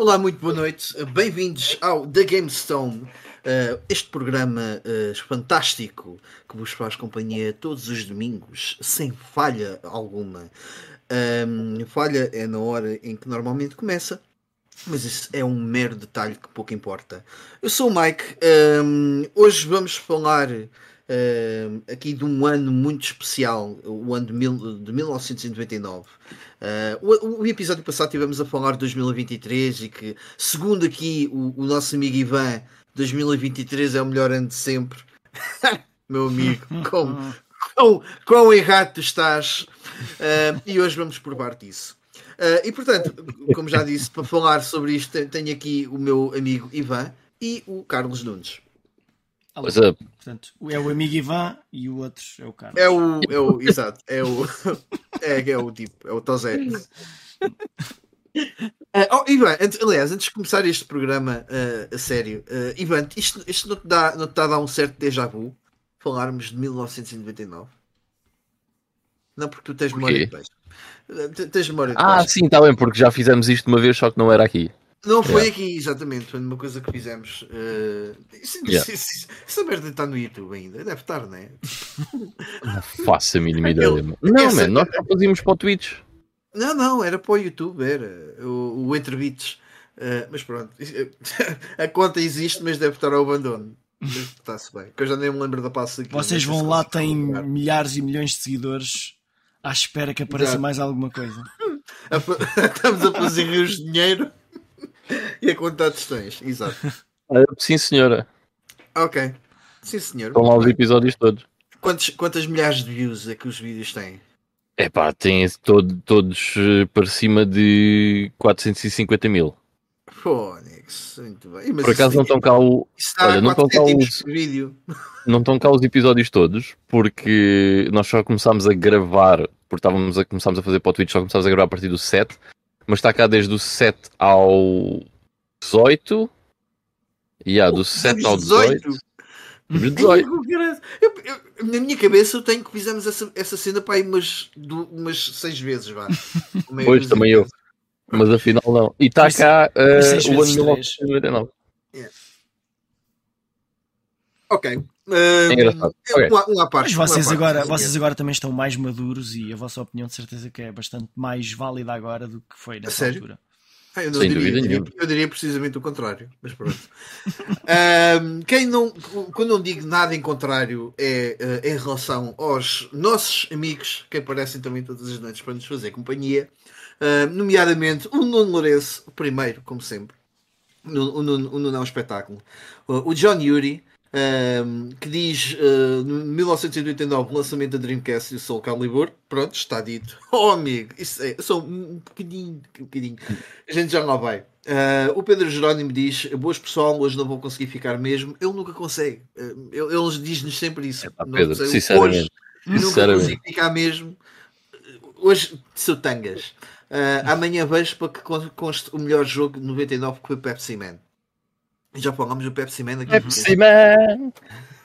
Olá, muito boa noite. Bem-vindos ao The Game Stone, uh, este programa uh, fantástico que vos faz companhia todos os domingos, sem falha alguma. Um, falha é na hora em que normalmente começa, mas isso é um mero detalhe que pouco importa. Eu sou o Mike, um, hoje vamos falar uh, aqui de um ano muito especial, o ano de, mil, de 1999. Uh, o, o, episódio passado tivemos a falar de 2023 e que, segundo aqui o, o nosso amigo Ivan, 2023 é o melhor ano de sempre. Meu amigo, como, quão, quão errado tu estás. Uh, e hoje vamos provar disso. Uh, e portanto, como já disse, para falar sobre isto, tenho aqui o meu amigo Ivan e o Carlos Nunes. What's up? Portanto, é o amigo Ivan e o outro é o Carlos. É o, é o exato, é o, é, é o tipo, é o Tozé. Uh, oh, Ivan, antes, aliás, antes de começar este programa uh, a sério, uh, Ivan, isto, isto não, te dá, não te dá a dar um certo déjà vu? Falarmos de 1999? Não, porque tu tens memória de peixe. Tens memória de Ah, sim, está bem, porque já fizemos isto uma vez, só que não era aqui. Não foi yeah. aqui, exatamente. Foi uma coisa que fizemos. Uh, isso, yeah. isso, essa merda está no YouTube ainda. Deve estar, não é? Não faço a mínima ideia. não, essa... man, nós fazíamos para o Twitch. Não, não, era para o YouTube, era o, o Entrebits. Uh, mas pronto, a conta existe, mas deve estar ao abandono. Está-se bem, que eu já nem me lembro da passa aqui. Vocês vão lá, têm milhares e milhões de seguidores à espera que apareça Exato. mais alguma coisa. Estamos a fazer rios de dinheiro e a quantos tens, exato. Sim, senhora. Ok. Sim, senhor. Estão lá os episódios todos. Quantos, quantas milhares de views é que os vídeos têm? É pá, têm todo, todos uh, para cima de 450 mil. Fónix, muito bem. Mas Por acaso não estão cá o. Olha, não estão cá os. Vídeo. Não estão cá os episódios todos, porque nós só começámos a gravar, porque estávamos a, começámos a fazer para o Twitch, só começámos a gravar a partir do 7 mas está cá desde o 7 ao 18. E yeah, do 7 ao 18. 18. Eu, eu, na minha cabeça eu tenho que fizemos essa, essa cena para aí umas, umas seis vezes, vá. Pois, também eu. Mas afinal não. E está cá uh, o ano 1999. Yeah. Ok. Uh, é engraçado. Okay. Uma, uma parte, Mas vocês, agora, vocês agora também estão mais maduros e a vossa opinião de certeza que é bastante mais válida agora do que foi nessa Sério? altura. Ah, eu, Sem diria, diria, eu diria precisamente o contrário, mas pronto. um, quem não, quando não digo nada em contrário é uh, em relação aos nossos amigos que aparecem também todas as noites para nos fazer companhia, uh, nomeadamente o Nuno Lourenço, o primeiro, como sempre. O Nuno, o Nuno é um espetáculo. o John Yuri, um, que diz uh, 1989 lançamento da Dreamcast e o Soul Calibur. Pronto, está dito. Oh amigo, isso é só um bocadinho, um bocadinho. A gente já lá vai. Uh, o Pedro Jerónimo diz: Boas pessoal, hoje não vou conseguir ficar mesmo. Ele nunca consegue. Uh, ele diz-nos sempre isso. É, pá, Pedro, não, sinceramente, hoje nunca consigo ficar mesmo. Hoje sou tangas. Uh, amanhã vejo para que conste o melhor jogo de 99 que foi Pepsi Man. Já falámos do Pepsi Man aqui. Pepsi Man!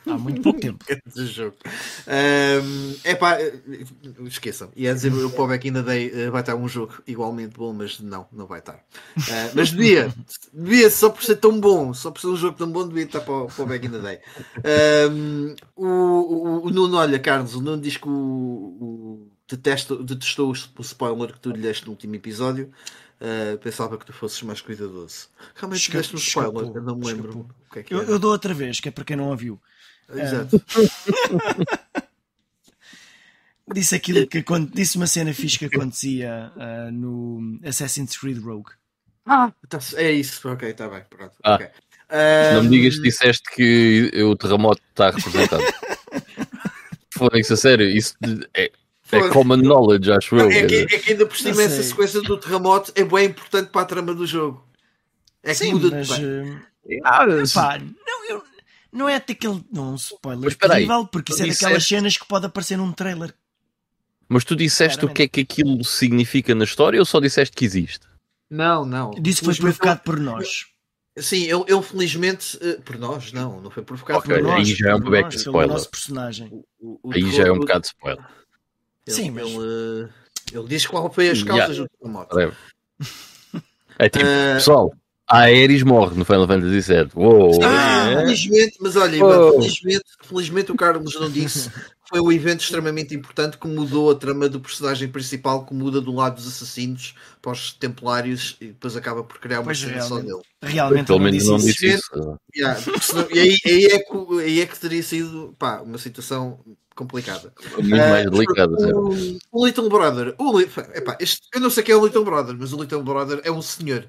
Há muito pouco tempo. jogo. Um, é pá, esqueçam. Ia dizer o Pobre ainda dei, eh, vai estar um jogo igualmente bom, mas não, não vai estar. Uh, mas devia, devia, só por ser tão bom, só por ser um jogo tão bom, devia estar para o, in the Day. Um, o, o, o Nuno, olha, Carlos, o Nuno diz que o, o detestou, detestou o spoiler que tu lhe deste no último episódio. Uh, pensava que tu fosses mais cuidadoso. Realmente Esca deste um spoiler, eu não me lembro escapou. o que é que eu, eu, dou outra vez, que é para quem não a viu. Exato. Uh, disse aquilo que disse uma cena fixe que acontecia uh, no Assassin's Creed Rogue. Ah, tá, é isso, ok, está bem, pronto. Ah, okay. Não me digas que disseste que o terremoto está representado. Foi isso a sério, isso é, é common knowledge, acho eu. É que, é que ainda por cima essa sequência do terremoto é bem importante para a trama do jogo. É Sim, que muda mas, uh... ah, Epá, não, eu, não é daquele. Não, um spoiler terrível, porque isso é daquelas cenas que pode aparecer num trailer. Mas tu disseste o que é que aquilo significa na história ou só disseste que existe? Não, não. Disse que foi provocado por nós. Sim, ele, ele felizmente. Uh, por nós, não, não foi provocado okay, por nós. Aí já é um bocado de spoiler. Nosso personagem. O, o, aí já é um bocado de spoiler. Ele, Sim, mas... ele, ele diz qual foi as causas yeah. do terremoto. É tipo, uh... pessoal, a Aeris morre no Final Fantasy VII. Uou. Ah, é. felizmente, mas olha, felizmente, felizmente o Carlos não disse foi um evento extremamente importante que mudou a trama do personagem principal, que muda do lado dos assassinos para os templários e depois acaba por criar uma cena só dele. Realmente não disse, não disse isso. Yeah, e aí, aí, é que, aí é que teria sido pá, uma situação complicada. Muito mais uh, delicada. O, o, Little Brother, o, epá, este, eu não sei quem é o Little Brother, mas o Little Brother é um senhor.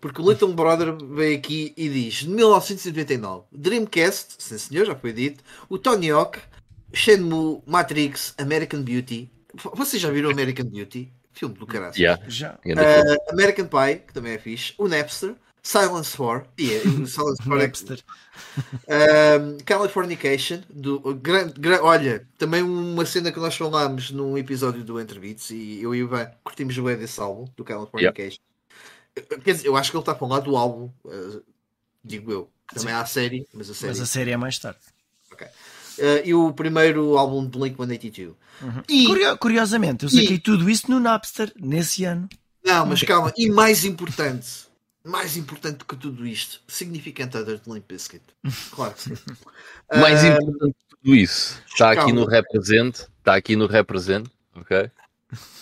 Porque o Little Brother veio aqui e diz: 1999, Dreamcast, sim senhor, já foi dito, o Tony Hawk Shenmue, Matrix, American Beauty. Vocês já viram American Beauty? Filme do caralho. Yeah. Já. Uh, American Pie, que também é fixe. O Napster. Silence 4. Yeah, Silence 4 é Napster. Uh, Californication. Do, gran, gran, olha, também uma cena que nós falámos num episódio do Entrebeats e eu e o Ivan curtimos o desse álbum, do Californication. Yeah. Quer dizer, eu acho que ele está a falar do álbum, uh, digo eu. Também Sim. há a série, mas a série. Mas a série é mais tarde. Ok uh, e o primeiro álbum de Blink-182. Uhum. E, Curiosamente, eu saquei e, tudo isso no Napster, nesse ano. Não, mas calma, e mais importante, mais importante do que tudo isto, Significant Other de Limp Bizkit. Claro que sim. mais uh, importante que tudo isso, está aqui no Represent, está aqui no Represent, ok?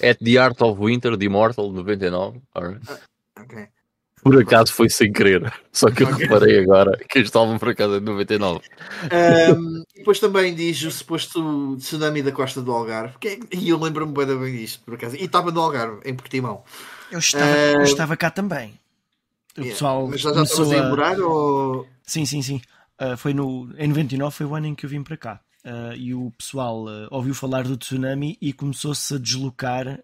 At the Art of Winter, de Immortal, 99. Right. Uh, ok. Por acaso foi sem querer. Só que eu okay. reparei agora que este álbum por acaso é de 99. Um, depois também diz o suposto tsunami da costa do Algarve. Que é, e eu lembro-me bem, bem disto, por acaso. E estava no Algarve, em Portimão. Eu estava, uh, eu estava cá também. O pessoal Mas já, já começou a morar ou... Sim, sim, sim. Uh, foi no, em 99 foi o ano em que eu vim para cá. Uh, e o pessoal ouviu falar do tsunami e começou-se a deslocar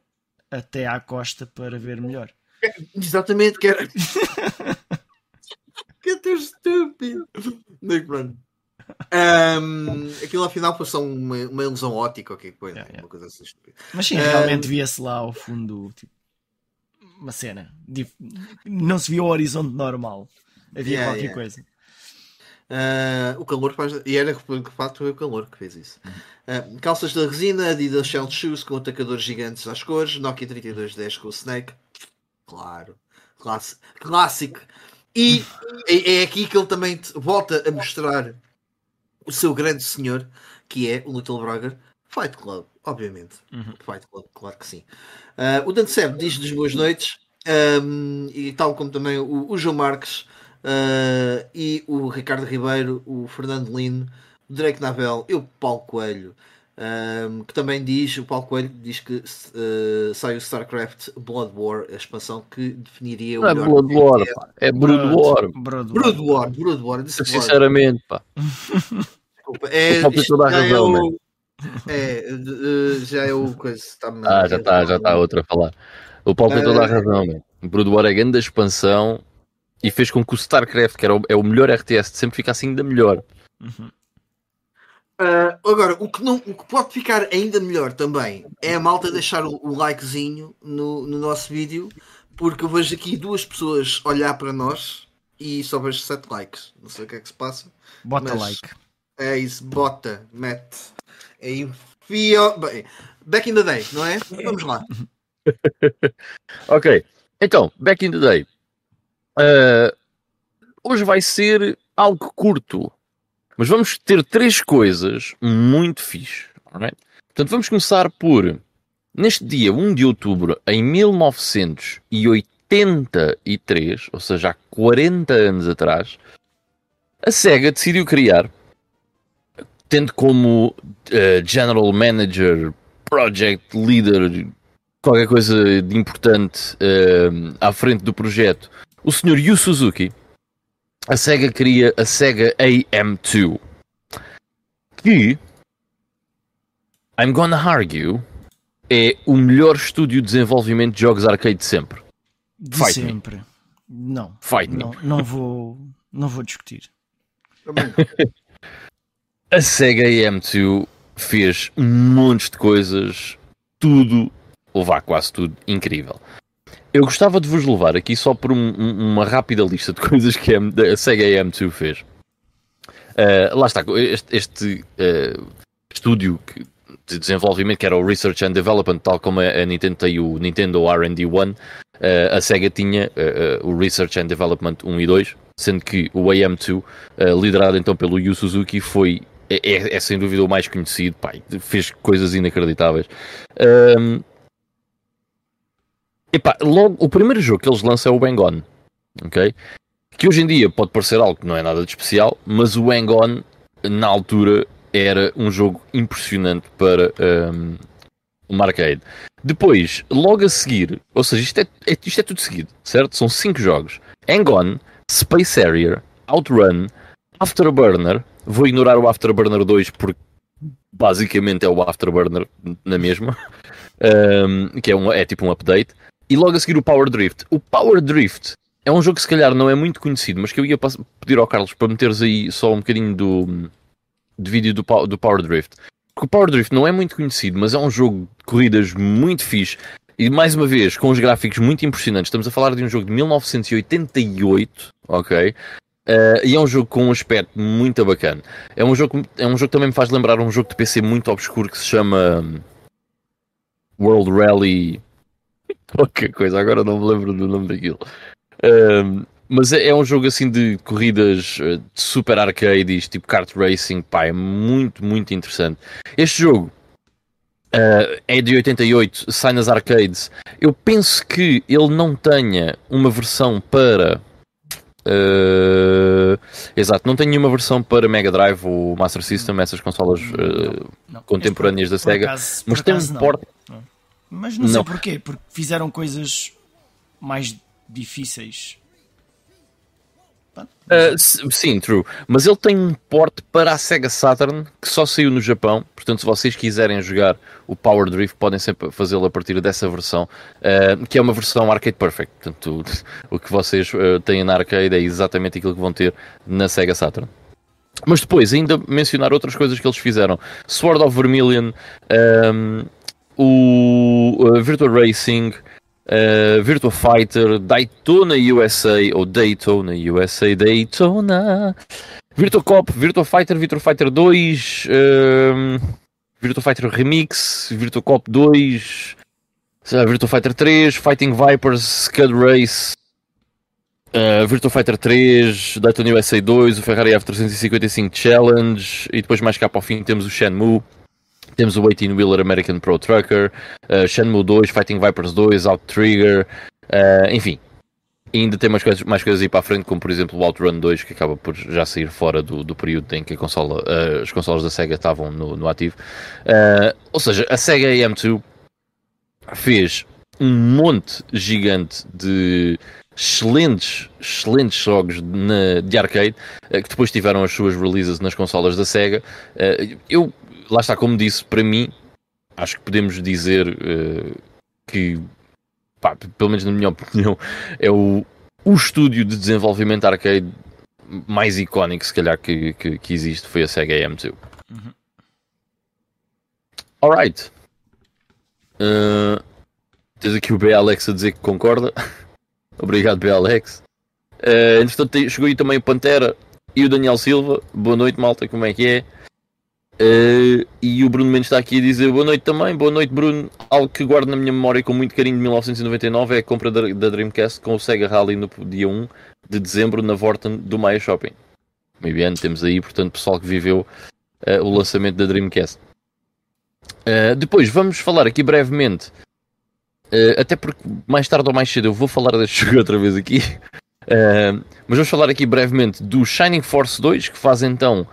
até à costa para ver melhor. Exatamente, que era. que é tão estúpido. Mas pronto. Um, aquilo afinal foi só uma, uma ilusão ótica, ok? Foi, yeah, yeah. uma coisa assim estúpida. Mas sim, realmente via-se lá ao fundo tipo, uma cena. Não se via o horizonte normal. Havia yeah, qualquer coisa. Uh, o calor faz. E era de foi o calor que fez isso. Uh, calças da resina, Adidas Shell Shoes com atacadores gigantes às cores, Nokia 3210 com o Snake. Claro. Clássico. Clássico. E é, é aqui que ele também volta a mostrar o seu grande senhor, que é o Little Brother Fight Club, obviamente. Uhum. Fight Club, claro que sim. Uh, o Dante Seb diz-nos boas noites, um, e tal como também o, o João Marques uh, e o Ricardo Ribeiro, o Fernando Lino, o Drake Navel e o Paulo Coelho. Um, que também diz, o Paulo Coelho diz que uh, sai o StarCraft Blood War, a expansão que definiria o Não é Blood War, pá. é Brood War. Brood War, Brood War. Brood War. Sinceramente, pá. Desculpa, é, toda a razão, é, o, é, uh, já é o coisa. Tá ah, já está, já está outra a falar. O Paulo tem toda a razão, man. Brood War é grande expansão e fez com que o StarCraft, que era o, é o melhor RTS, sempre ficasse ainda melhor. Uhum. Uh, agora, o que, não, o que pode ficar ainda melhor também é a malta deixar o, o likezinho no, no, nosso vídeo, porque eu vejo aqui duas pessoas olhar para nós e só vejo 7 likes. Não sei o que é que se passa. Bota like. É isso, bota, mete. É. Bem, back in the day, não é? Vamos lá. ok, então, back in the day. Uh, hoje vai ser algo curto mas vamos ter três coisas muito fixe. Right? Portanto, vamos começar por, neste dia 1 de outubro, em 1983, ou seja, há 40 anos atrás, a SEGA decidiu criar, tendo como uh, General Manager, Project Leader, qualquer coisa de importante uh, à frente do projeto, o Sr. Yu Suzuki, a SEGA cria a SEGA AM2, que I'm gonna argue é o melhor estúdio de desenvolvimento de jogos arcade de sempre. De Fight sempre. Me. Não. Fight não, me. não vou, não vou discutir. a SEGA AM2 fez um monte de coisas, tudo, ou vá quase tudo, incrível. Eu gostava de vos levar aqui só por um, um, uma rápida lista de coisas que a Sega AM2 fez. Uh, lá está, este, este uh, estúdio que de desenvolvimento, que era o Research and Development, tal como a Nintendo tem o Nintendo R&D 1, uh, a Sega tinha uh, o Research and Development 1 e 2, sendo que o AM2, liderado então pelo Yu Suzuki, foi é, é, é, sem dúvida o mais conhecido, fez coisas inacreditáveis. Um, epá, logo, o primeiro jogo que eles lançam é o Bang On, ok? Que hoje em dia pode parecer algo que não é nada de especial, mas o Bang On, na altura, era um jogo impressionante para um, uma arcade. Depois, logo a seguir, ou seja, isto é, é, isto é tudo seguido, certo? São cinco jogos: Hang On, Space Harrier, Outrun, Afterburner. Vou ignorar o Afterburner 2 porque basicamente é o Afterburner na mesma, um, que é, um, é tipo um update. E logo a seguir o Power Drift. O Power Drift é um jogo que se calhar não é muito conhecido, mas que eu ia pedir ao Carlos para meteres aí só um bocadinho do, de vídeo do, do Power Drift. Porque o Power Drift não é muito conhecido, mas é um jogo de corridas muito fixe. E mais uma vez, com os gráficos muito impressionantes. Estamos a falar de um jogo de 1988, ok? Uh, e é um jogo com um aspecto muito bacana. É um jogo, é um jogo que também me faz lembrar um jogo de PC muito obscuro que se chama hum, World Rally. Qualquer coisa, agora não me lembro do nome daquilo. Uh, mas é, é, um jogo assim de corridas eh, de super arcades, tipo kart racing, pá, é muito, muito interessante. Este jogo uh, é de 88, sai nas arcades. Eu penso que ele não tenha uma versão para. Uh, exato, não tem nenhuma versão para Mega Drive ou Master System, essas consolas uh, não, não. contemporâneas por, da Sega, acaso, mas tem um porte. Mas não, não sei porquê, porque fizeram coisas mais difíceis Uh, sim, true. Mas ele tem um porte para a Sega Saturn que só saiu no Japão. Portanto, se vocês quiserem jogar o Power Drift, podem sempre fazê-lo a partir dessa versão, uh, que é uma versão arcade perfect. Portanto, o, o que vocês uh, têm na arcade é exatamente aquilo que vão ter na Sega Saturn. Mas depois, ainda mencionar outras coisas que eles fizeram: Sword of Vermilion, um, o Virtual Racing uh, Virtua Fighter, Daytona USA, ou Daytona USA, Daytona, Virtua Cop, Virtua Fighter, Virtua Fighter 2, uh, Virtua Fighter Remix, Virtua Cop 2, Virtua Fighter 3, Fighting Vipers, Scud Race, uh, Virtua Fighter 3, Daytona USA 2, o Ferrari F355 Challenge, e depois mais cá para o fim temos o Shenmue. Temos o 18 Wheeler American Pro Trucker, uh, Shenmue 2, Fighting Vipers 2, Out Trigger, uh, enfim. E ainda tem mais coisas, mais coisas aí para a frente, como por exemplo o Outrun 2, que acaba por já sair fora do, do período em que consola, uh, as consolas da Sega estavam no, no ativo. Ou seja, a Sega AM2 fez um monte gigante de excelentes, excelentes jogos na, de arcade que depois tiveram as suas releases nas consolas da Sega. eu lá está, como disse, para mim, acho que podemos dizer uh, que, pá, pelo menos na minha opinião, é o, o estúdio de desenvolvimento arcade mais icónico, se calhar, que, que, que existe, foi a Sega AM2. Uhum. Alright. Uh, tens aqui o BLX a dizer que concorda. Obrigado, BLX. Uh, entretanto, chegou aí também o Pantera e o Daniel Silva. Boa noite, malta, como é que é? Uh, e o Bruno Mendes está aqui a dizer boa noite também, boa noite Bruno. Algo que guardo na minha memória com muito carinho de 1999 é a compra da, da Dreamcast com o Sega Rally no dia 1 de dezembro na Vorten do Maia Shopping. Muito bem, temos aí, portanto, pessoal que viveu uh, o lançamento da Dreamcast. Uh, depois, vamos falar aqui brevemente, até porque mais tarde ou mais cedo eu vou falar deste jogo outra vez aqui, mas vamos falar aqui brevemente do Shining Force 2, que faz então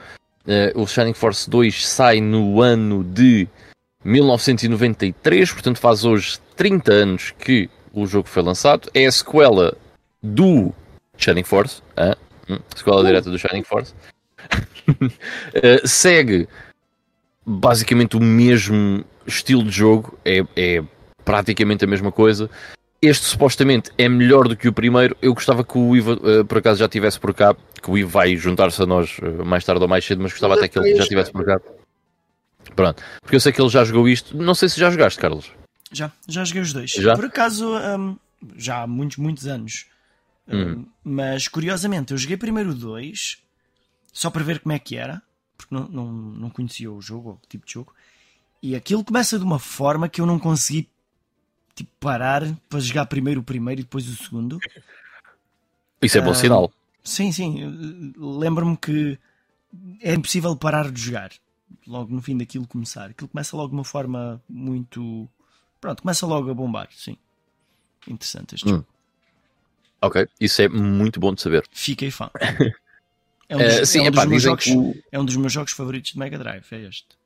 Uh, o Shining Force 2 sai no ano de 1993, portanto faz hoje 30 anos que o jogo foi lançado. É a sequela do Shining Force, ah, hum, sequela direta do Shining Force. uh, segue basicamente o mesmo estilo de jogo, é, é praticamente a mesma coisa. Este supostamente é melhor do que o primeiro. Eu gostava que o Ivo uh, por acaso já estivesse por cá, que o Ivo vai juntar-se a nós uh, mais tarde ou mais cedo, mas gostava até que ele já estivesse por cá. Pronto, porque eu sei que ele já jogou isto. Não sei se já jogaste, Carlos. Já, já joguei os dois. Já? Por acaso, um, já há muitos, muitos anos. Um, hum. mas curiosamente, eu joguei primeiro o 2 só para ver como é que era, porque não, não, não conhecia o jogo, o tipo de jogo. E aquilo começa de uma forma que eu não consegui tipo, parar para jogar primeiro o primeiro e depois o segundo. Isso é bom uh, sinal. Sim, sim. Lembro-me que é impossível parar de jogar logo no fim daquilo começar. Aquilo começa logo de uma forma muito. Pronto, começa logo a bombar, sim. Interessante este hum. jogo. Ok, isso é muito bom de saber. Fiquei fã. É um dos, sim, é um dos meus jogos, que... é um dos meus jogos favoritos de Mega Drive, é este.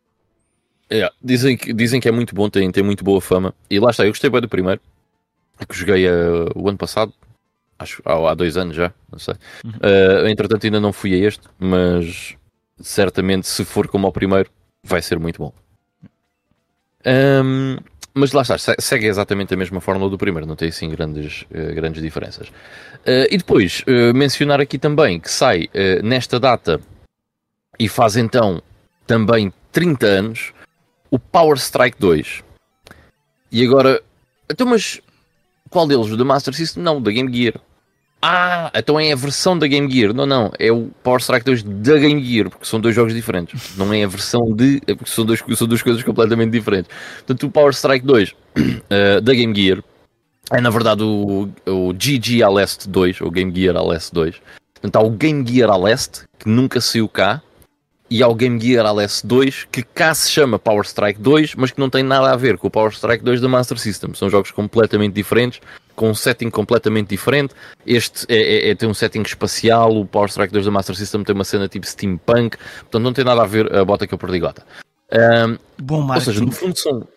Dizem, que, dizem que é muito bom, tem, tem muito boa fama. E lá está, eu gostei bem do primeiro, que joguei uh, o ano passado, acho há, há dois anos já, não sei. Uhum. Uh, entretanto, ainda não fui a este, mas certamente, se for como ao primeiro, vai ser muito bom. Um, mas lá está, segue exatamente a mesma fórmula do primeiro, não tem assim grandes, uh, grandes diferenças. Uh, e depois, uh, mencionar aqui também que sai nesta data e faz então também 30 anos o Power Strike 2. E agora, então, mas qual deles? O da Master System? Não, o da Game Gear. Ah, então é a versão da Game Gear. Não, não, é o Power Strike 2 da Game Gear, porque são dois jogos diferentes. Não é a versão de. É porque são, dois, são duas coisas completamente diferentes. Portanto, o Power Strike 2 uh, eh, da Game Gear é na verdade o, o GG Aleste 2, ou Game Gear Aleste 2. Portanto, há o Game Gear Aleste, que nunca saiu cá, e há o Game Gear Aleste 2, que cá se chama Power Strike 2, mas que não tem nada a ver com o Power Strike 2 da Master System. São jogos completamente diferentes com um setting completamente diferente. Este é, é, é, tem um setting espacial, o Power Strike 2 da Master System tem uma cena tipo steampunk, portanto não tem nada a ver a bota que eu perdi gota. Um, Bom marketing. Ou seja, no fundo são...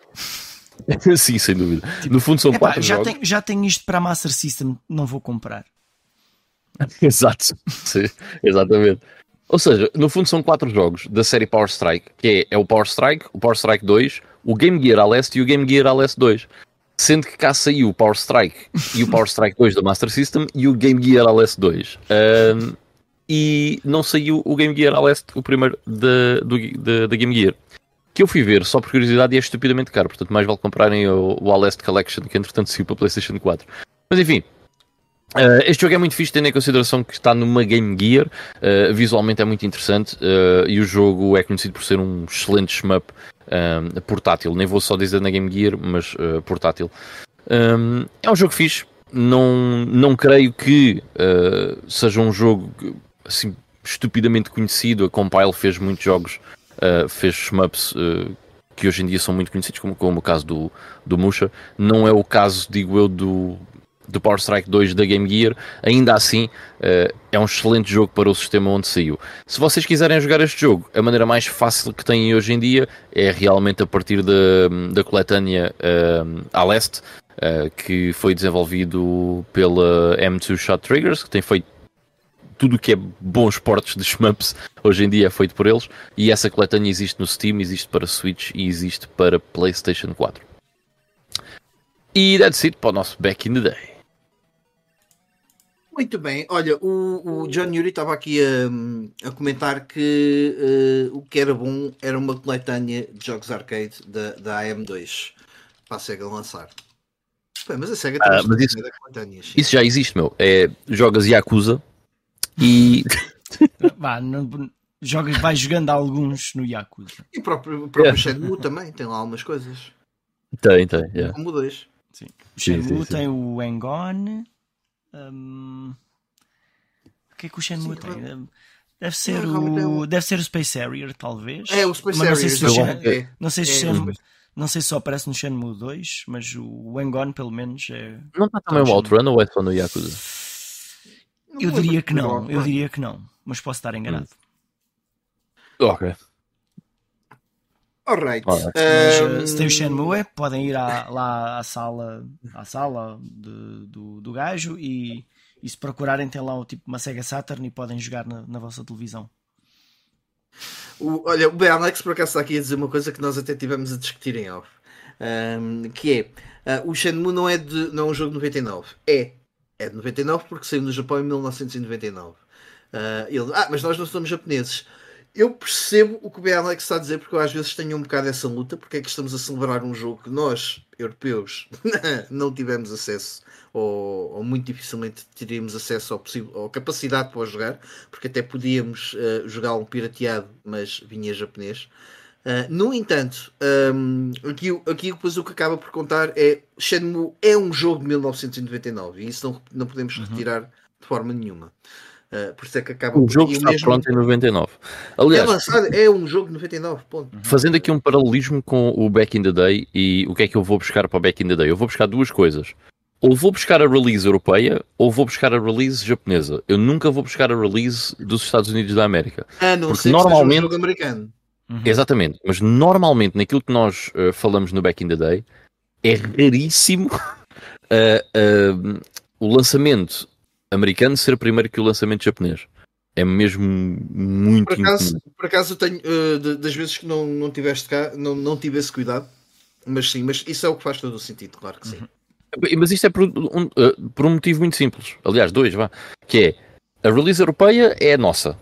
Sim, sem dúvida. Tipo, no fundo são epá, quatro já jogos. Tenho, já tenho isto para a Master System, não vou comprar. Exato, Sim, exatamente. Ou seja, no fundo são quatro jogos da série Power Strike, que é, é o Power Strike, o Power Strike 2, o Game Gear Aleste e o Game Gear Aleste 2. Sendo que cá saiu o Power Strike e o Power Strike 2 da Master System e o Game Gear Aleste 2. Um, e não saiu o Game Gear Aleste, o primeiro da, da Game Gear. Que eu fui ver só por curiosidade e é estupidamente caro. Portanto, mais vale comprarem o, o Collection, que entretanto saiu para PlayStation 4. Mas enfim, Uh, este jogo é muito fixe, tendo em consideração que está numa Game Gear, uh, visualmente é muito interessante uh, e o jogo é conhecido por ser um excelente shmup portátil. Nem vou só dizer na Game Gear, mas portátil. É um jogo fixe, não, não creio que seja um jogo assim, estupidamente conhecido. A Compile fez muitos jogos, fez shmups que hoje em dia são muito conhecidos, como, como o caso do, do Musha. Não é o caso, digo eu, do, do Power Strike 2 da Game Gear, ainda assim uh, é um excelente jogo para o sistema onde saiu. Se vocês quiserem jogar este jogo, a maneira mais fácil que têm hoje em dia é realmente a partir da, da coletânea à leste, uh, que foi desenvolvido pela M2 Shot Triggers, que tem feito tudo o que é bons portes de shmups hoje em dia é feito por eles, e essa coletânea existe no Steam, existe para Switch e existe para PlayStation 4. E that's it para o nosso Back in the Day. Muito bem, olha, o, o John Yuri estava aqui a, a comentar que uh, o que era bom era uma coletânea de jogos arcade da, da AM2 para a SEGA lançar. Bem, mas a SEGA ah, mas isso, isso já existe, meu. É, jogas Yakuza e. Vá, não, jogas, vais jogando alguns no Yakuza. E o próprio, o próprio yeah. Shenmue também tem lá algumas coisas. Tem, tem. Yeah. Como dois. Sim. O Shenmue sim, sim, tem o Engon. Um, o que é que o Shenmue Sim, tem? Deve ser, não, o, deve ser o Space Harrier, talvez. É, o Space Harrier. Não sei se, Shen... é. não, sei se é, Shenmue... não sei se só aparece no Shenmue 2, mas o Engon, pelo menos, é. Não está também o Outrun ou é só no Yakuza? Eu diria que não, eu diria que não, mas posso estar enganado. Hum. Ok. Alright. Mas, um... Se tem o Shenmue, podem ir à, lá à sala, à sala de, do, do gajo e, e se procurarem tem lá tipo uma Sega Saturn e podem jogar na, na vossa televisão. O, olha, o B. Alex por acaso está aqui a dizer uma coisa que nós até tivemos a discutir em off. Um, que é uh, o Shenmue não é, de, não é um jogo de 99. É. É de 99 porque saiu no Japão em 1999. Uh, ele, ah, mas nós não somos japoneses eu percebo o que o B. Alex está a dizer, porque eu às vezes tenho um bocado essa luta, porque é que estamos a celebrar um jogo que nós, europeus, não tivemos acesso, ou, ou, muito dificilmente teríamos acesso ao possível, ou capacidade para jogar, porque até podíamos uh, jogar um pirateado, mas vinha japonês. Uh, no entanto, um, aqui, aqui depois o que acaba por contar é Shenmue é um jogo de 1999 e isso não, não podemos uhum. retirar de forma nenhuma. Uh, por isso é que acaba O jogo está mesmo... pronto em 99. Aliás, é, lançado, é um jogo de 99. Ponto. Fazendo aqui um paralelismo com o Back in the Day e o que é que eu vou buscar para o Back in the Day? Eu vou buscar duas coisas. Ou vou buscar a release europeia ou vou buscar a release japonesa. Eu nunca vou buscar a release dos Estados Unidos da América. Ah, não porque normalmente... um jogo americano. Uhum. Exatamente, mas normalmente naquilo que nós uh, falamos no Back in the Day é raríssimo uh, uh, o lançamento americano ser primeiro que o lançamento japonês. É mesmo muito Por acaso, por acaso eu tenho de, das vezes que não, não tiveste cá, não, não tive esse cuidado, mas sim, mas isso é o que faz todo o sentido, claro que sim. Uhum. Mas isto é por um, por um motivo muito simples. Aliás, dois, vá. Que é a release europeia é a nossa,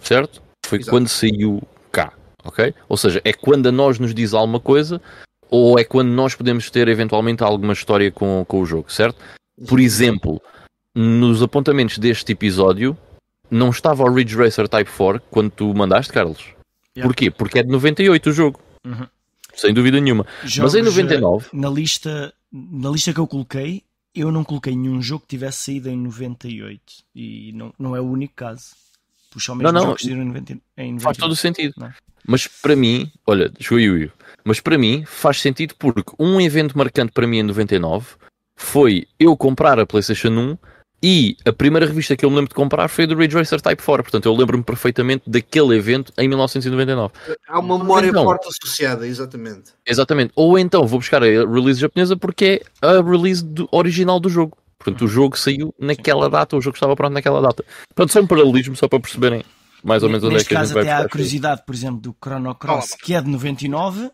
certo? Foi Exato. quando saiu cá ok? Ou seja, é quando a nós nos diz alguma coisa ou é quando nós podemos ter eventualmente alguma história com, com o jogo, certo? Por exemplo, nos apontamentos deste episódio não estava o Ridge Racer Type 4 quando tu mandaste, Carlos. Yeah. Porquê? Porque é de 98 o jogo. Uhum. Sem dúvida nenhuma. Jogos, Mas em 99. Na lista, na lista que eu coloquei, eu não coloquei nenhum jogo que tivesse saído em 98. E não, não é o único caso. Puxa ao mesmo não, não. Em 98. Faz todo o sentido. Não. Mas para mim, olha, Juiu, mas para mim faz sentido porque um evento marcante para mim em 99 foi eu comprar a PlayStation 1 e a primeira revista que eu me lembro de comprar foi do Ridge Racer Type 4. Portanto, eu lembro-me perfeitamente daquele evento em 1999. Há uma memória então, forte associada, exatamente. Exatamente. Ou então vou buscar a release japonesa porque é a release do, original do jogo. Portanto, o jogo saiu naquela data, o jogo estava pronto naquela data. Portanto, só um paralelismo, só para perceberem mais ou menos onde é que a gente vai até há a curiosidade, por exemplo, do Chrono Cross, que é de 99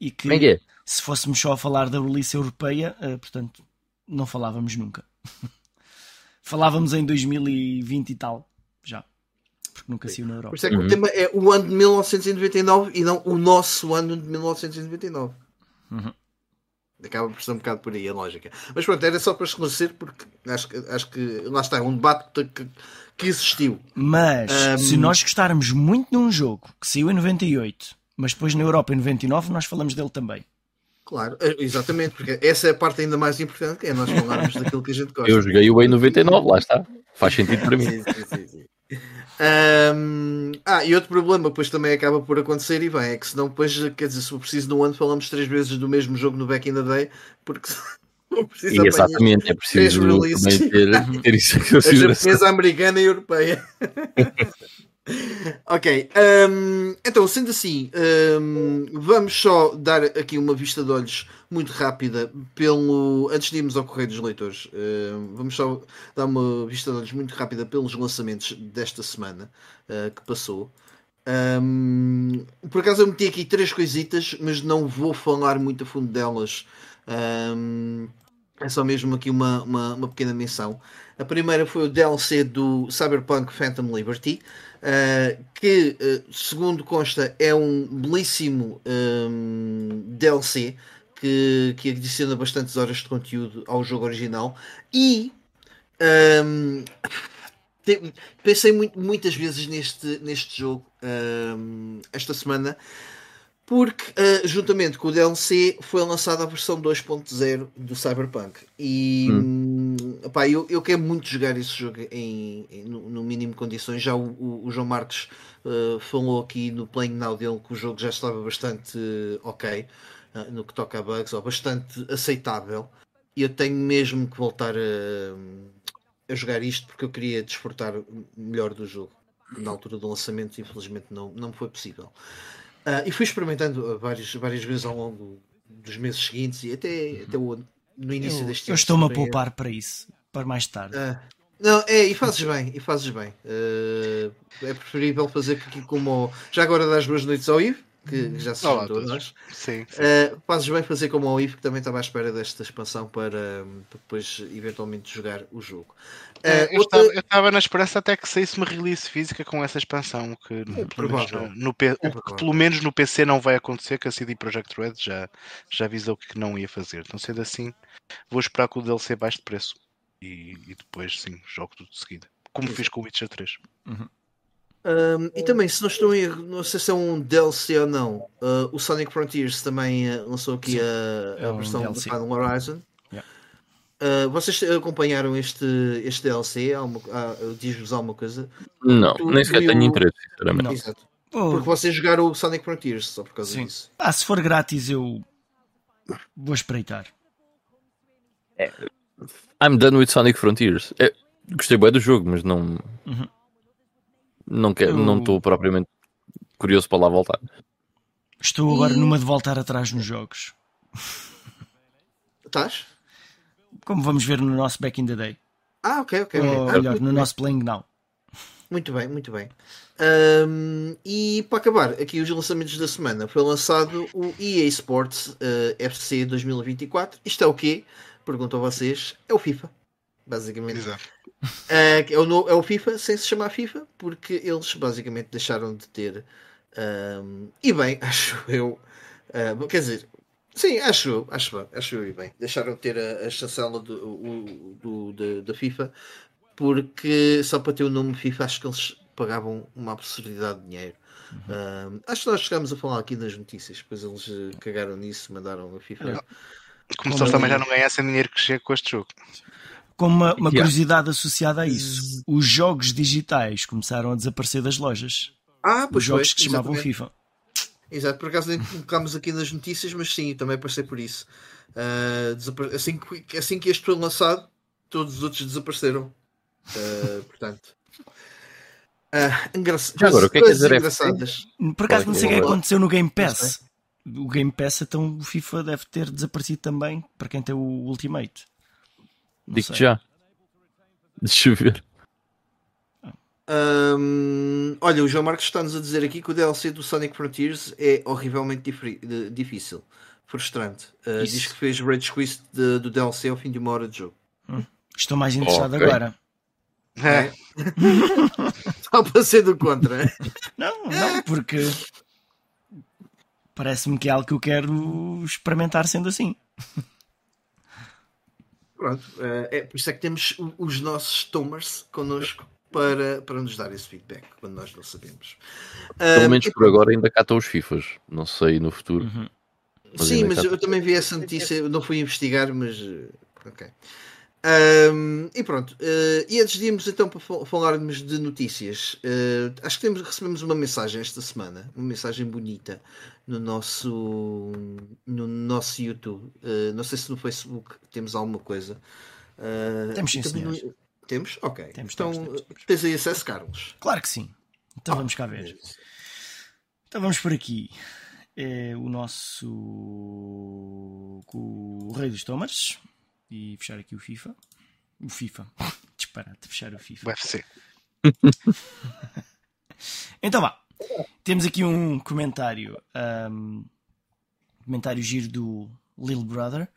e que é, é se fôssemos só a falar da release europeia, uh, portanto, não falávamos nunca. falávamos em 2020 e tal, já. Porque nunca saiu na Europa. Por isso é que uhum. o tema é o ano de 1999 e não o nosso ano de 1999. Uhum. Acaba por ser um bocado por aí a lógica. Mas pronto, era só para esclarecer, porque acho, acho que lá está, é um debate que que existiu. Mas um... se nós gostarmos muito de um jogo que saiu em 98, mas depois na Europa em 99, nós falamos dele também. Claro, é, exatamente, porque essa é a parte ainda mais importante, que é nós falarmos daquilo que a gente gosta. Eu joguei o em 99, lá está. Faz sentido para mim. sim, sim, sim. Um, ah, e outro problema depois também acaba por acontecer e bem, é que senão depois, quer dizer, se for preciso de um ano falamos três vezes do mesmo jogo no Back in the Day, porque e exatamente, é preciso também ter, ter isso em consideração. A americana e europeia. ok, um, então sendo assim, um, vamos só dar aqui uma vista de olhos muito rápida pelo. Antes de irmos ao Correio dos Leitores, um, vamos só dar uma vista de olhos muito rápida pelos lançamentos desta semana uh, que passou. Por acaso eu meti aqui três coisitas, mas não vou falar muito a fundo delas. É só mesmo aqui uma, uma, uma, pequena menção. A primeira foi o DLC do Cyberpunk Phantom Liberty, uh, que, uh, segundo consta, é um belíssimo um, DLC que, que adiciona bastantes horas de conteúdo ao jogo original. E um, pensei muito, muitas vezes neste, neste jogo um, esta semana porque uh, juntamente com o DLC foi lançada a versão 2.0 do Cyberpunk e hum. Opá, eu, eu quero muito jogar esse jogo em, em no, no, mínimo condições. Já o, o, o João Marcos uh, falou aqui no Playing Now dele que o jogo já estava bastante uh, ok uh, no que toca a bugs ou bastante aceitável. E eu tenho mesmo que voltar a, a jogar isto porque eu queria desfrutar melhor do jogo na altura do lançamento infelizmente não, não foi possível. E fui experimentando várias, várias vezes ao longo dos meses seguintes e até, até o, no início eu, deste ano. Eu estou-me a poupar para isso, para mais tarde. Uh, não, é, e fazes bem, e fazes bem. Uh, é preferível fazer aqui como. Já agora das boas noites ao Ivo que já se juntou a nós. Sim, sim. Uh, fazes bem fazer como o IF, que também estava à espera desta expansão para, para depois eventualmente jogar o jogo. Uh, eu, outra... estava, eu, estava, na esperança até que saísse uma release física com essa expansão, que, é pelo, menos no, no é que pelo menos no PC não vai acontecer, que a CD Projekt Red já, já avisou que não ia fazer. Então, sendo assim, vou esperar que o DLC baixe de preço e, e depois sim, jogo tudo de seguida. Como Exato. fiz com o Witcher 3. Uhum. Um, e também, se não estou em erro, não sei se é um DLC ou não, uh, o Sonic Frontiers também uh, lançou aqui a, a é versão um do Final Horizon. Yeah. Uh, vocês acompanharam este, este DLC? Diz-vos alguma coisa? Não, tu, nem sequer tenho interesse, sinceramente. Exato. Oh. Porque vocês jogaram o Sonic Frontiers só por causa Sim. disso. Ah, se for grátis, eu vou espreitar. É. I'm done with Sonic Frontiers. É, gostei bem do jogo, mas não. Uhum. Não estou propriamente curioso para lá voltar. Estou agora e... numa de voltar atrás nos jogos. Estás? Como vamos ver no nosso Back in the Day. Ah, ok, ok. Ou, melhor, no nosso Playing Now. Muito bem, muito bem. Um, e para acabar, aqui os lançamentos da semana foi lançado o EA Sports uh, FC 2024. Isto é o quê? Pergunto a vocês. É o FIFA, basicamente. Exato. Uh, é, o, é o FIFA sem se chamar FIFA, porque eles basicamente deixaram de ter. Um, e bem, acho eu. Uh, quer dizer, sim, acho eu, acho, acho eu e bem. Deixaram de ter a, a chancela do, da FIFA, porque só para ter o nome FIFA acho que eles pagavam uma absurdidade de dinheiro. Uhum. acho que nós chegámos a falar aqui nas notícias, depois eles eh, cagaram nisso, mandaram a FIFA. Como se eles também já não ganhassem dinheiro que chega com este jogo. Com uma, uma curiosidade associada a isso, os jogos digitais começaram a desaparecer das lojas. Ah, pois os jogos foi, que se chamavam FIFA. Exato, por acaso nem colocámos aqui nas notícias, mas sim, também passei por isso. Uh, assim, que, assim que este foi lançado, todos os outros desapareceram. Uh, portanto. Uh, engraçado. Agora, o que é que dizer engraçadas. Por acaso não sei o que aconteceu no Game Pass. O Game Pass, então o FIFA deve ter desaparecido também para quem tem o Ultimate. Digo-te já. Deixa eu ver. Um, olha, o João Marcos está-nos a dizer aqui que o DLC do Sonic Frontiers é horrivelmente difícil, frustrante. Uh, diz que fez Rage Quest do DLC ao fim de uma hora de jogo. Hum, estou mais interessado okay. agora. É. Só para ser do contra. Não, não, porque parece-me que é algo que eu quero experimentar sendo assim. Pronto, eh, é por isso é que temos os nossos Tomers connosco para, para nos dar esse feedback quando nós não sabemos. Pelo menos por agora ainda cá estão os FIFAs, não sei no futuro. Uhum. Mas Sim, mas eu também vi essa notícia, eu não fui investigar, mas ok. Um, e pronto, uh, e antes de irmos então para falarmos de notícias, uh, acho que temos, recebemos uma mensagem esta semana, uma mensagem bonita no nosso, no nosso YouTube. Uh, não sei se no Facebook temos alguma coisa. temos sim, senhores. No... Temos? Ok. Temos, então temos, temos, tens aí acesso, Carlos? Claro que sim. Então oh, vamos cá ver. É então vamos por aqui. É o nosso o Rei dos Tomas e fechar aqui o FIFA. O FIFA. Disparate, fechar o FIFA. O UFC. então vá. Temos aqui um comentário. Um, comentário giro do Lil Brother.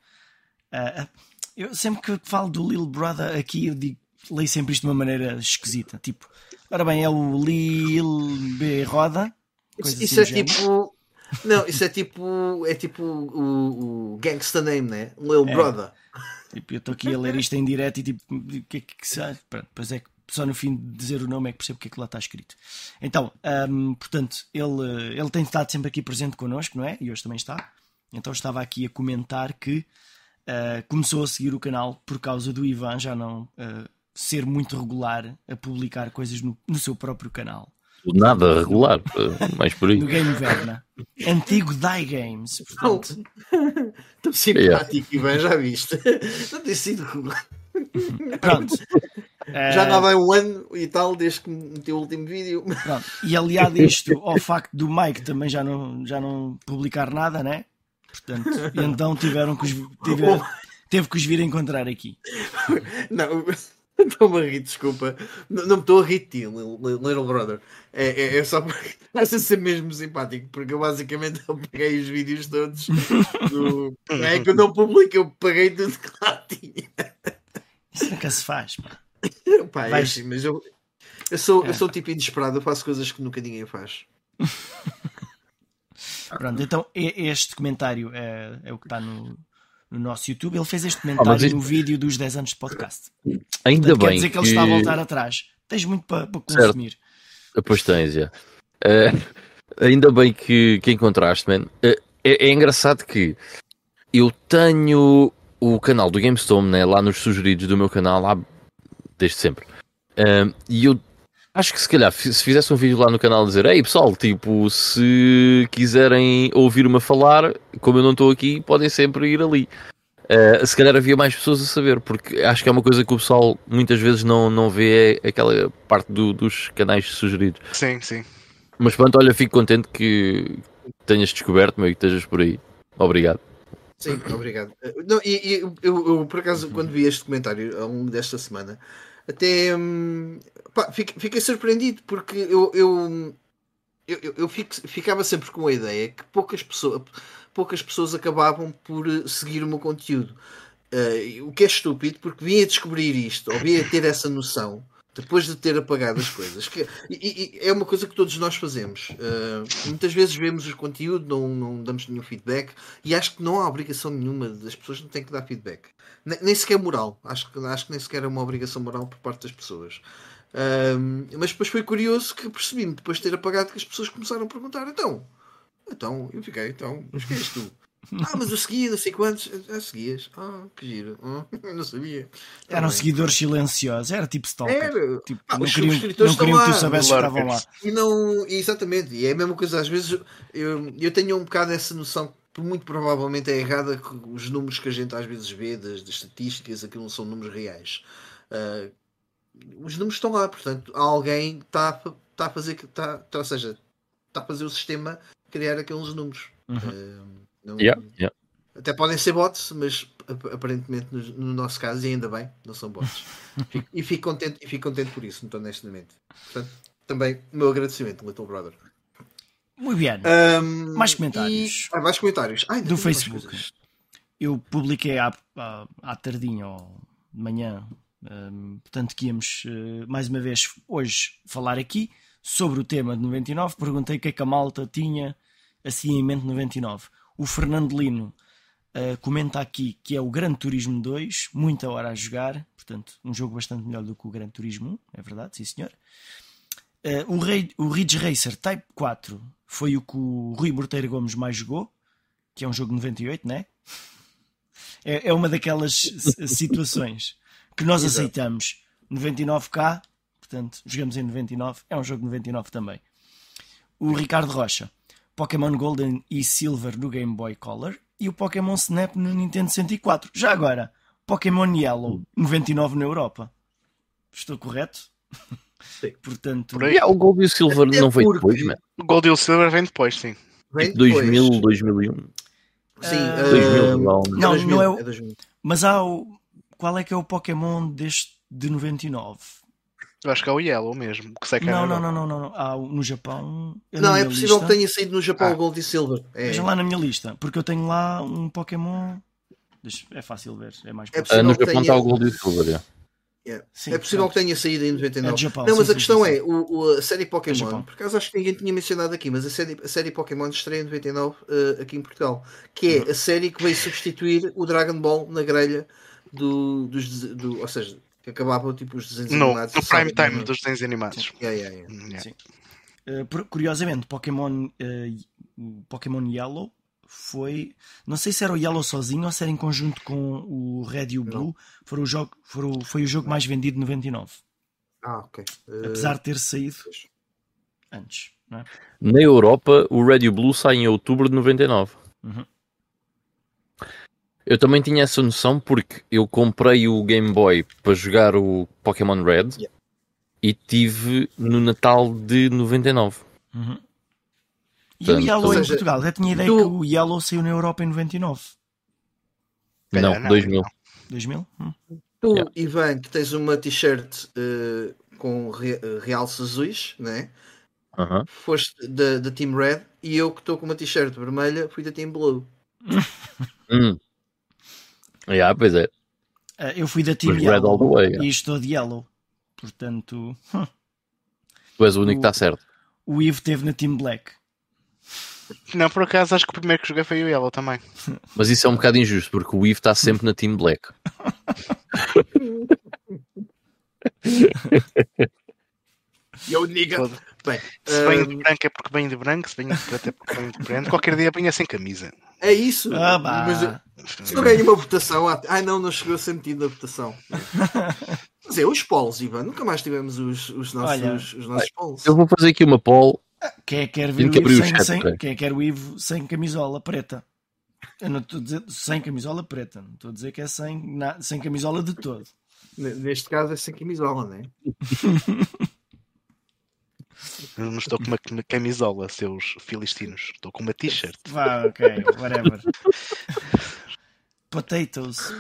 Uh, eu sempre que falo do Lil Brother aqui, eu digo, leio sempre isto de uma maneira esquisita. Tipo, ora bem, é o Lil B Roda. Isso, isso assim é tipo. Não, isso é tipo. É tipo o, o gangsta name, né? Lil é. Brother. Tipo, eu estou aqui a ler isto em direto e tipo, o que é que sabe? Pronto, depois é que só no fim de dizer o nome é que percebo o que é que lá está escrito. Então, um, portanto, ele, ele tem estado sempre aqui presente connosco, não é? E hoje também está. Então estava aqui a comentar que uh, começou a seguir o canal por causa do Ivan já não uh, ser muito regular a publicar coisas no, no seu próprio canal. Nada regular, mais por aí. No Game Verna. Antigo Die Games. Portanto. Estou simpático, Ivan, já viste? Não tem sido regular. Pronto. Já não vai um ano e tal desde que meteu o último vídeo. Pronto. E aliado isto ao facto do Mike também já não, já não publicar nada, né? Portanto, então tiveram que os, tiver, teve que os vir encontrar aqui. Não, Estou-me a rir, desculpa. Não, não me estou a rir de ti, Little Brother. É, é, é só porque estás a ser mesmo simpático, porque eu basicamente eu peguei os vídeos todos. Do... É que eu não publico, eu paguei tudo que lá tinha. Isso nunca se faz, pá. pá é assim, mas eu, eu, sou, é. eu sou tipo inesperado, eu faço coisas que nunca ninguém faz. Pronto, então este comentário é, é o que está no, no nosso YouTube. Ele fez este comentário oh, no vídeo dos 10 anos de podcast. Ainda Portanto, bem. Quer dizer que, que ele está a voltar atrás. Tens muito para, para consumir. Pois tens, já. Uh, ainda bem que, que encontraste, man. Uh, é, é, engraçado que eu tenho o canal do GameStone né, lá nos sugeridos do meu canal lá desde sempre. Uh, e eu acho que se calhar se fizesse um vídeo lá no canal dizer Ei pessoal, tipo, se quiserem ouvir-me falar, como eu não estou aqui, podem sempre ir ali. Uh, se calhar havia mais pessoas a saber, porque acho que é uma coisa que o pessoal muitas vezes não, não vê é aquela parte do, dos canais sugeridos. Sim, sim. Mas pronto, olha, fico contente que tenhas descoberto, meu, e que estejas por aí. Obrigado. Sim, obrigado. Eh, não, e, e eu, eu, por acaso, quando vi este comentário ao longo desta semana, até hum, pá, fiquei, surpreendido porque eu, eu, eu, eu fico, ficava sempre com a ideia que poucas pessoas, poucas pessoas acabavam por eh, seguir o meu conteúdo. Uh, o que é estúpido porque vinha descobrir isto, ou vinha ter essa noção depois de ter apagado as coisas. Que, e, e, é uma coisa que todos nós fazemos. Uh, muitas vezes vemos o conteúdo, não, não damos nenhum feedback e acho que não há obrigação nenhuma das pessoas não têm que dar feedback. Nem, nem sequer moral. Acho acho que nem sequer é uma obrigação moral por parte das pessoas. Uh, mas depois foi curioso que percebi-me, depois de ter apagado, que as pessoas começaram a perguntar: então, então, eu fiquei, então, mas que és tu? Ah, mas eu seguia, não sei quantos. Ah, seguias. Ah, que giro. Ah, não sabia. Eram um seguidores silenciosos, era tipo stalker. Era. Tipo, ah, não queriam, não queriam que tu soubesses que estavam lá. E não, exatamente, e é a mesma coisa, às vezes eu, eu tenho um bocado essa noção que muito provavelmente é errada que os números que a gente às vezes vê das, das estatísticas, aquilo não são números reais. Uh, os números estão lá, portanto, alguém está tá a fazer, tá, tá, ou seja, está a fazer o sistema criar aqueles números. Uhum. Uh, não, yeah, yeah. Até podem ser bots, mas aparentemente no, no, nosso caso, e ainda bem, não são bots. e, fico contente, e fico contente por isso, muito honestamente. Portanto, também o meu agradecimento, Little Brother. Muito bem. Um, mais comentários. E... Ah, mais comentários. Ai, do Facebook. Eu publiquei há, há, há tardinho ou de manhã, portanto, que íamos uh, mais uma vez hoje falar aqui sobre o tema de 99. Perguntei o que é que a malta tinha assim em mente 99. O Fernando Lino uh, comenta aqui que é o Gran Turismo 2, muita hora a jogar, portanto, um jogo bastante melhor do que o Gran Turismo 1, é verdade, sim senhor. Uh, o, Rei, o Ridge Racer Type 4 foi o que o Rui Morteiro Gomes mais jogou, que é um jogo 98, né? É, é uma daquelas situações que nós aceitamos. 99k, portanto, jogamos em 99, é um jogo 99 também. O Ricardo Rocha, Pokémon Golden e Silver no Game Boy Color e o Pokémon Snap no Nintendo 64. Já agora, Pokémon Yellow 99 na Europa. Estou correto? Sim. Portanto, Por aí, o Gold e o Silver não veio depois, mano. O Gold e o Silver vem depois, sim. Vem depois. 2000, 2001. Sim, uh, 2000, não, não, 2000, não é, o, é Mas há o. Qual é que é o Pokémon deste de 99? Eu acho que é o Yellow mesmo. Que sei que não, é não, não, não, não, não. Ah, no Japão. Não, é possível lista... que tenha saído no Japão ah. Gold e Silver. É. Veja lá na minha lista, porque eu tenho lá um Pokémon. É fácil ver, é mais é ah, No Japão tenha... está o Gold e Silver, é. Yeah. Sim, é possível que tenha saído em 99. É Japão, não, mas sim, a questão sim, é: o, o, a série Pokémon, por acaso acho que ninguém tinha mencionado aqui, mas a série, a série Pokémon estreia em 99 uh, aqui em Portugal, que é uhum. a série que veio substituir o Dragon Ball na grelha do, dos, do, ou seja, que acabavam tipo os desenhos no, animados. No prime time dos desenhos animados. Yeah, yeah, yeah. Uh, curiosamente, Pokémon, uh, Pokémon Yellow foi. Não sei se era o Yellow sozinho ou se era em conjunto com o Red e o Blue. Foi o, jogo, foi o, foi o jogo mais vendido de 99. Ah, ok. Uh... Apesar de ter saído antes. É? Na Europa, o Red e o Blue sai em outubro de 99. Uhum. Eu também tinha essa noção porque eu comprei o Game Boy para jogar o Pokémon Red yeah. e tive no Natal de 99. Uhum. E Portanto, o Yellow seja, em Portugal? Já tinha ideia tu... que o Yellow saiu na Europa em 99. Não, não 2000. 2000? Hum. Tu, yeah. Ivan, que tens uma t-shirt uh, com re eh, realces azuis, né? Uh -huh. Foste da Team Red e eu que estou com uma t-shirt vermelha fui da Team Blue. hum. Yeah, pois é. Uh, eu fui da Team Yellow way, yeah. e estou de Yellow. Portanto. Tu és o único que está certo. O Ivo teve na Team Black. Não, por acaso acho que o primeiro que joguei foi o Yellow também. Mas isso é um bocado injusto porque o Ivo está sempre na Team Black. Eu liga. Bem, se vem de branco é porque vem de branco, se vem de preto é porque vem de preto. Qualquer dia venha sem camisa. É isso. Ah, mas, se não ganha uma votação, ai não, não chegou a ser metido na votação. Mas é os polos, Ivan. Nunca mais tivemos os, os nossos, Olha, os nossos polos. Eu vou fazer aqui uma poll. Quem é que quer ver o Ivo sem, sem, quem é quer o Ivo sem camisola preta? Eu não estou a dizer sem camisola preta, não estou a dizer que é sem, na, sem camisola de todo. Neste caso é sem camisola, não é? Eu não estou com uma camisola, seus filistinos. Estou com uma t-shirt. Vá, ok, whatever. Potatoes.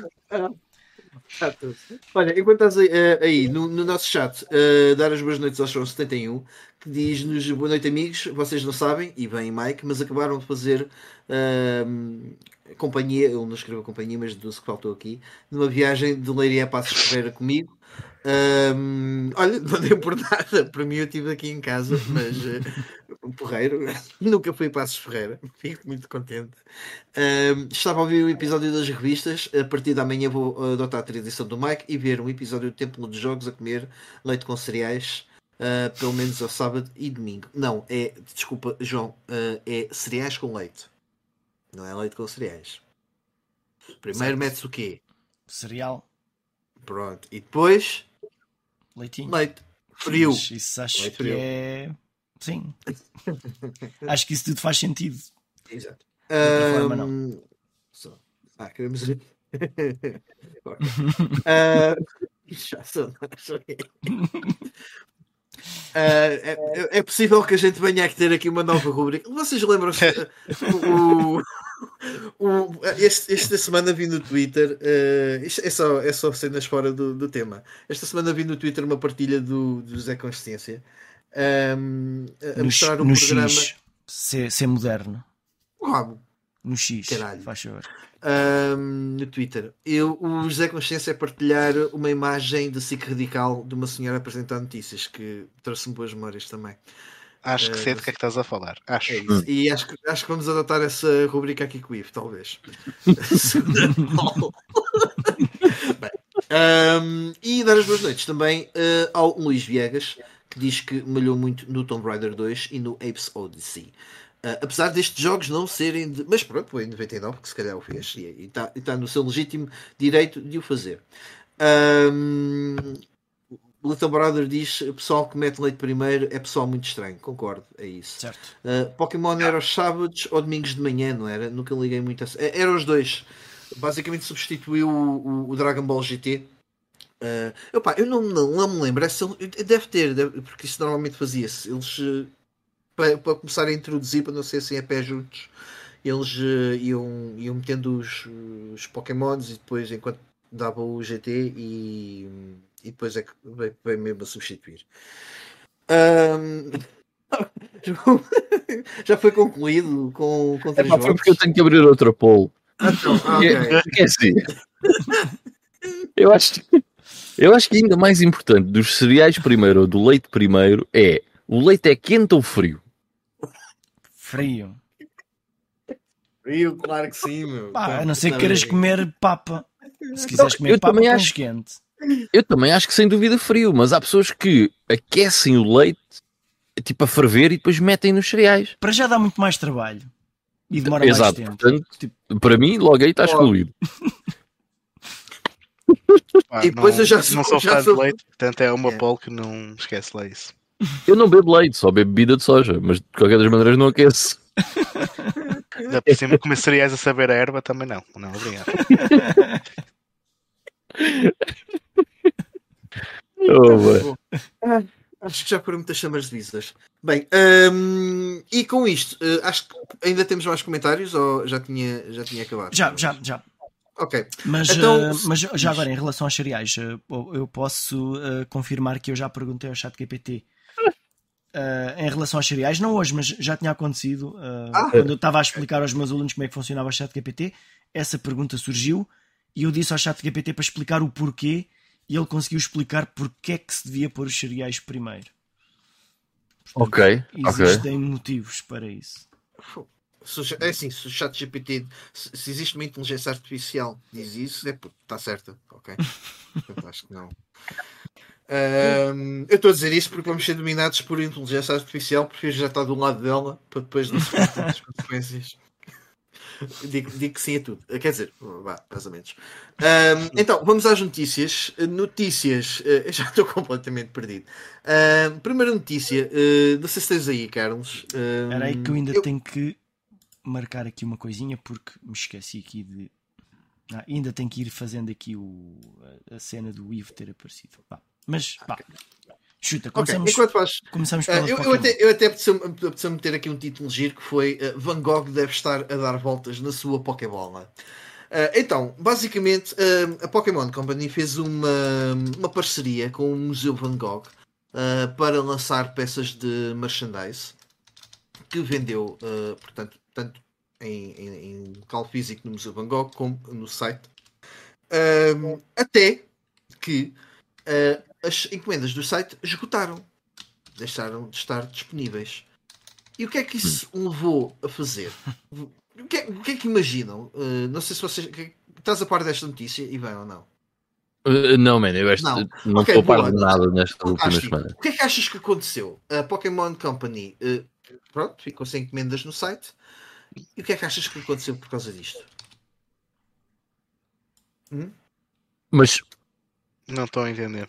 Olha, enquanto estás aí, uh, aí no, no, nosso chat, uh, dar as boas noites ao Show 71, que diz-nos boa noite, amigos. Vocês não sabem, e bem, Mike, mas acabaram de fazer uh, companhia. Ele não escreveu companhia, mas do que faltou aqui, numa viagem de Leiria a Passos Ferreira comigo. Um, olha, não deu por nada. Para mim, eu estive aqui em casa, mas uh, um porreiro. Nunca fui para Passos Ferreira. Fico muito contente. Um, estava a ouvir o episódio das revistas. A partir da manhã vou adotar a tradição do Mike e ver um episódio do Templo de Jogos a comer leite com cereais. Uh, pelo menos ao sábado e domingo. Não, é, desculpa, João, uh, é cereais com leite. Não é leite com cereais. Primeiro metes o quê? Cereal. Pronto. E depois Leitinho. Leite. Frio. Mas isso acho Leite que frio. é. Sim. acho que isso tudo faz sentido. Exato. Um... Forma, não. Só. Ah, queremos. uh... Já sou. Uh, é, é, possível que a gente venha a ter aqui uma nova rubrica. Vocês lembram-se? o, o, este, esta semana vi no Twitter, uh, isto é só, é só cenas fora do, do tema. Esta semana vi no Twitter uma partilha do, do José Consciência um, a no, mostrar um programa. X, ser, ser moderno. Rabo. No X, Caralho. faz favor. Um, no Twitter. Eu, o José Consciência é partilhar uma imagem de SIC radical de uma senhora a apresentar notícias que trouxe-me boas memórias também. Acho que sei do que é que estás a falar. Acho. É e acho, acho que vamos adotar essa rubrica aqui com o Ivo, talvez. Bem, um, e dar as boas noites também uh, ao Luís Viegas, que diz que malhou muito no Tomb Raider 2 e no Apes Odyssey. Uh, apesar destes jogos não serem de. Mas pronto, foi em 99, que se calhar o fez e está tá no seu legítimo direito de o fazer. Um, Little Brother diz pessoal que mete leite primeiro é pessoal muito estranho, concordo, é isso. Certo. Uh, Pokémon era aos sábados ou domingos de manhã, não era? Nunca liguei muito a. Era os dois. Basicamente substituiu o, o, Dragon Ball GT. Uh, ah, opa, eu não, não, não me lembro, é deve ter, deve, porque isso normalmente fazia-se. Eles uh, para, para, começar a introduzir, para não ser assim a pé juntos, eles uh, iam, iam metendo os, os Pokémons e depois enquanto dava o GT e e depois é que veio, veio mesmo a substituir. Um... já foi concluído com, com três é, Foi porque eu tenho que abrir outra poll. Então, okay. é, é assim. eu acho, eu acho que ainda mais importante dos cereais primeiro ou do leite primeiro é o leite é quente ou frio? Frio. Frio, claro que sim, meu. Pá, a não ser que queiras comer papa. Se quiseres comer eu papa, também acho quente. Eu também acho que sem dúvida frio, mas há pessoas que aquecem o leite tipo a ferver e depois metem nos cereais. Para já dá muito mais trabalho e demora Exato, mais tempo. Portanto, tipo... para mim, logo aí está excluído. Ah, e depois não, eu já sou, não sou fã sou... de leite, portanto é uma é. pole que não esquece lá isso. Eu não bebo leite, só bebo bebida de soja, mas de qualquer das maneiras não aqueço. Já por cima comer cereais a saber a erva também não. Não, obrigado. Oh, ah, acho que já foram muitas chamas de visas. Bem, um, e com isto, uh, acho que ainda temos mais comentários ou já tinha, já tinha acabado? Já, já, já. Ok. Mas, então, uh, mas já agora, em relação aos cereais, uh, eu posso confirmar que eu já perguntei ao chat GPT em relação aos cereais, não hoje, mas já tinha acontecido ah. quando eu estava a explicar aos meus alunos como é que funcionava o chat GPT. Essa pergunta surgiu e eu disse ao chat GPT para explicar o porquê e ele conseguiu explicar porque é que se devia pôr os cereais primeiro. Portanto, ok. Existem okay. motivos para isso. É assim, se o chat GPT, se, existe uma inteligência artificial diz isso, é está certa, ok? Portanto, acho que não. Um, eu estou a dizer isso porque vamos ser dominados por inteligência artificial, porque já está do lado dela para depois não sofrer as consequências. Digo, digo, que sim a tudo. Quer dizer, vá, mais ou menos. Um, então, vamos às notícias. Notícias, uh, já estou completamente perdido. Uh, primeira notícia, uh, não sei se tens aí, Carlos. Espera aí que eu ainda eu... tenho que marcar aqui uma coisinha porque me esqueci aqui de. Ah, ainda tenho que ir fazendo aqui o, a, cena do Ivo ter aparecido. Mas, pá, chuta, começamos, okay, faz, começamos uh, eu, eu, até, eu até apeteceu meter aqui um título giro que foi uh, Van Gogh deve estar a dar voltas na sua Pokébola. Uh, então, basicamente, a Pokémon Company fez uma, uma parceria com o Museu Van Gogh para lançar peças de merchandise que vendeu, portanto, tanto em, em, em, local físico no Museu Van Gogh como no site. até que as encomendas do site esgotaram, deixaram de estar disponíveis. E o que é que isso levou a fazer? O que, é, o que é que imaginam? Uh, não sei se vocês. Que, estás a par desta notícia e vem ou não? Uh, não, man, eu não, não okay, estou a par de nada nesta última semana. O que é que achas que aconteceu? A Pokémon Company uh, pronto, ficou sem encomendas no site. E o que é que achas que aconteceu por causa disto? Hum? Mas não estou a entender.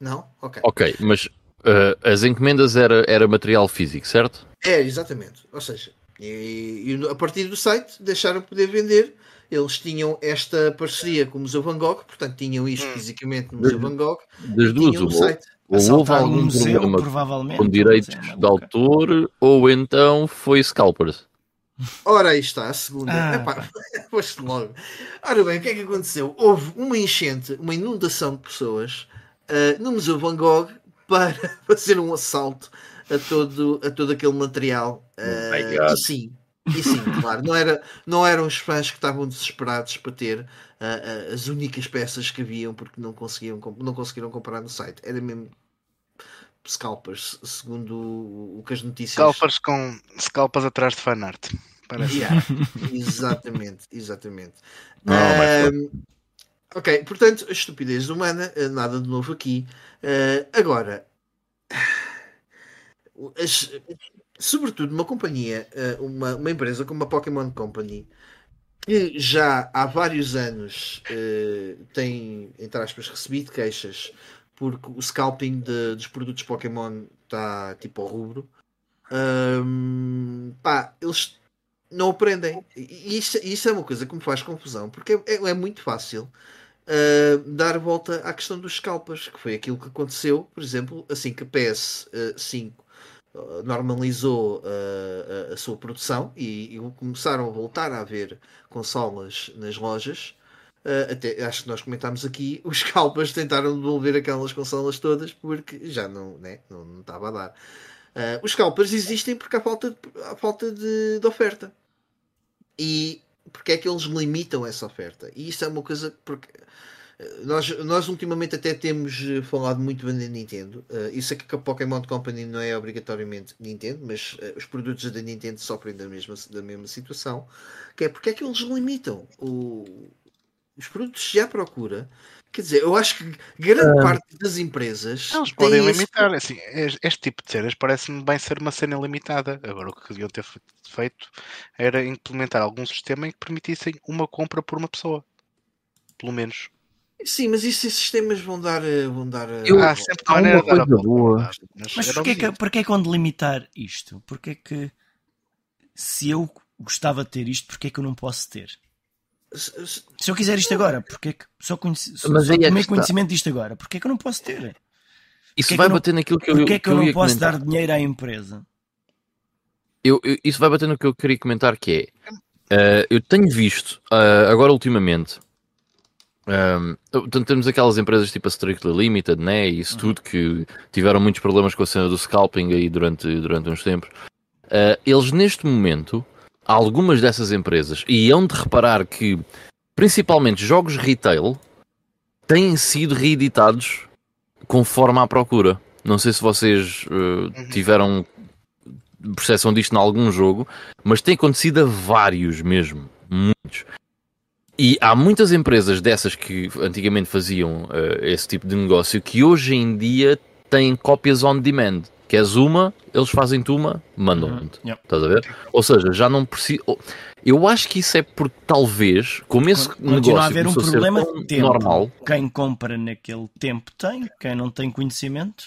Não? Ok. Ok, mas uh, as encomendas era, era material físico, certo? É, exatamente. Ou seja, e, e, a partir do site deixaram poder vender. Eles tinham esta parceria com o Museu Van Gogh, portanto tinham isto hum. fisicamente no Museu Van Gogh. Das duas, ou, ou houve algum museu, problema com direitos de autor, ou então foi scalpers. Ora, aí está, a segunda. Ah, Epá, logo. Ora bem, o que é que aconteceu? Houve uma enchente, uma inundação de pessoas uh, no Museu Van Gogh para fazer um assalto a todo, a todo aquele material. Uh, e sim, e sim, claro, não, era, não eram os fãs que estavam desesperados para ter uh, uh, as únicas peças que haviam porque não, conseguiam, não conseguiram comprar no site. Era mesmo scalpers, segundo o, o que as notícias. Scalpers com scalpers atrás de fanart. Yeah, exatamente, exatamente. Não, ok, portanto, a estupidez humana, nada de novo aqui. Uh, agora, as, sobretudo uma companhia, eh, uma, uma empresa como a Pokémon Company, que já há vários anos uh, tem, entre aspas, recebido queixas porque o scalping de, dos produtos Pokémon está tipo ao rubro. Um, pá, eles não aprendem. E isso é uma coisa que me faz confusão, porque é, é, é muito fácil uh, dar volta à questão dos scalpers, que foi aquilo que aconteceu, por exemplo, assim que a PS5 normalizou uh, a, a, sua produção e, e, começaram a voltar a haver consolas nas lojas. Uh, até acho que nós comentámos aqui, os calpas tentaram devolver aquelas consolas todas porque já não, né, não, não estava a dar. Uh, os calpas existem porque há falta, de, há falta de, de oferta. E porque é que eles limitam essa oferta? E isso é uma coisa porque nós, nós ultimamente até temos eh, falado muito bem da Nintendo. Uh, isso é que a Pokémon Company não é obrigatoriamente Nintendo, mas uh, os produtos da Nintendo sofrem da mesma, da mesma situação. Que é porque é que eles limitam o, os produtos já procura. Quer dizer, eu acho que grande uh, parte das empresas. Eles podem limitar. Esse... Assim, este tipo de cenas parece-me bem ser uma cena limitada. Agora, o que deviam ter feito era implementar algum sistema em que permitissem uma compra por uma pessoa. Pelo menos. Sim, mas esses sistemas vão dar. Eh, vão dar eh, eu, ah, sempre há uma coisa boa. Mas porquê que, porquê que onde limitar isto? Porquê que se eu gostava de ter isto, porquê que eu não posso ter? Se, se eu quiser isto agora, porquê que só, conheci, mas só é tomei conhecimento disto agora, porquê que eu não posso ter? Isso vai bater não, naquilo que eu Porquê que eu, eu não posso comentar? dar dinheiro à empresa? Eu, eu, isso vai bater no que eu queria comentar que é uh, eu tenho visto uh, agora ultimamente um, então temos aquelas empresas tipo a Strictly Limited, né? E isso uhum. tudo que tiveram muitos problemas com a cena do scalping aí durante, durante uns tempos. Uh, eles neste momento, algumas dessas empresas, e hão de reparar que principalmente jogos retail têm sido reeditados conforme à procura. Não sei se vocês uh, tiveram percepção disto em algum jogo, mas tem acontecido a vários mesmo, muitos. E há muitas empresas dessas que antigamente faziam uh, esse tipo de negócio que hoje em dia têm cópias on demand. Queres uma, eles fazem-te uma, mandam-te. Uhum. Yep. Estás a ver? Ou seja, já não precisa. Eu acho que isso é porque talvez, como esse Continua negócio a haver um problema de tempo. normal. Quem compra naquele tempo tem, quem não tem conhecimento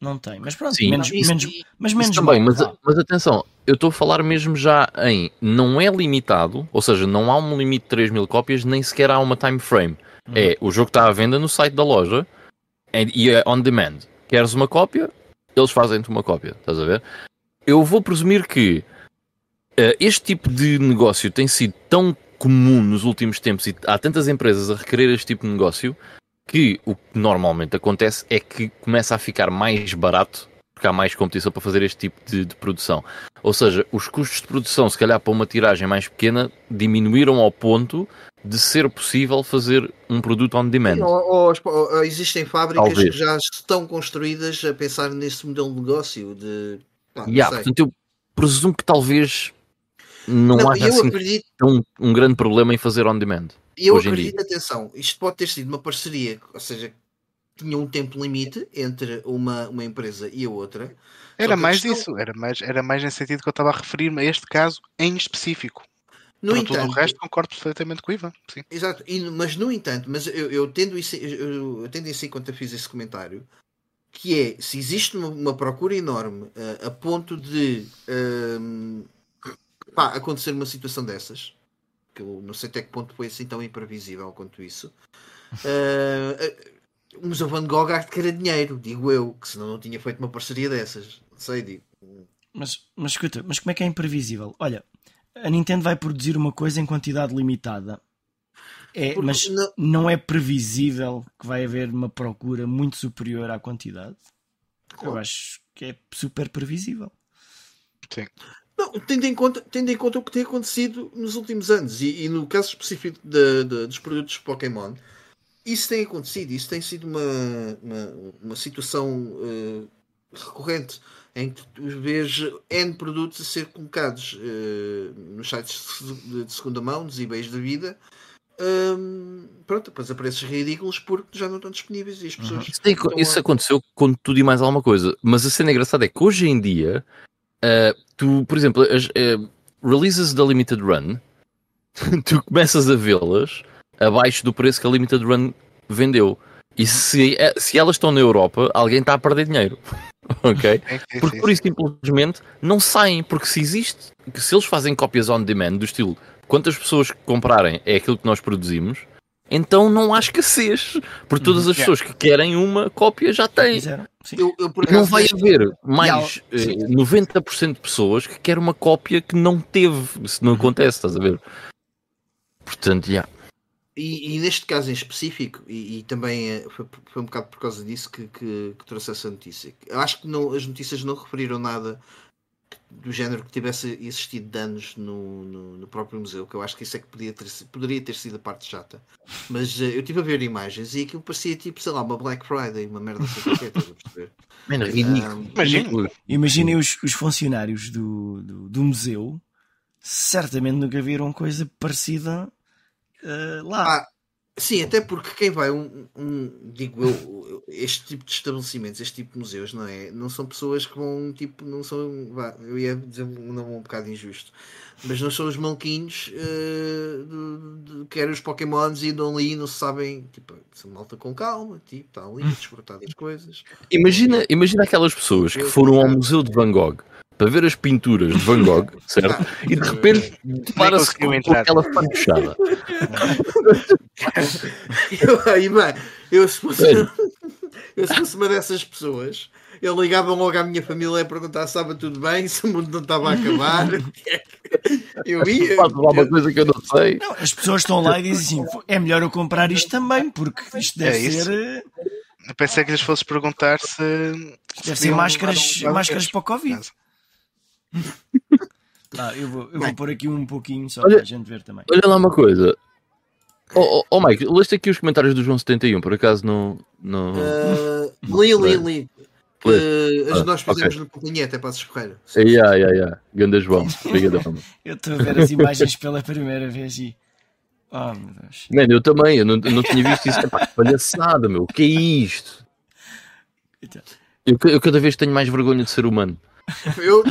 não tem. Mas pronto, Sim, menos, isso, menos, mas menos também. Mas, mas atenção, eu estou a falar mesmo já em não é limitado, ou seja, não há um limite de 3 mil cópias, nem sequer há uma time frame. Uhum. É o jogo está à venda no site da loja e é on demand. Queres uma cópia? Eles fazem-te uma cópia, estás a ver? Eu vou presumir que uh, este tipo de negócio tem sido tão comum nos últimos tempos e há tantas empresas a requerer este tipo de negócio que o que normalmente acontece é que começa a ficar mais barato porque há mais competição para fazer este tipo de, de, produção. Ou seja, os custos de produção, se calhar para uma tiragem mais pequena, diminuíram ao ponto de ser possível fazer um produto on demand. Sim, ou, ou, existem fábricas Talvez. que já estão construídas a pensar nesse modelo de negócio. De... Ah, yeah, portanto, eu presumo que talvez não, não haja assim acredito... um, um grande problema em fazer on demand. E eu acredito, atenção, isto pode ter sido uma parceria, ou seja, tinha um tempo limite entre uma, uma empresa e a outra. Era mais questão... isso, era mais, era mais nesse sentido que eu estava a referir-me a este caso em específico. No Para entanto, todo o resto concordo perfeitamente com o Ivan. Sim. Exato, e, mas no entanto, mas eu, eu, tendo isso, eu, eu tendo isso em conta, fiz esse comentário, que é se existe uma, uma procura enorme uh, a ponto de uh, pá, acontecer uma situação dessas, que eu não sei até que ponto foi assim tão imprevisível quanto isso. Uh, o Museu Van Gogh há de querer dinheiro, digo eu, que senão não tinha feito uma parceria dessas. Não sei, digo. Mas, mas escuta, mas como é que é imprevisível? Olha, a Nintendo vai produzir uma coisa em quantidade limitada. É, mas não... não... é previsível que vai haver uma procura muito superior à quantidade. Eu acho que é super previsível. Sim. Não, tendo em conta, tendo em conta o que tem acontecido nos últimos anos e, e no caso específico de, de, dos produtos Pokémon, isso tem acontecido, isso tem sido uma, uma, uma situação uh, recorrente em que tu vês N produtos a ser colocados uh, nos sites de, de segunda mão, nos eBays da vida. Um, pronto, depois a preços ridículos porque já não estão disponíveis e as pessoas. Uhum. Isso, isso a... aconteceu com tudo e mais alguma coisa, mas a cena engraçada é que hoje em dia, uh, tu, por exemplo, as uh, releases da Limited Run, tu começas a vê-las abaixo do preço que a Limited Run vendeu. E se, é, se elas estão na Europa, alguém está a perder dinheiro. ok? Porque por isso simplesmente não saem, porque se existe, que se eles fazem cópias on demand do estilo quantas pessoas comprarem é aquilo que nós produzimos, então não há escassez, porque todas as uhum. pessoas que querem uma cópia já têm. Eu, eu, não vai haver mais uh, eh, 90% de pessoas que querem uma cópia que não teve. Isso não acontece, estás a ver? Portanto, já. Yeah. E, e, neste caso em específico, e, e também eh, foi, foi, um bocado por causa disso que, que, que trouxe essa notícia. Eu acho que não, as notícias não referiram nada do género que tivesse existido danos no, no, no, próprio museu, que eu acho que isso é que podia ter, poderia ter sido a parte chata. Mas uh, eu estive a ver imagens e aquilo parecia tipo, sei lá, uma Black Friday, uma merda assim qualquer, estás a perceber? Um, Imaginem os, os funcionários do, do, do museu certamente nunca viram coisa parecida uh, lá. Ah, sim, até porque quem vai um, um, digo eu, este tipo de estabelecimentos, este tipo de museus, não é? Não são pessoas que vão tipo, não são, vá, eu ia dizer um nome um bocado injusto, mas não são os maluquinhos uh, de, que eram os Pokémons e andam ali e não sabem, tipo, são malta com calma, tipo, está ali, desfrutar das coisas. Imagina, imagina aquelas pessoas que foram ao Museu de Van Gogh para ver as pinturas de Van Gogh, certo? E de repente depara-se com, com aquela fantochada. eu, aí, bem, eu, se fosse, eu se fosse uma dessas pessoas, eu ligava logo à minha família a perguntar se estava tudo bem, se o mundo não estava a acabar. eu ia. Faço uma coisa que eu não sei. Não, as pessoas estão lá e dizem assim: é melhor eu comprar isto também, porque isto deve é ser. Eu pensei que lhes fosse perguntar se. Deve ser máscaras, máscaras para o Covid. Ah, eu vou, eu vou pôr aqui um pouquinho só olha, para a gente ver também. Olha lá uma coisa. Oh, oh, oh Mike, leste aqui os comentários do João 71, por acaso não. não... Uh, li, li, li. Uh, ah, nós fizemos okay. no Colinhete, é para se Ferreira. Yeah, yeah, yeah. Ganda João, eu estou a ver as imagens pela primeira vez e. Oh, meu Deus. Mano, eu também, eu não, não tinha visto isso. Epá, palhaçada, meu. O que é isto? Então. Eu, eu cada vez tenho mais vergonha de ser humano. Eu.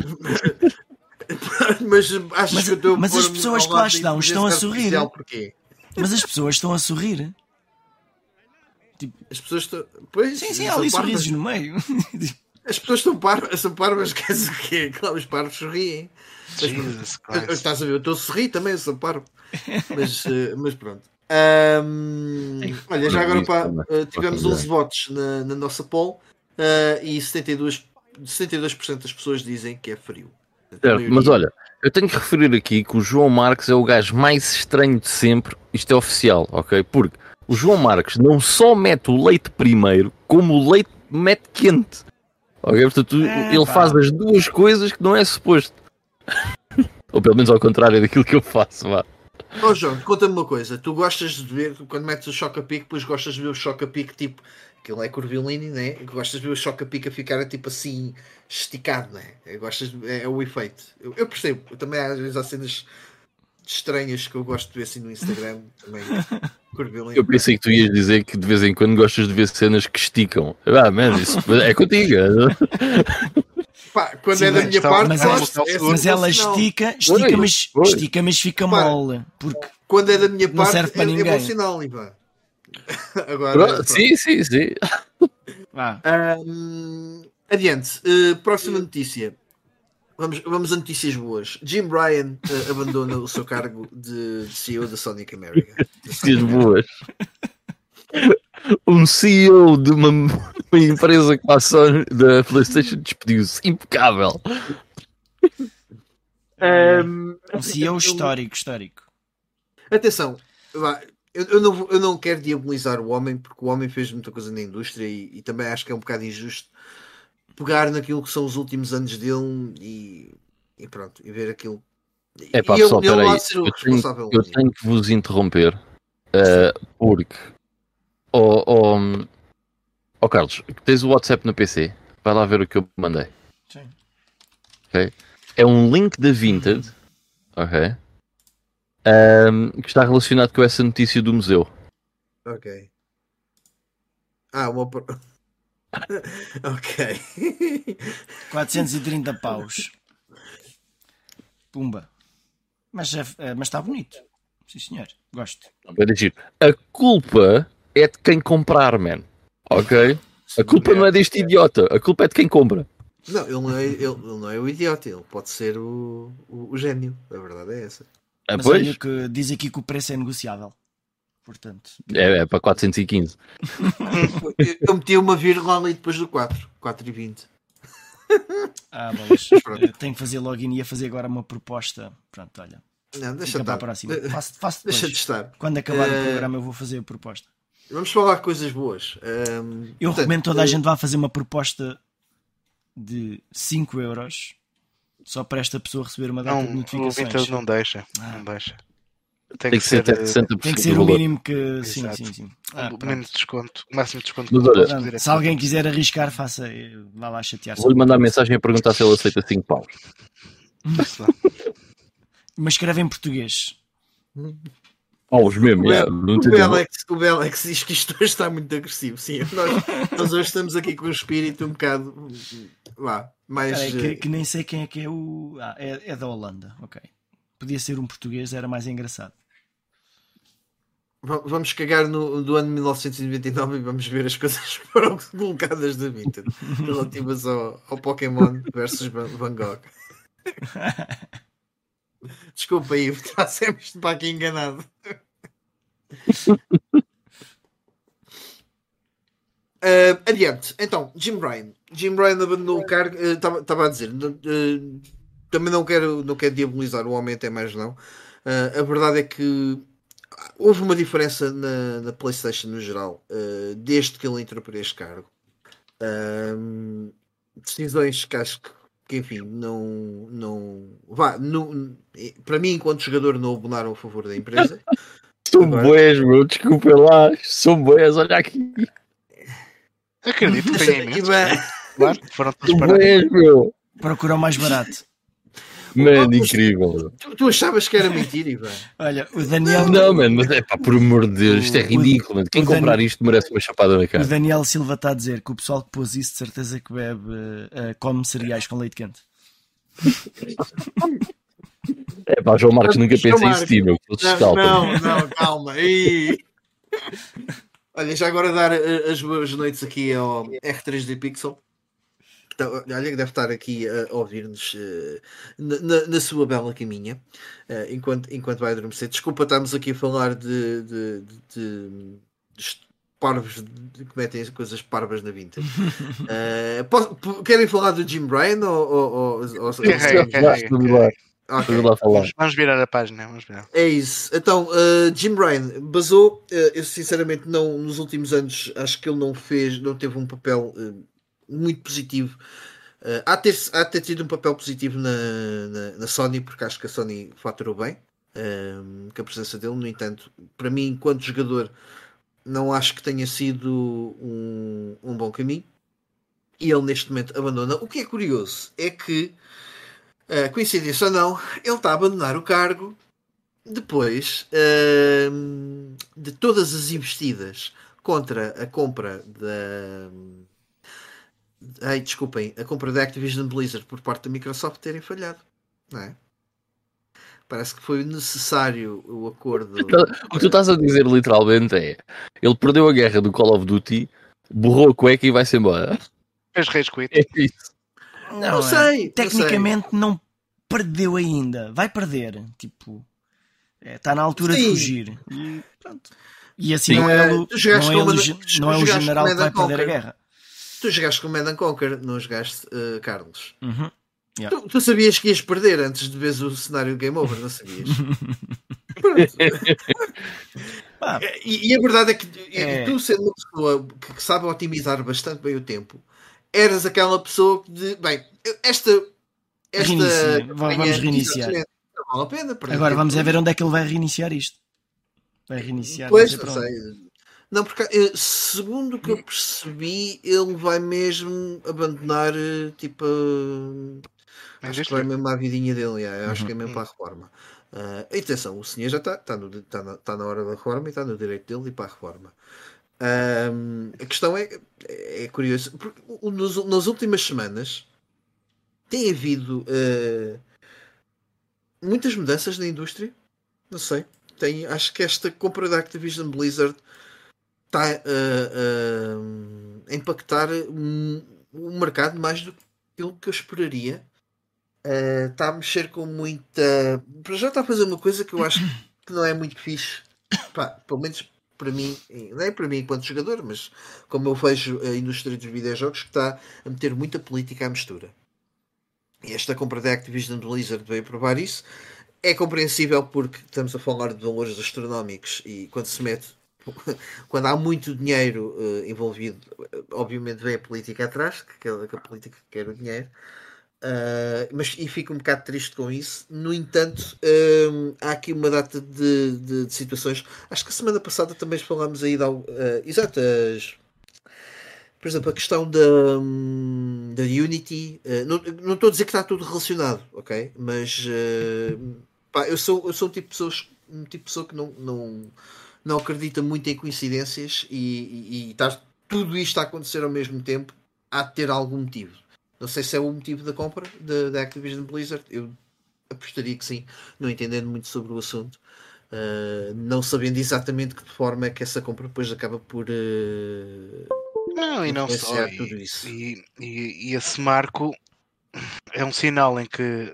mas acho mas, que eu estou Mas as pessoas que lá estão estão a sorrir. Porquê? Mas as pessoas estão a sorrir. Tipo, as pessoas estão. Pois, sim, sim, há ali sorrisos no meio. As pessoas estão parvas, são parvas, quer dizer o quê? Claro, os parvos sorriem. Mas, estás a ver? Eu estou a sorrir também, eu sou parvo. Mas, eh, mas pronto. Um, olha, já agora pá, uh, tivemos 11 votos na, na nossa poll uh, e 72%, 72 das pessoas dizem que é frio. Certo, mas olha, eu tenho que referir aqui que o João Marques é o gajo mais estranho de sempre. Isto é oficial, ok? Porque o João Marques não só mete o leite primeiro, como o leite mete quente. Ok? Portanto, é, ele pá. faz as duas coisas que não é suposto. Ou pelo menos ao contrário daquilo que eu faço, vá. Oh João, conta-me uma coisa. Tu gostas de ver, quando metes o choque a pique, depois gostas de ver o choque a tipo. Aquilo é curvilíneo, né? Gostas de ver o choque a pique a ficar tipo assim esticado, né? Gostas de, é, é o efeito. Eu, eu, percebo. Eu também às vezes há cenas estranhas que eu gosto de ver assim no Instagram também. Eu pensei que tu ias dizer que de vez em quando gostas de ver cenas que esticam. Ah, mas isso é contigo. Pá, quando Sim, é da minha parte, mas, gosto, é, mas ela estica, estica, mas, estica, mas fica Pá, mole. Porque quando é da minha parte, serve para é, ninguém. é bom sinal, Ivan. Agora, sim, sim, sim. Um, adiante, uh, próxima notícia. Vamos, vamos a notícias boas. Jim Ryan uh, abandona o seu cargo de, de CEO da Sonic America. Notícias boas. Um CEO de uma, uma empresa que passou da PlayStation despediu-se. Impecável. Um, um CEO histórico, histórico. Atenção, eu, eu, não, eu não quero diabolizar o homem porque o homem fez muita coisa na indústria e, e também acho que é um bocado injusto pegar naquilo que são os últimos anos dele e, e pronto, e ver aquilo. É pá, pessoal, peraí, eu, tenho, eu tenho que vos interromper uh, porque oh, oh, oh, Carlos, tens o WhatsApp no PC, vai lá ver o que eu mandei. Sim. Okay? É um link da Vinted, ok? Um, que está relacionado com essa notícia do museu. Ok. Ah, uma. ok. 430 paus. Pumba. Mas, é, é, mas está bonito. Sim, senhor. Gosto. A culpa é de quem comprar, man. Ok? A culpa não é deste idiota. A culpa é de quem compra. Não, ele não é, ele, ele não é o idiota. Ele pode ser o, o, o gênio. A verdade é essa. Ah, mas olha que diz aqui que o preço é negociável. Portanto, é, é para 415. eu meti uma vírgula ali depois do 4, 4,20. Ah, mas tenho que fazer login e ia fazer agora uma proposta. Pronto, olha. Não, deixa estar. Para cima. Faço, faço deixa de estar. Quando acabar uh... o programa, eu vou fazer a proposta. Vamos falar de coisas boas. Um, eu portanto, recomendo toda a gente vá fazer uma proposta de 5 euros só para esta pessoa receber uma data não, de notificações. O não deixa. Ah. Não deixa. Tem, tem que, ser, ser tem que ser o mínimo que. Sim, Exato. sim, sim. Ah, o menos desconto, o máximo de desconto. Mas, olha, se alguém quiser arriscar, faça. Eh, vá lá chatear. Vou-lhe mandar mensagem a perguntar se ele aceita 5 paus. Mas escreve em português. Oh, os mesmo, o, yeah, o, Belex, o Belex diz que isto hoje está muito agressivo. Sim, nós, nós hoje estamos aqui com o espírito um bocado. Lá, mais. que, eh, que, nem sei quem é que é o. Ah, é, é da Holanda, ok. Podia ser um português, era mais engraçado. Vamos cagar no, do ano 1999 e vamos ver as coisas que foram colocadas da Vinted relativas ao, ao Pokémon versus Van Gogh. Desculpa aí, trouxemos para aqui enganado. Uh, adiante, então, Jim Ryan. Jim Ryan abandonou o cargo. Estava uh, a dizer, uh, também não quero, não quero diabolizar o homem, até mais não. a verdade é que houve uma diferença na, na PlayStation no geral, desde que ele entrou para este cargo. Decisões que acho que, que, enfim, não. não vá, não, para mim, enquanto jogador, não abonaram a favor da empresa. São Agora... boas, meu, desculpa lá, são boas, olha aqui. Acredito que tenha imensos. Claro, foram todos meu. Procura o mais barato. Mano, incrível. Tu, tu, achavas que era mentira, Ivan? Olha, o Daniel. Não, mano, mas é pá, por amor de Deus, isto é ridículo. Mano. Quem comprar Daniel... isto merece uma chapada na cara. O Daniel Silva está a dizer que o pessoal que pôs isso de certeza que bebe, uh, come cereais com leite quente. É pá, João Marcos nunca pensa em ti, meu. Não, não, calma. Olha, já agora dar eh, as boas noites aqui ao R3D Pixel. Olha que deve estar aqui a ouvir-nos uh, na, na, sua bela caminha uh, enquanto, enquanto vai adormecer. Desculpa, estamos aqui a falar de, de, de, de parvos que cometem coisas parvas na vintage. uh, querem falar do Jim Bryan ou, ou, ou, ou, ou Okay. Vamos, vamos, virar a página. Vamos virar. É isso. Então, uh, Jim Ryan basou. Uh, eu sinceramente não, nos últimos anos acho que ele não fez, não teve um papel uh, muito positivo. Uh, há, ter, há ter tido um papel positivo na, na, na Sony, porque acho que a Sony faturou bem com a presença dele. No entanto, para mim, enquanto jogador, não acho que tenha sido um, um bom caminho. E ele neste momento abandona. O que é curioso é que Uh, coincidência ou não, ele está a abandonar o cargo depois uh, de todas as investidas contra a compra da. Ai, desculpem, a compra da Activision Blizzard por parte da Microsoft terem falhado, não é? Parece que foi necessário o acordo. O que tu estás a dizer literalmente é: ele perdeu a guerra do Call of Duty, borrou a cueca e vai-se embora. Fez rage quit. É isso. Não, não sei. É. Tecnicamente não, não perdeu ainda. Vai perder. Tipo, está é, na altura Sim. de fugir. E pronto. E assim Sim, não é, o, não é, o, não é o general que vai perder a guerra. Tu jogaste com o Medan Conquer, não jogaste, uh, Carlos? Uhum. Yeah. Tu, tu, sabias que ias perder antes de ver o cenário Game Over, não sabias? ah, e, e, a verdade é que é... tu, sendo uma pessoa que, que sabe otimizar bastante bem o tempo, eras aquela pessoa que de, bem, esta esta Reinicia. Vamos reiniciar. Não vale a pena. Agora vamos a ver onde é que ele vai reiniciar isto. Vai reiniciar. Pois, não sei. Não, porque eh, segundo o que eu percebi, ele vai mesmo abandonar eh, tipo. Acho que vai mesmo à vidinha dele, yeah. acho uhum. que é mesmo para a reforma. Uh, atenção, o senhor já está tá tá na, tá na hora da reforma e está no direito dele de ir para a reforma. Um, a questão é, é, é curioso, porque nos, nas últimas semanas tem havido uh, muitas mudanças na indústria. Não sei. Tem, acho que esta compra da Activision Blizzard está uh, uh, a impactar o mercado mais do que que eu esperaria. Está a mexer com muita. Para já está a fazer uma coisa que eu acho que não é muito fixe. Pá, pelo menos para mim, não é para mim enquanto jogador, mas como eu vejo a indústria dos videojogos, que está a meter muita política à mistura. E esta compra da Activision Blizzard veio provar isso. É compreensível porque estamos a falar de valores astronómicos e quando se mete, quando há muito dinheiro uh, envolvido, obviamente vem a política atrás, que, que a política quer o dinheiro. Uh, mas e fico um bocado triste com isso. No entanto, há aqui uma data de, de, de, situações. Acho que a semana passada também falámos aí, da, uh, por exemplo, a questão da, da Unity, uh, não, não estou a dizer que está tudo relacionado, ok? Mas uh, pá, eu, sou, eu sou um tipo de, pessoas, um tipo de pessoa que não, não, não acredita muito em coincidências e, e, e tá, tudo isto a acontecer ao mesmo tempo há de ter algum motivo. Não sei se é o motivo da compra da Activision Blizzard, eu apostaria que sim, não entendendo muito sobre o assunto. Uh, não sabendo exatamente que forma é que essa compra depois acaba por uh, não, e não só. E, e, e, esse marco é um sinal em que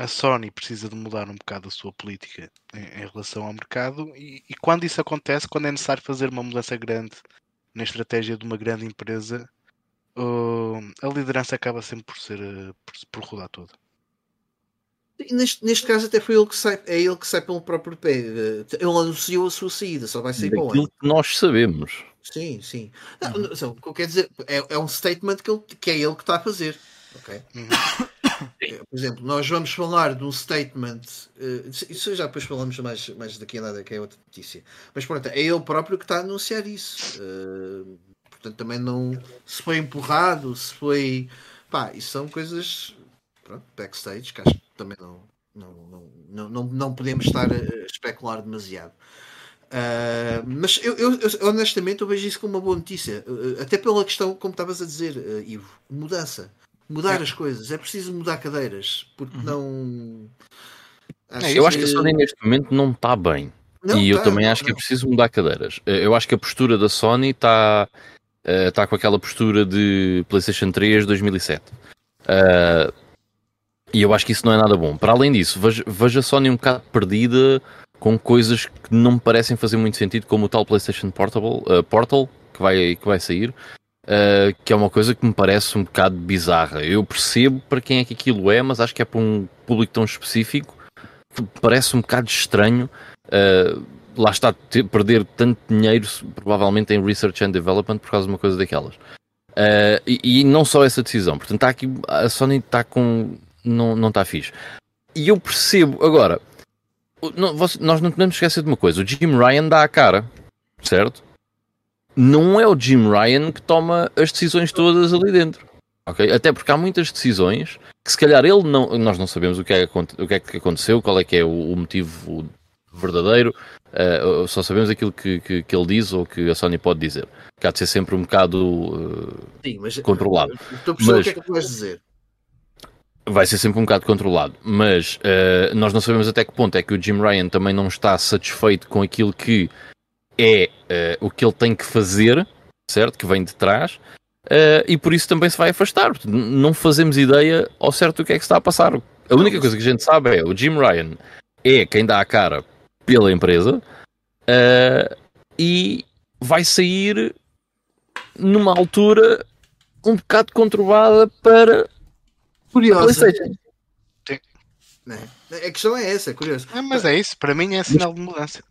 a Sony precisa de mudar um bocado a sua política em, em relação ao mercado e, e, quando isso acontece, quando é necessário fazer uma mudança grande na estratégia de uma grande empresa, uh, a liderança acaba sempre por ser uh, por, por rodar toda. Neste, neste caso até foi ele que sai, é ele que sai pelo próprio pé. Ele anunciou a sua saída, só vai sair para onde? que nós sabemos. Sim, sim. Não, uhum. não, o que quer dizer é, é um statement que, ele, que é ele que está a fazer. Ok? Uhum. É, por exemplo, nós vamos falar de um statement. Uh, isso já depois falamos mais, mais daqui a nada, que é outra notícia. Mas pronto, é ele próprio que está a anunciar isso. Uh, portanto, também não. Se foi empurrado, se foi. Pá, isso são coisas. Pronto, backstage, que acho também não, não, não, não, não, podemos estar a especular demasiado. Uh, mas eu, eu, eu, honestamente eu vejo isso como uma boa notícia, uh, até pela questão, como estavas a dizer, uh, Ivo, mudança. Mudar é. as coisas, é preciso mudar cadeiras, porque uhum. não. Acho é, eu acho que a Sony neste momento não está bem. Não, e tá, eu também não, acho que é preciso mudar cadeiras. Eu acho que a postura da Sony está está com aquela postura de PlayStation 3 2007. Uh, e eu acho que isso não é nada bom. Para além disso, vejo, vejo a Sony um bocado perdida com coisas que não me parecem fazer muito sentido, como o tal PlayStation Portable, uh, Portal, que vai, que vai sair, uh, que é uma coisa que me parece um bocado bizarra. Eu percebo para quem é que aquilo é, mas acho que é para um público tão específico que parece um bocado estranho. Uh, lá está, ter, perder tanto dinheiro, provavelmente em research and development, por causa de uma coisa daquelas. e, e não só essa decisão, portanto, está aqui, a Sony está com. Não, não está fixe. E eu percebo, agora, não, nós não podemos esquecer de uma coisa: o Jim Ryan dá a cara, certo? Não é o Jim Ryan que toma as decisões todas ali dentro. Okay? Até porque há muitas decisões que se calhar ele não. Nós não sabemos o que é, o que, é que aconteceu, qual é que é o, o motivo verdadeiro, uh, só sabemos aquilo que, que, que, ele diz ou que a Sony pode dizer. Que há de ser sempre um bocado uh, Sim, mas, controlado. Estou a perceber mas, o que é que tu vais dizer vai ser sempre um bocado controlado, mas uh, nós não sabemos até que ponto é que o Jim Ryan também não está satisfeito com aquilo que é uh, o que ele tem que fazer, certo? Que vem de trás, uh, e por isso também se vai afastar. Não fazemos ideia ao certo do que é que está a passar. A única coisa que a gente sabe é o Jim Ryan é quem dá a cara pela empresa e vai sair numa altura um bocado conturbada para Curiosa. É. A questão é essa, é curioso. É, mas é isso, para mim é sinal de mudança.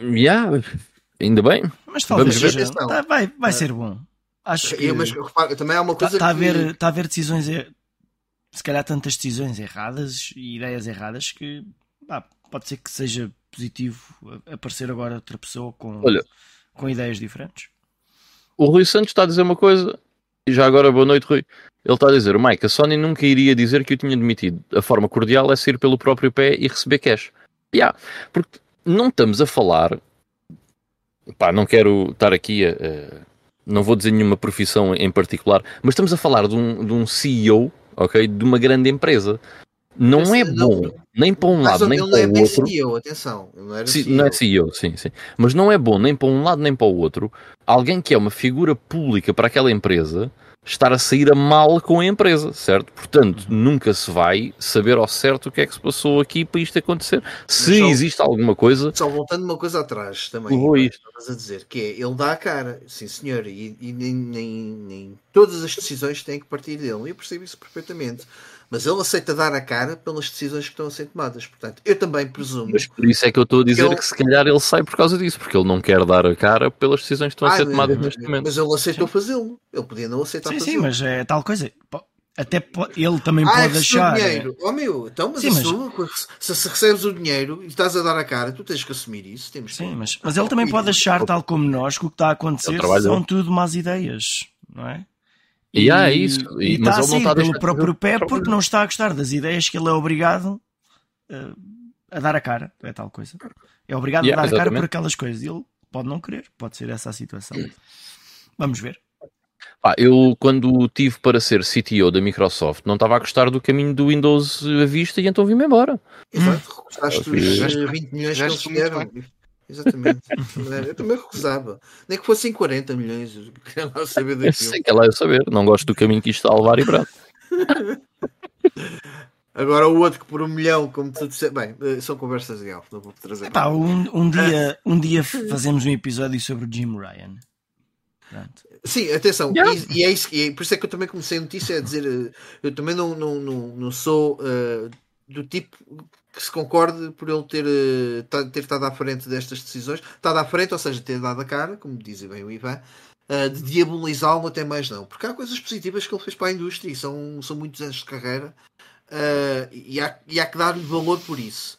Yeah, ainda bem. Mas talvez seja, tá, vai, vai ser bom. Acho que eu, mas, reparo, também há uma coisa está que... a ver, está a ver decisões, se calhar tantas decisões erradas e ideias erradas que pá, pode ser que seja positivo aparecer agora outra pessoa com, Olha, com ideias diferentes. O Rui Santos está a dizer uma coisa e já agora boa noite, Rui. Ele está a dizer, Mike, a Sony nunca iria dizer que eu tinha demitido. A forma cordial é sair pelo próprio pé e receber cash. Yeah, porque não estamos a falar. Pá, não quero estar aqui a. a não vou dizer nenhuma profissão em particular, mas estamos a falar de um, de um CEO, ok? De uma grande empresa. Não é bom, não, nem para um lado, nem para o é outro. CEO, atenção, não, era sim, CEO. não é CEO, sim, sim. Mas não é bom nem para um lado nem para o outro. Alguém que é uma figura pública para aquela empresa estar a sair a mal com a empresa, certo? Portanto, uhum. nunca se vai saber ao certo o que é que se passou aqui para isto acontecer. Se só, existe alguma coisa. Só voltando uma coisa atrás também, estavas a dizer, que é ele dá a cara, sim senhor, e, e nem, nem, nem, todas as decisões têm que partir dele. Eu percebo isso perfeitamente mas ele aceita dar a cara pelas decisões que estão a ser tomadas. Portanto, eu também presumo. Mas por isso é que eu estou a dizer que, ele... que se calhar ele sai por causa disso, porque ele não quer dar a cara pelas decisões que estão a ser tomadas mas, neste momento. Mas ele aceitou fazê-lo. Ele podia não aceitar Sim, sim, mas é tal coisa. Até ele também ah, pode achar. dinheiro. Oh meu, então, mas, sim, mas... Se, se, recebes o dinheiro e estás a dar a cara, tu tens que assumir isso. Temos sim, que... mas, mas ele também pode achar, tal como nós, que o que está a acontecer são tudo más ideias, não é? E, e é isso. E, e mas está ele não está pelo próprio pé porque não está a gostar das ideias que ele é obrigado uh, a dar a cara. É tal coisa. É obrigado yeah, a dar exatamente. a cara por aquelas coisas. Ele pode não querer, pode ser essa a situação. Vamos ver. Ah, eu, quando tive para ser CTO da Microsoft, não estava a gostar do caminho do Windows à vista e então vim-me embora. Exato, recusaste os 20 milhões que eles. Exatamente. eu também recusava. Nem que fossem 40 milhões. Eu queria lá saber daquilo. Eu sei que é lá eu saber. Não gosto do caminho que isto está a levar e pronto. Agora o outro que por um milhão, como tu disseste, bem, eh, são conversas de alto, não vou trazer. Epá, um, um, dia, um dia fazemos um episódio sobre o Jim Ryan. Pronto. Sim, atenção, yeah. e, e, é isso, e é por isso é que eu também comecei a notícia a dizer, eh, eu também não, não, não, não sou uh, do tipo que se concorde por ele ter, eh, ter estado à frente destas decisões, estado à frente, ou seja, ter dado a cara, como dizia bem o Ivan, uh, de diabolizá-lo até mais não, porque há coisas positivas que ele fez para a indústria e são, são muitos anos de carreira uh, e, há, e há que dar-lhe valor por isso.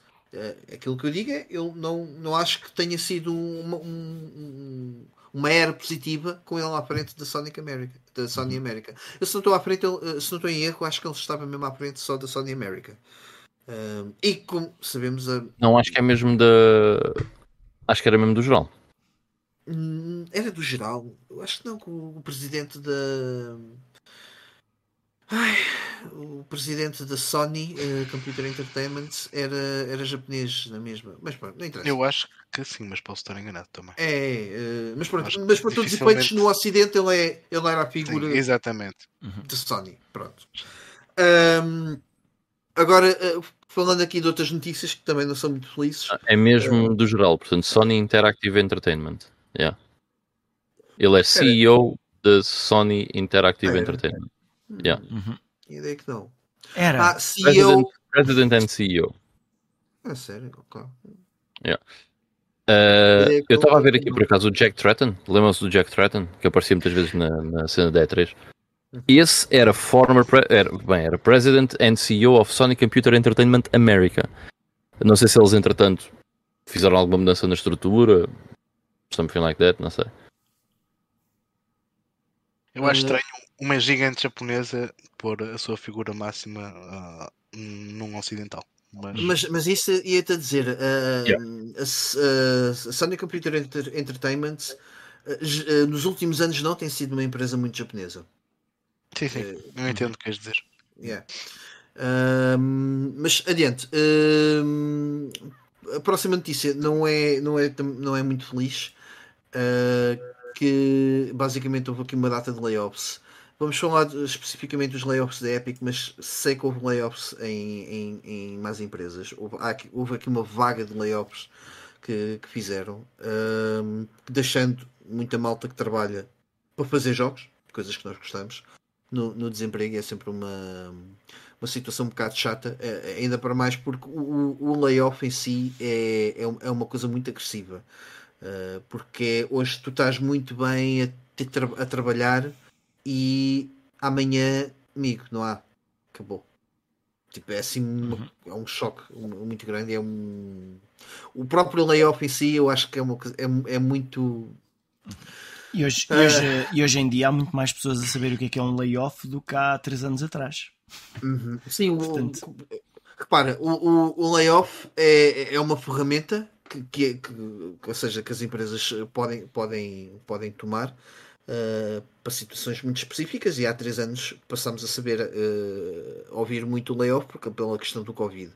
Aquilo que eu digo é, eu não, não acho que tenha sido uma, um, uma era positiva com ele à frente da Sonic America, da Sony uhum. America. Eu se não estou à frente, eh, se não estou em erro, acho que ele estava mesmo à frente só da Sony America. Uh, e como sabemos a... Não, acho que é mesmo da. Acho que era mesmo do geral. Hum, era do geral. Eu acho que não, que o presidente da. Ai, o presidente da Sony uh, Computer Entertainment era, era japonês na mesma. Mas pronto, não interessa. Eu acho que sim, mas posso estar enganado também. É, uh, mas, pronto, mas para todos os efeitos, no Ocidente ele, é, ele era a figura sim, exatamente. de Sony. Pronto. Um, agora, uh, falando aqui de outras notícias que também não são muito felizes. Ah, é mesmo do geral, portanto, Sony Interactive Entertainment. Yeah. Ele é CEO da Sony Interactive Entertainment. Yeah. Uhum. Ideia que não. Era. Ah, CEO. President, President and CEO. É sério, ok. Yeah. Uh, eu estava a ver aqui por acaso o Jack Tratton. Lembram-se do Jack Tratton? Que aparecia muitas vezes na, na cena da E3. Uhum. Esse era former era, bem, era President and CEO of Sony Computer Entertainment America. Não sei se eles, entretanto, fizeram alguma mudança na estrutura, something like that, não sei. Eu acho estranho uma gigante japonesa pôr a sua figura máxima uh, num ocidental. Mas... mas, mas isso ia-te a dizer, uh, yeah. a, a, Sony Computer Entertainment uh, nos últimos anos não tem sido uma empresa muito japonesa. Sim, sim, eu entendo o que queres dizer. Yeah. mas adiante. a próxima notícia não é, não é, não é muito feliz. que basicamente houve aqui uma data de layoffs Vamos falar especificamente dos layoffs da Epic, mas sei que houve layoffs em, em, em mais empresas. Houve, aqui, houve aqui uma vaga de layoffs que, que fizeram, um, deixando muita malta que trabalha para fazer jogos, coisas que nós gostamos, no, no desemprego. É sempre uma, uma situação um bocado chata, é, ainda para mais porque o, o layoff em si é, é, é uma coisa muito agressiva. Uh, porque hoje tu estás muito bem a, a trabalhar e amanhã, amigo, não há. Acabou. Tipo, é assim uhum. é um choque muito grande. É um... O próprio layoff em si eu acho que é, uma, é, é muito. E hoje, uh... e, hoje, e hoje em dia há muito mais pessoas a saber o que é que é um layoff do que há três anos atrás. Uhum. Sim, Portanto... o, repara, o, o, o, layoff é, é uma ferramenta que, que, que, ou seja, que as empresas podem, podem, podem tomar uh, para situações muito específicas e há três anos passamos a saber uh, ouvir muito o layoff porque, pela questão do Covid.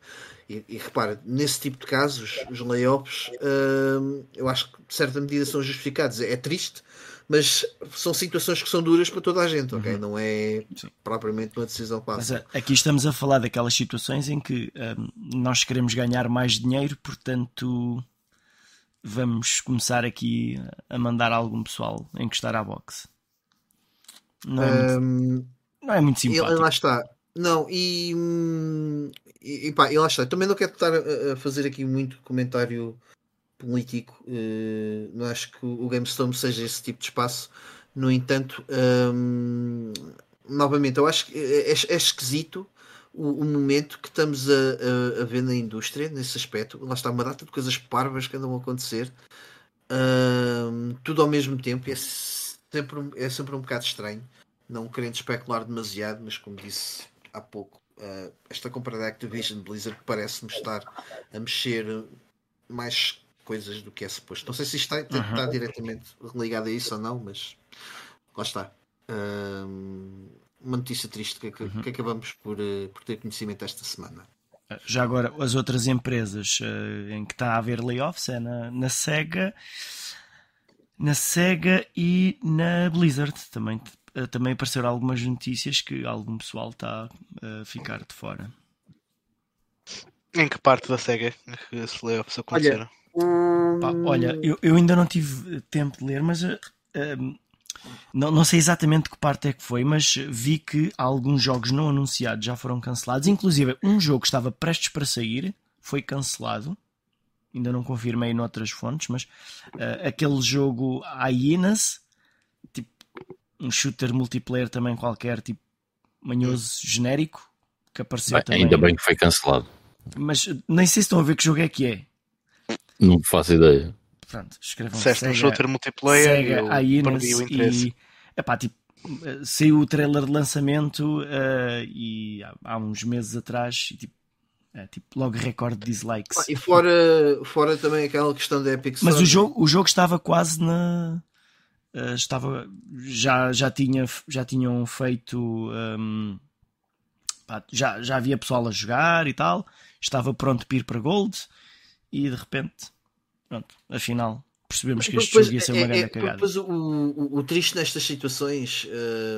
E, e repara, nesse tipo de casos, os layoffs uh, eu acho que de certa medida são justificados. É triste, mas são situações que são duras para toda a gente, ok? Uhum. Não é Sim. propriamente uma decisão fácil. Mas aqui estamos a falar daquelas situações em que um, nós queremos ganhar mais dinheiro, portanto vamos começar aqui a mandar algum pessoal encostar à boxe. Não é, um, muito, não é muito simpático. E, lá está. Não, e, e, pá, e lá está. Também não quero estar a, a fazer aqui muito comentário político. Uh, não acho que o GameStone seja esse tipo de espaço. No entanto, um, novamente, eu acho que é, é, é esquisito o, o, momento que estamos a, a, a, ver na indústria nesse aspecto. Lá está uma data de coisas parvas que andam a acontecer, tudo ao mesmo tempo. É sempre, é sempre um bocado estranho, não querendo especular demasiado, mas como disse há pouco, uh, esta compra da Activision Blizzard parece-me estar a mexer mais coisas do que é suposto. Não sei se isto está, uhum. está diretamente ligado a isso ou não, mas lá está uma notícia triste que, que, uhum. que acabamos por, uh, por ter conhecimento esta semana. Já agora, as outras empresas uh, em que está a haver layoffs é na, na Sega, na Sega e na Blizzard. Também, uh, também apareceram algumas notícias que algum pessoal está a ficar de fora. Em que parte da Sega é que esses layoffs aconteceram? Olha, Pá, olha eu, eu ainda não tive tempo de ler, mas não, não sei exatamente que parte é que foi, mas vi que alguns jogos não anunciados já foram cancelados. Inclusive, um jogo que estava prestes para sair foi cancelado. Ainda não confirmei noutras fontes, mas uh, aquele jogo Hyenas, tipo um shooter multiplayer também qualquer, tipo manhoso genérico, que apareceu bem, também. Ainda bem que foi cancelado. Mas nem sei se estão a ver que jogo é que é. Não faço ideia. pronto, escrevam Sega, Sega, shooter multiplayer Sega, e o interesse. E, epá, tipo, saiu o trailer de lançamento uh, e há, há, uns meses atrás e, tipo, é, tipo, logo recorde de dislikes. Ah, e fora, fora também aquela questão da Epic Mas o jogo, o jogo estava quase na. Uh, estava já, já, tinha, já tinham feito um, pá, já, já havia pessoal a jogar e tal estava pronto para ir para Gold e de repente pronto, afinal percebemos que este jogo ia ser uma é, grande é, cagada. Depois, o, o, o, triste nestas situações,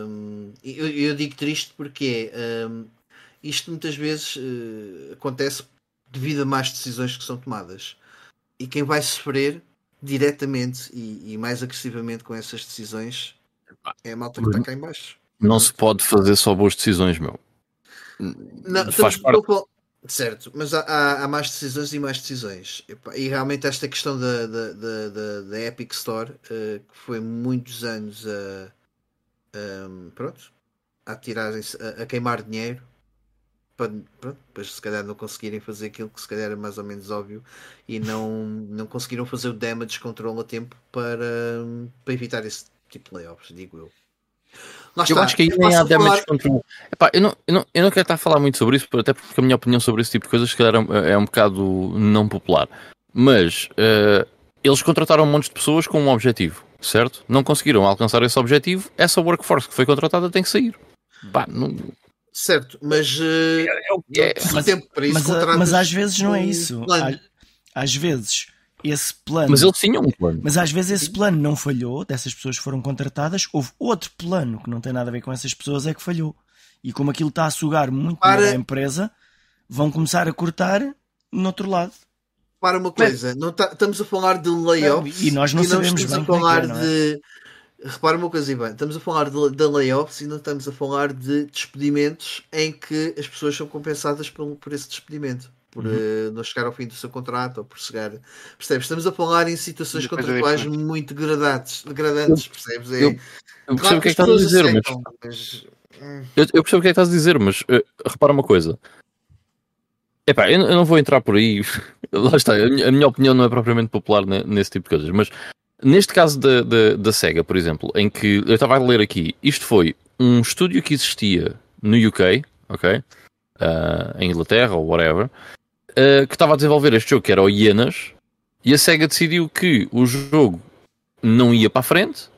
hum, eu, eu, digo triste porque hum, isto muitas vezes uh, acontece devido a más decisões que são tomadas. E quem vai sofrer diretamente e, e mais agressivamente com essas decisões é a malta que está cá em baixo. Não se pode fazer só boas decisões, meu. Não, faz parte... Certo, mas há, há, há, mais decisões e mais decisões. E realmente esta questão da, da, da, da Epic Store, uh, que foi muitos anos a, um, pronto, a a, a, queimar dinheiro para pronto, depois se calhar não conseguirem fazer aquilo que se calhar era mais ou menos óbvio e não, não conseguiram fazer o damage control a tempo para, para evitar esse tipo de layoffs, digo eu. Lá eu está. acho que aí nem há damage falar... control. Epá, eu, não, eu, não, eu não quero estar a falar muito sobre isso, até porque a minha opinião sobre esse tipo de coisas se calhar é, é um bocado não popular. Mas uh, eles contrataram um monte de pessoas com um objetivo, certo? Não conseguiram alcançar esse objetivo, essa workforce que foi contratada tem que sair. Pá, não... Certo, mas uh, é, o que é. Mas, tempo para isso mas, mas às vezes não é isso. Às, às vezes esse plano. Mas eles tinham um plano. Mas às vezes esse plano não falhou, dessas pessoas que foram contratadas, houve outro plano que não tem nada a ver com essas pessoas, é que falhou. E como aquilo está a sugar muito Para... a empresa, vão começar a cortar no outro lado. Para uma coisa, não tá, estamos a falar de layoffs e nós não e sabemos estamos bem a falar é, é, de. Repara uma coisa, Ivan, estamos a falar de, de layoffs e não estamos a falar de despedimentos em que as pessoas são compensadas por, por esse despedimento por uhum. uh, não chegar ao fim do seu contrato ou por chegar. Percebes? Estamos a falar em situações contratuais é muito degradantes, degradantes percebes? É, eu, eu percebo o que é que estás a dizer, aceitam, mas. mas... Hum. Eu, eu, percebo o que é que estás a dizer, mas uh, repara uma coisa. Epá, eu, eu não vou entrar por aí. Lá está, a minha, a minha, opinião não é propriamente popular nesse tipo de coisas, mas neste caso da, da, da SEGA, por exemplo, em que eu estava a ler aqui, isto foi um estúdio que existia no UK, ok? Uh, em Inglaterra ou whatever, uh, que estava a desenvolver este jogo, que era o Hienas, e a SEGA decidiu que o jogo não ia para a frente,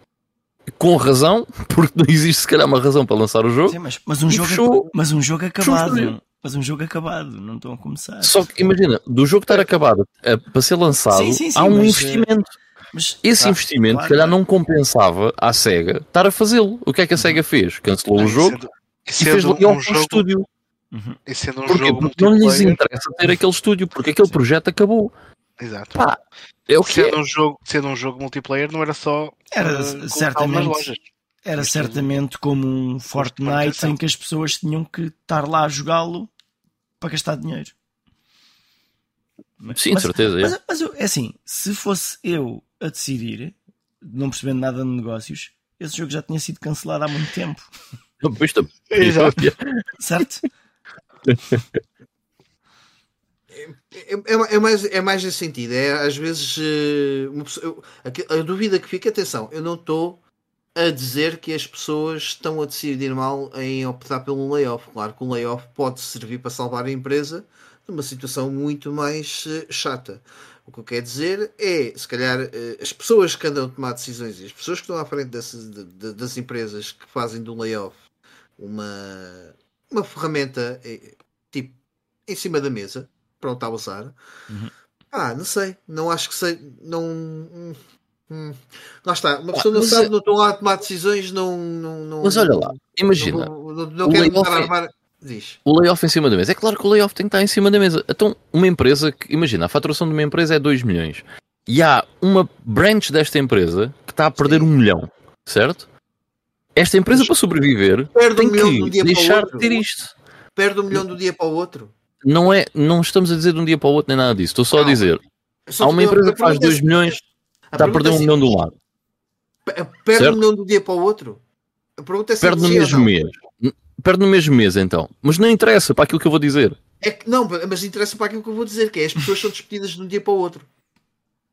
com razão, porque não existe se calhar uma razão para lançar o jogo. Sim, mas, mas, um jogo fechou, mas um jogo acabado. Mas um jogo acabado, não estão a começar. Só que imagina, do jogo estar acabado uh, para ser lançado, sim, sim, sim, há um mas, investimento. Mas, Esse tá, investimento, claro, se calhar, não compensava à SEGA estar a fazê-lo. O que é que a SEGA fez? Cancelou o jogo sendo, e fez um, um jogo... estúdio. Uhum. E sendo um Porquê? jogo porque não lhes interessa ter aquele estúdio, porque aquele projeto acabou. Exato. Pá, é o que sendo é. um jogo Sendo um jogo multiplayer, não era só. Era uh, certamente. Era certamente como um Fortnite em que as pessoas tinham que estar lá a jogá-lo para gastar dinheiro. Sim, mas, certeza. Mas, é. mas, é assim, se fosse eu a decidir, não percebendo nada de negócios, esse jogo já tinha sido cancelado há muito tempo. Certo? É, é, é, mais, é mais nesse sentido. É às vezes uh, pessoa, eu, a, dúvida que fica, atenção, eu não estou a dizer que as pessoas estão a decidir mal em optar pelo layoff. Claro que um layoff pode servir para salvar a empresa numa situação muito mais uh, chata. O que eu quero dizer é, se calhar, uh, as pessoas que andam a tomar decisões e as pessoas que estão à frente dessas, de, de, das empresas que fazem do layoff uma, uma ferramenta tipo em cima da mesa, pronto a usar. Uhum. Ah, não sei, não acho que sei, não. Hum, hum. Lá está, uma pessoa ah, não sabe, é... não estão lá a tomar decisões, não. não, não mas olha lá, imagina. Não, não, não quero estar a armar. Diz. O layoff em cima da mesa. É claro que o layoff tem que estar em cima da mesa. Então, uma empresa que, imagina, a faturação de uma empresa é 2 milhões e há uma branch desta empresa que está a perder Sim. um milhão, certo? Esta empresa, para sobreviver, tem um que deixar de ter isto. Perde um milhão do dia para o outro. Não, é, não estamos a dizer de um dia para o outro nem nada disso. Estou só não. a dizer. Só há uma empresa que faz 2 milhões, está a perder um milhão do lado. Perde certo? um milhão do dia para o outro? A pergunta é se Perde no mesmo mês. Perde no mesmo mês, então. Mas não interessa para aquilo que eu vou dizer. É que, não, mas interessa para aquilo que eu vou dizer, que é as pessoas são despedidas de um dia para o outro.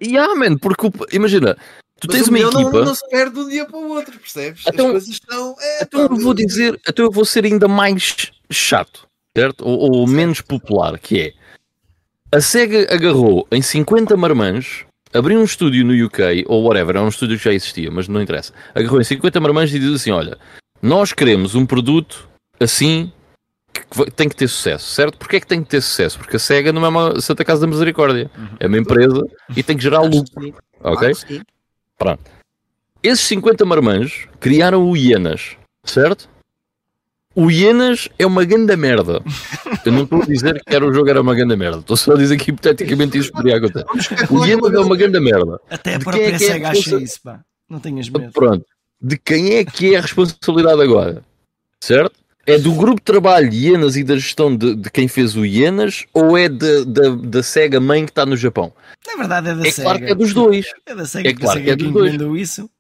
Yeah, man, porque imagina, tu Mas tens uma equipa. Não, não se perde de um dia para o outro, percebes? Então, As coisas estão. É, então eu vou dizer, então eu vou ser ainda mais chato, certo? Ou, ou menos popular, que é a SEGA agarrou em 50 marmãs, abriu um estúdio no UK, ou whatever, é um estúdio que já existia, mas não interessa. Agarrou em 50 marmãs e diz assim: olha, nós queremos um produto assim que tem que ter sucesso, certo? Porquê é que tem que ter sucesso? Porque a SEGA não é uma Santa Casa da Misericórdia, uhum. é uma empresa e tem que gerar lucro, ok? Pronto. Esses 50 marmanjos criaram o Ienas, certo? O Ienas é uma grande merda. Eu não estou a dizer que era o jogo era uma grande merda. Estou só a dizer que hipoteticamente isso poderia acontecer. O Ienas é uma grande merda. Até a própria é SEGA acha isso, pá. Não tenhas medo. Pronto. De quem é que é a responsabilidade agora? Certo? É do grupo de trabalho Ienas e da gestão de, de quem fez o Ienas ou é de, de, da SEGA mãe que está no Japão? Na verdade é da é SEGA. Claro que é dos dois. É da SEGA, é claro que é dos dois. isso.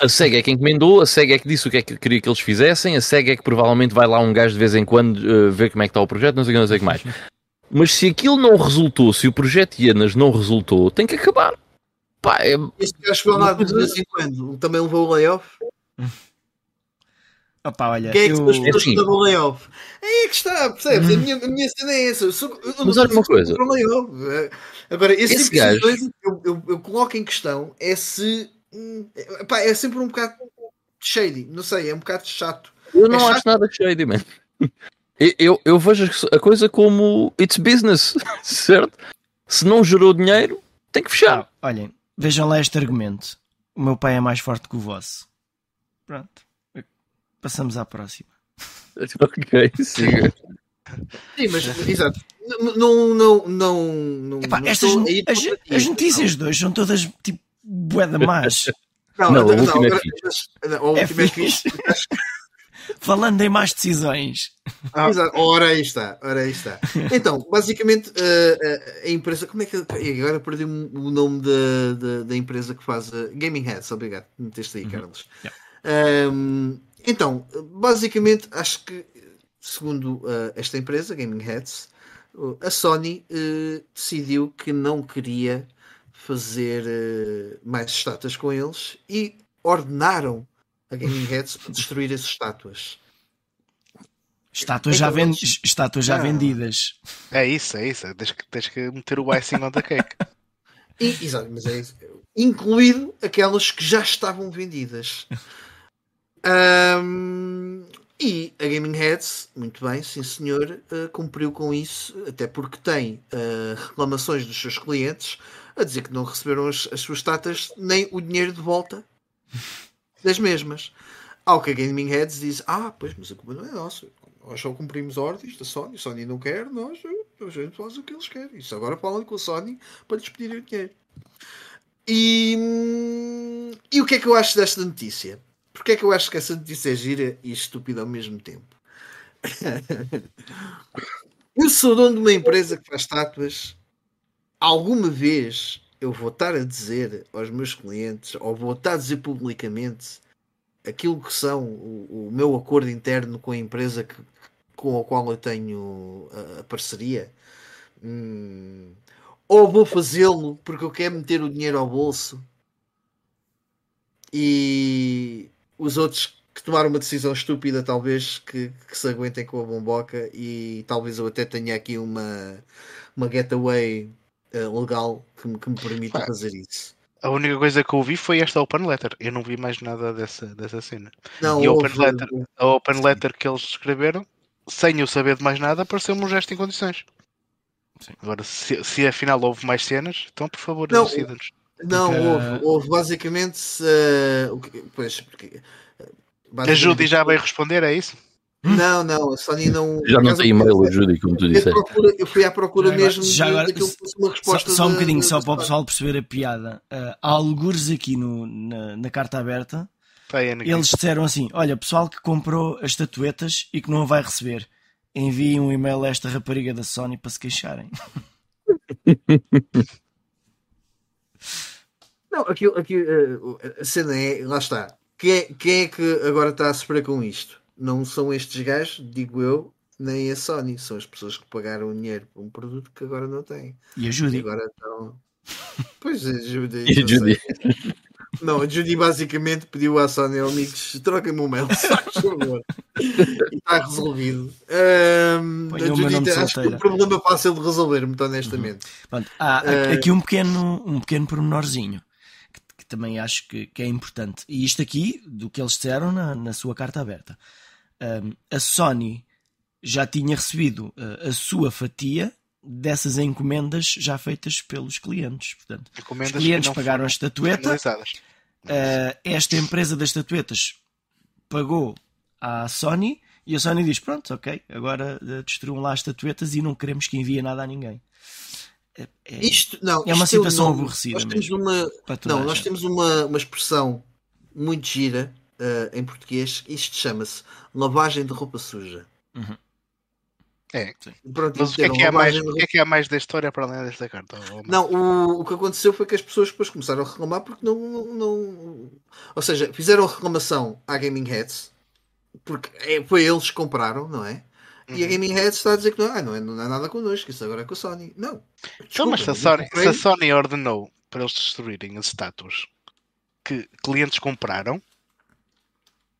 A SEGA é quem encomendou, a SEGA é que disse o que é que queria que eles fizessem, a SEGA é que provavelmente vai lá um gajo de vez em quando uh, ver como é que está o projeto, não sei o que, não sei o que mais. Mas se aquilo não resultou, se o projeto Ienas não resultou, tem que acabar. Pá, é... Este gajo foi lá de vez em quando, também levou o layoff. Opa, olha, Quem é que eu... as pessoas que davam layoff? É aí que está, percebes? A, minha, a minha cena é essa. Eu sou, eu Mas olha uma coisa. É, agora, esse, esse tipo gajo... de coisa eu, eu, eu, coloco em questão é se. Hum, pá, é sempre um bocado shady. Não sei, é um bocado chato. Eu não é acho chato. nada shady, man. Eu, eu, eu vejo a coisa como it's business, certo? Se não gerou dinheiro, tem que fechar. Ah, olhem, vejam lá este argumento. O meu pai é mais forte que o vosso. Pronto. Passamos à próxima. ok, siga. Sim, mas exato. Não, não, não, não, Epá, não estas, as, as, notícias de hoje são todas tipo boeda más. Não, não, não, não, não, é fixe. Falando em más decisões. Ah, exato. Ora aí está, ora aí está. Então, basicamente, uh, a empresa. Como é que. Agora perdi o nome da, da, da empresa que faz. Uh, Gaming Heads, obrigado. Meteste aí, uhum. Carlos. Yeah. Um, então, basicamente, acho que, segundo uh, esta empresa, Gaming Heads, uh, a Sony uh, decidiu que não queria fazer mais estátuas com eles e ordenaram a Gaming Heads para destruir as estátuas. Estátuas, então, já, vend... estátuas já ah. vendidas. É isso, é isso. Tens que, tens que meter o icing on the cake. E, exato, mas é isso. Incluído aquelas que já estavam vendidas. Um, e a Gaming Heads, muito bem, sim senhor, uh, cumpriu com isso, até porque tem uh, reclamações dos seus clientes a dizer que não receberam as, as suas tatas nem o dinheiro de volta das mesmas. Ao que a Gaming Heads diz: Ah, pois, mas a culpa não é nossa. Nós só cumprimos ordens da Sony. A Sony não quer, nós a gente faz o que eles querem. Isso agora falam com a Sony para lhes o dinheiro. E, hum, e o que é que eu acho desta notícia? Porque é que eu acho que essa notícia é gira e estúpida ao mesmo tempo? eu sou dono de uma empresa que faz estátuas. Alguma vez eu vou estar a dizer aos meus clientes, ou vou estar a dizer publicamente aquilo que são o, o meu acordo interno com a empresa que, com a qual eu tenho a, a parceria. Hum, ou vou fazê-lo porque eu quero meter o dinheiro ao bolso e os outros que tomaram uma decisão estúpida, talvez, que, que, se aguentem com a bomboca e talvez eu até tenha aqui uma, uma getaway uh, legal que me, que me permita ah, fazer isso. A única coisa que eu vi foi esta open letter. Eu não vi mais nada dessa, dessa cena. Não, e a open, letter, a open letter que eles escreveram, sem eu saber de mais nada, pareceu-me um gesto em condições. Sim. Agora, se, se afinal houve mais cenas, então por favor, elucida-nos. Não, porque... houve, houve basicamente. Uh, pois, porque, uh, a Judy já veio responder, é isso? Não, não, a Sony não. Já não tem e-mail, a Judy, como tu disseste. Eu fui à procura já mesmo já agora, daquilo que fosse uma resposta. Só, só um bocadinho, só para o pessoal perceber a piada. Uh, há algures aqui no, na, na carta aberta. Eles disseram assim: Olha, pessoal que comprou as estatuetas e que não vai receber, enviem um e-mail a esta rapariga da Sony para se queixarem. Não, aquilo, aquilo, eh, a cena é, lá está. Quem é, quem é que agora está a sofrer com isto? Não são estes gajos, digo eu, nem a Sony. São as pessoas que pagaram o dinheiro por um produto que agora não têm. E ajude. Agora estão. Pois é, Judy. E Judy. Não, a Judy basicamente pediu à Sony amigos, troquem-me o mail, e está resolvido. Um, a Judy, acho que o problema é fácil de resolver, muito honestamente. Uhum. Pronto, há uh, aqui um pequeno, um pequeno pormenorzinho também acho que, que, é importante. E isto aqui, do que eles disseram na, na sua carta aberta. Um, a Sony já tinha recebido uh, a sua fatia dessas encomendas já feitas pelos clientes. Portanto, encomendas os clientes pagaram a estatueta. Uh, esta empresa das estatuetas pagou à Sony e a Sony diz: Pronto, ok, agora uh, destruam lá as estatuetas e não queremos que envie nada a ninguém. É, é, isto, não, é uma situação aborrecida. Nós temos, uma, não, nós temos uma, uma expressão muito gira uh, em português. Isto chama-se lavagem de roupa suja. Uhum. É. Pronto, Mas o que é que, é mais, o que é que é mais da história para além desta carta? Não, o, o que aconteceu foi que as pessoas depois começaram a reclamar porque não, não. Ou seja, fizeram a reclamação à Gaming Heads porque é, foi eles que compraram, não é? Uhum. E a uhum. Gaming Heads está a dizer que não, ah, não, é, não é nada connosco, isso agora é com a Sony. Não. Desculpa, então, mas se a, Sony, se a Sony ordenou para eles destruírem as estátuas que clientes compraram, o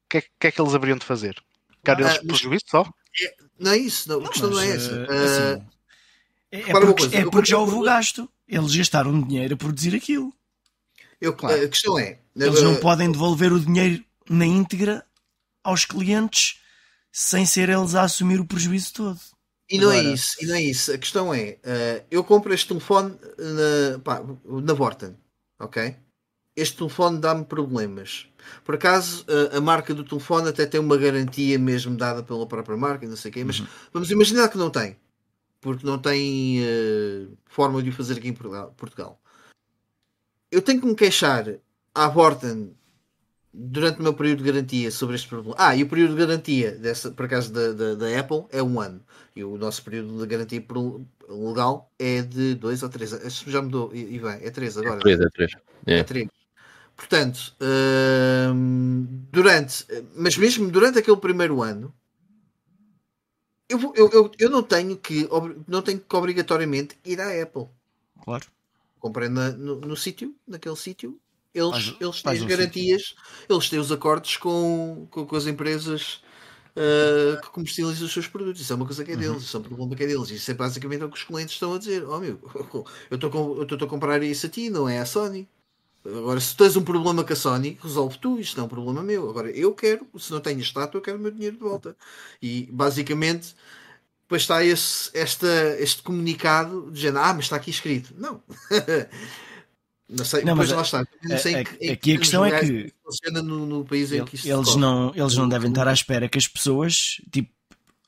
que, é, que é que eles haveriam de fazer? Ficar eles ah, prejuízo só? É, não é isso, não, a questão não é essa. Uh, assim, é, é porque, coisa, é porque já houve o gasto. Eles gastaram dinheiro a produzir aquilo. Eu, claro. A questão é. Eles não podem devolver o dinheiro na íntegra aos clientes sem ser eles a assumir o prejuízo todo. E não é Agora... é isso, e não é isso. A questão é, uh, eu compro este telefone na, pá, na Vorten, ok? Este telefone dá-me problemas. Por acaso, a, a, marca do telefone até tem uma garantia mesmo dada pela própria marca, não sei o quê, mas uhum. vamos imaginar que não tem, porque não tem uh, forma de o fazer aqui em Portugal. Eu tenho que me queixar à Vorten durante o meu período de garantia sobre este problema. Ah, e o período de garantia, dessa, por acaso, da, da, da Apple é um ano. E o nosso período de garantia legal é de dois ou três anos. Já mudou, e, bem, é três agora. É três, é três. É, é três. Portanto, hum, durante, mas mesmo durante aquele primeiro ano, eu, eu, eu, eu, não tenho que não tenho que obrigatoriamente ir à Apple. Claro. Comprei na, no, no sítio, naquele sítio, eles, faz, eles têm as garantias, sítio. eles têm os acordos com, com, com as empresas uh, que comercializam os seus produtos. Isso é uma coisa que é deles, uhum. isso é um problema que é deles. Isso é basicamente o que os clientes estão a dizer. Oh meu, eu estou a comprar isso a ti, não é a Sony. Agora, se tens um problema com a Sony, resolve tu, isto não é um problema meu. Agora, eu quero, se não tenho estátua, eu quero o meu dinheiro de volta. E basicamente, depois está esse, esta, este comunicado dizendo: Ah, mas está aqui escrito. Não. não sei, não, depois lá está. Não sei a, que, aqui a questão é que funciona no, no país em que isto eles não, eles não devem estar à espera que as pessoas tipo,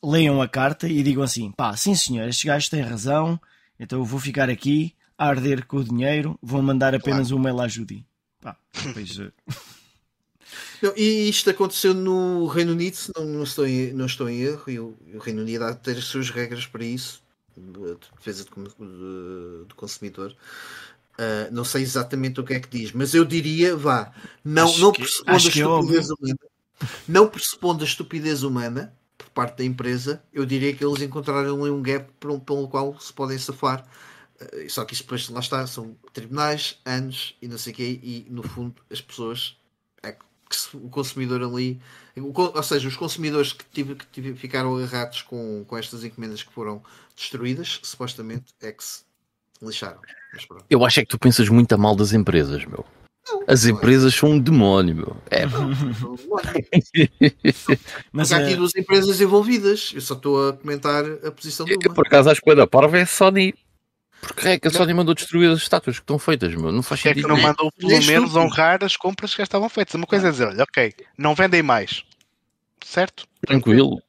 leiam a carta e digam assim: pá, sim senhor, estes gajos têm razão, então eu vou ficar aqui a arder com o dinheiro, vão mandar apenas claro. um mail à Judy. Pá, pois, eh. não, e isto aconteceu no Reino Unido, não, não, estou, em, não estou em erro, e o, o Reino Unido há de ter as suas regras para isso, de defesa do, do consumidor. Uh, não sei exatamente o que é que diz, mas eu diria, vá, não, acho não pressupondo a é estupidez humana, não pressupondo a estupidez humana por parte da empresa, eu diria que eles encontraram ali um gap pelo qual se podem safar. Eh, só que isto depois, lá está, são tribunais, anos e não sei o quê, e no fundo as pessoas, é que o consumidor ali, ou seja, os consumidores que, tive, que tive, ficaram agarrados com, com estas encomendas que foram destruídas, supostamente é que se lixaram. Eu acho é que tu pensas muito a mal das empresas, meu. Não, As empresas é. são um demónio, meu. É. Mas há aqui é... duas empresas envolvidas. Eu só estou a comentar a posição uma. Por acaso acho que a da Parva é Sony porque é que a Sony mandou destruir as estátuas que estão feitas, meu? Não faz sentido. É que não mandou pelo menos honrar as compras que já estavam feitas. Uma coisa é dizer, olha, ok, não vendem mais. Certo? Tranquilo.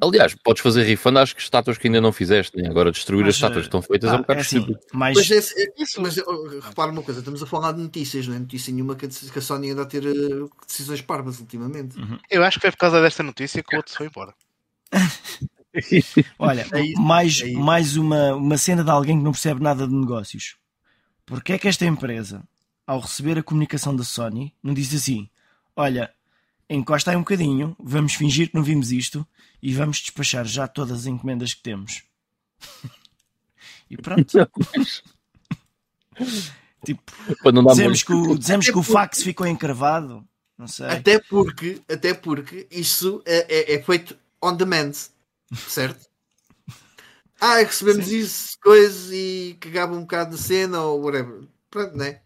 Aliás, podes fazer refund às estátuas que ainda não fizeste, né? agora destruir mas, as estátuas que estão feitas ah, é um bocado é assim, mas... Mas, é, é, isso, mas repara uma coisa, estamos a falar de notícias, não é notícia nenhuma que a Sony anda a ter uh, decisões parvas ultimamente. Uhum. Eu acho que foi por causa desta notícia que o outro foi embora. Olha, é isso, mais, é mais uma, uma cena de alguém que não percebe nada de negócios. Porque é que esta empresa, ao receber a comunicação da Sony, não disse assim: Olha, encosta aí um bocadinho, vamos fingir que não vimos isto e vamos despachar já todas as encomendas que temos. e pronto. tipo, dizemos, que o, dizemos que o fax ficou encravado. Não sei. Até porque, até porque isso é, é, é feito on demand, certo? ah, recebemos Sim. isso, coisas e cagava um bocado de cena ou whatever. Pronto, né?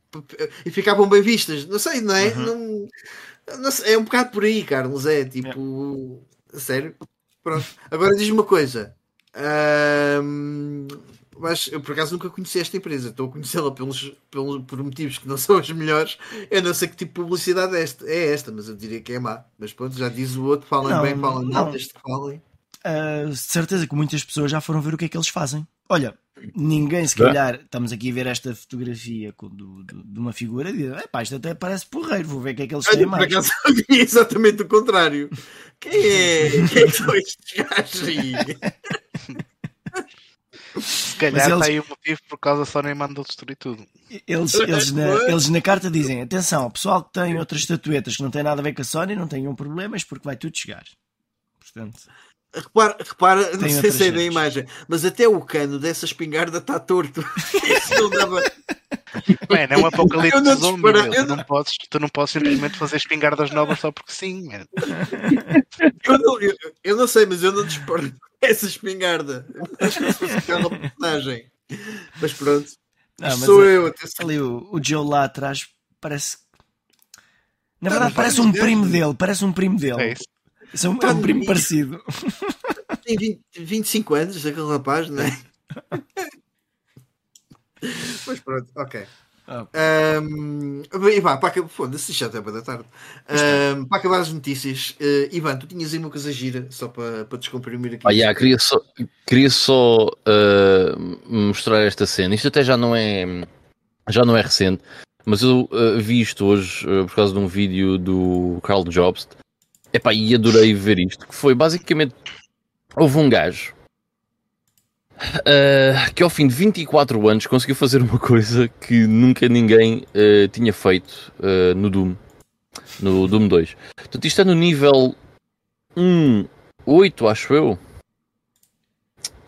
E ficavam bem vistas. Não sei, não é? Uhum. Não sei, é um bocado por aí, Carlos. É tipo. É. Sério? Pronto. Agora diz-me uma coisa. Um, mas eu por acaso nunca conheci esta empresa. Estou a conhecê-la pelos, pelos, por motivos que não são os melhores. Eu não sei que tipo de publicidade é esta, é esta mas eu diria que é má. Mas pronto, já diz o outro: falem não, bem, falem mal, desde que falem. Uh, certeza que muitas pessoas já foram ver o que é que eles fazem. Olha, ninguém, se calhar, estamos aqui a ver esta fotografia do, do, de uma figura e diz: pá, isto até parece porreiro, vou ver o que é que eles têm mais. Acaso, exatamente o contrário. Quem é? Quem é que são estes gajos aí? Se calhar eles... está aí o motivo por causa só nem mandou destruir tudo. Eles, eles, na, eles na carta dizem: atenção, o pessoal que tem outras estatuetas que não tem nada a ver com a Sony não tenham problemas porque vai tudo chegar. Portanto. Repara, repara não sei se é da imagem, mas até o cano dessa espingarda está torto. Isso não dava. Man, é um apocalipse não zombie, tu, não podes, tu não podes simplesmente fazer espingardas novas só porque sim, Eu não, eu, eu não sei, mas eu não disparo essa espingarda. Aquela personagem. Mas pronto. Não, mas sou é, eu. Ali o, o Joe lá atrás parece. Na verdade, parece um primo dele. Parece um primo dele. É isso. É um, é um primo parecido. Tem 20, 25 anos, aquele rapaz, não é? Mas pronto, ok. Oh. Um, e vá, para acabar, foda-se, já está da tarde. Um, para acabar as notícias, uh, Ivan, tu tinhas aí uma coisa gira, só para, para descomprimir aqui. Ah, yeah, queria só, queria só uh, mostrar esta cena. Isto até já não é, já não é recente, mas eu uh, vi isto hoje por causa de um vídeo do Carl Jobs. Epá, e adorei ver isto, que foi basicamente houve um gajo uh, que ao fim de 24 anos conseguiu fazer uma coisa que nunca ninguém uh, tinha feito uh, no Doom, no Doom 2. Portanto, isto é no nível 1, 8, acho eu.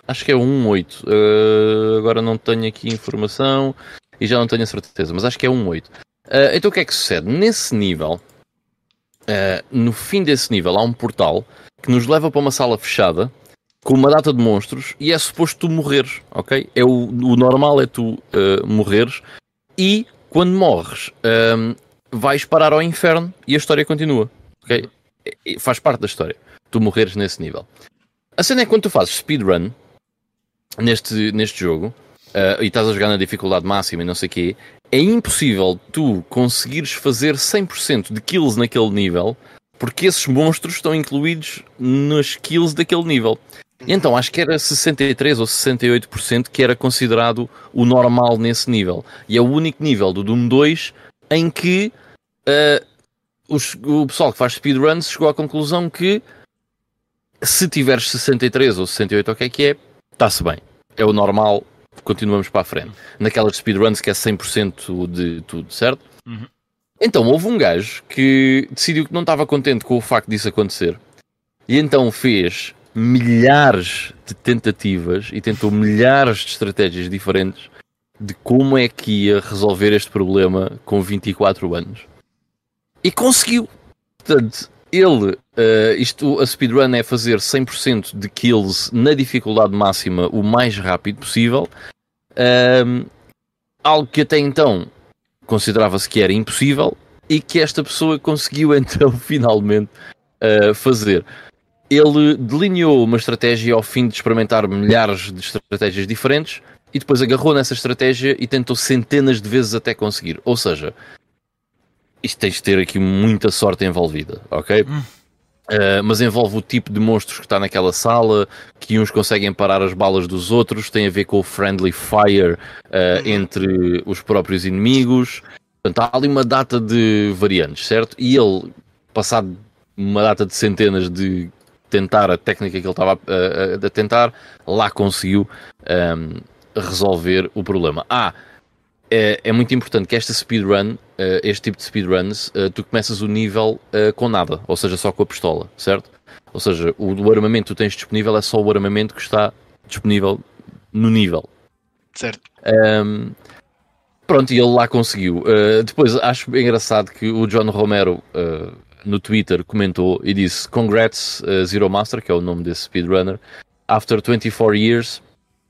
Acho que é 1, 8. agora não tenho aqui informação e já não tenho a certeza, mas acho que é 1, 8. então o que é que sucede? Nesse nível, no fim desse nível, há um portal que nos leva para uma sala fechada com uma data de monstros e é suposto tu morreres, ok? É o, o normal é tu uh, morreres e quando morres um, ehm, vais parar ao inferno e a história continua, ok? Faz parte da história, tu morreres nesse nível. A cena é que quando tu fazes speedrun neste, neste jogo uh, e estás a jogar na dificuldade máxima e não sei o quê, é impossível tu conseguires fazer 100% de kills naquele nível porque esses monstros estão incluídos nas kills daquele nível. E então acho que era 63 ou 68% que era considerado o normal nesse nível. E é o único nível do Doom 2 em que uh, os, o pessoal que faz speedruns chegou à conclusão que se tiveres 63 ou 68 o que é que é, está-se bem. É o normal, continuamos para a frente. Naquelas speedruns que é 100% de tudo, certo? Uhum. Então houve um gajo que decidiu que não estava contente com o facto disso acontecer. E então fez milhares de tentativas e tentou milhares de estratégias diferentes de como é que ia resolver este problema com 24 anos. E conseguiu. Portanto, ele, uh, isto, a speedrun é fazer 100% de kills na dificuldade máxima o mais rápido possível. Um, algo que até então considerava-se que era impossível e que esta pessoa conseguiu então finalmente uh, fazer ele delineou uma estratégia ao fim de experimentar milhares de estratégias diferentes e depois agarrou nessa estratégia e tentou centenas de vezes até conseguir. Ou seja, isto tens de ter aqui muita sorte envolvida, ok? Hum. Uh, mas envolve o tipo de monstros que está naquela sala, que uns conseguem parar as balas dos outros, tem a ver com o friendly fire uh, entre os próprios inimigos. Portanto, há ali uma data de variantes, certo? E ele, passado uma data de centenas de tentar a técnica que ele estava a, a, a tentar, lá conseguiu um, resolver o problema. Ah, é, é, muito importante que esta speedrun, uh, este tipo de speedruns, uh, tu começas o nível uh, com nada, ou seja, só com a pistola, certo? Ou seja, o, o armamento que tu tens disponível é só o armamento que está disponível no nível. Certo. Um, pronto, e ele lá conseguiu. Depois acho engraçado que o John Romero no Twitter comentou e disse: Congrats, Zero Master, que é o nome desse speedrunner. After 24 years,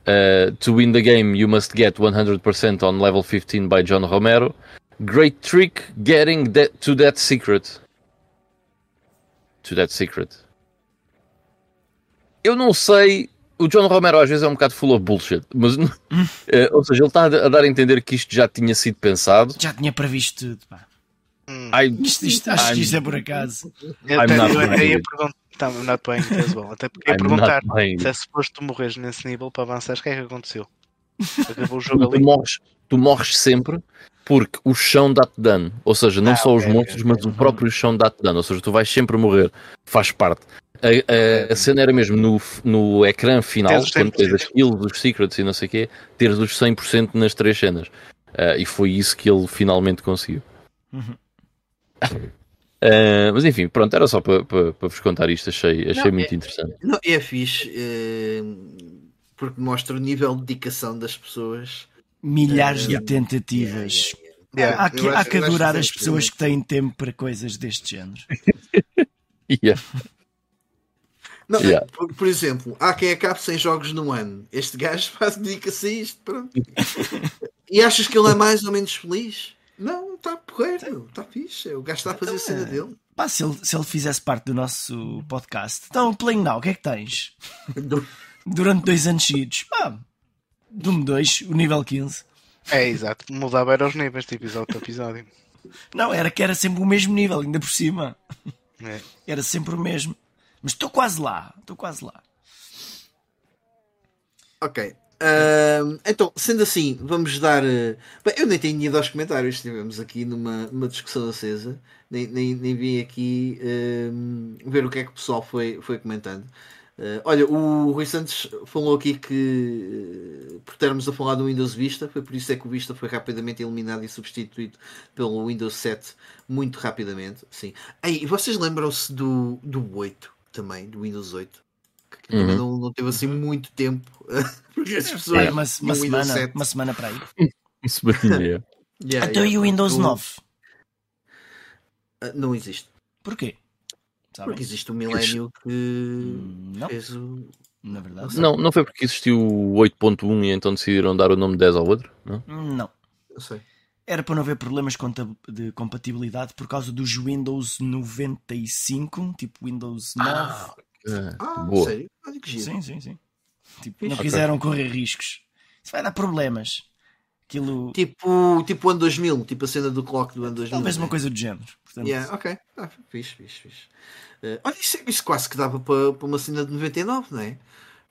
to win the game, you must get 100% on level 15 by John Romero. Great trick getting that, to that secret. To that secret. Eu não sei o John Romero às vezes é um bocado full of bullshit, mas uh, ou seja, ele está a dar a entender que isto já tinha sido pensado. Já tinha previsto tudo, pá. Hum. isto, isto, acho que isto é por acaso. Eu até, eu até ia perguntar, not playing as well. Até porque ia perguntar se é suposto tu morres nesse nível para avançar, o que é que aconteceu? Acabou o jogo tu, ali. Morres, tu morres sempre porque o chão dá-te dano. Ou seja, não ah, só okay, os monstros, okay, mas okay. o próprio chão dá-te dano. Ou seja, tu vais sempre morrer. Faz parte. A, a, a, cena era mesmo no, no ecrã final, quando tens as kills, os secrets e não sei o quê, teres os 100% nas três cenas. Uh, e foi isso que ele finalmente conseguiu. Uhum. Uh, mas enfim, pronto, era só para pa, pa vos contar isto, achei, achei não, muito é, interessante. Não, é fixe, é, porque mostra o nível de dedicação das pessoas. Milhares de tentativas. Yeah, há, que, há que adorar as pessoas que têm tempo para coisas deste género. yeah. Não, yeah. por, por, exemplo, há quem acabe sem jogos no ano. Este gajo faz dedica-se a isto. Pronto. e achas que ele é mais ou menos feliz? Não, está porreiro, está fixe. O gajo está a fazer a cena então, dele. Pá, se ele, se ele fizesse parte do nosso podcast, então, Playing Now, o que é que tens? Durante dois anos seguidos. Pá, do 2, o nível 15. É, exato. Mudava era os níveis de episódio para episódio. Não, era que era sempre o mesmo nível, ainda por cima. É. Era sempre o mesmo. Mas estou quase lá, estou quase lá. Ok. Então, sendo assim, vamos dar. Uh... Bem, eu nem tenho ido aos comentários, estivemos aqui numa, numa discussão acesa, nem, nem, nem vim aqui ver o que é que o pessoal foi, foi comentando. Uh, olha, o Rui Santos falou aqui que por termos a falar do Windows Vista, foi por isso é que o Vista foi rapidamente eliminado e substituído pelo Windows 7 muito rapidamente. Sim. Ei, vocês lembram-se do, do 8? também, do Windows 8. Que uhum. não, não teve assim muito tempo. porque as pessoas. É, uma, uma semana, uma semana para aí. Isso yeah, então yeah, e o Windows 9? Uh, não existe. Porquê? Sabem? Porque existe o um milénio que hum, não. fez o. Na verdade. Não, não foi porque existiu o 8.1 e então decidiram dar o nome 10 ao outro? Não. Não. Eu sei. Era para não haver problemas de compatibilidade por causa dos Windows 95, tipo Windows 9. Ah, ah boa. sério? sim, sim, sim. Tipo, não okay. quiseram correr riscos. Isso vai dar problemas. Aquilo... Tipo, tipo ano 2000, tipo a cena do clock do ano 2000. Talvez uma coisa do género. Portanto... Yeah, ok. Ah, fixe, fixe, fixe. Uh, olha, isso, isso, quase que dava para, para uma cena de 99, não é?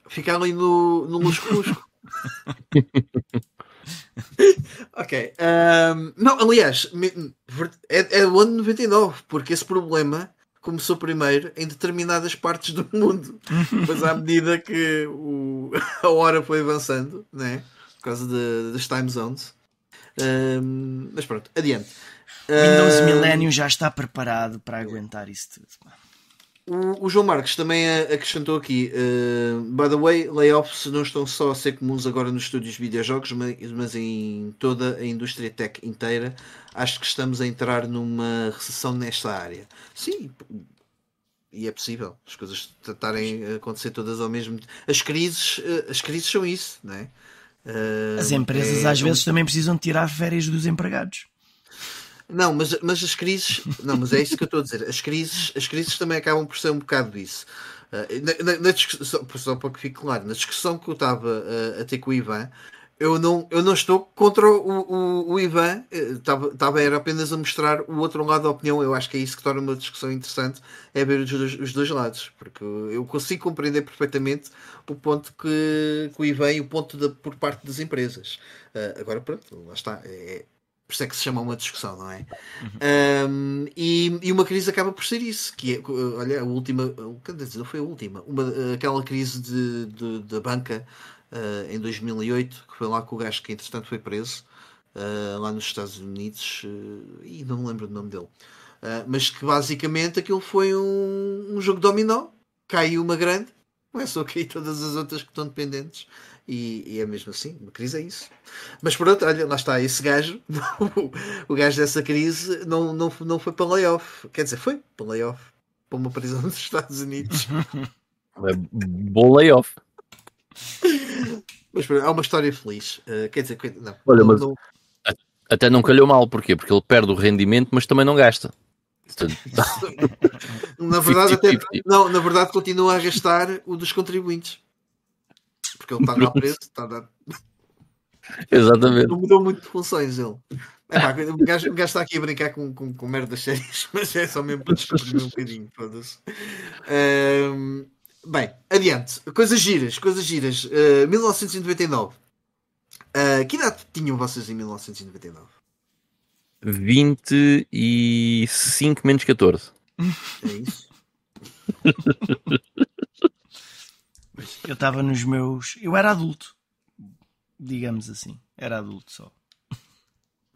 Ficar ali no, no lusco-lusco. ok. Um, não, aliás, é, é o ano 99, porque esse problema começou primeiro em determinadas partes do mundo. Mas à medida que o, a hora foi avançando, né? por causa de, das time zones. Um, mas pronto, adiante. O Windows uh, Millennium já está preparado para aguentar isso tudo. O, o, João Marques também acrescentou aqui: uh, by the way, layoffs não estão só a ser comuns agora nos estúdios de videojogos, mas, mas, em toda a indústria tech inteira. Acho que estamos a entrar numa recessão nesta área. Sim, e é possível as coisas estarem a acontecer todas ao mesmo tempo. As crises, eh, as crises são isso, não é? Uh, as empresas é, às vezes também precisam tirar férias dos empregados. Não, mas, mas as crises. Não, mas é isso que eu estou a dizer. As crises, as crises também acabam por ser um bocado disso. Uh, na, na, na só, só para que fique claro, na discussão que eu estava uh, a ter com o Ivan, eu não, eu não estou contra o, o, o Ivan, estava era apenas a mostrar o outro lado da opinião. Eu acho que é isso que torna uma discussão interessante, é ver os dois, os dois lados, porque eu consigo compreender perfeitamente o ponto que, que o Ivan e o ponto por parte das empresas. Uh, agora, pronto, lá está. É, por isso é que se chama uma discussão, não é? Uhum. Um, e, e, uma crise acaba por ser isso, que é, olha, a última, quer dizer, não foi a última, uma, aquela crise de, de da banca uh, em 2008, que foi lá com o gajo que entretanto foi preso, uh, lá nos Estados Unidos, uh, e não me lembro do nome dele, mas que basicamente aquilo foi um, um jogo dominó, caiu uma grande, é só aqui todas as outras que estão dependentes. E, e, é mesmo assim, uma crise é isso. Mas pronto, olha, lá está esse gajo, o, gajo dessa crise não, não, não foi para layoff. Quer dizer, foi para layoff, para uma prisão dos Estados Unidos. É bom layoff. Mas há uma história feliz. Uh, quer dizer, não, olha, mas não... até não calhou mal, porquê? Porque ele perde o rendimento, mas também não gasta. na verdade, até, não, na verdade, continua a gastar o dos contribuintes porque ele está lá preso, está a dar. Exatamente. Não mudou muito de funções ele. É, pá, o, gajo, está aqui a brincar com, com, com merda das séries, mas é só mesmo para descobrir um bocadinho. Foda-se. Um, bem, adiante. Coisas giras, coisas giras. Uh, 1999. Uh, que idade tinham vocês em 1999? 25 menos 14. É isso? Eu estava nos meus. Eu era adulto, digamos assim. Era adulto só.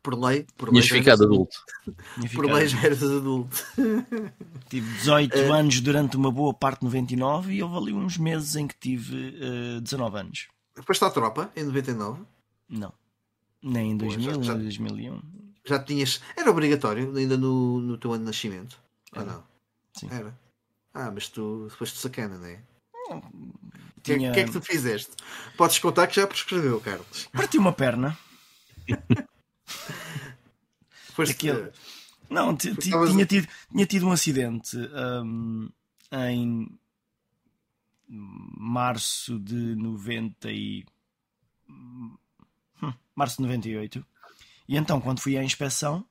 Por lei, por lei. Tinhas ficado adulto. Por lei já eras adulto. Tive 18 uh, anos durante uma boa parte de 99 e houve ali uns meses em que tive uh, eh, 19 anos. Depois está a tropa, em 99? Não. Nem em 2000, Pô, já, já, nem em 2001. Já tinhas. Era obrigatório ainda no, no teu ano de nascimento? Ou não? Sim. Era. Ah, mas tu foste sacana, não é? O tinha... que, que é que tu fizeste? Podes contar que já prescreveu, Carlos. Parti uma perna. Foste... Aquele... Não, tinha, tido, tinha tido um acidente um, em março de 90 e... Hum, março de 98. E então, quando fui à inspeção,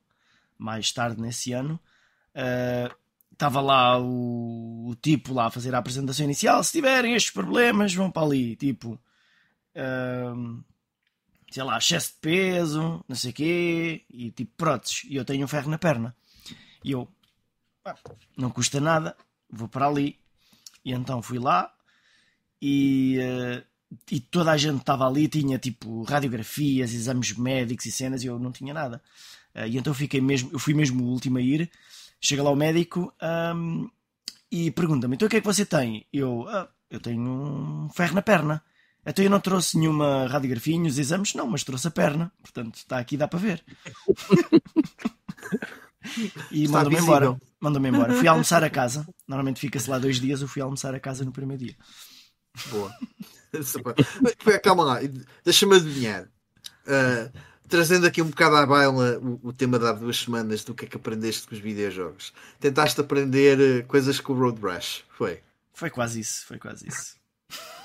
mais tarde nesse ano, uh, estava lá o, o, tipo lá a fazer a apresentação inicial. Se tiverem estes problemas, vão para ali. Tipo, uh, sei lá, excesso de peso, não sei o quê, e tipo próteses. E eu tenho um ferro na perna. E eu, ah, não custa nada, vou para ali. E então fui lá e, uh, e toda a gente estava ali, tinha tipo radiografias, exames médicos e cenas, e eu não tinha nada. Uh, e então fiquei mesmo, eu fui mesmo o último a ir Chega lá o médico um, e pergunta-me: então o que é que você tem? Eu, ah, eu tenho um ferro na perna. Então eu não trouxe nenhuma radiografia, nenhum exames, não, mas trouxe a perna. Portanto, está aqui, dá para ver. e mandou-me embora. Mandou-me embora. Fui almoçar a casa. Normalmente fica-se lá dois dias. Eu fui almoçar a casa no primeiro dia. Boa. Calma lá, deixa-me adivinhar. Uh, trazendo aqui um bocado à baila o, o, tema de há duas semanas do que é que aprendeste com os videojogos. Tentaste aprender eh, coisas com o Road Rash, foi? Foi quase isso, foi quase isso.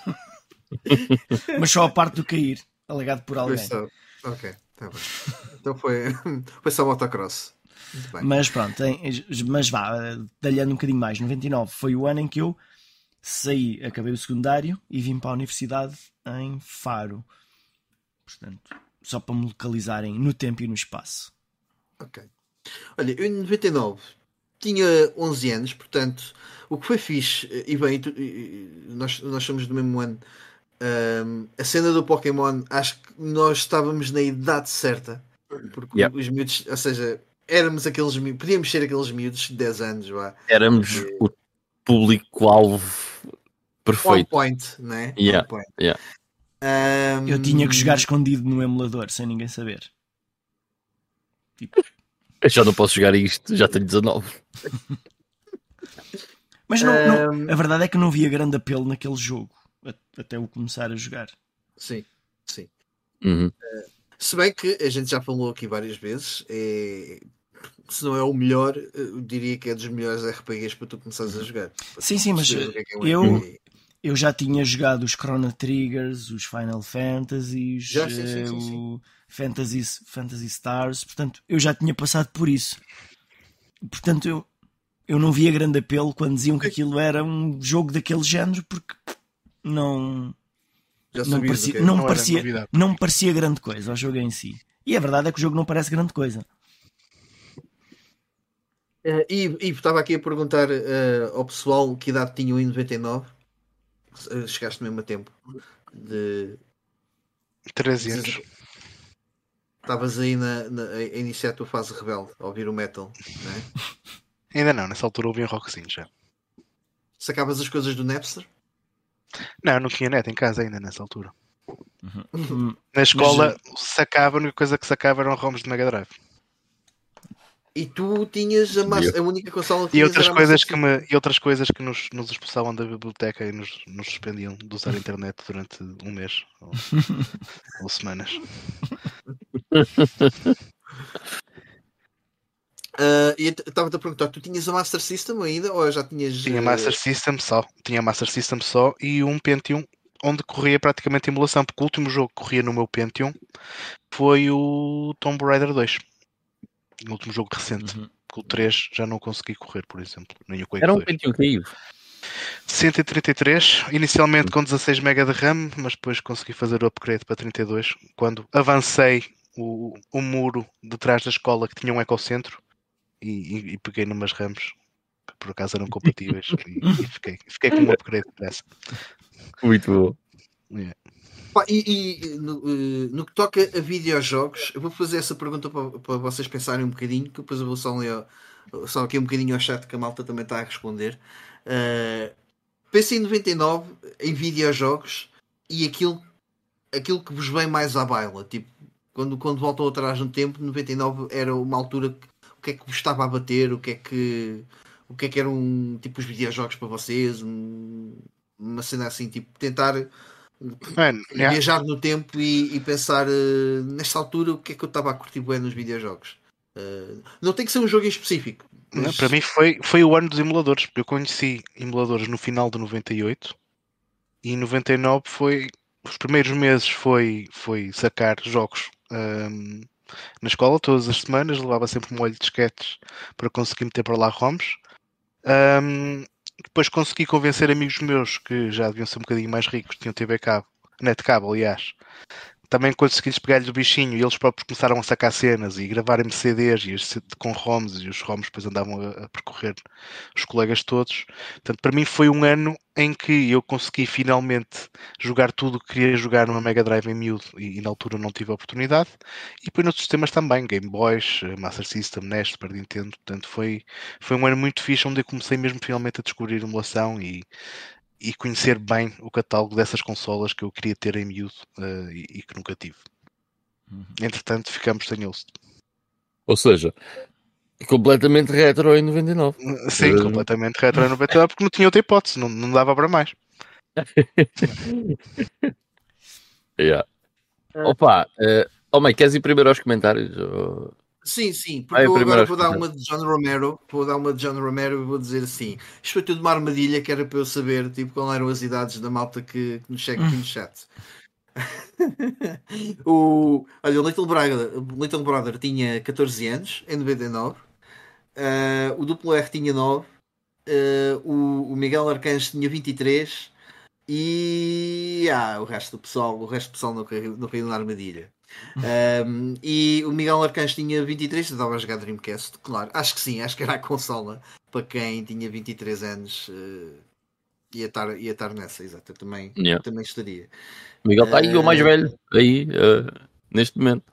Mas só a parte do cair, alegado por alguém. Só... Ok, tá bem. Então foi, foi só motocross. Mas pronto, mas vá, detalhando um bocadinho mais, 99 foi o ano em que eu saí, acabei o secundário e vim para a universidade em Faro. Portanto, só para me localizarem no tempo e no espaço. Ok. Olha, eu em 99 tinha 11 anos, portanto, o que foi fixe, e bem, nós, nós somos do mesmo ano, um, a cena do Pokémon, acho que nós estávamos na idade certa, porque yep. os miúdos, ou seja, éramos aqueles miúdos, podíamos ser aqueles miúdos de 10 anos, vá. Éramos e... o público-alvo perfeito. One point, né? Yeah. Point. Yeah. Um... Eu tinha que jogar escondido no emulador sem ninguém saber. Tipo... Eu já não posso jogar isto, já tenho 19. Mas não, um... não, a verdade é que não via grande apelo naquele jogo até o começar a jogar. Sim, sim. Uhum. Uh, se bem que a gente já falou aqui várias vezes, é, se não é o melhor, eu diria que é dos melhores RPGs para tu começares a jogar. Sim, sim, mas é é um eu, eu já tinha jogado os Chrono Triggers, os Final Fantasies, já, sim, sim, sim, o Fantasy, Fantasy Stars, portanto, eu já tinha passado por isso. Portanto, eu, eu não via grande apelo quando diziam que aquilo era um jogo daquele género, porque não. não parecia, não, não, parecia, não parecia grande coisa ao jogo em si. E a verdade é que o jogo não parece grande coisa. Uh, e, e estava aqui a perguntar uh, ao pessoal que idade tinham em 99 eh, chegaste mesmo a tempo de 13 anos. Estavas aí na, na, a iniciar a tua fase rebelde, a ouvir o metal, não é? Ainda não, nessa altura ouvi um rockzinho já. Sacavas as coisas do Napster? Não, não tinha net em casa ainda nessa altura. Uhum. Na escola Mas, sacava, a única coisa que sacava eram ROMs de Mega Drive. E tu tinhas a, a única consola que e outras coisas que me E outras coisas que nos, nos expulsavam da biblioteca e nos, nos suspendiam de usar a internet durante um mês ou, ou semanas. Uh, e estava-te a perguntar, tu tinhas a Master System ainda ou já tinhas. Tinha Master System só, tinha Master System só e um Pentium onde corria praticamente emulação, porque o último jogo que corria no meu Pentium foi o Tomb Raider 2. O último jogo recente. Uhum. O 3 já não consegui correr, por exemplo. Nem o Quake Era um 2. Pentium que 133, inicialmente com 16 MB de RAM, mas depois consegui fazer o upgrade para 32 quando avancei o, o muro de trás da escola que tinha um ecocentro e, e, e peguei numas ramos que por acaso eram compatíveis e, e, fiquei, fiquei com um upgrade dessa. Muito bom. Yeah. E, e no, eh, no, que toca a videojogos, eu vou fazer essa pergunta para, para vocês pensarem um bocadinho, que depois eu vou só ler só aqui um bocadinho ao chat que a malta também está a responder. Uh, pense em 99 em videojogos e aquilo, aquilo que vos vem mais à baila. Tipo, quando, quando voltam atrás no tempo, 99 era uma altura que o que é que vos estava a bater, o que é que o que é que eram tipo os videojogos para vocês, um, uma cena assim, tipo, tentar Yeah. viajar no tempo e, e pensar uh, nesta altura o que é que eu estava a curtir bem nos videojogos. Uh, não tem que ser um jogo em específico. Mas... Para mim foi, foi o ano dos emuladores, porque eu conheci emuladores no final de 98 e em 99 foi. Os primeiros meses foi, foi sacar jogos um, na escola todas as semanas, levava sempre um molho de disquetes para conseguir meter para lá ROMs. Um, depois consegui convencer amigos meus que já deviam ser um bocadinho mais ricos, tinham TV cabo, net cabo, aliás, também consegui pegar-lhes o bichinho e eles próprios começaram a sacar cenas e gravarem CDs e com ROMs e os ROMs depois andavam a, a, percorrer os colegas todos. Portanto, para mim foi um ano em que eu consegui finalmente jogar tudo o que queria jogar numa Mega Drive em miúdo e, e, na altura não tive a oportunidade. E depois noutros sistemas também, Game Boys, eh, Master System, NES, Super Nintendo. Portanto, foi, foi um ano muito fixe onde eu comecei mesmo finalmente a descobrir emulação e e conhecer bem o catálogo dessas consolas que eu queria ter em miúdo uh, e, e, que nunca tive. Uhum. Entretanto, ficamos sem eles. Ou seja, completamente retro em 99. Sim, uh... completamente retro em 99 porque não tinha outra hipótese, não, não dava para mais. yeah. Opa, uh, oh mãe, queres ir primeiro aos comentários? Ou... Sim, sim, porque eu agora vou dar uma de John Romero, vou dar uma de John Romero e vou dizer assim: isto foi tudo uma armadilha que era para eu saber tipo, qual eram as idades da malta que, que nos chega aqui no chat. o, olha, o Little Brother, Little Brother tinha 14 anos em 99, uh, eh, o Duplo R tinha 9, uh, eh, o, o Miguel Arcanjo tinha 23 e ah, o resto do pessoal, o resto do pessoal não caiu, não caiu na armadilha um, e o Miguel Arcanjo tinha 23, estava a jogar Dreamcast, claro. Acho que sim, acho que era a consola para quem tinha 23 anos. Uh, ia, estar, ia estar nessa, exato. Eu também, yeah. também estaria. Miguel está aí, uh, o mais velho, aí, uh, neste momento.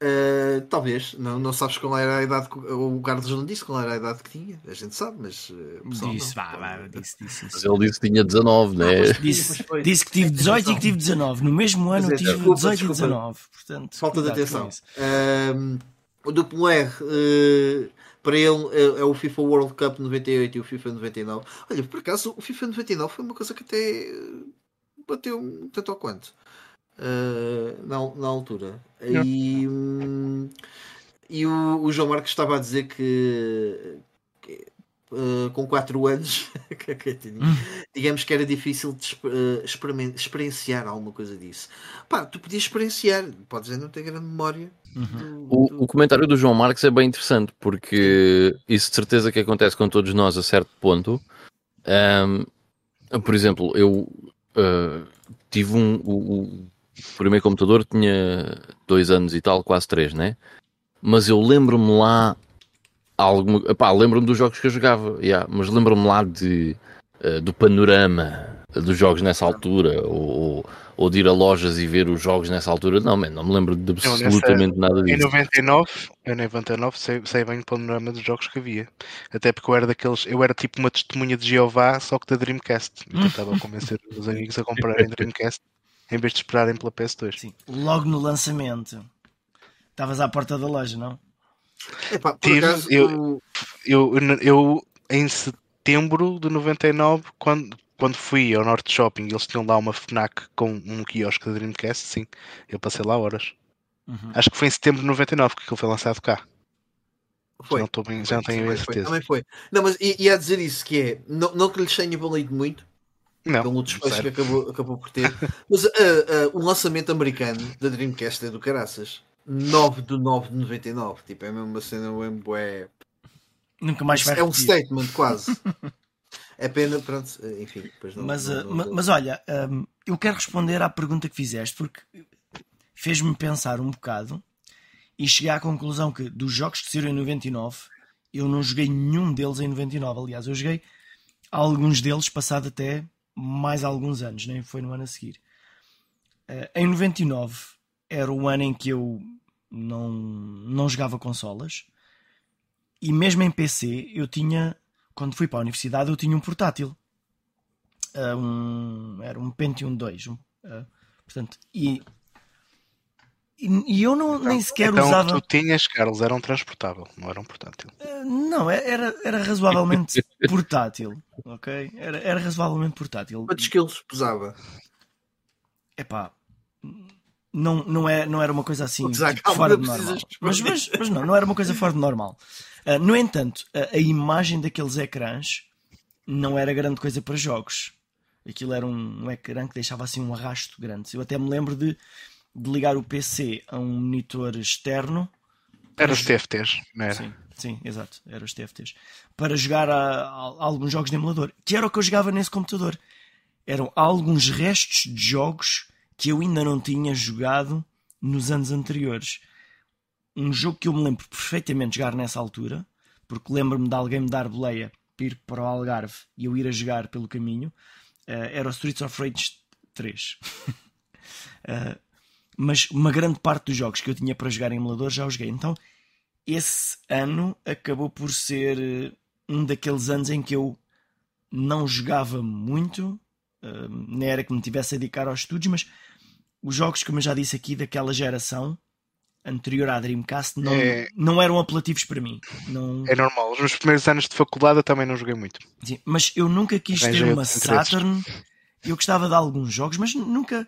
Uh, talvez, não, não sabes qual era a idade que o Carlos não disse qual era a idade que tinha, a gente sabe, mas uh, disse, vá, vá, disse, disse, Mas ele disse que tinha 19, né? Disse, disse que tive 18 e que tive 19. No mesmo ano tive desculpa, 18 desculpa. e 19. Portanto, falta de atenção. Uh, o duplo R uh, para ele é, é, o FIFA World Cup 98 e o FIFA 99. Olha, por acaso o FIFA 99 foi uma coisa que até bateu tanto ao quanto uh, na, na altura. E, um, e o, o, João Marcos estava a dizer que, que uh, com 4 anos, hum. digamos que era difícil de uh, experienciar alguma coisa disso. Pá, tu podias experienciar, podes não ter grande memória. Uhum. O, o, comentário do João Marcos é bem interessante porque isso de certeza que acontece com todos nós a certo ponto. Um, por exemplo, eu uh, tive um, o, o primeiro computador tinha dois anos e tal, quase três, né? Mas eu lembro-me lá algum, lembro-me dos jogos que eu jogava, yeah, mas lembro-me lá de, uh, do panorama dos jogos nessa altura, ou, ou de ir a lojas e ver os jogos nessa altura. Não, man, não me lembro de absolutamente nessa, nada disso. Em 99, eu em 99 sei, sei bem o panorama dos jogos que havia. Até porque eu era daqueles, eu era tipo uma testemunha de Jeová, só que da Dreamcast. E tentava convencer os amigos a comprarem Dreamcast em vez de esperarem pela PS2. Sim, logo no lançamento. Estavas à porta da loja, não? Epá, Tive, acaso, eu, eu, eu, eu, em setembro de 99, quando, quando fui ao Norte Shopping, eles tinham lá uma FNAC com um quiosque da Dreamcast, sim, eu passei lá horas. Uhum. Acho que foi em setembro de 99 que aquilo foi lançado cá. Foi. Já não, bem, já não tenho a certeza. Também foi. Não, mas ia dizer isso, que é, não, não que lhes tenha valido muito, não, pelo despejo que acabou, acabou por ter, mas uh, uh, o lançamento americano da Dreamcast é do caraças. 9 de 9 de 99, tipo, é mesmo uma cena é... Nunca mais vai É um statement quase. É pena, pronto, enfim. Não, mas, não, não, mas olha, um, eu quero responder à pergunta que fizeste, porque fez-me pensar um bocado e cheguei à conclusão que dos jogos que saíram em 99, eu não joguei nenhum deles em 99. Aliás, eu joguei alguns deles passado até mais alguns anos, nem foi no ano a seguir. Uh, em 99 era o ano em que eu não, não jogava consolas e mesmo em PC eu tinha quando fui para a universidade eu tinha um portátil. Uh, um, era um Pentium 2. Um, uh, portanto, e, e, eu não, nem sequer então, usava. tu tinhas, Carlos, era um transportável, não era um portátil. Uh, não, é, era, era razoavelmente portátil. Ok? Era, era razoavelmente portátil. Quantos quilos pesava? Epá. Não, não, é, não era uma coisa assim tipo, fora de normal. Mas, mas, mas não, não era uma coisa fora de normal. Uh, no entanto, a, a, imagem daqueles ecrãs não era grande coisa para jogos. Aquilo era um, um ecrã que deixava assim um arrasto grande. Eu até me lembro de, de ligar o PC a um monitor externo. Era os TFTs, não era? Sim, sim, exato, era os TFTs. Para jogar a, a, a alguns jogos de emulador, que era o que eu jogava nesse computador. Eram alguns restos de jogos que eu ainda não tinha jogado nos anos anteriores um jogo que eu me lembro perfeitamente de jogar nessa altura, porque lembro-me de alguém me dar boleia para ir para o Algarve e eu ir a jogar pelo caminho, uh, era o Streets of Rage 3. uh, eh, mas uma grande parte dos jogos que eu tinha para jogar em emulador já os joguei. Então, esse ano acabou por ser uh, um daqueles anos em que eu não jogava muito, uh, nem era que me tivesse a dedicar aos estudos, mas os jogos, como eu já disse aqui, daquela geração anterior à Dreamcast não, é... não eram apelativos para mim. Não... É normal. Nos primeiros anos de faculdade eu também não joguei muito. Sim, mas eu nunca quis ter uma Saturn. Eu gostava de alguns jogos, mas nunca,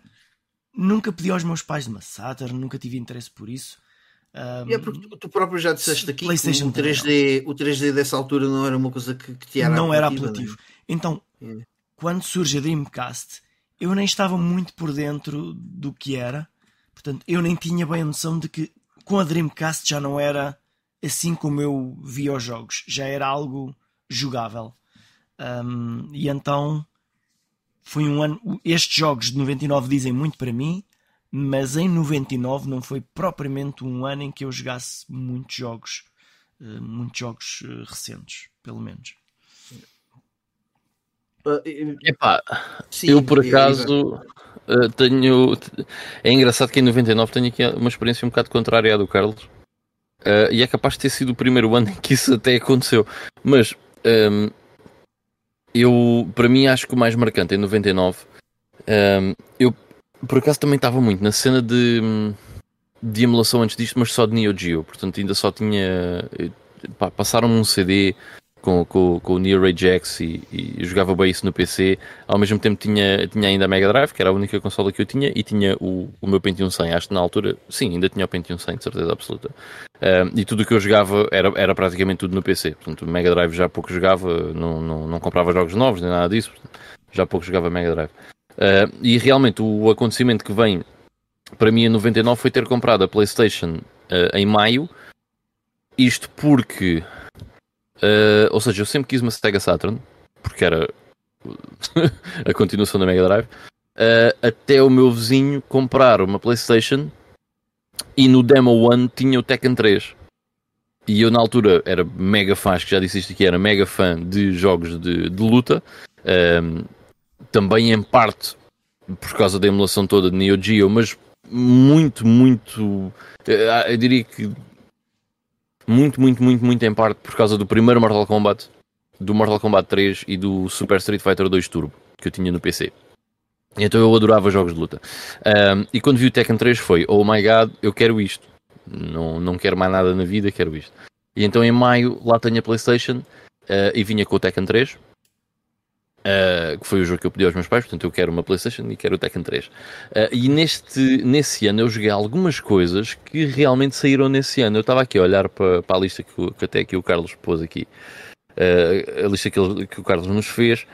nunca pedi aos meus pais uma Saturn, nunca tive interesse por isso. Um, é porque tu, tu próprio já disseste aqui que o 3D, o 3D dessa altura não era uma coisa que, que te era Não era apelativo. Né? Então, é. quando surge a Dreamcast, eu nem estava muito por dentro do que era Portanto, eu nem tinha bem a noção de que com a Dreamcast já não era assim como eu via os jogos, já era algo jogável. Um, e então foi um ano. Estes jogos de 99 dizem muito para mim, mas em 99 não foi propriamente um ano em que eu jogasse muitos jogos, uh, muitos jogos uh, recentes, pelo menos. Uh, Epá, sim, eu por acaso. Tenho. É engraçado que em 99 tenho aqui uma experiência um bocado contrária à do Carlos. Uh, e é capaz de ter sido o primeiro ano em que isso até aconteceu. Mas um, ehm, eu, para mim, acho que o mais marcante em 99, um, eu por acaso também estava muito na cena de, de emulação antes disto, mas só de Neo Geo. Portanto, ainda só tinha. Passaram-me um CD com, com, com o Neo Ajax e, e jogava bem isso no PC. Ao mesmo tempo tinha, tinha ainda a Mega Drive, que era a única consola que eu tinha, e tinha o, o meu Pentium 100. Acho que na altura, sim, ainda tinha o Pentium 100, de certeza absoluta. Uh, e tudo o que eu jogava era, era praticamente tudo no PC. Portanto, o Mega Drive já pouco jogava, não, não, não comprava jogos novos nem nada disso. Já pouco jogava Mega Drive. Uh, e realmente o acontecimento que vem para mim em 99 foi ter comprado a PlayStation uh, em maio. Isto porque Uh, ou seja, eu sempre quis uma Sega Saturn, porque era a continuação da Mega Drive, uh, até o meu vizinho comprar uma PlayStation e no Demo One tinha o Tekken 3. E eu na altura era mega fã, acho que já disse isto aqui, era mega fã de jogos de, de luta. Um, ehm, também em parte por causa da emulação toda de Neo Geo, mas muito, muito. Eu diria que muito, muito, muito, muito em parte por causa do primeiro Mortal Kombat, do Mortal Kombat 3 e do Super Street Fighter 2 Turbo que eu tinha no PC. Então eu adorava jogos de luta. Um, e quando vi o Tekken 3 foi, oh my god, eu quero isto. Não, não quero mais nada na vida, quero isto. E então em maio lá tenho a Playstation uh, e vinha com o Tekken 3. Uh, que foi o jogo que eu pedi aos meus pais, portanto eu quero uma Playstation e quero o Tekken 3. Uh, e neste, nesse ano eu joguei algumas coisas que realmente saíram nesse ano. Eu estava aqui a olhar para, para a lista que, que, até aqui o Carlos pôs aqui, uh, a lista que, ele, que o Carlos nos fez.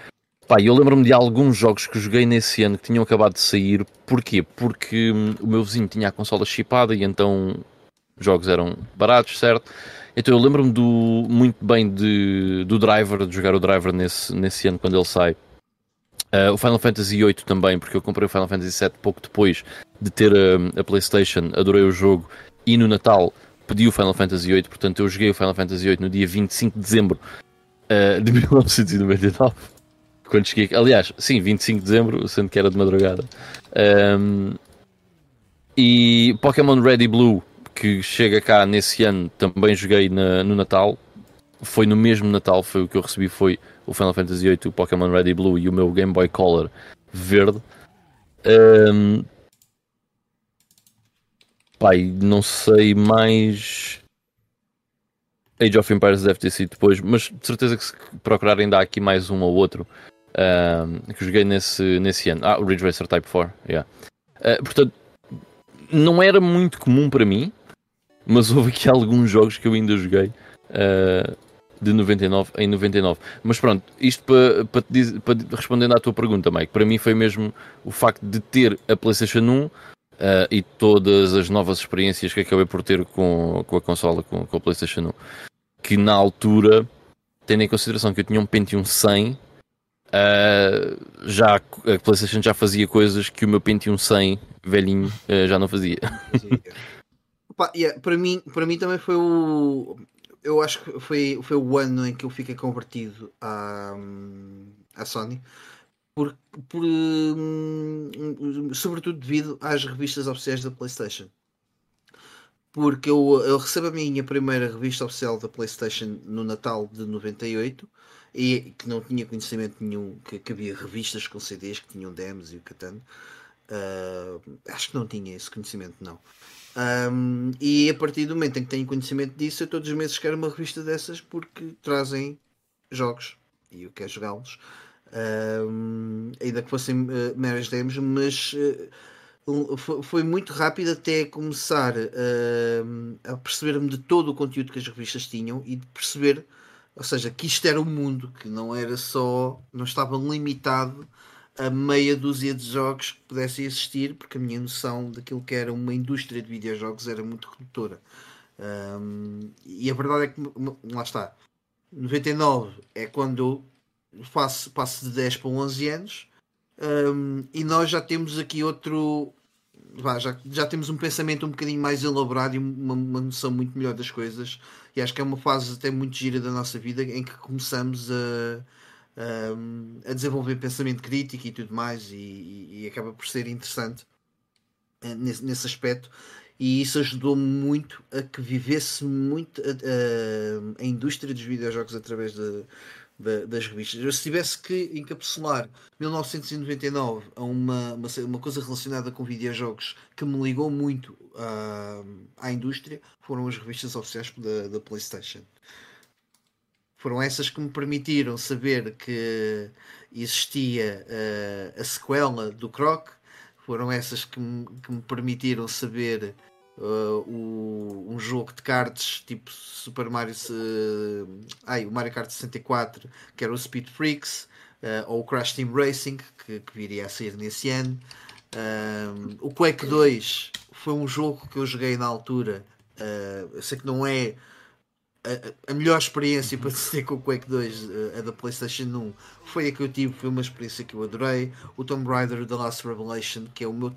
Pá, eu lembro-me de alguns jogos que joguei nesse ano que tinham acabado de sair. Porquê? Porque hum, o meu vizinho tinha a consola chipada e então jogos eram baratos, certo? Então eu lembro-me muito bem de, do Driver, de jogar o Driver nesse, nesse ano quando ele sai. Uh, o Final Fantasy VIII também, porque eu comprei o Final Fantasy VII pouco depois de ter a, a PlayStation, adorei o jogo e no Natal pedi o Final Fantasy VIII, portanto eu joguei o Final Fantasy VIII no dia 25 de dezembro uh, de 1999 quando cheguei. Aliás, sim, 25 de dezembro, sendo que era de madrugada. Um, e Pokémon Red e Blue, que chega cá nesse ano, também joguei na, no Natal. Foi no mesmo Natal, foi o que eu recebi, foi o Final Fantasy VIII, o Pokémon Red e Blue e o meu Game Boy Color verde. Um, pai, não sei mais. Age of Empires deve ter sido depois, mas de certeza que se procurarem há aqui mais um ou outro uh, que joguei nesse, nesse ano. Ah, o Ridge Racer Type 4, yeah. Uh, portanto, não era muito comum para mim, mas houve aqui alguns jogos que eu ainda joguei uh, de 99 em 99. Mas pronto, isto para, para, para respondendo à tua pergunta, Mike, para mim foi mesmo o facto de ter a PlayStation 1 uh, e todas as novas experiências que acabei por ter com, com a consola, com, com a PlayStation 1, que na altura, tendo em consideração que eu tinha um Pentium 100 Uh, já a PlayStation já fazia coisas que o meu Pentium 100 velhinho uh, já não fazia. Opa, yeah, para, mim, para mim também foi o. Eu acho que foi, foi o ano em que eu fiquei convertido à, à Sony, por, por, hum, sobretudo devido às revistas oficiais da PlayStation. Porque eu, eu recebo a minha primeira revista oficial da PlayStation no Natal de 98 e que não tinha conhecimento nenhum que, que havia revistas com CDs que tinham demos e o catano. Uh, acho que não tinha esse conhecimento, não. Um, e a partir do momento em que tenho conhecimento disso, eu todos os meses quero uma revista dessas porque trazem jogos e eu quero jogá-los. Um, ainda que fossem uh, meras demos, mas uh, foi muito rápido até começar uh, a perceber-me de todo o conteúdo que as revistas tinham e de perceber ou seja, que isto era o um mundo, que não era só, não estava limitado a meia dúzia de jogos que pudessem existir, porque a minha noção daquilo que era uma indústria de videojogos era muito redutora. Um, e a verdade é que, lá está, 99 é quando eu faço, passo de 10 para 11 anos um, e nós já temos aqui outro. já, já temos um pensamento um bocadinho mais elaborado e uma, uma noção muito melhor das coisas e acho que é uma fase até muito gira da nossa vida em que começamos a, a, a desenvolver pensamento crítico e tudo mais, e, e acaba por ser interessante eh, nesse, nesse aspecto. E isso ajudou-me muito a que vivesse muito a, a, a indústria dos videojogos através de, das revistas. Eu, se tivesse que encapsular 1999 a uma, uma, uma, coisa relacionada com videojogos que me ligou muito uh, à indústria, foram as revistas oficiais da, da PlayStation. Foram essas que me permitiram saber que existia uh, a sequela do Croc, foram essas que me, que me permitiram saber uh, o, um jogo de cartas tipo Super Mario uh, ai, o Mario Kart 64 que era o Speed Freaks uh, ou o Crash Team Racing que, que viria a sair nesse ano. O Quake 2 foi um jogo que eu joguei na altura eu sei que não é a, a melhor experiência para ter com o Quake 2 a da PlayStation 1 foi a que eu tive, foi uma experiência que eu adorei. O Tomb Raider The Last Revelation, que é o meu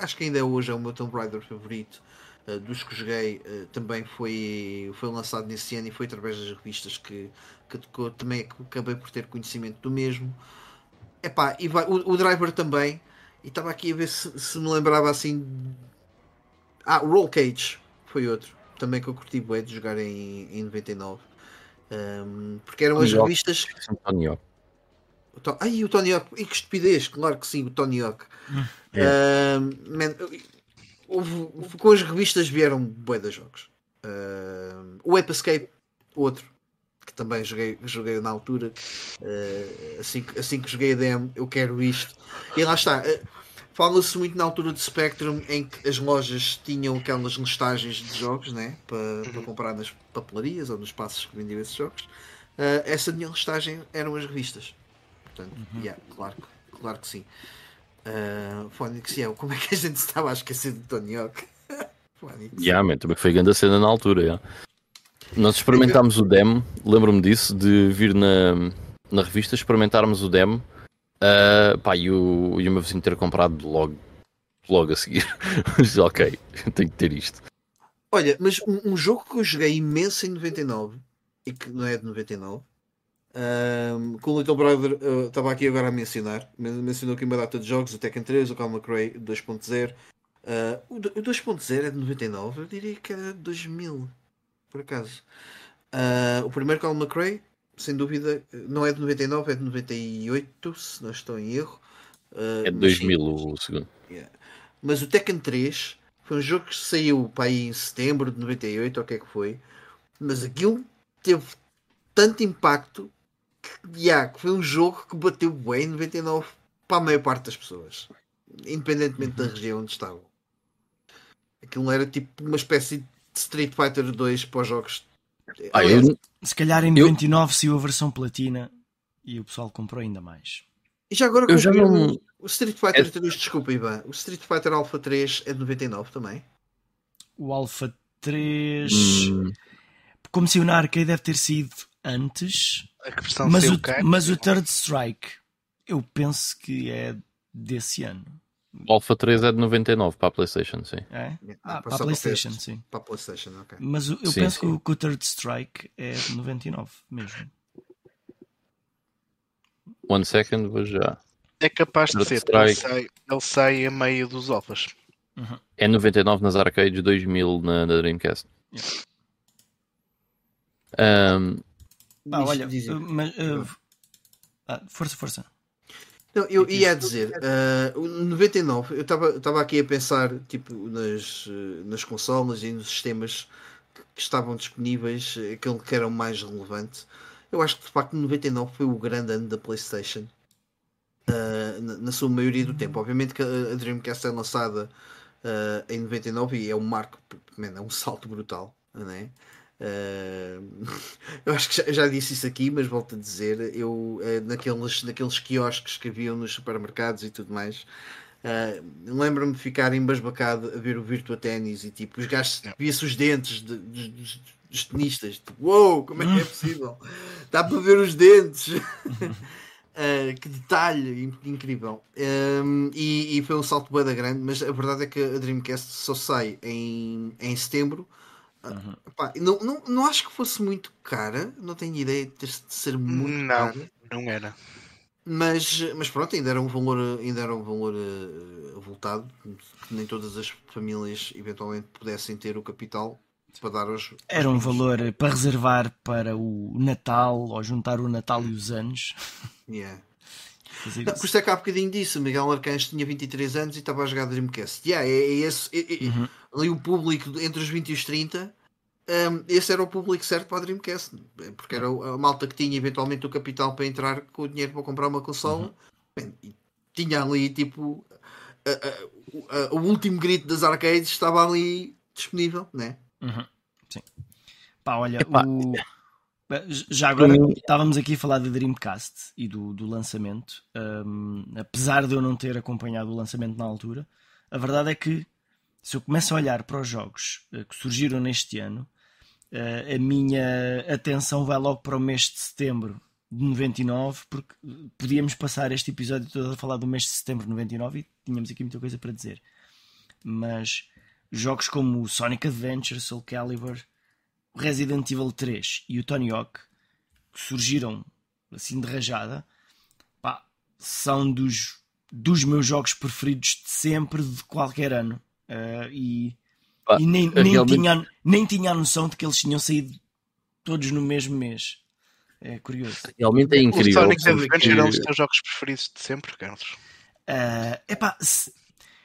acho que ainda hoje é o meu Tomb Raider favorito. Uh, dos que joguei uh, também foi, foi lançado nesse ano e foi através das revistas que, que, que também acabei por ter conhecimento do mesmo. Epá, e vai, o, o driver também. E estava aqui a ver se, se, me lembrava assim. Ah, Roll Cage foi outro. Também que eu curti bué de jogar em, em 99. Um, porque eram as revistas. Tony Hawk. Ai, o Tony Hawk. E que estupidez, claro que sim, o Tony Hawk. É. Um, man, houve, com as revistas vieram bué de jogos. Uh, o Ape Escape, outro que também joguei, joguei na altura. Uh, assim, assim que joguei a DM, eu quero isto. E lá está. Uh, Fala-se muito na altura de Spectrum em que as lojas tinham aquelas listagens de jogos né? para, uhum. para comprar nas papelarias ou nos espaços que vendiam esses jogos. Uh, essa minha listagem eram as revistas. Portanto, uhum. yeah, claro, claro que sim. Uh, Phonics, yeah, como é que a gente estava a esquecer de Tony Hawk? yeah, man, também foi grande a cena na altura. Yeah. Nós experimentámos o demo, lembro-me disso, de vir na, na revista, experimentarmos o demo uh, pá, e, o, e o meu vizinho ter comprado logo, logo a seguir. ok, tenho que ter isto. Olha, mas um, um, jogo que eu joguei imenso em 99 e que não é de 99, um, com o Little Brother, uh, estava aqui agora a mencionar, mencionou aqui uma data de jogos, o Tekken 3, o Call McRae 2.0. Uh, o 2.0 é de 99, eu diria que era de 2000 por acaso. Uh, o primeiro Colin McRae, sem dúvida, não é de 99, é de 98, se não estou em erro. Uh, é de 2000 o segundo. Yeah. Mas o Tekken 3 foi um jogo que saiu para aí em setembro de 98, ou o que é que foi. Mas aquilo teve tanto impacto que, yeah, que foi um jogo que bateu bem em 99 para a maior parte das pessoas, independentemente da uhum. região onde estavam. Aquilo era tipo uma espécie de Street Fighter 2 para os jogos. Ah, eu... Se calhar em 99 eu... saiu a versão platina e o pessoal comprou ainda mais. E já agora eu já não... o Street Fighter é... 3, desculpa Ivan, o Street Fighter Alpha 3 é de 99 também? O Alpha 3 hum. como se o na arcade deve ter sido antes, mas o, mas o Third Strike eu penso que é desse ano. O Alpha 3 é de 99 para a PlayStation, sim. É? Ah, para a PlayStation, sim. Para a PlayStation, ok. Mas eu sim, penso sim. que o Third Strike é de 99 mesmo. One second, vou já. É capaz de ser, ele sai, ele sai a meio dos alfas. Uhum. É 99 nas arcades, 2000 na, na Dreamcast. Yeah. Um, ah, olha, mas, uh, ah, força, força. Não, eu ia dizer, uh, 99, eu estava aqui a pensar tipo, nas, nas consolas e nos sistemas que estavam disponíveis, aquele que era o mais relevante. Eu acho que de facto 99 foi o grande ano da PlayStation. Uh, na, na, sua maioria do tempo. Obviamente que a, Dreamcast é lançada uh, em 99 e é um marco, man, é um salto brutal. Não é? Uh, eu acho que já, já, disse isso aqui, mas volto a dizer, eu uh, naqueles, naqueles quiosques que haviam nos supermercados e tudo mais, uh, lembro-me de ficar embasbacado a ver o Virtua Tennis e tipo, os gajos via-se os dentes de, de, de, dos tenistas, tipo, uou, wow, como é que é possível? Dá para ver os dentes. Uh, que detalhe incrível! Um, e, e, foi um salto bem grande, mas a verdade é que a Dreamcast só sai em, em setembro Uhum. Pá, não, não, não acho que fosse muito cara, não tenho ideia de, ter, de ser muito não, cara. Não, era. Mas, mas pronto, ainda era um valor, ainda era um valor uh, avultado, que nem todas as famílias eventualmente pudessem ter o capital para dar aos. Era um valor para reservar para o Natal ou juntar o Natal e os anos. Yeah. Não, por isso é que há bocadinho disso. Miguel Arcanjo tinha 23 anos e estava a jogar Dreamcast. Yeah, é, é esse, é, é, uhum. Ali o público entre os 20 e os 30, um, esse era o público certo para a Dreamcast. Porque era a malta que tinha eventualmente o capital para entrar com o dinheiro para comprar uma consola. Uhum. e tinha ali tipo. A, a, a, o último grito das arcades estava ali disponível, né? Uhum. Sim. Pá, olha, o já agora estávamos aqui a falar da Dreamcast e do, do lançamento. Um, apesar de eu não ter acompanhado o lançamento na altura, a verdade é que se eu começo a olhar para os jogos uh, que surgiram neste ano, uh, a minha atenção vai logo para o mês de setembro de 99, porque podíamos passar este episódio todo a falar do mês de setembro de 99 e tínhamos aqui muita coisa para dizer. Mas jogos como o Sonic Adventure, Soul Calibur, Resident Evil 3 e o Tony Hawk, que surgiram assim de rajada, pá, são dos, dos meus jogos preferidos de sempre, de qualquer ano. Uh, e, e nem, nem, realmente... tinha, nem tinha a noção de que eles tinham saído todos no mesmo mês. É curioso. Realmente é incrível. O Sonic Adventure é um dos teus jogos preferidos de sempre, Carlos? Uh, epá,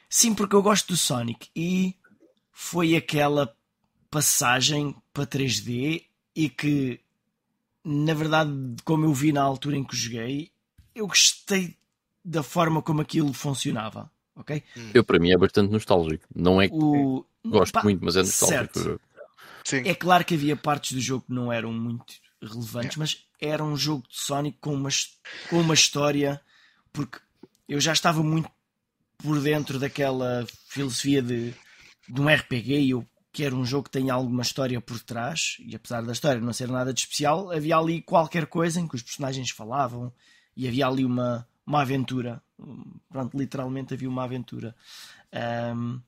sim, porque eu gosto do Sonic e foi aquela passagem para 3D e que, na verdade, como eu vi na altura em que joguei, eu gostei da forma como aquilo funcionava. Ok? Eu, para mim, é bastante nostálgico. Não é que o... gosto pá, muito, mas é nostálgico. É claro que havia partes do jogo que não eram muito relevantes, é. mas era um jogo de Sonic com uma, com uma história, porque eu já estava muito por dentro daquela filosofia de, de um RPG e eu quero um jogo que tenha alguma história por trás, e apesar da história não ser nada de especial, havia ali qualquer coisa em que os personagens falavam e havia ali uma, uma aventura. Pronto, literalmente havia uma aventura. Um,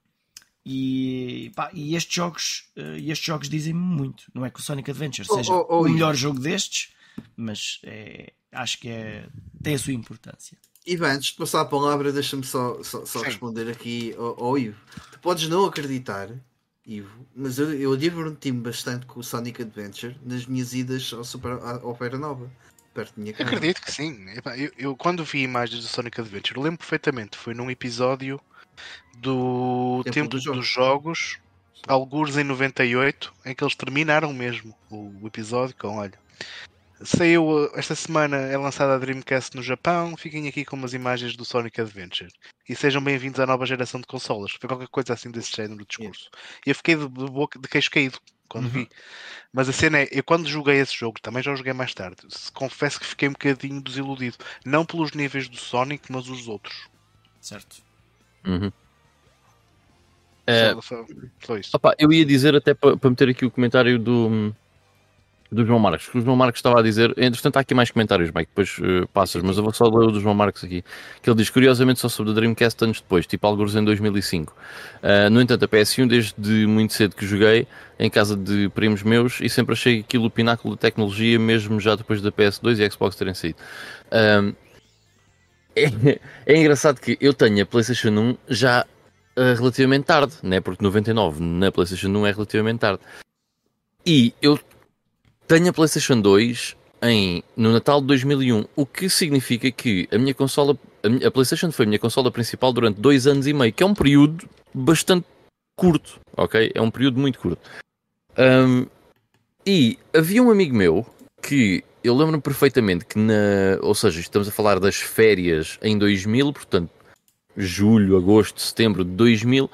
e, pá, e estes jogos, uh, estes jogos dizem-me muito. Não é que o Sonic Adventure seja oh, oh, oh, o melhor jogo destes, mas é, acho que é, tem a sua importância. Ivan, antes de passar a palavra, deixa-me só, só, só responder aqui ao, ao, Ivo. Tu podes não acreditar, Ivo, mas eu, eu diverti-me bastante com o Sonic Adventure nas minhas idas ao, Super, ao Opera Nova. Acredito que sim. Eu, eu, quando vi imagens do Sonic Adventure, lembro perfeitamente. Foi num episódio do Tempo, Tempo dos, Jogos, dos jogos alguns em 98, em que eles terminaram mesmo o, episódio com, olha, Saiu esta semana, é lançada a Dreamcast no Japão. Fiquem aqui com umas imagens do Sonic Adventure. E sejam bem-vindos à nova geração de consolas. Foi qualquer coisa assim desse género de discurso. E eu fiquei de, de, boca, de queixo caído quando uhum. vi. Mas a cena é, eu quando joguei esse jogo, também já o joguei mais tarde, confesso que fiquei um bocadinho desiludido. Não pelos níveis do Sonic, mas os outros. Certo. Uhum. É, só, só, só isso. Opa, eu ia dizer até para meter aqui o comentário do do João Marcos, que o João Marcos estava a dizer, entretanto há aqui mais comentários, Mike, depois uh, passas, mas eu vou só ler o do João Marcos aqui, que ele diz, curiosamente só sobre a Dreamcast anos depois, tipo alguns em 2005. Uh, no entanto, a PS1 desde muito cedo que joguei, em casa de primos meus, e sempre achei aquilo o pináculo da tecnologia, mesmo já depois da PS2 e Xbox terem saído. Uh, é, é, engraçado que eu tenho a PlayStation 1 já uh, relativamente tarde, né? porque 99 na PlayStation 1 é relativamente tarde. E eu tenho a PlayStation 2 em, no Natal de 2001, o que significa que a minha consola, a, minha, a PlayStation foi a minha consola principal durante dois anos e meio, que é um período bastante curto, ok? É um período muito curto. Um, e havia um amigo meu que eu lembro-me perfeitamente que na, ou seja, estamos a falar das férias em 2000, portanto, julho, agosto, setembro de 2000, uh,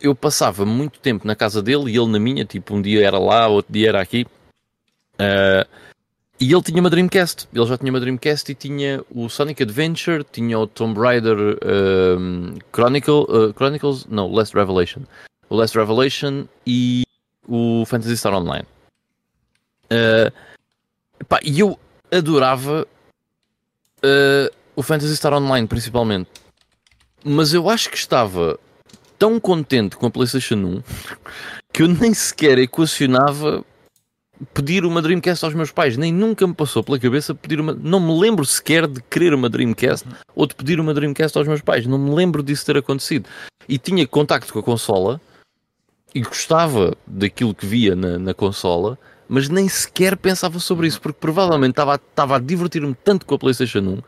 eu passava muito tempo na casa dele e ele na minha, tipo, um dia era lá, outro dia era aqui. Uh, e ele tinha uma Dreamcast, ele já tinha uma Dreamcast e tinha o Sonic Adventure, tinha o Tomb Raider um, Chronicle, uh, Chronicles, não, Last Revelation. O Last Revelation e o Phantasy Star Online. Uh, e eu adorava uh, o Phantasy Star Online, principalmente. Mas eu acho que estava tão contente com a PlayStation 1 que eu nem sequer equacionava pedir uma Dreamcast aos meus pais. Nem nunca me passou pela cabeça pedir uma. Não me lembro sequer de querer uma Dreamcast ou de pedir uma Dreamcast aos meus pais. Não me lembro disso ter acontecido. E tinha contacto com a consola e gostava daquilo que via na, na consola, mas nem sequer pensava sobre isso, porque provavelmente estava, estava a divertir-me tanto com a PlayStation 1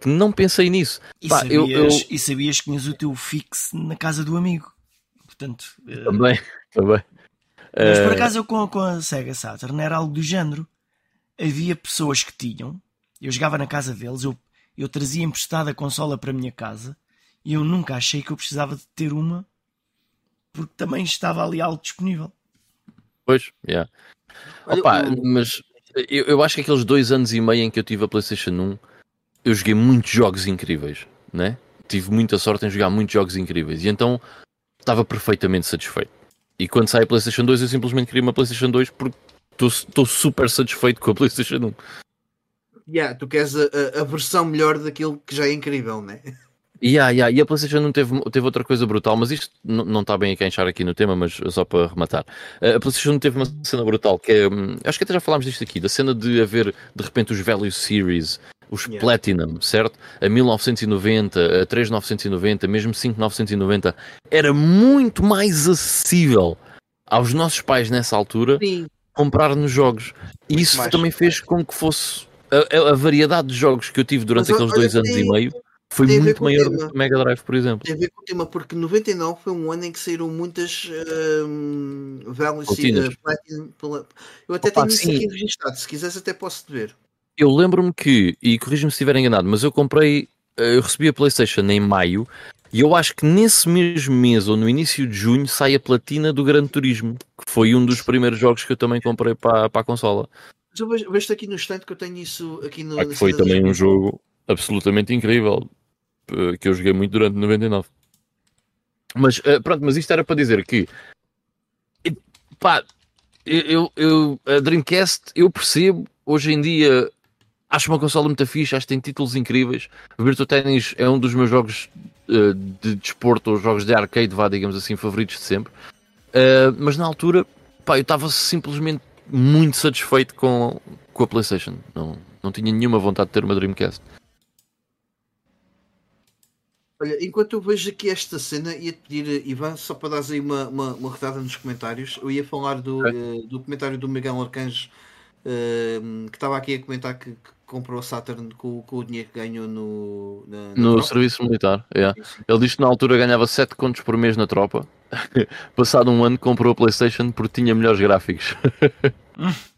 que não pensei nisso. E, Pá, sabias, eu, eu... e sabias que tinhas o teu fixe na casa do amigo. Portanto, também, também. Mas por eh, acaso eu com, com a Sega Saturn era algo do género. Havia pessoas que tinham, eu jogava na casa deles, eu, eu trazia emprestada a consola para a minha casa e eu nunca achei que eu precisava de ter uma porque também estava ali algo disponível. Pois, yeah. Opa, mas eu, eu acho que aqueles dois anos e meio em que eu tive a PlayStation 1 eu joguei muitos jogos incríveis, né? Tive muita sorte em jogar muitos jogos incríveis e então estava perfeitamente satisfeito. E quando sai a PlayStation 2, eu simplesmente queria uma PlayStation 2 porque estou super satisfeito com a PlayStation 1. Yeah, tu queres a, a, versão melhor daquilo que já é incrível, né? Yeah, yeah. E a PlayStation não teve, teve outra coisa brutal, mas isto não está bem a queixar aqui no tema, mas só para rematar. A PlayStation não teve uma cena brutal que é. Hum, acho que até já falámos disto aqui, da cena de haver de repente os Value Series os yeah. Platinum, certo? A 1990, a 3990, mesmo 5990, era muito mais acessível aos nossos pais nessa altura Sim. comprar nos jogos. E isso mais. também fez com que fosse a, a, variedade de jogos que eu tive durante Mas, aqueles dois anos e meio foi muito maior do que o Mega Drive, por exemplo. Tem a ver com o tema, porque 99 foi um ano em que saíram muitas uh, Platinum. Eu até Opa, tenho isso aqui registado, se quiseres até posso te ver. Eu lembro-me que, e corrijo-me se estiver enganado, mas eu comprei, eh, eu recebi a PlayStation em maio e eu acho que nesse mesmo mês ou no início de junho sai a platina do Gran Turismo, que foi um dos primeiros jogos que eu também comprei para, para a consola. Mas eu vejo, vejo aqui no instante que eu tenho isso aqui no. Ah, foi também um jogo absolutamente incrível eh, que eu joguei muito durante 99. Mas eh, pronto, mas isto era para dizer que pá, eu, eu, a Dreamcast eu percebo hoje em dia acho uma consola muito fixe, acho que tem títulos incríveis. Virtua Tennis é um dos meus jogos uh, de desporto ou jogos de arcade, vá, digamos assim, favoritos de sempre. Uh, mas na altura, pá, eu estava simplesmente muito satisfeito com, com a PlayStation. Não, não tinha nenhuma vontade de ter uma Dreamcast. Olha, enquanto eu vejo aqui esta cena, ia-te pedir, Ivan, só para dar aí uma, uma, uma redada nos comentários. Eu ia falar do, uh, do comentário do Miguel Arcanjo, uh, que estava aqui a comentar que, que comprou a Saturn com, com, o dinheiro que ganhou no, na, na no tropa. serviço militar. Yeah. Ele disse que na altura ganhava 7 contos por mês na tropa. Passado um ano comprou a PlayStation porque tinha melhores gráficos.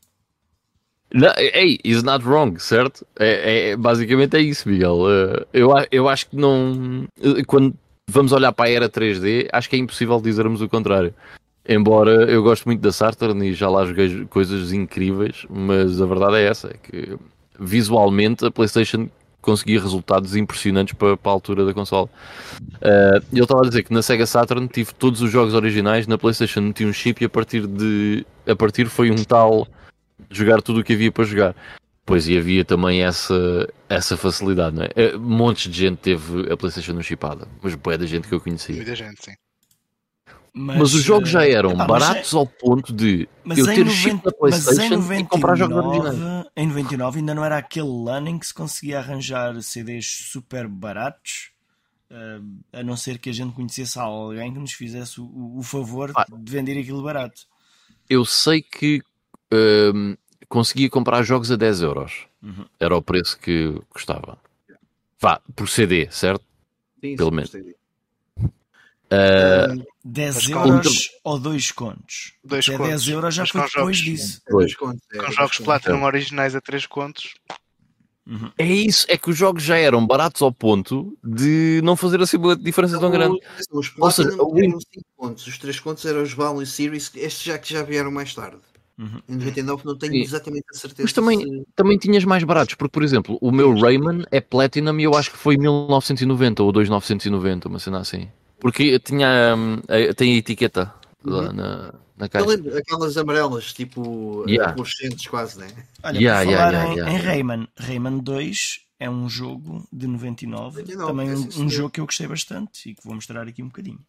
Não, hey, is not wrong, certo? É, é, basicamente é isso, Miguel. Uh, eu, eu acho que não. Quando vamos olhar para a era 3D, acho que é impossível dizermos o contrário. Embora eu gosto muito da Saturn e já lá joguei coisas incríveis, mas a verdade é essa: é que visualmente a PlayStation conseguia resultados impressionantes para, para a altura da consola. Uh, ele estava a dizer que na Sega Saturn tive todos os jogos originais, na PlayStation tinha um chip e a partir de a partir foi um tal jogar tudo o que havia para jogar. Pois e havia também essa, essa facilidade, não é? é montes de gente teve a PlayStation no chipada, mas boa da gente que eu conhecia. Muita gente, sim. Mas, mas, os jogos já eh, eram epá, baratos é... ao ponto de eu ter 90, chip da PlayStation 99, e comprar jogos originais. Em 99 ainda não era aquele ano em que se conseguia arranjar CDs super baratos, uh, a não ser que a gente conhecesse alguém que nos fizesse o, o favor ah, de vender aquilo barato. Eu sei que uh, conseguia comprar jogos a 10 euros. Uhum. Era o preço que custava. Vá, por CD, certo? Sim, Pelo menos. Uh, 10 euros ou 2 contos? 2 contos. 10 euros já foi depois jogos, disso. Dois. Contos, é, com jogos Platinum originais a 3 contos. Uhum. É isso, é que os jogos já eram baratos ao ponto de não fazer assim uma diferença tão grande. Os Platinum Ou seja, 5 contos, os 3 contos eram os Value Series, estes já que já vieram mais tarde. Uhum. Em 99 não tenho Sim. exatamente a certeza. Mas também, se... também tinhas mais baratos, porque por exemplo, o meu Rayman é Platinum e eu acho que foi 1990 ou 2990, uma cena assim. Porque tinha, hum, tem a etiqueta uhum. lá na, na caixa. Lembro, aquelas amarelas, tipo yeah. fluorescentes quase, né? Olha, yeah, yeah, yeah, em, em, Rayman, Rayman 2 é um jogo de 99, 99 também é um, um jogo que eu gostei bastante e que vou mostrar aqui um bocadinho.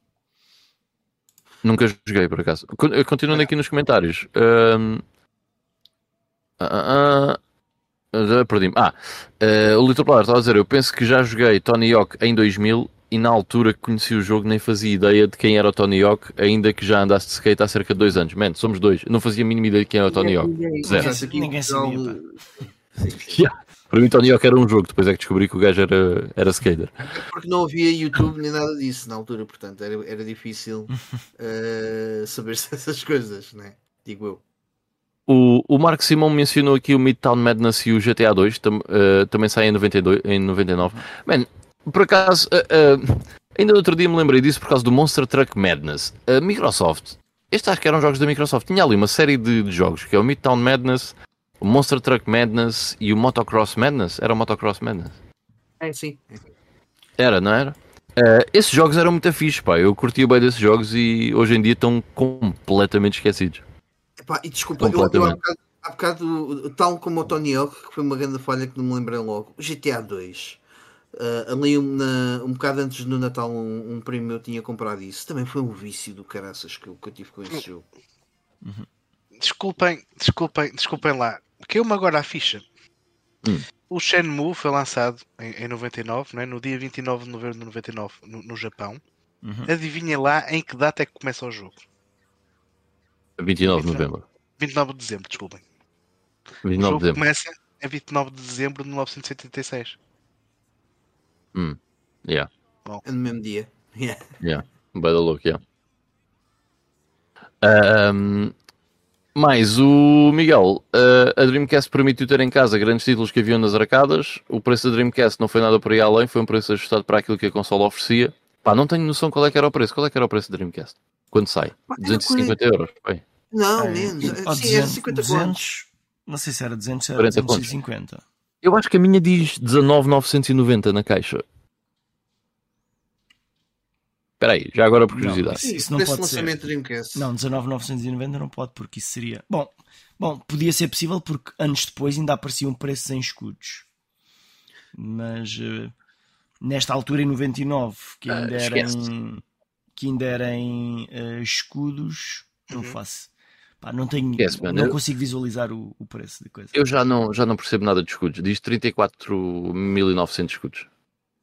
Nunca joguei, por acaso. Continuando aqui nos comentários. Um... Uh, uh, uh, Perdi-me. Ah, uh, o Little Player estava a dizer: Eu penso que já joguei Tony Hawk em 2000 e na altura que conheci o jogo nem fazia ideia de quem era o Tony Hawk, ainda que já andasse de skate há cerca de dois anos. Man, somos dois. não fazia a mínima ideia de quem era o Tony Hawk. Zero. Ninguém sabia. yeah. Para mim, Tony Hawk era um jogo, depois é que descobri que o gajo era, era skater. Porque não havia YouTube nem nada disso na altura, portanto era, era difícil uh, saber essas coisas, né? digo eu. O, o Marco Simão mencionou aqui o Midtown Madness e o GTA 2, tam, uh, também saem em, 92, em 99. Man, por acaso, uh, uh, ainda outro dia me lembrei disso por causa do Monster Truck Madness. A Microsoft, estes acho que eram jogos da Microsoft, tinha ali uma série de, de jogos, que é o Midtown Madness, o Monster Truck Madness e o Motocross Madness. Era o Motocross Madness? É, sim. Era, não era? Uh, esses jogos eram muito fixe, pá. Eu curtia bem desses jogos e hoje em dia estão completamente esquecidos. Epá, e desculpa, eu, eu há, bocado, há bocado, tal como o Tony Hawk, que foi uma grande falha que não me lembrei logo, o GTA 2. Uh, ali um, na, um bocado antes do Natal, um, um primo meu tinha comprado isso. Também foi um vício do caraças que eu, que eu tive com esse jogo. Uhum. Desculpem, desculpem, desculpem lá. Caiu-me agora a ficha. Hum. O Shenmue foi lançado em, em 99, né? no dia 29 de novembro de 99, no, no Japão. Uhum. Adivinha lá em que data é que começa o jogo? 29 de novembro. 29 de dezembro, desculpem. 29 o jogo de dezembro. começa em 29 de dezembro de 1986. Hum, yeah. Bom. É no mesmo dia. Yeah. Yeah. By the look, yeah. Um, mais o Miguel, uh, a Dreamcast permitiu ter em casa grandes títulos que haviam nas arcadas. O preço da Dreamcast não foi nada por aí além, foi um preço ajustado para aquilo que a consola oferecia. Pá, não tenho noção qual é que era o preço. Qual é que era o preço da Dreamcast? Quando sai? 250 euros? Bem. Não, é, menos. Sim, 200, era 50 200, Não sei se era 200 ou 250. Eu acho que a minha diz 19,990 na caixa. Espera aí, já agora por curiosidade. Não, isso, não pode ser. Dreamcast. Não, 19,990 não pode, porque isso seria. Bom, bom, podia ser possível porque anos depois ainda apareciam preços em escudos. Mas uh, nesta altura, em 99, que ainda uh, eram, que ainda eram uh, escudos, não uhum. faço. Pá, não tenho, Esquece, não eu... consigo visualizar o, o, preço de coisa. Eu já não, já não percebo nada de escudos. Diz 34.900 escudos.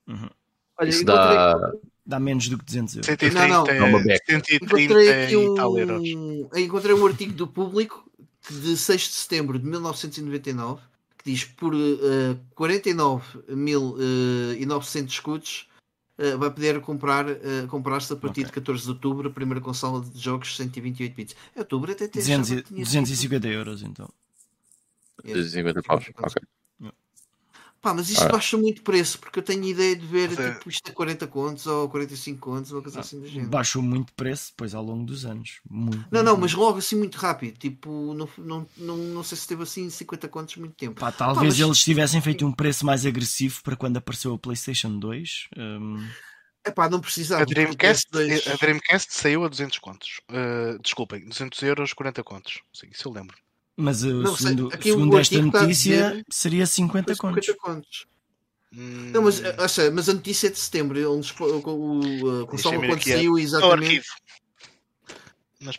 Uhum. Olha, Isso dá dá menos do que 200 euros. 130, não, não. 130 encontrei aqui um, encontrei um artigo do público de 6 de setembro de 1999 que diz por uh, 49.900 uh, escudos uh, vai poder comprar uh, comprar-se a partir okay. de 14 de outubro a primeira consola de jogos 128 bits. Outubro até tem 250 euros então. 250 paus, ok. Pá, mas isto ah. baixa muito preço, porque eu tenho ideia de ver é. tipo, isto a 40 contos ou 45 contos, ou coisa ah, assim do género. Baixou muito preço depois ao longo dos anos. Muito, não, muito não, mas logo assim muito rápido. Tipo, não, não, não, não sei se teve assim 50 contos muito tempo. Pá, talvez Pá, mas... eles tivessem feito um preço mais agressivo para quando apareceu a PlayStation 2. Um... Epá, não precisava. A Dreamcast, a Dreamcast saiu a 200 contos. Uh, desculpem, 200 euros, 40 contos. Sim, isso eu lembro. Mas uh, não, segundo, segundo esta notícia, dizer, seria 50 contos. 50 contos. Hum... Não, mas, eh, seja, mas a notícia é de setembro. Onde, o, o, a consola quando saiu exatamente.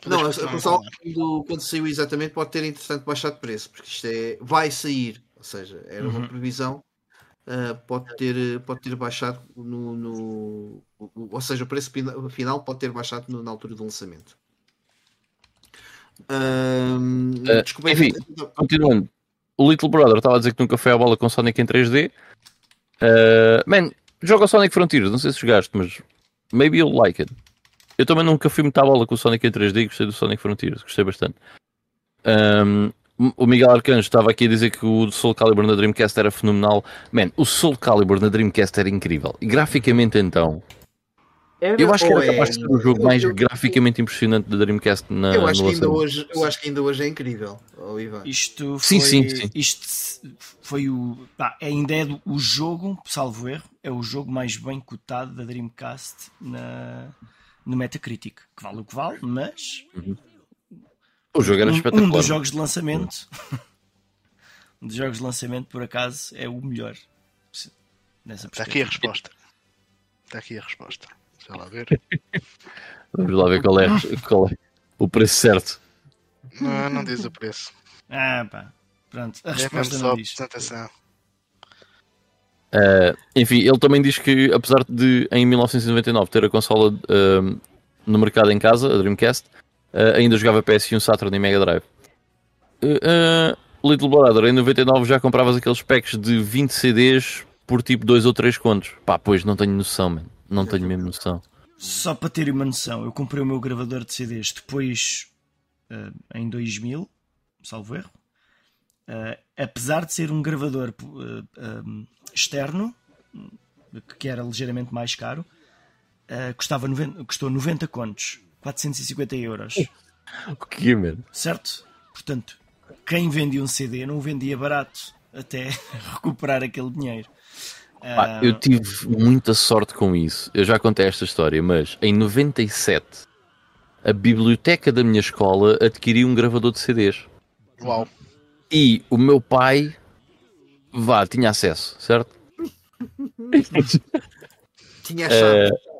Não, a, a consola quando, quando saiu exatamente pode ter entretanto baixado de preço, porque isto é, vai sair, ou seja, era uhum. uma previsão, uh, pode, ter, pode ter baixado no, no, ou seja, o preço final pode ter baixado no, na altura do lançamento. Uh, desculpa, enfim, continuando. O Little Brother estava a dizer que nunca foi à bola com Sonic em 3D. Uh, man, joga Sonic Frontiers, não sei se jogaste, mas maybe you'll like it. Eu também nunca fui muito à bola com o Sonic em 3D e gostei do Sonic Frontiers, gostei bastante. Um, o Miguel Arcanjo estava aqui a dizer que o Soul Calibur na Dreamcast era fenomenal. Man, o Soul Calibur na Dreamcast era incrível. E graficamente então, era, eu acho que era capaz de ser o jogo mais eu, graficamente impressionante da Dreamcast na eu acho, que ainda hoje, eu acho que ainda hoje é incrível, oh, Isto foi, sim, sim, sim. Isto foi o. Pá, ainda é o jogo, salvo erro, é o jogo mais bem cotado da Dreamcast na, no Metacritic. Que vale o que vale, mas. Uhum. O jogo era um, espetacular. Um dos jogos de lançamento. um dos jogos de lançamento, por acaso, é o melhor. Está aqui a resposta. Está aqui a resposta. Deixa lá ver. Vamos lá ver qual é, qual é o preço certo. Não, não diz o preço. Ah, pá. Pronto, a é resposta não diz. Apresentação. Uh, enfim, ele também diz que, apesar de em 1999 ter a consola uh, no mercado em casa, a Dreamcast, uh, ainda jogava PS1, Saturn e Mega Drive. Little Brother, em 99 já compravas aqueles packs de 20 CDs por tipo 2 ou 3 contos. Pá, pois não tenho noção, mano. Não tenho mesmo noção. Só para ter uma noção, eu comprei o meu gravador de CDs depois, uh, em 2000, salvo erro. Uh, apesar de ser um gravador uh, externo, que era ligeiramente mais caro, custava 90, custou 90 contos, 450 euros. O que é, mano? Certo? Portanto, quem vendia um CD não o vendia barato até recuperar aquele dinheiro. Pá, eu tive muita sorte com isso. Eu já contei esta história, mas em 97 a biblioteca da minha escola adquiriu um gravador de CDs. Uau! E o meu pai, vá, tinha acesso, certo? tinha chave. Uh...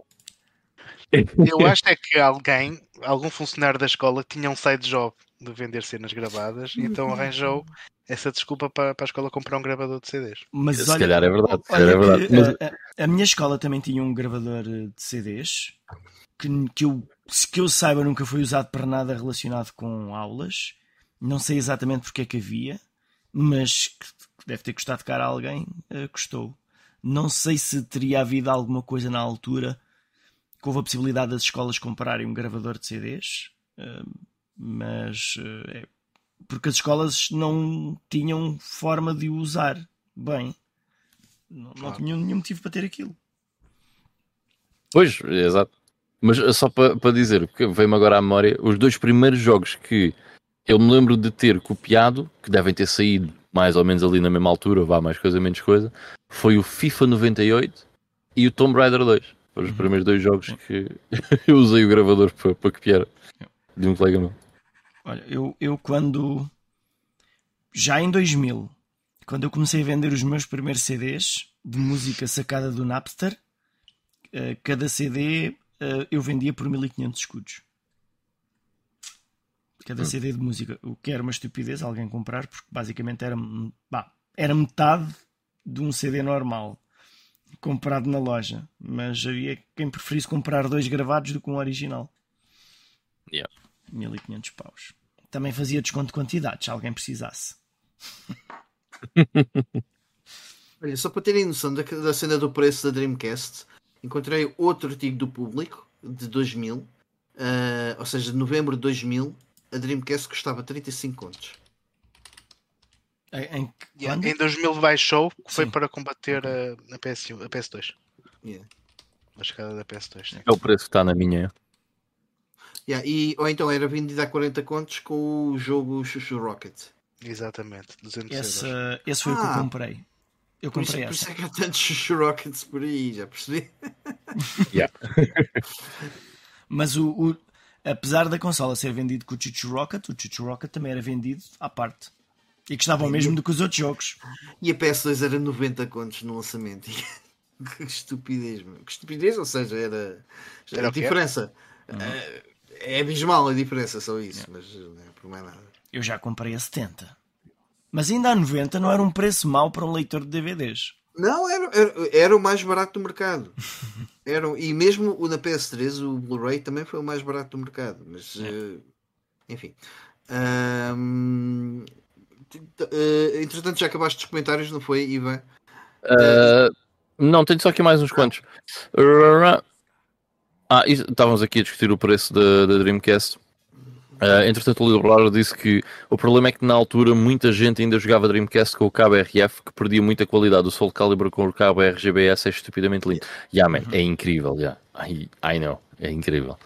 Eu acho é que alguém, algum funcionário da escola, tinha um side job de vender cenas gravadas, e então arranjou essa desculpa para, para a escola comprar um gravador de CDs. Mas, Se olha, calhar é verdade. Olha é verdade. Mas... A, a, minha escola também tinha um gravador de CDs que, que, eu, que eu saiba nunca foi usado para nada relacionado com aulas. Não sei exatamente porque é que havia, mas deve ter custado caro a alguém, uh, custou. Não sei se teria havido alguma coisa na altura que houve a possibilidade das escolas comprarem um gravador de CDs, uh, mas uh, é, porque as escolas não tinham forma de o usar bem. Não, não tinham nenhum motivo para ter aquilo. Pois, exato. Mas só para, para dizer, porque veio-me agora à memória, os dois primeiros jogos que eu me lembro de ter copiado, que devem ter saído mais ou menos ali na mesma altura, vá mais coisa, menos coisa, foi o FIFA 98 e o Tomb Raider 2. Foram os uhum. primeiros dois jogos que eu usei o gravador para, para copiar de um colega meu. Olha, eu, eu quando. Já em 2000, quando eu comecei a vender os meus primeiros CDs de música sacada do Napster, uh, cada CD eh, eu vendia por 1500 escudos. Cada hum. CD de música. O que era uma estupidez alguém comprar, porque basicamente era, bah, era metade de um CD normal comprado na loja. Mas havia quem preferisse comprar dois gravados do que um original. Yeah. 1500 paus. Também fazia desconto de quantidade, se alguém precisasse. Olha, só para terem noção da, da cena do preço da Dreamcast, encontrei outro artigo do público de 2000, uh, eh, ou seja, de novembro de 2000. A Dreamcast custava 35 contos. Em, yeah, em 2000 baixou, foi para combater a, a, PS1, a PS2. Yeah. A chegada da PS2. É o preço que está na minha. Yeah, e, ou então era vendido a 40 contos com o jogo Chuchu Rocket. Exatamente, 200 esse, euros. esse foi ah, o que eu ah. comprei. Eu comprei por isso, essa. Por isso é que há tantos Chuchu Rockets por aí, já percebi. Yeah. Mas o, o, apesar da consola ser vendido com o Chuchu Rocket, o Chuchu Rocket também era vendido à parte. E custava o mesmo do que os outros jogos. E a PS2 era 90 contos no lançamento. que estupidez, meu. Que estupidez, ou seja, era, era a diferença. Uhum. Uh, é abismal a diferença, só isso, é. mas não é por mais nada. Eu já comprei a 70. Mas ainda a 90 não era um preço mau para um leitor de DVDs. Não, era, era, era o mais barato do mercado. era, e mesmo o na PS3, o Blu-ray também foi o mais barato do mercado. Mas, é. uh, enfim. uh, entretanto, já acabaste os comentários, não foi, Ivan? Uh, não, tenho só aqui mais uns quantos. Ah, estávamos aqui a discutir o preço da, da Dreamcast. Uh, entretanto, o Liberal disse que o problema é que na altura muita gente ainda jogava Dreamcast com o cabo RF que perdia muita qualidade. O Soul Calibur com o cabo RGBS é estupidamente lindo. Yeah, man, é incrível. Yeah. I, I know, é incrível.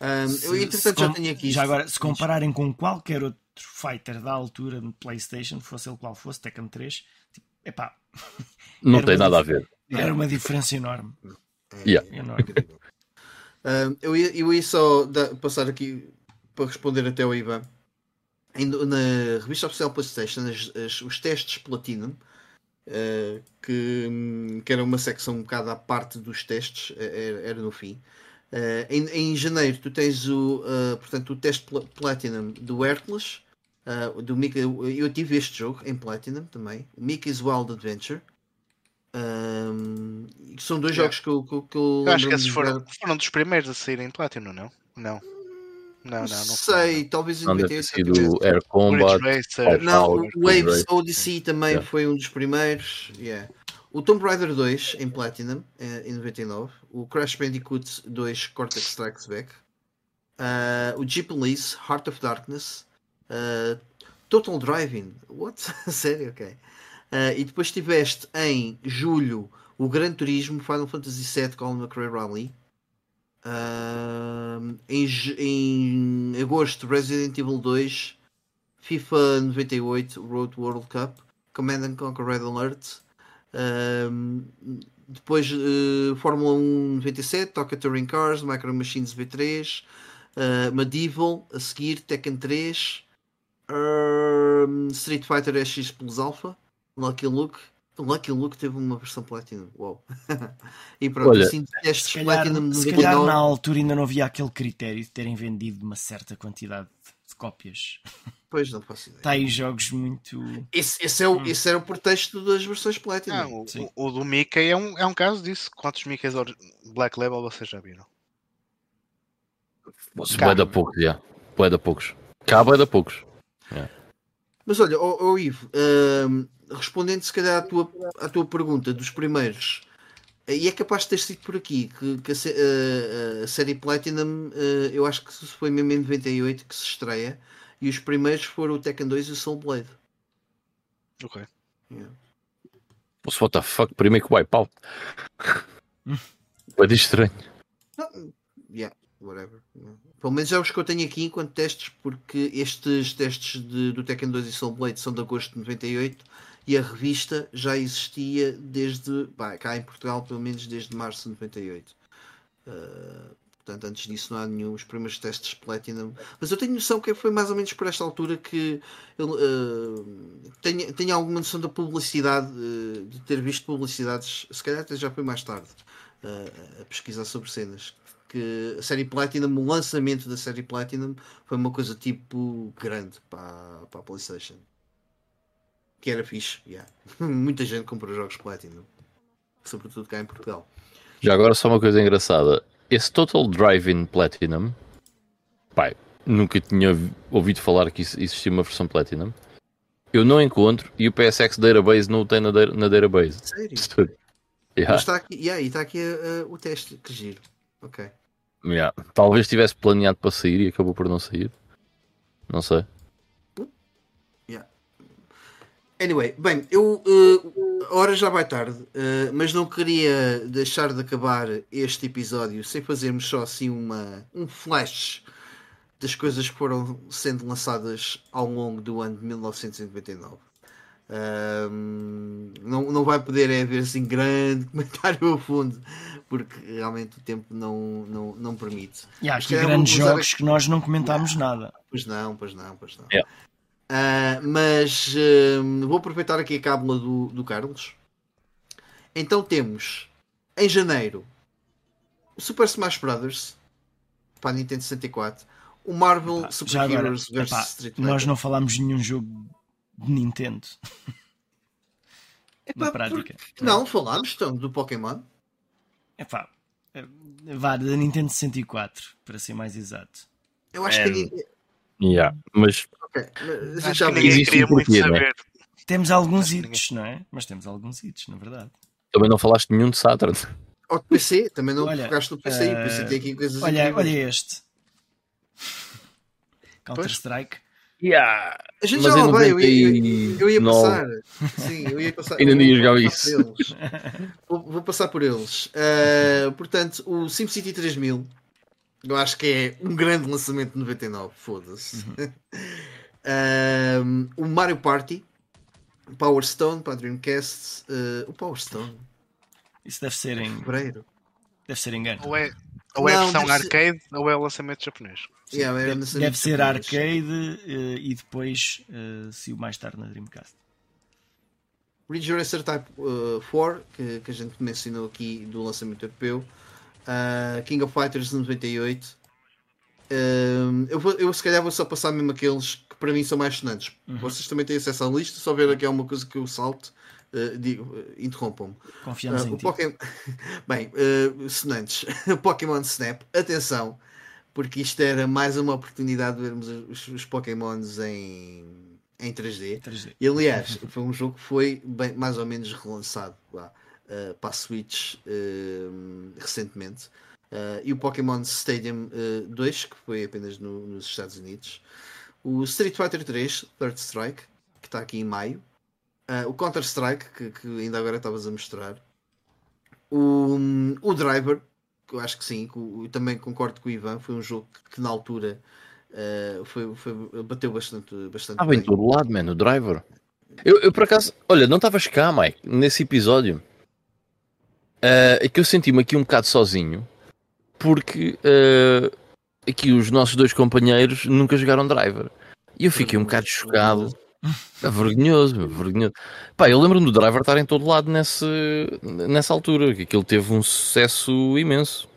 Um, eu, entretanto, já tenho aqui. Já agora, se compararem com qualquer outro fighter da altura no PlayStation, fosse ele qual fosse, Tekken 3, tipo, epá, não tem nada a ver. Era uma diferença enorme. Yeah. Uh, eu, ia, eu ia só dar, passar aqui para responder até ao Ivan. Na revista oficial PlayStation, as, as, os testes Platinum, uh, que, que era uma secção um bocado à parte dos testes, eh, era, era no fim. Uh, em, em, janeiro, tu tens o, uh, portanto, o teste Platinum do Hercules. do Mickey, eu tive este jogo em Platinum também, Mickey's Wild Adventure. Um, são dois jogos que eu, que, que eu, eu acho que esses foram, foram dos primeiros a saírem em Platinum, não? Não. Não, não, não sei, talvez em não deve sido Air Combat. Não, o Waves Odyssey também yeah. foi um dos primeiros. Yeah. O Tomb Raider 2 em Platinum eh, em 99, o Crash Bandicoot 2 Cortex Strikes Back, uh, o Jeep Police Heart of Darkness, uh, Total Driving, what? Sério? Ok. Uh, e depois tiveste em julho o Gran Turismo, Final Fantasy VII Colin McRae Rally. Uh, em, em agosto, Resident Evil 2, FIFA 98, Road World Cup, Command and Conquer Red Alert. Uh, depois Fórmula 1 97, Toca Touring Cars, Micro Machines V3, uh, Medieval, a seguir Tekken 3, Street Fighter SX Plus Alpha, Lucky Luke, O Lucky Luke teve uma versão Platinum. Uau. e pronto, Olha, assim, testes se calhar, Platinum se calhar na altura ainda não havia aquele critério de terem vendido uma certa quantidade de cópias. Pois, não faço ideia. Está aí jogos muito. Esse, esse, é o, hum. esse era o pretexto das versões Platinum. Ah, o, o, o, do Mickey é um, é um caso disso. Quantos Mickeys Black Label vocês já viram? Boa da poucos, já. Boa da poucos. Cá, boa da poucos. Mas olha, oh, oh Ivo, uh, respondendo se calhar à tua, à tua pergunta dos primeiros, eh, e é capaz de ter sido por aqui que, que a, a, eh, a, série Platinum, uh, eu acho que foi mesmo em 98 que se estreia, e os primeiros foram o Tekken 2 e o Soul Blade. Ok. Yeah. what the fuck, primeiro que o Wipeout. Foi de estranho. Não, yeah, whatever. Pelo menos é os que eu tenho aqui enquanto testes, porque estes testes de, do Tekken 2 e Soul Blade são de agosto de 98 e a revista já existia desde, cá em Portugal, pelo menos desde março de 98. Uh, ah, portanto, antes disso não há nenhum, os primeiros testes Platinum. Mas eu tenho noção que foi mais ou menos por esta altura que eu uh, tenho, tenho alguma noção da publicidade, uh, de ter visto publicidades, se calhar até já foi mais tarde, uh, a pesquisar sobre cenas. Que a série Platinum, o lançamento da série Platinum foi uma coisa tipo grande para, para a PlayStation que era fixe. Yeah. Muita gente comprou jogos Platinum, sobretudo cá em Portugal. Já agora, só uma coisa engraçada: esse Total Drive-In Platinum, pai, nunca tinha ouvido falar que existia uma versão Platinum. Eu não encontro e o PSX Database não o tem na, na database. Sério? yeah. está aqui, yeah, está aqui uh, o teste, que giro. Ok. Yeah. Talvez tivesse planeado para sair e acabou por não sair. Não sei. Anyway, bem, eu uh, a hora já vai tarde, uh, mas não queria deixar de acabar este episódio sem fazermos só assim uma, um flash das coisas que foram sendo lançadas ao longo do ano de 1999. Uh, não, não vai poder haver assim grande comentário a fundo, porque realmente o tempo não, não, não permite. E há aqui grandes jogos que nós não comentámos nada. Pois não, pois não, pois não. Yeah. Uh, mas uh, vou aproveitar aqui a cábula do, do Carlos. Então temos em janeiro o Super Smash Bros. para a Nintendo 64, o Marvel epá, Super agora, Heroes vs Street Fighter. Nós não falámos de nenhum jogo de Nintendo. Epá, Na prática. Por... Não, falámos então, do Pokémon. Epá, eh, vá, da Nintendo 64, para ser mais exato. Eu acho é... que. Yeah, mas Acho já que ninguém queria muito porquê, saber. Né? Temos alguns hits, não é? Mas temos alguns hits, na verdade. Também não falaste nenhum de Saturn. Ou de PC, também não olha, focaste no PC. Uh, PC tem aqui coisas olha, olha este. Counter-Strike. Yeah. A gente Mas já lá vai, eu, ia, eu ia passar. Sim, eu ia passar. Ainda não ia jogar isso. Vou, vou, passar por eles. Uh, portanto, o SimCity 3000. Eu acho que é um grande lançamento de 99. Foda-se. Uhum. Um, o Mario Party, Power Stone para Dreamcast, uh, o Power Stone. Isso deve ser em fevereiro. Deve ser engano. Ou é, ou é a versão arcade ser... ou é o lançamento japonês. Yeah, é deve, deve ser japonês. arcade uh, e depois uh, se o mais tarde na Dreamcast. Ridge Racer Type uh, 4, que, que a gente mencionou aqui do lançamento europeu. Uh, King of Fighters 98. Uh, eu, vou, eu se calhar vou só passar mesmo aqueles para mim são mais sonantes. Uhum. Vocês também têm acesso à lista, só ver aqui alguma coisa que eu salto, uh, digo, uh, interrompam-me. Confiamos uh, em ti. Pokémon... Bem, uh, sonantes. Pokémon Snap, atenção, porque isto era mais uma oportunidade de vermos os, os Pokémons em, em 3D. 3D. E aliás, foi um jogo que foi bem, mais ou menos relançado lá, uh, para a Switch recentemente. e o Pokémon Stadium 2, que foi apenas no, nos Estados Unidos o Street Fighter 3 Third Strike, que está aqui em maio, uh, o Counter Strike, que, que, ainda agora estavas a mostrar, o, o Driver, que eu acho que sim, que, também concordo com o Ivan, foi um jogo que, que na altura uh, foi, foi, bateu bastante, bastante Estava em todo lado, mano, o Driver. Eu, eu por acaso, olha, não estavas cá, Mike, nesse episódio. Uh, é que eu senti-me aqui um bocado sozinho, porque aqui os nossos dois companheiros nunca jogaram driver. E eu fiquei um bocado chocado É vergonhoso, vergonhoso. Pá, eu lembro-me do Driver estar em todo lado nesse, nessa altura, que aquilo teve um sucesso imenso.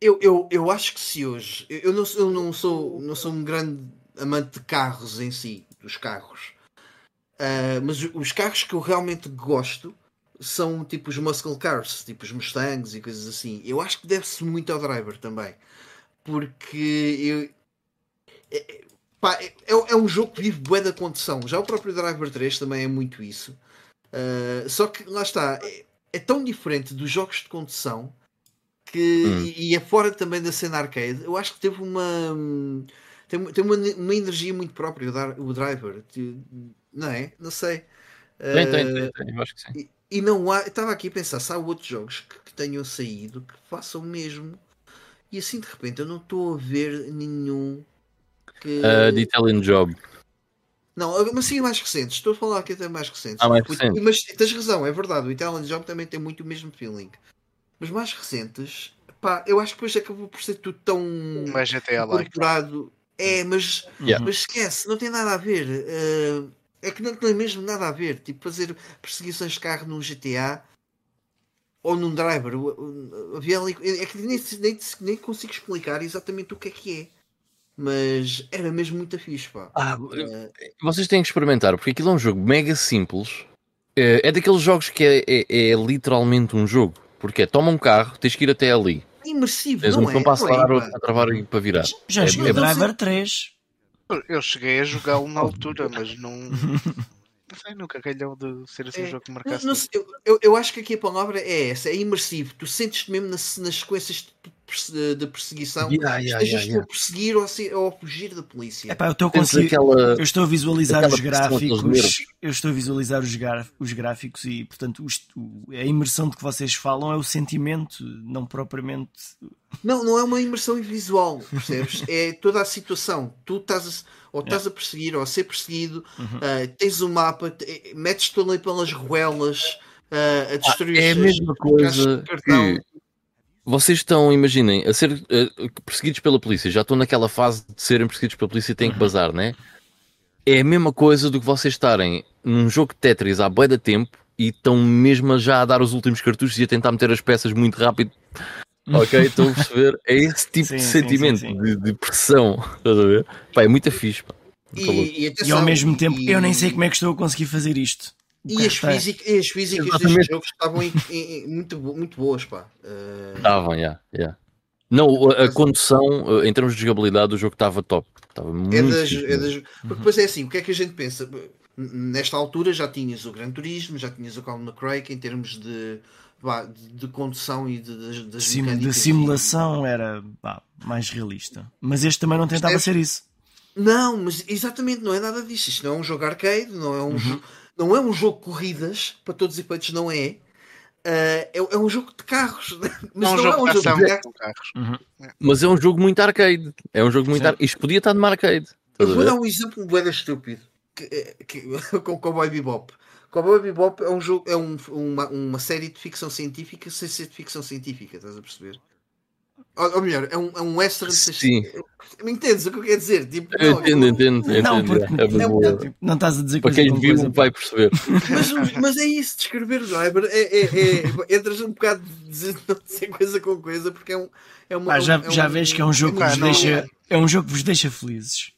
Eu, eu, eu acho que se hoje. Eu não, eu não, sou, não sou um grande amante de carros em si, dos carros. Uh, mas os carros que eu realmente gosto são tipo os muscle cars, tipo os Mustangs e coisas assim. Eu acho que deve-se muito ao driver também. Porque eu. É, é pá, é, é, um jogo que vive bué da condição. Já o próprio Driver 3 também é muito isso. Uh, só que lá está, é, é, tão diferente dos jogos de condução que, hum. e, e é fora também da cena arcade. Eu acho que teve uma. Tem, tem uma, uma energia muito própria o, o Driver. Não é? Não sei. Tem, tem, tem, tem, eu acho que sim. E, e não há. Estava aqui a pensar se há outros jogos que, que tenham saído que façam o mesmo. E assim de repente eu não estou a ver nenhum que. Uh, de Italian Job. Não, mas sim mais recentes. Estou a falar aqui até mais recentes. Ah, mais recentes. Mas tens razão, é verdade. O Italian Job também tem muito o mesmo feeling. Mas mais recentes, pá, eu acho que depois acabou por ser tudo tão mais GTA incorporado. É, mas, yeah. mas esquece, não tem nada a ver. Uh, é que não tem mesmo nada a ver. Tipo, fazer perseguições de carro num GTA ou num driver. Havia ali, é que nem, nem, nem consigo explicar exatamente o que é que é. Mas era mesmo muito fixe, pá. Ah, uh, vocês têm que experimentar, porque aquilo é um jogo mega simples. É, é daqueles jogos que é, é, é, literalmente um jogo. Porque é, toma um carro, tens que ir até ali. É imersivo, Tens um é? para acelerar, outro para travar e para virar. Já é, joguei Driver 3. Eu cheguei a jogá-lo na altura, mas não. Não sei, nunca calhou de ser assim um jogo que marcasse. Não, não, eu, eu, acho que aqui a palavra é essa, é imersivo. Tu sentes-te mesmo nas, nas sequências de perseguição, yeah, yeah, estejas yeah, yeah. a perseguir ou a, ou a fugir da polícia. Epá, eu, estou aquela, eu estou a visualizar os gráficos, eu estou a visualizar os, os gráficos e, portanto, os, a imersão de que vocês falam é o sentimento, não propriamente. Não, não é uma imersão visual, percebes? é toda a situação. Tu estás a, ou estás a perseguir ou a ser perseguido, uhum. uh, tens o um mapa, metes-te ali pelas ruelas. Uh, a destruir ah, é a mesma coisa que vocês estão, imaginem, a ser uh, perseguidos pela polícia, já estão naquela fase de serem perseguidos pela polícia e têm que bazar, né? É a mesma coisa do que vocês estarem num jogo de Tetris há bué de tempo e estão mesmo já a dar os últimos cartuchos e a tentar meter as peças muito rápido. Ok, estão a perceber? É esse tipo sim, de sentimento, sim, sim, de, de, pressão. Estás a ver? Pá, é muito fixe. Pá. E, e, e, ao mesmo tempo, e... eu nem sei como é que estou a conseguir fazer isto. E as, física, e as físicas Exatamente. destes jogos estavam em, em, muito, muito boas, pá. Uh... Estavam, já, yeah, yeah. Não, a, a condução, eh, em termos de jogabilidade, o jogo estava top. Estava muito. É das, é das... Porque depois é assim, o que é que a gente pensa? Nesta altura já tinhas o Gran Turismo, já tinhas o Colin McRae, que em termos de, de, de condução e de, de, Sim, de simulação e... era mais realista. Mas este também não tentava ser isso. Não, mas exatamente, não é nada disso. Isto não é um jogo arcade, não é um uhum. jogo não é um jogo de corridas, para todos os efeitos não é. Uh, é, é, um jogo de carros, mas não, não é um jogo de carros. carros. Uhum. Mas é um jogo muito arcade. É um jogo muito ar... Isto podia estar numa arcade. Eu vou dar um exemplo boeda estúpido que, eh, que, com Cowboy Bebop. Cowboy Bebop é um jogo, é um, uma, uma série de ficção científica sem ser de ficção científica, estás a perceber? Ou, ou melhor, é um, é um western. Sim. Me entendes o que eu quero dizer? Tipo, eu não, entendo, entendo, entendo. Não, porque, é, é, é, não estás a dizer Para quem viu coisa, vai perceber. Mas, mas é isso, descrever o driver é, é, é, entras um bocado de não dizer coisa com coisa porque é um. É uma, ah, já é já vês que é um jogo que vos deixa. É um jogo que vos deixa felizes.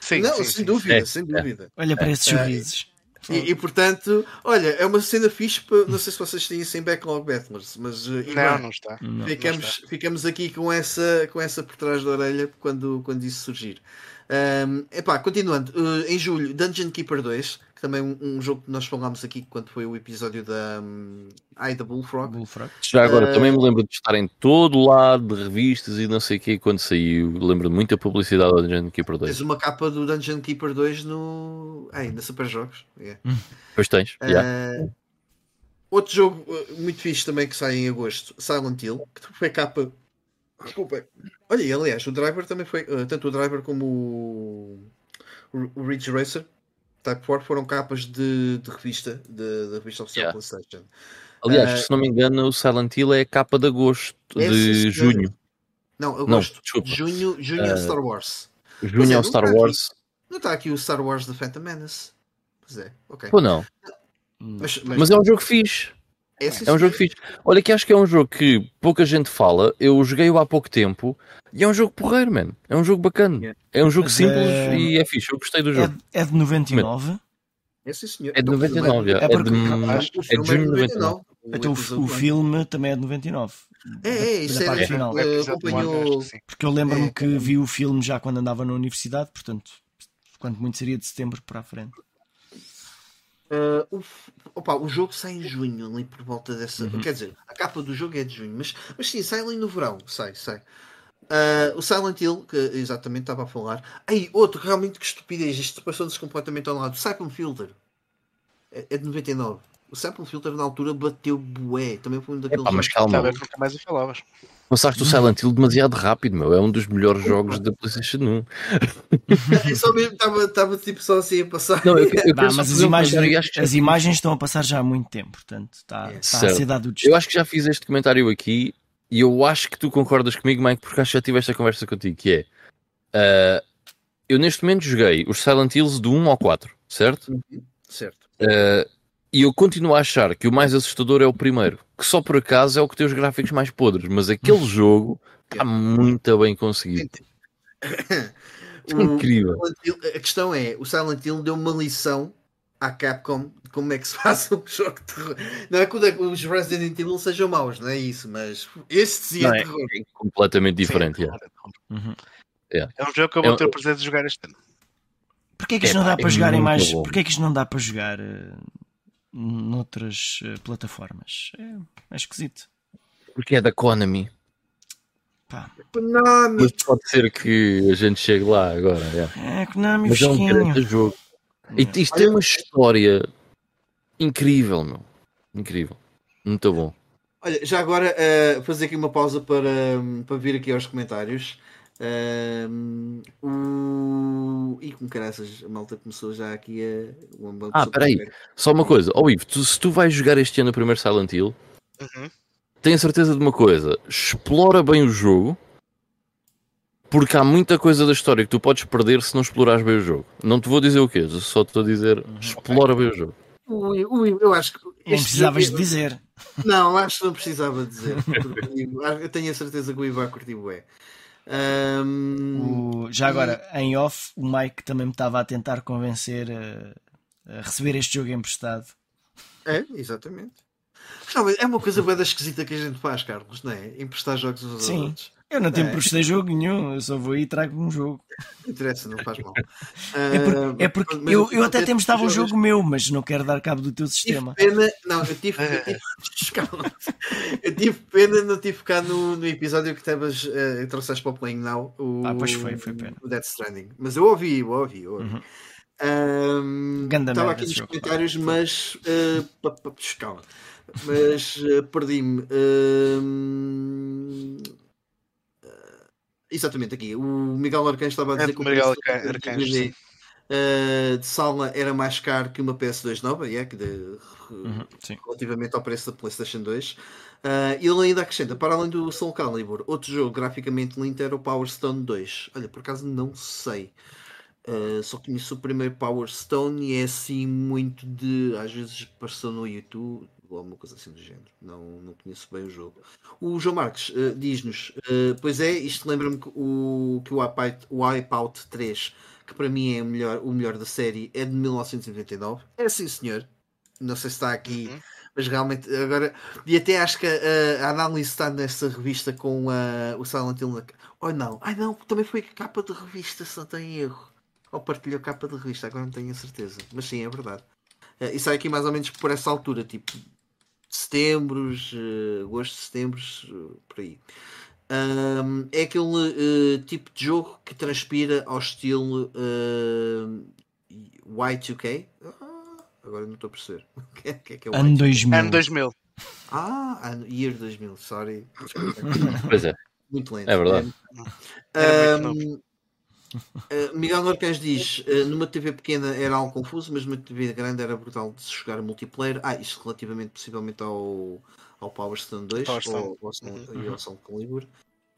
Sim, não, sim, sem sim. dúvida, sem dúvida. Olha para esses sorrisos. E, e, portanto, olha, é uma cena fixe. Para, não sei se vocês têm isso em Backlog Battlers, mas uh, não, não está. Ficamos, não está. ficamos aqui com essa, com essa por trás da orelha quando, quando isso surgir. Um, epá, continuando, uh, em julho, Dungeon Keeper 2, também um, um, jogo que nós falámos aqui quando foi o episódio da um, Ai da Bullfrog. Bullfrog. Já agora, uh, também me lembro de estar em todo lado de revistas e não sei o que quando saiu. Lembro de muita publicidade do Dungeon Keeper 2. Tens uma capa do Dungeon Keeper 2 no. Ai, na Super Jogos. Yeah. Hum. Pois tens. Uh, yeah. Outro jogo uh, muito fixe também que sai em agosto, Silent Hill, que foi capa. Desculpa. Olha, aliás, o Driver também foi. Uh, tanto o Driver como o, o Ridge Racer Type 4 foram capas de, de revista, da revista oficial yeah. PlayStation. Aliás, uh, se não me engano, o Silent Hill é a capa de agosto, é de junho. Não, agosto. Não, desculpa. Junho, junho uh, é Star Wars. Junho é, é o Star Wars. Aqui, não está aqui o Star Wars The Phantom Menace. Pois é, ok. Ou não? Mas, mas... mas, é um jogo fixe. É, é um jogo fixe. Olha que acho que é um jogo que pouca gente fala. Eu joguei-o há pouco tempo e é um jogo porreiro, mano. É um jogo bacana. É um jogo mas simples é... e é fixe. Eu gostei do jogo. É, é de 99? É, sim, senhor. é de 99, é, é, porque, é, de, é de junho de 99. Então o, o filme também é de 99. É, é, isso é, é, final. É, acompanhou... Porque eu lembro-me que vi o filme já quando andava na universidade, portanto, quanto muito seria de setembro para a frente. Uh, o, opa, o jogo sai em junho, ali por volta dessa. Uhum. Quer dizer, a capa do jogo é de junho, mas, mas sim, sai ali no verão. Sai, sai. Uh, o Silent Hill, que exatamente estava a falar. Aí, outro, realmente que estupidez. Isto passou-nos completamente ao lado. Cycle Filter é, é de 99. O Sample Filter na altura bateu bué. Também foi um daqueles. Epá, mas calma. Nunca mais falavas. Passaste o Silent Hill demasiado rápido, meu. É um dos melhores jogos da PlayStation 1. eu só mesmo estava tipo só assim a passar. Não, eu, eu não, mas as imagens, as imagens estão a passar já há muito tempo, portanto está, é. está a ser dado o Eu acho que já fiz este comentário aqui e eu acho que tu concordas comigo, Mike, porque acho que já tive esta conversa contigo, que é uh, eu neste momento joguei os Silent Hills do 1 ao 4, certo? Uhum. Certo. Uh, e eu continuo a achar que o mais assustador é o primeiro, que só por acaso é o que tem os gráficos mais podres, mas aquele jogo está muito bem conseguido. o, incrível. A questão é, o Silent Hill deu uma lição à Capcom de como é que se faz um jogo de terror. Não é que os Resident Evil sejam maus, não é isso, mas este sim é, é terror. É completamente diferente. Sim, é. Uhum. É. é um jogo que eu vou ter o prazer de jogar este ano. Porquê que isto não dá para jogar em mais. Porquê que isto não dá para jogar uh, noutras uh, plataformas? É, é, esquisito. Porque é da Konami. Pá. Konami. Mas pode ser que a gente chegue lá agora. É, é Konami Mas é um grande jogo. E é. isto tem uma história incrível, meu. Incrível. Muito bom. Olha, já agora uh, fazer aqui uma pausa para, para vir aqui aos comentários. Um, o... E com caraças, a malta começou já aqui a. Uma ah, peraí, só uma coisa. Ó oh, Ivo, tu, se tu vais jogar este ano o primeiro Silent Hill, uhum. tenha certeza de uma coisa: explora bem o jogo, porque há muita coisa da história que tu podes perder se não explorares bem o jogo. Não te vou dizer o quê, só te estou a dizer: uhum. explora bem o jogo. Ui, ui, eu acho que. Não precisavas jogo... de dizer. Não, acho que não precisava dizer. eu tenho a certeza que o Ivo vai curtir o um, o, já agora, e... em off, o Mike também me estava a tentar convencer a, a receber este jogo emprestado. É, exatamente. Não, é uma coisa bem esquisita que a gente faz, Carlos, não é? Emprestar jogos aos Sim. Eu não tenho é. jogo nenhum, eu só vou aí e trago um jogo. Não interessa, não faz mal. é porque, é porque eu, eu até temos estava um jogo meu, mas não quero dar cabo do teu sistema. Pena, não, eu tive, eu tive, eu tive pena não tive ficado no, no episódio que estavas uh, trouxeste para o Playing Now. O, ah, pois foi, foi pena. O Death Stranding. Mas eu ouvi, eu ouvi, eu ouvi. Uhum. Um, estava aqui nos comentários, mas uh, calma. Mas uh, perdi-me. Uh, Exatamente, aqui. O Miguel Arcanjo estava a dizer é, que o Miguel Arcanjo, uh, de sala era mais caro que uma PS2 nova, yeah, que de, uhum, relativamente ao preço da PlayStation 2. Uh, ele ainda acrescenta, para além do Soul Calibur, outro jogo graficamente lindo era o Power Stone 2. Olha, por acaso não sei. Uh, só conheço o primeiro Power Stone e é assim muito de. Às vezes passou no YouTube, ou alguma coisa assim do género. Não, não conheço bem o jogo. O João Marques uh, diz-nos: uh, Pois é, isto lembra-me que o, que o, Wipeout, o Wipeout 3, que para mim é o melhor, o melhor da série, é de 1999. É sim, senhor. Não sei se está aqui. Uhum. Mas realmente, agora, e até acho que a, a análise está nessa revista com o Silent Hill. Ou oh, não, ai não, também foi capa de revista, se não tem erro. Ou partilhou capa de revista, agora não tenho a certeza. Mas sim, é verdade. Uh, e sai aqui mais ou menos por essa altura, tipo setembros, uh, agosto, setembro, uh, por aí. Um, é aquele uh, tipo de jogo que transpira ao estilo uh, Y2K. Ah, agora não estou a perceber. O que é, que é, que é ano 2000. Ano 2000. Ah, ano, year 2000, sorry. Pois é. Muito lento. É verdade. É um, Uh, Miguel Norcães diz: uh, numa TV pequena era algo confuso, mas numa TV grande era brutal de se jogar multiplayer. Ah, isto relativamente possivelmente ao, ao Power Stone 2 Power Stone. Ou, ou, uhum. e ao Soul Calibur.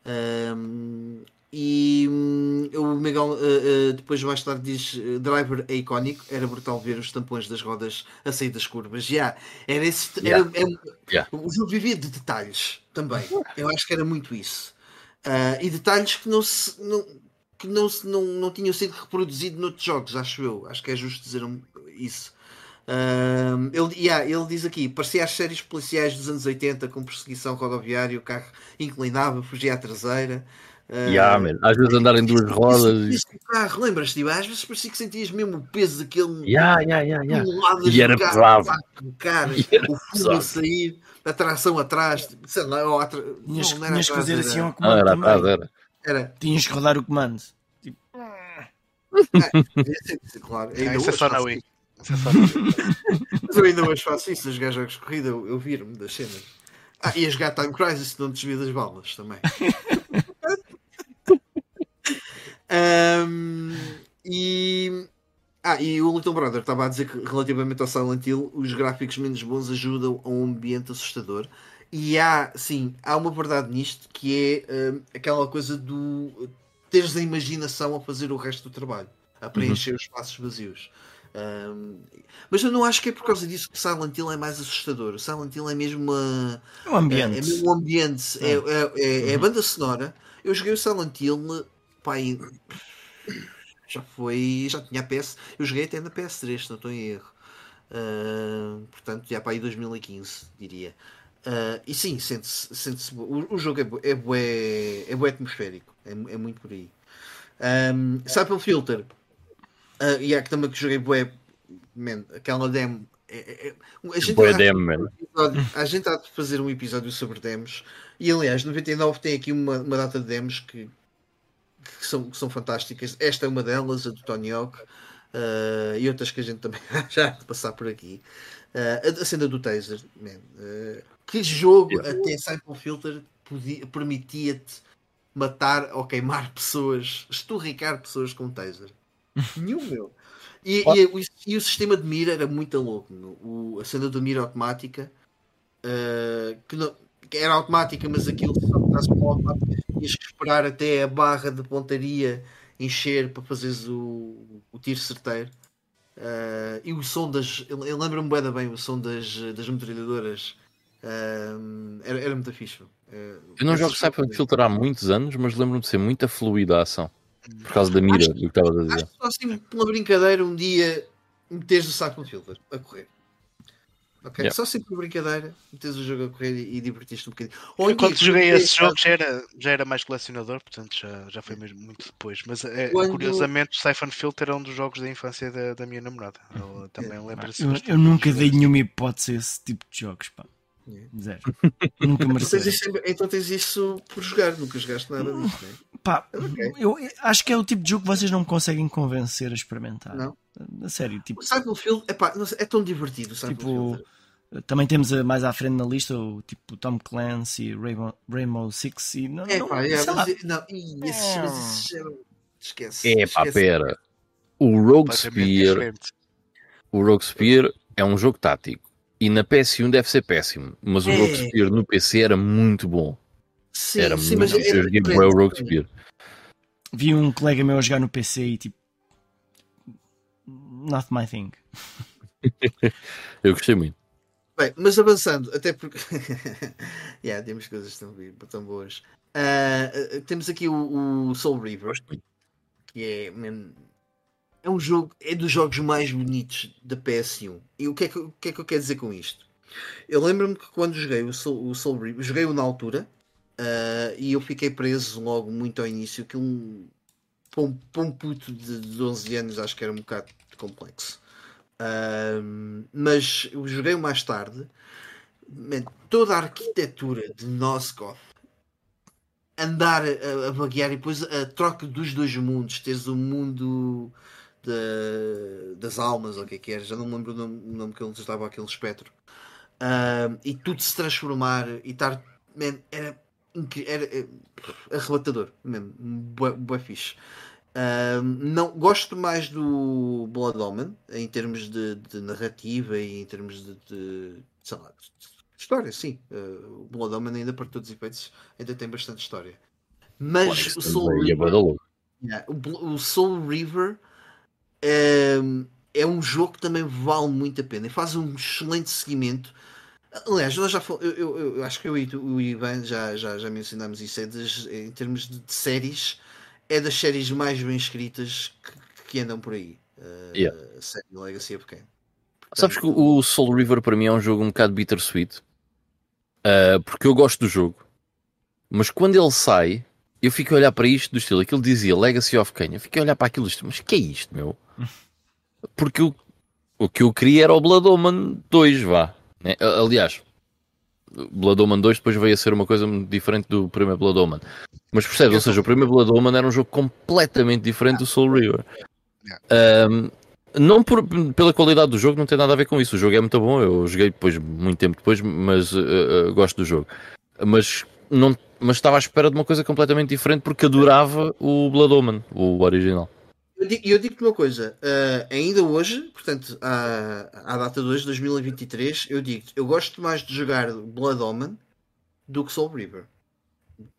Um, e um, o Miguel uh, uh, depois mais tarde diz driver é icónico, era brutal ver os tampões das rodas a sair das curvas. Já, yeah, era esse. Era, era, yeah. O jogo vivia de detalhes também. Eu acho que era muito isso. e detalhes que não se. Não, que não, não, não tinham sido reproduzidos noutros jogos, acho eu. Acho que é justo dizer isso. Uh, ele, yeah, ele diz aqui: parecia as séries policiais dos anos 80 com perseguição rodoviária, o carro inclinava, fugia à traseira. Uh, yeah, man. Às vezes andar em duas rodas. Isso, isso, carro, lembras-te? Às vezes parecia que sentias mesmo o peso daquele. Yeah, yeah, yeah, yeah. E era pesado. O fundo a sair, a tração atrás. Sei lá, ou atra... tinhas, não, não tinhas que fazer era... assim ao comando. Não, era atrás, era. Era. Tinhas que rodar o comando. Tipo... Ah, claro. Ah, isso é só na Wii. Mas eu ainda hoje faço isso, a jogar jogos de corrida, eu, eu viro-me das cenas. Ah, e a jogar Time Crisis não desvio das balas também. um, e. Ah, e o Little Brother estava a dizer que relativamente ao Silent Hill, os gráficos menos bons ajudam a um ambiente assustador. E há, sim, há uma verdade nisto que é um, aquela coisa do teres a imaginação a fazer o resto do trabalho, a preencher uhum. os espaços vazios. Um, mas eu não acho que é por causa disso que Silent Hill é mais assustador. O Silent Hill é mesmo uma. É um ambiente. É, é mesmo um ambiente. É, é, é, é a banda sonora. Eu joguei o Silent Hill. Pai, já foi. Já tinha PS. Eu joguei até na PS3, se não estou em erro. Uh, portanto, já para aí 2015, diria. Uh, e sim, sente-se. Sente o, o jogo é, é, bué, é bué atmosférico. É, é muito por aí. Um, Cycle Filter Uh, e é que também que joguei bué, man, aquela demo. É, é, é a, gente demo, a gente há de fazer um episódio sobre demos e aliás 99 tem aqui uma, uma data de demos que, que, são, que são fantásticas. Esta é uma delas, a do Tony Hawk, uh, e outras que a gente também já há de passar por aqui. A, a cena do Taser, man, que jogo até Cycle Filter permitia-te matar ou queimar pessoas, esturricar pessoas com taser. Nenhum, meu. E, e, e, e, o sistema de mira era muito louco. O, a cena da mira automática, uh, que, não, que, era automática, mas aquilo se estás com automática, tinhas que esperar até a barra de pontaria encher para fazeres o, o tiro certeiro. Uh, e o som das. Eu, eu lembro-me bem, bem o som das, das metralhadoras. Era, era muito fixe. Uh, eu não jogo Cyber Filter há muitos anos, mas lembro-me de ser muita fluida a ação. Por causa da mira, acho, do que estava a dizer. Acho só assim, pela brincadeira, um dia meteres o saco no filter a correr. Ok? Yeah. Só assim por brincadeira, metes o jogo a correr e, e divertiste um bocadinho. Ou quando joguei esse jogo já era, já era mais colecionador, portanto já, já foi mesmo muito depois. Mas é, quando... curiosamente o Siphon Filter é um dos jogos da infância da, da minha namorada. Ela também lembra-se. Eu, eu nunca dei nenhuma hipótese a esse tipo de jogos, pá. Zero. Nunca então mereceu. Então tens isso por jogar, nunca jogaste nada disso, né? Pá, okay. eu acho que é o tipo de jogo que vocês não me conseguem convencer a experimentar. Não. A sério, tipo. O Cyberfield epá, é tão divertido. O tipo, também temos mais à frente na lista o tipo Tom Clancy, Rainbow, Rainbow Six e não. É, pá, é, mas, não, esses, é. esquece. É pá, pera. O Rogue Spear. O Rogue Spear é um jogo tático. E na PS1 deve ser péssimo. Mas o é. Rogue Spear no PC era muito bom. Sim, era sim, muito mas eu joguei o Rogue Spear. Vi um colega meu a jogar no PC e tipo. Not my thing. eu gostei muito. Bem, mas avançando, até porque. yeah, temos coisas tão, tão boas. Uh, temos aqui o, o Soul River, que é. É um jogo, é dos jogos mais bonitos da PS1. E o que é que, que, é que eu quero dizer com isto? Eu lembro-me que quando joguei o Soul, o Soul River, joguei-o na altura uh, e eu fiquei preso logo muito ao início. Que um, um, um puto de, de 11 anos acho que era um bocado complexo. Uh, mas eu joguei mais tarde. Man, toda a arquitetura de Nosgoth andar a, a vaguear e depois a troca dos dois mundos, teres o mundo de, das almas, ou o que é que era, já não me lembro o nome, o nome que ele estava aquele espectro, uh, e tudo se transformar e estar. Man, era, era, era eh, arrebatador mesmo, bué, fixe. Uh, não, gosto mais do Blood Omen em termos de, de narrativa e em termos de, de, sei lá, de história, sim. Uh, o Blood Omen ainda para todos os efeitos ainda tem bastante história. Mas o Soul River, Yeah. O, o, Soul River é, é um jogo que também vale muito a pena e faz um excelente seguimento. Aliás, nós já eu, eu, eu, acho que eu e o Ivan já, já, já mencionámos isso. É das, em termos de, de, séries, é das séries mais bem escritas que, que andam por aí. Uh, yeah. Série Legacy of Kain. Sabes que o Soul River para mim é um jogo um bocado bittersweet. Uh, porque eu gosto do jogo. Mas quando ele sai, eu fico a olhar para isto do estilo. Aquilo dizia Legacy of Kain. Eu fico a olhar para aquilo do estilo. Mas que é isto, meu? Porque eu, o que eu queria era o Blood Omen 2, vá. Né? Aliás, Blood Omen 2 depois veio a ser uma coisa diferente do primeiro Blood Omen. Mas percebes? Ou seja, o primeiro Blood Omen era um jogo completamente diferente do Soul River. Um, não por, pela qualidade do jogo, não tem nada a ver com isso. O jogo é muito bom, eu joguei depois, muito tempo depois, mas uh, uh, gosto do jogo. Mas, não, mas estava à espera de uma coisa completamente diferente porque adorava o Blood Omen, o original. Eu digo-te eu digo uma coisa, uh, ainda hoje, portanto, à, à data de hoje, 2023, eu digo eu gosto mais de jogar Blood Omen do que Soul River.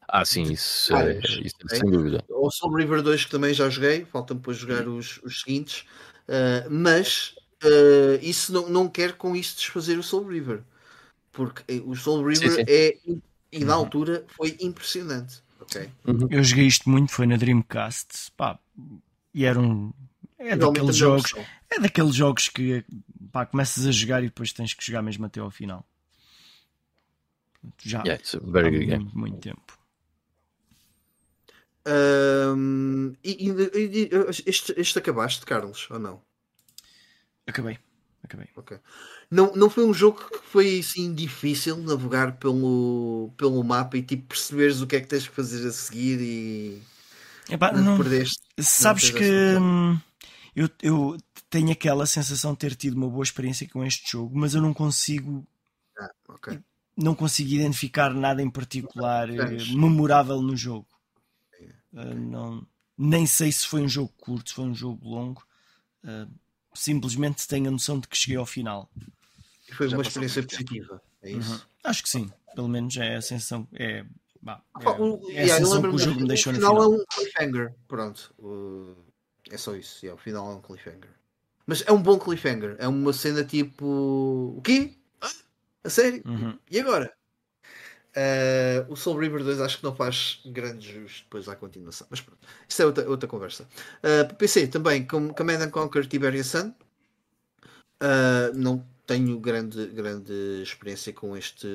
Ah, sim, isso, é, isso é, sem dúvida. O Soul River 2 que também já joguei, falta depois jogar os, os seguintes. Uh, mas uh, isso não, não quer com isso desfazer o Soul River, porque o Soul River sim, sim. é e na uhum. altura foi impressionante. Okay? Uhum. Eu joguei isto muito, foi na Dreamcast, pá, e era um. É daqueles jogos, é daqueles jogos que pá, começas a jogar e depois tens que jogar mesmo até ao final. Já yeah, há muito, muito tempo. Um, e, e, e, este, este acabaste, Carlos, ou não? Acabei. Acabei. Okay. Não, não foi um jogo que foi assim difícil navegar pelo, pelo mapa e tipo perceberes o que é que tens que fazer a seguir e Epá, não, perdeste. Sabes não que hum, eu, eu tenho aquela sensação de ter tido uma boa experiência com este jogo, mas eu não consigo ah, okay. não consigo identificar nada em particular memorável no jogo. Uh, não, nem sei se foi um jogo curto, se foi um jogo longo. Uh, simplesmente tenho a noção de que cheguei ao final. E foi uma experiência positiva, é isso? Uhum. Acho que sim, pelo menos é a sensação. É, bah, é, é a sensação que o jogo me deixou no final. O final é um cliffhanger, pronto. Uh, é só isso, yeah, o final é um cliffhanger. Mas é um bom cliffhanger, é uma cena tipo. O quê? Ah, a sério? Uhum. E agora? Uh, o Soul River 2 acho que não faz grande justo depois à continuação. Mas pronto, isso é outra, outra conversa. Uh, para PC também, com Command and Conquer Tiberian Sun. Uh, não tenho grande, grande experiência com este,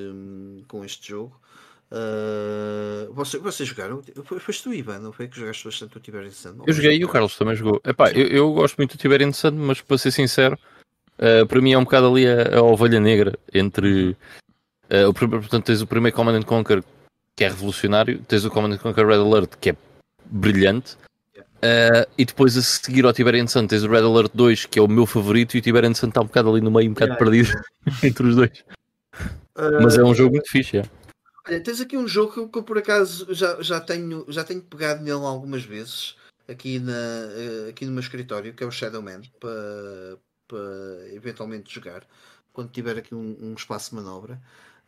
com este jogo. Uh, você, vocês jogaram? Foi, foste tu, Ivan, não foi que jogaste bastante o Tiberian Sun? Eu joguei e o Carlos também jogou. Epá, eu, eu gosto muito do Tiberian Sun, mas para ser sincero, uh, para mim é um bocado ali a, a ovelha negra entre Uh, o, portanto, tens o primeiro Command Conquer que é revolucionário, tens o Command Conquer Red Alert que é brilhante, uh, e depois a seguir ao Tiberian Sun tens o Red Alert 2 que é o meu favorito, e o Tiberian Sun está um bocado ali no meio, um bocado yeah, perdido yeah. entre os dois. Uh, Mas é um jogo muito fixe. É. Olha, tens aqui um jogo que eu, que eu, por acaso já, já, tenho, já tenho pegado nele algumas vezes aqui, na, aqui no meu escritório, que é o Shadow Man, para, para eventualmente jogar quando tiver aqui um, um espaço de manobra.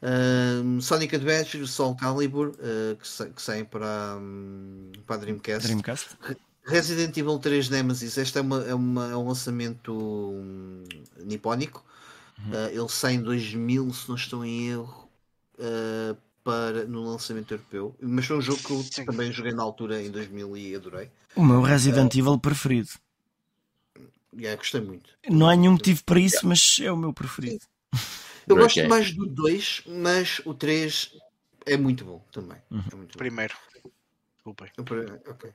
Um, Sonic Adventure, Soul Calibur, uh, que, sa que saem para, um, para a Dreamcast. Dreamcast. Resident Evil 3 Nemesis, este é, uma, é, uma, é um lançamento um, nipónico. Uhum. Uh, ele sai em 2000, se não estou em erro, uh, para, no lançamento europeu. Mas foi um jogo que eu Sim. também joguei na altura, em 2000, e adorei. O meu Resident Evil preferido. Yeah, gostei muito. Não há nenhum motivo para isso, yeah. mas é o meu preferido. Eu gosto okay. mais do 2, mas o 3 é muito bom também. Uhum. É muito Primeiro. Desculpem. Ok.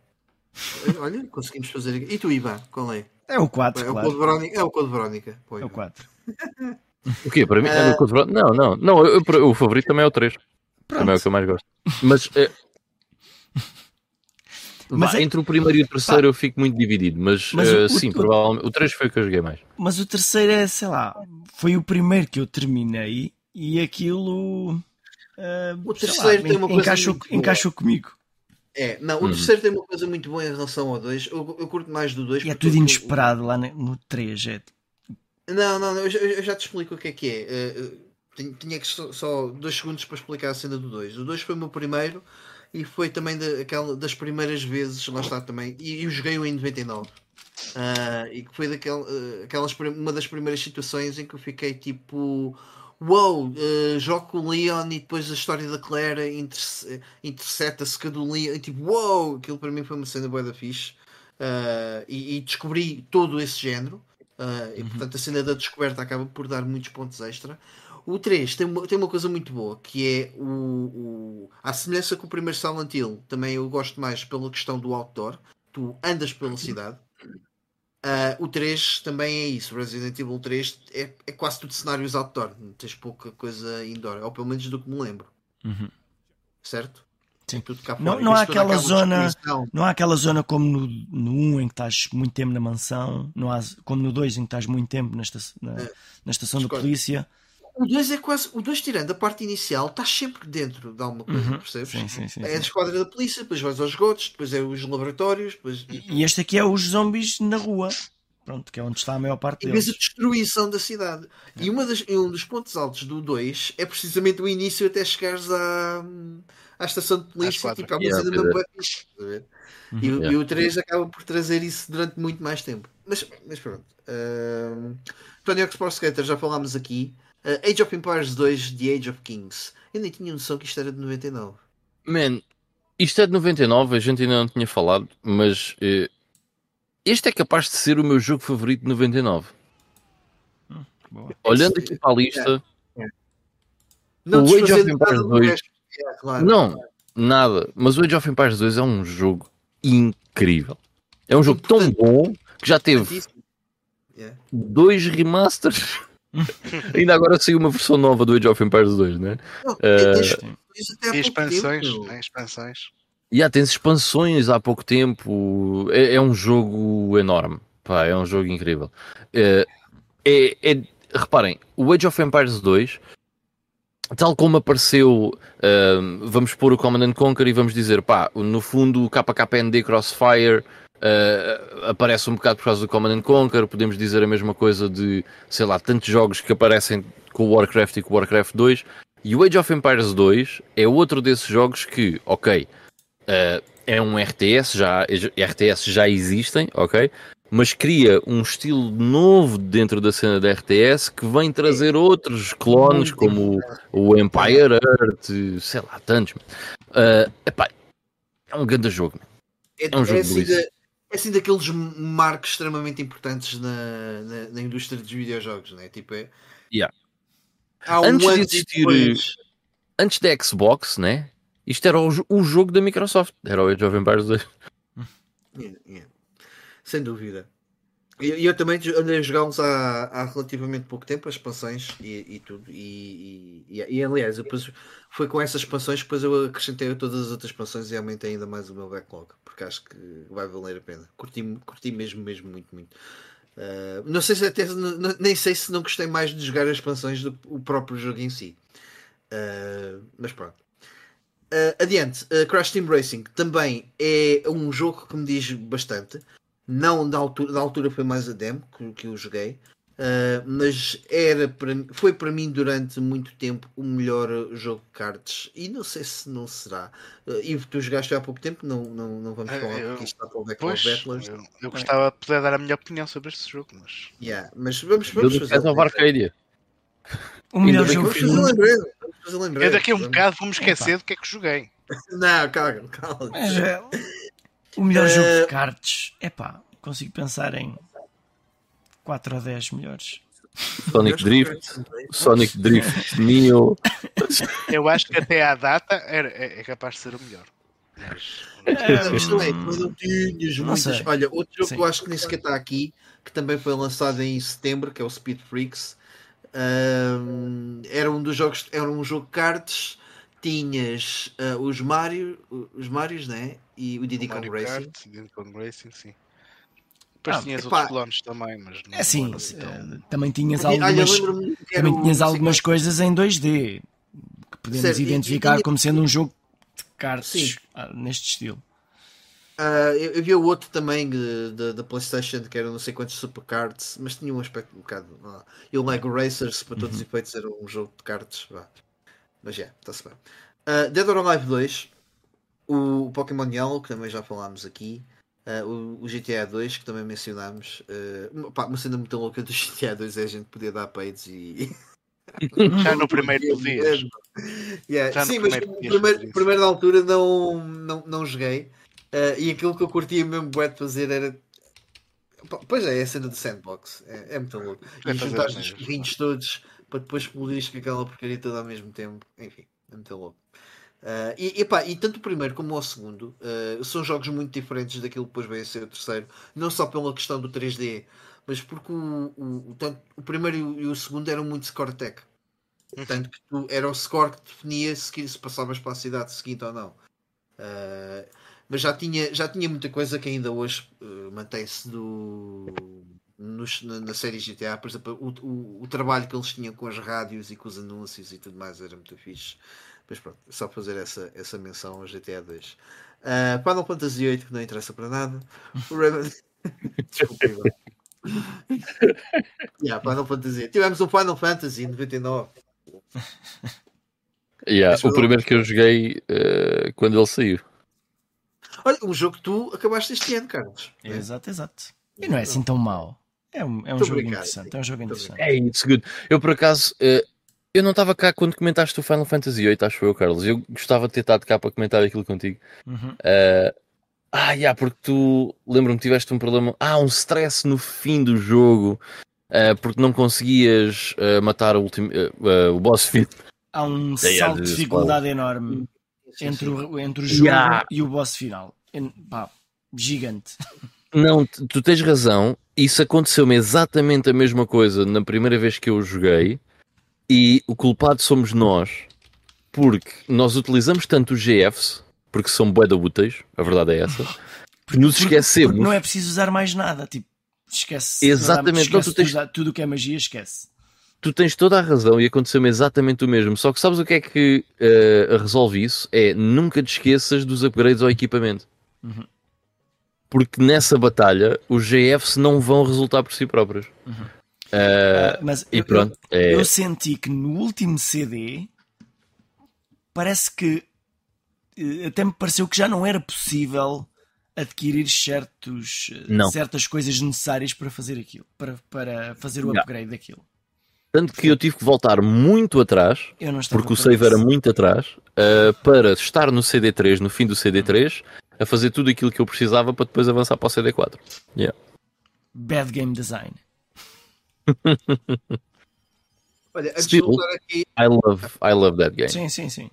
Olha, conseguimos fazer aqui. E tu, Ivan, qual é? É o 4. É, claro. o Code Verónica. É o Code Verónica. é o 4. o quê? Para mim? Uh... É o Code Verónica? Não, não. não eu, eu, o favorito também é o 3. Pronto. Também é o que eu mais gosto. Mas. É... Mas é... Entre o primeiro e o terceiro Pá. eu fico muito dividido, mas, mas uh, o, sim, o, provavelmente. O 3 foi o que eu joguei mais. Mas o terceiro é, sei lá, foi o primeiro que eu terminei e aquilo. Uh, o terceiro lá, tem uma coisa. Encaixou, encaixou comigo. É, não, o uhum. terceiro tem uma coisa muito boa em relação ao 2. Eu, eu, curto mais do 2. E é tudo inesperado lá no 3. É... Não, não, eu já, eu já, te explico o que é que é. Uh, tinha que só, só dois segundos para explicar a cena do 2. O 2 foi o meu primeiro e foi também de, aquela, das primeiras vezes, lá está também, e eu joguei-o em 99. Uh, e que foi daquela, uh, aquelas, uma das primeiras situações em que eu fiquei tipo Uou, wow, uh, jogo com o Leon e depois a história da Claire inter intercepta-se com a do Leon e tipo, uou, wow, aquilo para mim foi uma cena boa da fixe uh, e, e, descobri todo esse género e uhum. portanto a cena da descoberta acaba por dar muitos pontos extra. O 3 tem uma, tem uma coisa muito boa que é o, o a semelhança com o primeiro Silent Hill, também eu gosto mais pela questão do outdoor, tu andas pela cidade Uh, o 3 também é isso. Resident Evil 3 é, é quase tudo cenários outdoor. Tens pouca coisa indoor, ou pelo menos do que me lembro. Uhum. Certo? Sim. Não, não há aquela zona, não há aquela zona como no, no 1 em que estás muito tempo na mansão, não há, como no 2 em que estás muito tempo na, esta, na, é. na estação da polícia. O 2 é quase. O 2, tirando a parte inicial, estás sempre dentro de alguma coisa, uhum. percebes? Sim, sim, sim, é a esquadra da polícia, depois vais aos gotos, depois é os laboratórios. Depois... E este aqui é os zombies na rua. Pronto, que é onde está a maior parte deles. E a destruição da cidade. É. E uma das, um dos pontos altos do 2 é precisamente o início até chegares à, à estação de polícia. Tipo, há uma yeah, cena mesmo uhum. e, yeah. e, o 3 acaba por trazer isso durante muito mais tempo. Mas, mas pronto. Uh, Tony Hawk Pro Skater, já falámos aqui. Uh, Age of Empires 2 The Age of Kings. Eu nem tinha noção que isto era de 99. Man, isto é de 99, a gente ainda não tinha falado, mas uh, este é capaz de ser o meu jogo favorito de 99. Hum, Olhando aqui para a lista, é, é. Não o Age of Empires 2. É, claro. Não, nada. Mas o Age of Empires 2 é um jogo incrível. É um jogo tão bom que já teve dois remasters. Ainda agora saiu uma versão nova do Age of Empires 2, né? Não, uh, e expansões, né? expansões. E yeah, tens expansões há pouco tempo. É, é, um jogo enorme. Pá, é um jogo incrível. É, é, é, reparem, o Age of Empires 2, tal como apareceu, uh, vamos pôr o Command Conquer e vamos dizer, pá, no fundo o KKND Crossfire Uh, aparece um bocado por causa do Command Conquer, podemos dizer a mesma coisa de, sei lá, tantos jogos que aparecem com o Warcraft e com o Warcraft 2. E o Age of Empires 2 é outro desses jogos que, ok, uh, é um RTS, já, RTS já existem, ok? Mas cria um estilo novo dentro da cena da RTS que vem trazer outros clones como o, o Empire Earth, sei lá, tantos. Uh, epá, é um grande jogo. É, é um jogo é é assim daqueles marcos extremamente importantes na, na, na, indústria dos videojogos, né? Tipo, é. Yeah. Um antes de existir, depois... antes da Xbox, né? Isto era o, o, jogo da Microsoft, era o Age of Empires 2. Yeah, yeah. Sem dúvida. E eu, também andei a jogá-los há, há, relativamente pouco tempo, as expansões e, e tudo. E, e, e, aliás, depois foi com essas expansões que depois eu acrescentei todas as outras expansões e aumentei ainda mais o meu backlog, porque acho que vai valer a pena. Curti, curti mesmo, mesmo, muito, muito. Uh, não sei se até nem sei se não gostei mais de jogar as expansões do o próprio jogo em si. Uh, mas pronto. Uh, adiante, Crash Team Racing também é um jogo que me diz bastante. Não da altura, da altura foi mais a demo que, que eu joguei, uh, mas era para, foi para mim durante muito tempo o melhor jogo de cartas e não sei se não será. Uh, e tu jogaste há pouco tempo, não, não, não vamos falar eu, porque isto está para o Backlog Battlers. Eu, eu gostava de poder dar a minha opinião sobre este jogo, mas. Yeah, mas vamos, vamos fazer. É Arcadia. O melhor jogo vamos fazer lembrete. Vamos fazer Eu daqui a um bocado vou-me esquecer do que é que joguei. Não, calma, calma. Mas, é, o melhor uh... jogo de cartas, é pá, consigo pensar em 4 ou 10 melhores. Sonic Drift, Sonic Drift, Neo. Eu acho que até à data era, é, é capaz de ser o melhor. Mas, é, Olha, outro jogo Sim. que eu acho que nem sequer está aqui, que também foi lançado em setembro, que é o Speed Freaks. Um, era um dos jogos, era um jogo de cartas tinhas uh, os Mario, os Marios, né? E o Diddy Kong Racing. Kart, Diddy Kong Racing, sim. Depois ah, tinhas epá, outros clones também, mas é assim, assim uh, também tinhas algumas, também tinhas algumas coisas em 2D que podemos certo, identificar e, e, como sendo um jogo de cartas uh, neste estilo. Uh, eu, eu, vi o outro também da PlayStation que era não sei quantos Super Cards, mas tinha um aspecto um bocado. Uh, e o Lego Racers, para todos os uhum. efeitos, era um jogo de cartas. Mas é, yeah, está-se bem. Uh, Dead or Alive 2. o Pokémon Yellow, que também já falámos aqui, uh, o, o, GTA 2, que também mencionámos. Uh, pá, uma cena muito louca do GTA 2 é a gente poder dar peitos e. Já no primeiro dia. Yeah. Sim, mas no primeiro, primeiro da altura não, não, não joguei. Uh, e aquilo que eu curtia mesmo bué de fazer era. Pois é, é a cena do sandbox. É, é muito louco. E juntar os carrinhos todos para depois explodir com aquela porcaria toda ao mesmo tempo. Enfim, é muito louco. Uh, e, epá, e tanto o primeiro como o segundo uh, são jogos muito diferentes daquilo que depois veio a ser o terceiro, não só pela questão do 3D, mas porque o, o, tanto, o primeiro e o, segundo eram muito score tech. Uhum. Tanto que tu, era o score que definia se, se passavas para a cidade seguinte ou não. Uh, mas já tinha, já tinha muita coisa que ainda hoje mantém-se do, nos, na, na, série GTA, por exemplo, o, o, o, trabalho que eles tinham com as rádios e com os anúncios e tudo mais era muito fixe. Mas pronto, só fazer essa, essa menção ao GTA 2. Uh, Final Fantasy VIII, que não interessa para nada. O Rayman. Desculpa. yeah, Final Fantasy. Tivemos um Final Fantasy em 99. Yeah, o primeiro que eu joguei uh, quando ele saiu. Olha, um jogo que tu acabaste este ano, Carlos. Exato, exato. E não é assim tão mau. É um, é um jogo interessante. É um jogo interessante. É, it's good. Eu, por acaso, uh, eu não estava cá quando comentaste o Final Fantasy VIII, acho eu, Carlos. Eu gostava de ter estado cá para comentar aquilo contigo. Uhum. Uh, ah, yeah, porque tu lembro-me que tiveste um problema. Ah, um stress no fim do jogo. Uh, porque não conseguias uh, matar o, último, o boss final. Há um salto de dificuldade enorme entre o, entre o jogo yeah. e o boss final. Pá, gigante. Não, tu tens razão. Isso aconteceu-me exatamente a mesma coisa na primeira vez que eu joguei. E o culpado somos nós, porque nós utilizamos tanto os GFs, porque são boeda úteis, a verdade é essa, que nos esquecemos. Porque não é preciso usar mais nada, tipo, esquece. Exatamente, esquece tens... tudo o que é magia, esquece. Tu tens toda a razão e aconteceu-me exatamente o mesmo. Só que sabes o que é que uh, resolve isso? É nunca te esqueças dos upgrades ao equipamento. Uhum. Porque nessa batalha os GFs não vão resultar por si próprios. Uhum. Uh, mas e pronto, eu, é... eu senti que no último CD parece que eh, até me pareceu que já não era possível adquirir certos, eh, certas coisas necessárias para fazer aquilo, para, para fazer o upgrade não. daquilo. Tanto que eu tive que voltar muito atrás, porque o save era muito atrás, uh, para estar no CD3, no fim do CD3, a fazer tudo aquilo que eu precisava para depois avançar para o CD4. Yeah. Bad game design. Olha, antes Still, de voltar aqui. I love, I love that game. Sim, sim, sim.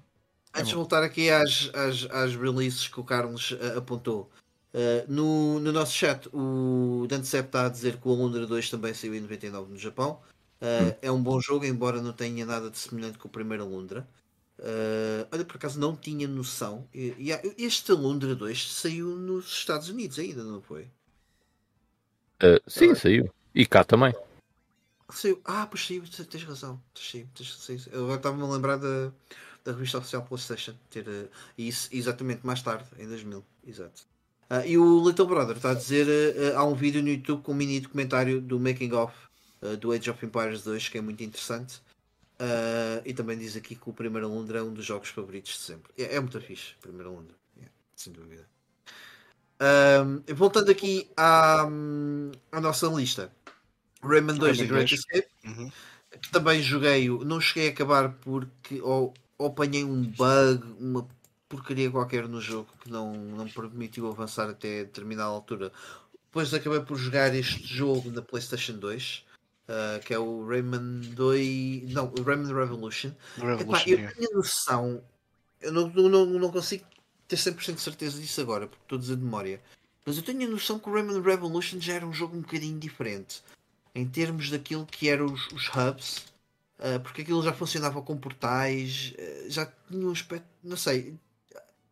Antes de voltar aqui às, às, às releases que o Carlos uh, apontou. Uh, no, no nosso chat, o Dante Sepp está a dizer que o Alundra 2 também saiu em 99 no Japão. Uh, hum. É um bom jogo, embora não tenha nada de semelhante com o primeiro Alundra. Uh, olha, por acaso não tinha noção. E, e, este Alundra 2 saiu nos Estados Unidos ainda, não foi? Uh, sim, saiu. E cá também. Saiu. Ah, pois sim, tens razão. Sim, tens, Eu agora estava-me a lembrar da, da revista oficial PlayStation. Ter, uh, isso exatamente mais tarde, em 2000. Exato. Uh, e o Little Brother está a dizer: há um vídeo no YouTube com um mini documentário do Making of do Age of Empires 2 que é muito interessante. E também diz aqui que o Primeiro Londra é um dos jogos favoritos de sempre. É, é muito fixe, Primeiro Londra, yeah, sem dúvida. voltando aqui à, à nossa lista. Rayman 2 The Great Escape, uhum. que também joguei, não cheguei a acabar porque ou, ou apanhei um bug, uma porcaria qualquer no jogo que não, não permitiu avançar até determinada altura. Depois acabei por jogar este jogo na PlayStation 2. Uh, que é o Rayman 2. Não, o Rayman Revolution. Revolution Epá, eu tinha noção, eu não, não, não consigo ter 100% de certeza disso agora, porque estou a dizer de memória. Mas eu tenho a noção que o Rayman Revolution já era um jogo um bocadinho diferente em termos daquilo que eram os, os hubs, uh, porque aquilo já funcionava com portais, uh, já tinha um aspecto, não sei,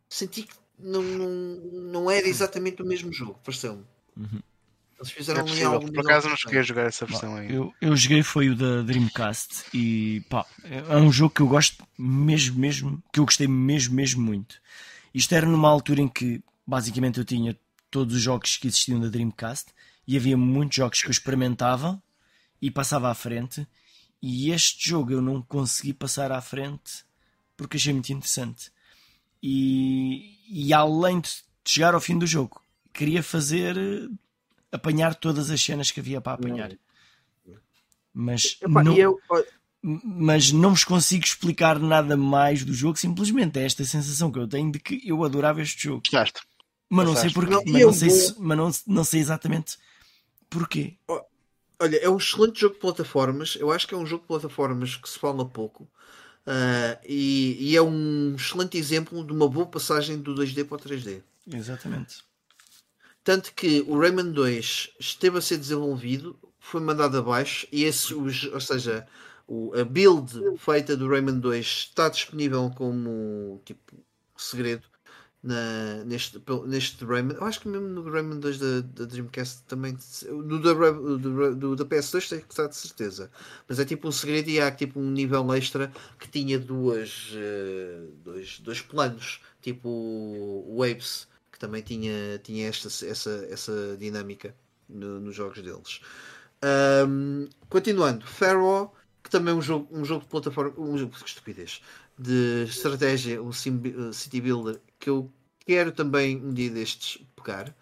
senti que não, não, não era exatamente o mesmo jogo, pareceu-me. Uhum. Eles fizeram é algo. Por acaso não cheguei a jogar essa versão aí. Eu, eu joguei foi o da Dreamcast e pá, é um jogo que eu gosto mesmo, mesmo, que eu gostei mesmo, mesmo muito. Isto era numa altura em que basicamente eu tinha todos os jogos que existiam da Dreamcast e havia muitos jogos que eu experimentava e passava à frente e este jogo eu não consegui passar à frente porque achei muito interessante E, e além de chegar ao fim do jogo, queria fazer apanhar todas as cenas que havia para apanhar. Mas Epá, não, eu... mas não vos consigo explicar nada mais do jogo, simplesmente é esta sensação que eu tenho de que eu adorava este jogo. Certo. Mas não sei porquê, não, mas, não sei, se, mas não, não sei exatamente porquê. Olha, é um excelente jogo de plataformas. Eu acho que é um jogo de plataformas que se fala pouco. Uh, e, e, é um excelente exemplo de uma boa passagem do 2D para o 3D. Exatamente. Tanto que o Rayman 2 esteve a ser desenvolvido, foi mandado abaixo, e esse, os, ou seja, o, a build feita do Rayman 2 está disponível como tipo segredo na, neste, neste Rayman. Eu acho que mesmo no Rayman 2 da, da Dreamcast também. No da, do, da PS2 tem que estar de certeza. Mas é tipo um segredo e há tipo um nível extra que tinha duas, uh, dois, dois planos, tipo Waves, que também tinha, tinha esta, essa, essa dinâmica no, nos jogos deles. Um, continuando, Pharaoh, que também é um jogo, um jogo de plataforma, um jogo de estupidez, de estratégia, um city builder que eu quero também um dia destes pegar.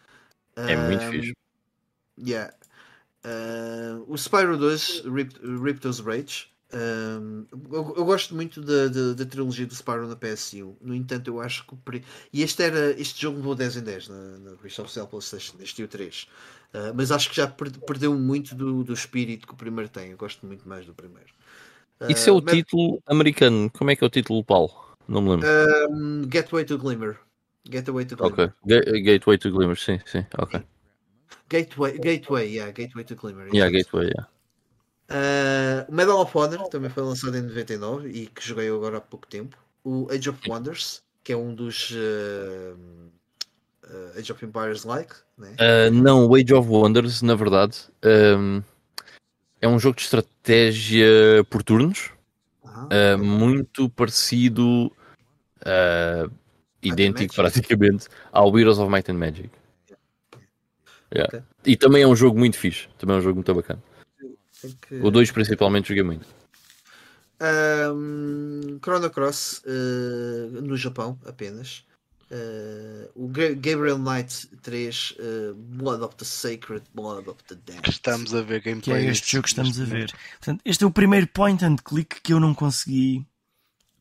É um, muito fixe. Yeah. Uh, o Spyro 2, Ripto's Rage. Um, eu, eu, gosto muito da, da, da, trilogia do Spyro na PS1. No entanto, eu acho que. E este, era, este jogo levou 10 em 10 na, na revista oficial PlayStation, este o 3. Uh, mas acho que já perdeu muito do, do espírito que o primeiro tem. Eu gosto muito mais do primeiro. Isso é o mas... título americano. Como é que é o título, Paulo? Não me lembro. Um, Gateway to Glimmer. Gateway to Glimmer. Ok. Gateway to Glimmer, sim, sim. Ok. Gateway, Gateway, yeah, Gateway to Glimmer. Yeah, Gateway, yeah. Uh, Medal of Honor também foi lançado em 99 e que joguei agora há pouco tempo. O Age of Wonders, que é um dos uh, uh, Age of Empires like. Né? Uh, não, o Age of Wonders, na verdade, um, é um jogo de estratégia por turnos, uh, muito parecido, uh, idêntico praticamente, ao Heroes of Might and Magic. Yeah. Okay. E também é um jogo muito fixe, também é um jogo muito bacana. Que... O 2 principalmente joguei muito. Um, Chrono Cross uh, no Japão apenas. Uh, o Gabriel Knight 3 uh, Blood of the Sacred, Blood of the Damned. Estamos a ver gameplay. Que é este jogo que estamos a ver. Portanto, este é o primeiro point and click que eu não consegui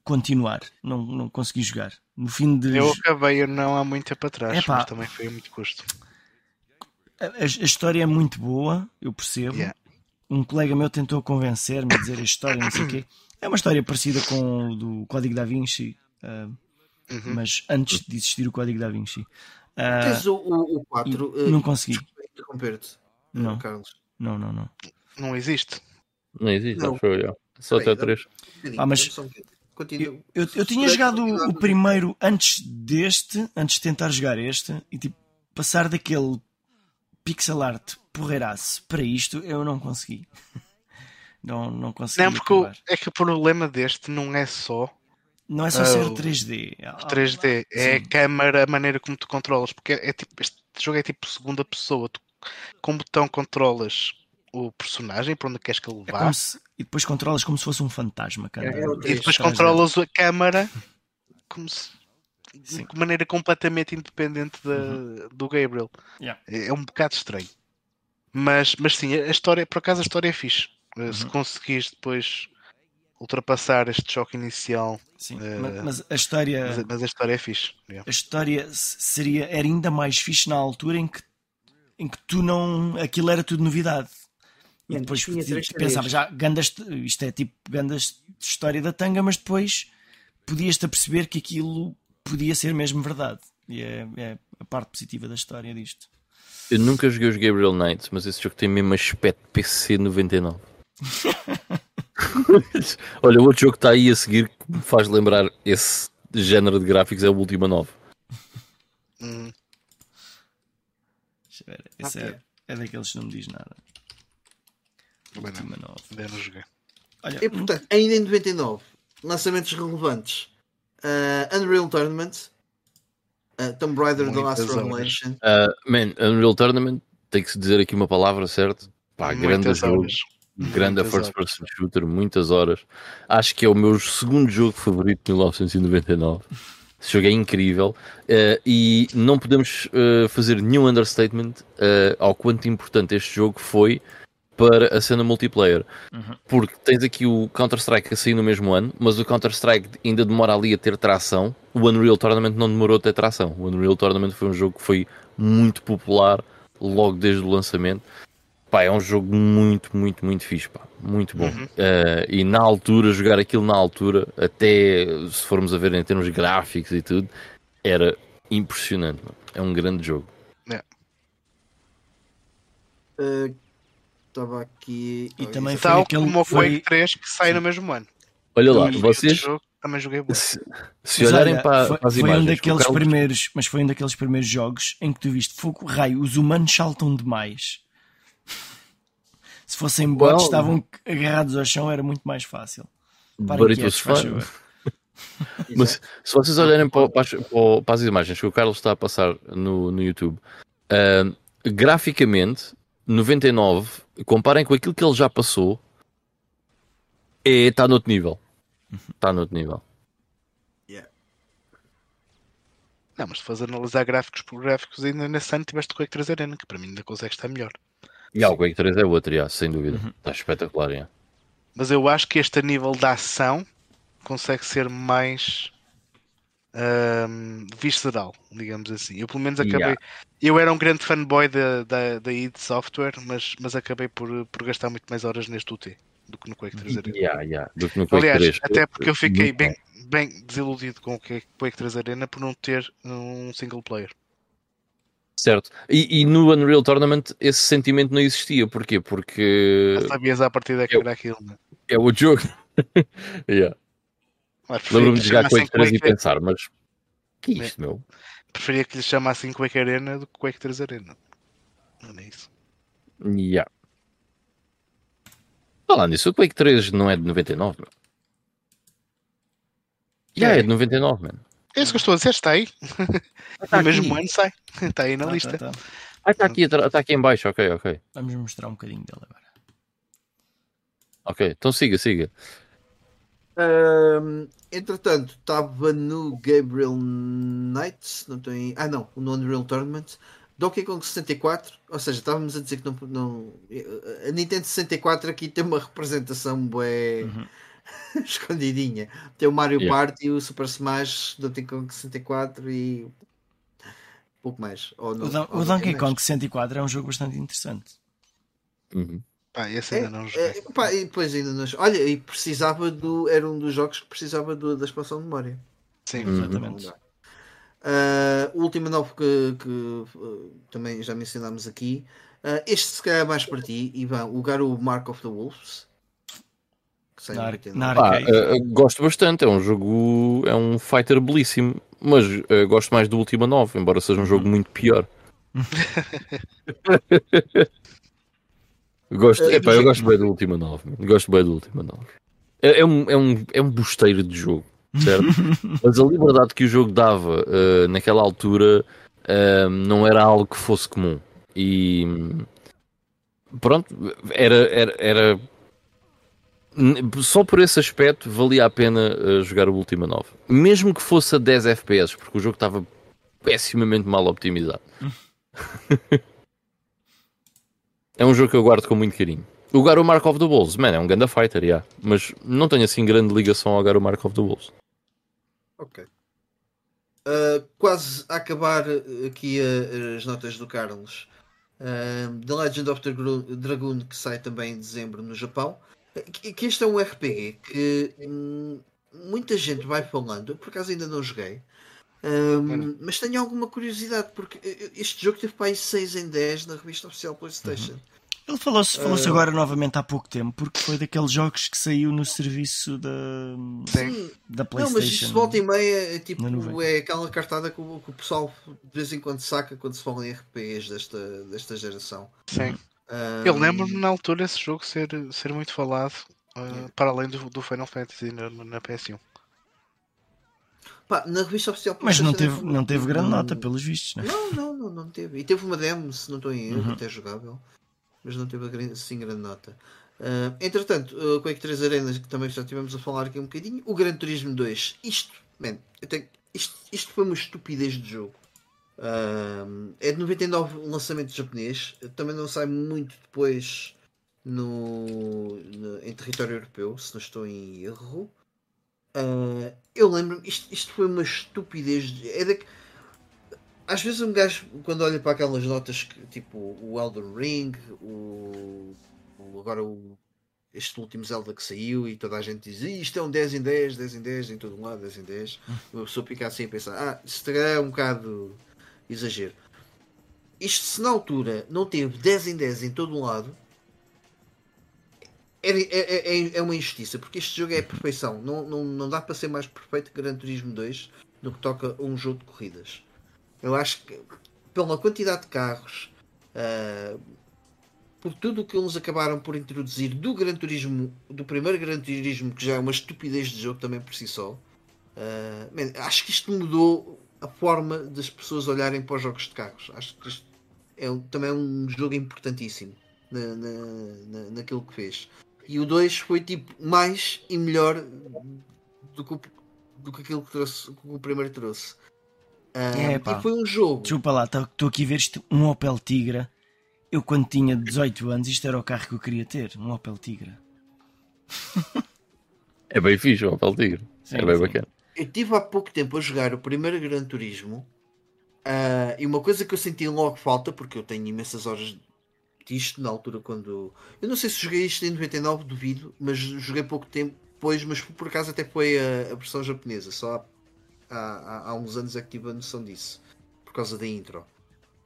continuar, não, não consegui jogar. No fim de. Eu acabei não há muito para trás, Epá, mas também foi a muito custo. A, a, história é muito boa, eu percebo. Yeah. Um colega meu tentou convencer-me a dizer a história, não sei o quê. É uma história parecida com o do Código da Vinci. Uh, uhum. mas antes de existir o Código da Vinci. Uh, Tens o, o, o 4. Uh, não consegui. Interromper-te, não. Carlos. Não, não, não. Não existe. Não existe, não. Foi. Só até 3. Ah, mas eu, eu, eu, tinha jogado o primeiro antes deste, antes de tentar jogar este, e tipo, passar daquele pixel art porreiraço para isto, eu não consegui. não, não consegui. Não, porque o, é que o problema deste não é só não é só ser 3D. 3D, é Sim. a câmera, a maneira como tu controlas, porque é, tipo, este jogo é tipo segunda pessoa. Tu, com o botão controlas o personagem para onde queres que ele é vá. É se, e depois controlas como se fosse um fantasma. É, é, e depois controlas a câmara como se, de maneira completamente independente da, uhum. do Gabriel. Yeah. É, é, um bocado estranho. Mas, mas sim, a história, por acaso a história é fixe. Uhum. Se conseguires depois ultrapassar este choque inicial. Sim, uh, mas a história. Mas, mas, a história é fixe. Yeah. A história seria, era ainda mais fixe na altura em que, em que tu não. aquilo era tudo novidade. E depois tipo, pensava, já, gandas, isto é tipo gandas de história da tanga, mas depois podias-te a perceber que aquilo podia ser mesmo verdade. E é, é a parte positiva da história disto. Eu nunca joguei os Gabriel Knights, mas esse jogo tem mesmo aspecto PC 99. Olha, o outro jogo que está aí a seguir que me faz lembrar esse género de gráficos é o Ultima 9. Hum. Esse é, é daqueles que não me diz nada. Ultima 9. Ainda não joguei. Olha, e portanto, ainda em 99, lançamentos relevantes: uh, Unreal Tournament, uh, Tomb Raider The Last Revelation. Uh, man, Unreal Tournament, tem que se dizer aqui uma palavra, certo? Pá, grande jogo. Grande first person shooter, muitas horas. Acho que é o meu segundo jogo favorito de 1999. Esse jogo é incrível uh, e não podemos uh, fazer nenhum understatement uh, ao quanto importante este jogo foi para a cena multiplayer. Uhum. Porque tens aqui o Counter-Strike a sair no mesmo ano, mas o Counter-Strike ainda demora ali a ter tração. O Unreal Tournament não demorou a ter tração. O Unreal Tournament foi um jogo que foi muito popular logo desde o lançamento. Pá, é um jogo muito, muito, muito fixe, pá. Muito bom. Uhum. Uh, e na altura, jogar aquilo na altura, até se formos a ver em termos gráficos e tudo, era impressionante. Mano. É um grande jogo. É. Estava aqui. E também foi Tal aquele como o foi... Quake 3 que sai Sim. no mesmo ano. Olha lá, vocês. Jogo, também joguei. Se, se olharem olha, para, foi, para as foi imagens, um daqueles Carlos... primeiros, mas foi um daqueles primeiros jogos em que tu viste fogo raio, os humanos saltam demais. Se fossem bots, well, estavam agarrados ao chão, era muito mais fácil. Quietos, Mas se vocês olharem para, para, para, as imagens que o Carlos está a passar no, no YouTube, uh, graficamente, 99, comparem com aquilo que ele já passou, é, está no outro nível. Está no outro nível. Não, mas se fores analisar gráficos por gráficos, ainda nesse ano tiveste o Quake 3 Arena, que para mim ainda consegue estar melhor. E o Quake 3 é outro, já, sem dúvida. Uhum. Está espetacular. Já. Mas eu acho que este a nível da ação consegue ser mais um, visceral, digamos assim. Eu pelo menos acabei. Yeah. Eu era um grande fanboy da, da, da id Software, mas, mas acabei por, por gastar muito mais horas neste UT do que no Quake 3 Arena. Yeah, yeah. Do que no Quake Aliás, 3. até porque eu fiquei bem, bem desiludido com o Quake 3 Arena por não ter um single player. Certo. E, e, no Unreal Tournament esse sentimento não existia. Porquê? Porque. Já sabias à partida que é, era aquilo. Né? É o jogo. yeah. Lembro-me de jogar Quake 3 e pensar, mas. Que é isto, meu? Preferia que lhe chamassem Quake Arena do que Quake 3 Arena. Não é isso. Yeah. Falando nisso, o Quake 3 não é de 99, meu. Yeah, é. é de 99, mano. É isso que eu estou a dizer, está aí. Tá no mesmo ano sai. Está aí na tá, lista. Tá, tá. Ah, está aqui, está aqui em baixo, ok, ok. Vamos mostrar um bocadinho dele agora. Ok, então siga, siga. Um, entretanto, estava no Gabriel Knight, não tem. Ah, não, no Unreal Tournament. Donkey Kong 64, ou seja, estávamos a dizer que não, não. A Nintendo 64 aqui tem uma representação bué. Uhum. escondidinha. Tem o Mario yeah. Party, o Super Smash, Donkey Kong 64 e pouco mais. Ou não, o, Don o Donkey Kong 64 é um jogo bastante interessante. Uhum. Pá, esse ainda é, não joguei. É, pá, e depois ainda não... Olha, e precisava do. Era um dos jogos que precisava do, da expansão de memória. Sim, uhum. exatamente. Uh, o último novo que, que uh, também já mencionámos aqui. Uh, este se calhar é mais para ti, Ivan, o Garo Mark of the Wolves. Na, na ah, uh, gosto bastante, é um jogo, é um fighter belíssimo, mas uh, gosto mais do Ultima 9, embora seja um jogo muito pior. gosto, uh, epá, eu gosto bem do Ultima 9, gosto bem do Ultima 9. É, é, um, é, um, é um busteiro de jogo, certo? mas a liberdade que o jogo dava uh, naquela altura não era algo que fosse comum. E pronto, era, era, era só por esse aspecto valia a pena uh, jogar o Ultima 9. Mesmo que fosse a 10 FPS, porque o jogo estava pessimamente mal optimizado. é um jogo que eu guardo com muito carinho. O Garo Mark of the Wolves, man, é um ganda fighter, yeah, mas não tenho assim grande ligação ao Garo Mark of the Wolves. Ok. Uh, quase a acabar aqui uh, as notas do Carlos. Uh, the Legend of the Dragoon, que sai também em dezembro no Japão que este é um RPG que hum, muita gente vai falando, por acaso ainda não joguei, hum, mas tenho alguma curiosidade porque este jogo teve para aí 6 em 10 na revista oficial PlayStation. Uhum. Ele falou-se falou uh... agora novamente há pouco tempo, porque foi daqueles jogos que saiu no serviço da, Sim. da PlayStation. Não, mas isto volta e meia é, tipo, é aquela cartada que o, que o, pessoal de vez em quando saca quando se fala em RPGs desta, desta geração. Sim. Um... Eu lembro-me na altura esse jogo ser, ser muito falado uh, para além do, do Final Fantasy na, na PS1. Pá, na revista oficial Mas não teve, não teve grande nota, pelos vistos, né? não, não, não, não teve. E teve uma demo, se não estou em erro, uhum. até jogável, mas não teve assim grande nota. Uh, entretanto, o Quake 3 Arenas, que também já tivemos a falar aqui um bocadinho, o Gran Turismo 2, isto, man, tenho, isto, isto foi uma estupidez de jogo. Uh, é de 99 o lançamento japonês, também não sai muito depois no, no, em território europeu, se não estou em erro. Uh, eu lembro-me, isto, isto foi uma estupidez. De, é de, às vezes um gajo, quando olha para aquelas notas que, tipo o Elden Ring, o, o agora o, este último Zelda que saiu e toda a gente diz isto é um 10 em 10, 10 em 10 em todo lado, 10 em 10. Uma pessoa fica assim a pensar, ah, isto é um bocado exagero. Isto se na altura não teve 10 em 10 em todo lado, é, é, é, é, uma injustiça, porque este jogo é a perfeição. Não, não, não dá para ser mais perfeito que Gran Turismo 2 no que toca a um jogo de corridas. Eu acho que pela quantidade de carros, uh, por tudo o que eles acabaram por introduzir do Gran Turismo, do primeiro Gran Turismo, que já é uma estupidez de jogo também por si só, uh, man, acho que isto mudou a forma das pessoas olharem para os jogos de carros. Acho que isto é, também é um jogo importantíssimo na, na, naquilo que fez. E o 2 foi tipo mais e melhor do que, do que aquilo que, trouxe, que o primeiro trouxe. é, pá. E foi um jogo. Desculpa lá, estou aqui a ver isto, um Opel Tigra. Eu quando tinha 18 anos, isto era o carro que eu queria ter, um Opel Tigra. é bem fixe o Opel Tigra. Sim, é bem sim. bacana. Eu tive há pouco tempo a jogar o primeiro Gran Turismo uh, e uma coisa que eu senti logo falta, porque eu tenho imensas horas isto na altura quando. Eu não sei se joguei isto em 99, duvido, mas joguei pouco tempo depois, mas por acaso até foi a, a versão japonesa, só há, há, há, uns anos é que tive a noção disso, por causa da intro.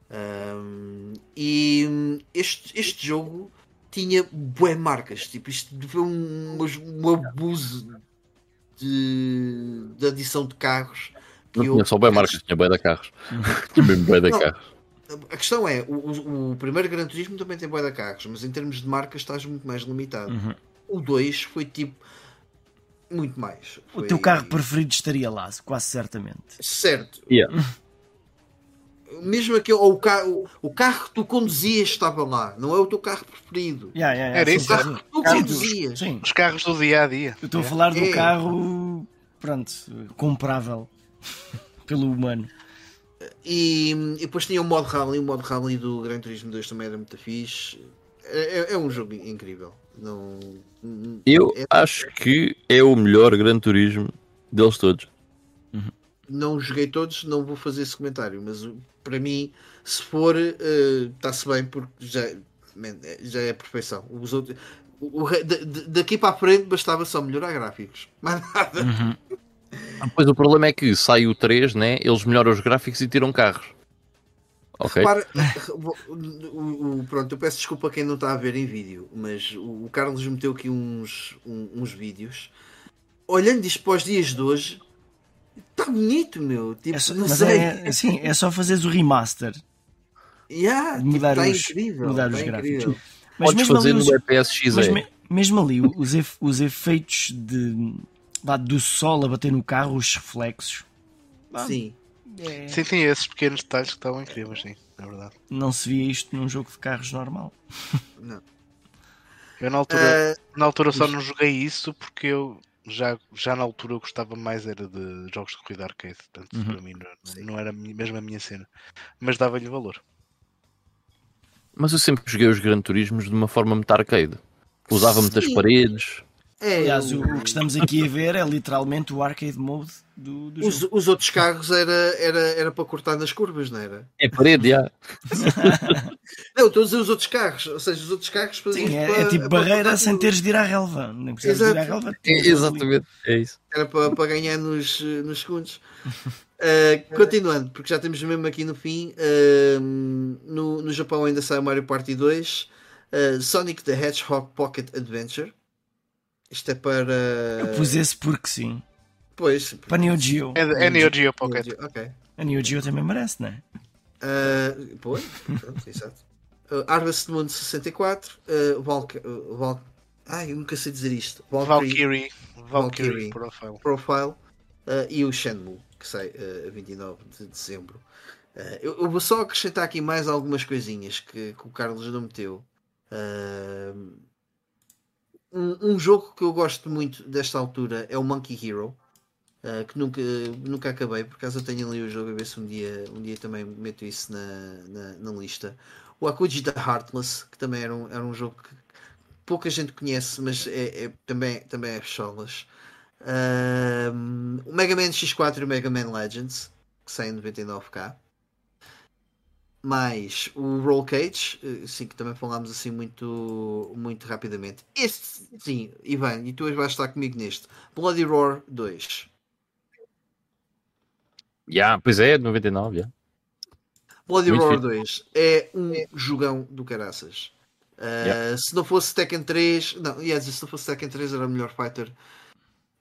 Um, e este, este jogo tinha bué marcas, tipo, isto foi um, um abuso de, de adição de carros. Não tinha só bué marcas, tinha bué de carros. tinha mesmo bué de carros a questão é, o, o, primeiro Gran Turismo também tem boia de carros, mas em termos de marcas estás muito mais limitado. Uhum. O 2 foi tipo muito mais. Foi... O teu carro preferido estaria lá, quase certamente. Certo. Yeah. Mesmo aquele, ou o, carro, o carro que tu conduzias estava lá, não é o teu carro preferido. Yeah, yeah, yeah. Era isso. O carro que tu conduzias. Sim. Os carros do dia a dia. Eu estou a falar do é. carro, pronto, comprável pelo humano. E, e, depois tinha o modo rally, o modo rally do Gran Turismo 2 também era muito fixe. É, é, é um jogo incrível. Não, Eu é... acho que é o melhor Gran Turismo deles todos. Uhum. Não joguei todos, não vou fazer esse comentário, mas para mim, se for, está-se uh, bem porque já, man, já é perfeição. Os outros, o, o, daqui para a frente bastava só melhorar gráficos, mais nada. Uhum. Pois o problema é que sai o 3, né? eles melhoram os gráficos e tiram carros. Ok. Repara, o, o, pronto, eu peço desculpa a quem não está a ver em vídeo, mas o, o Carlos meteu aqui uns, um, uns vídeos. Olhando isto para os dias de hoje, está bonito, meu. Tipo, é só, mas é, assim, é só fazeres o remaster. Yeah, tipo, mudar tipo, os, incrível, mudar os gráficos. Incrível. Mas Podes fazer no EPS mas me, mesmo ali, os, os efeitos de do sol a bater no carro, os reflexos. sim. É... Sim, tem esses pequenos detalhes que estavam incríveis, sim, é verdade. Não se via isto num jogo de carros normal. Não. Eu na altura, uh... na altura só não joguei isso porque eu já, já na altura eu gostava mais era de jogos de corrida arcade, portanto uhum. para mim não, não, era mesmo a minha cena, mas dava-lhe valor. Mas eu sempre joguei os Gran Turismos de uma forma muito arcade. Usava muitas paredes, é, Aliás, o, o, que estamos aqui a ver é literalmente o arcade mode do, do os, jogo. Os outros carros era, era, era para cortar nas curvas, não era? É parede, já. não, estou a dizer os outros carros, ou seja, os outros carros Sim, é, para, é tipo barreira sem teres de ir à relva. Nem precisas de ir à relva. É, exatamente, é isso. Era para, para ganhar nos, nos segundos. Uh, continuando, porque já temos mesmo aqui no fim. Uh, no, no Japão ainda sai o Mario Party 2, uh, eh, Sonic the Hedgehog Pocket Adventure. Isto é para. Eu pus esse porque sim. Pois. Para Neo Geo. É, é Neo Geo Pocket. Neo Geo, ok. A Neo Geo também merece, não é? Uh, pois, pronto, exato. Uh, Harvest Moon 64, uh, Valk, uh, Valk, ai, eu nunca sei dizer isto. Valkyrie, Valkyrie, Valkyrie Profile, Profile uh, e o Shenmue, que sai uh, a 29 de dezembro. Uh, eu, eu, vou só acrescentar aqui mais algumas coisinhas que, que o Carlos não meteu. Uh, um, um, jogo que eu gosto muito desta altura é o Monkey Hero. Uh, que nunca, nunca acabei, por acaso eu tenho ali o jogo a ver se um dia, um dia também meto isso na, na, na lista. O Akuji Heartless, que também era um, era um jogo que pouca gente conhece, mas é, é também, também é cholas. Uh, o Mega Man X4 e o Mega Man Legends, que saem em 99k. Mais o Roll Cage, assim, que também falámos assim muito, muito rapidamente. Este, sim, Ivan, e tu vais estar comigo neste. Bloody Roar 2. Yeah, pois é, 99, yeah. Bloody Muito Roar 2 é um jogão do caraças. Uh, yeah. Se não fosse Tekken 3, não, ia dizer, se não fosse Tekken 3 era o melhor fighter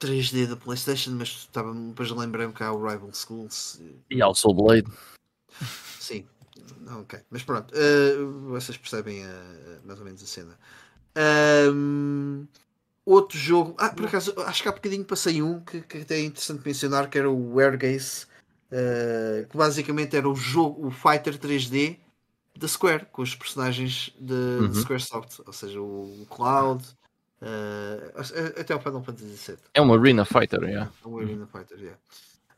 3D da PlayStation, mas estava depois lembrei-me que há o Rival Schools e há o Soul Blade. Sim, ok, mas pronto, uh, vocês percebem uh, mais ou menos a cena. Um, outro jogo, ah, por acaso, acho que há bocadinho passei um que, que até é interessante mencionar que era o Airgaze uh, que basicamente era o jogo, o Fighter 3D da Square, com os personagens de, uhum. de Squaresoft, ou seja, o Cloud, uh, até o Final Fantasy VII. É um Arena Fighter, yeah. É um Arena Fighter, yeah.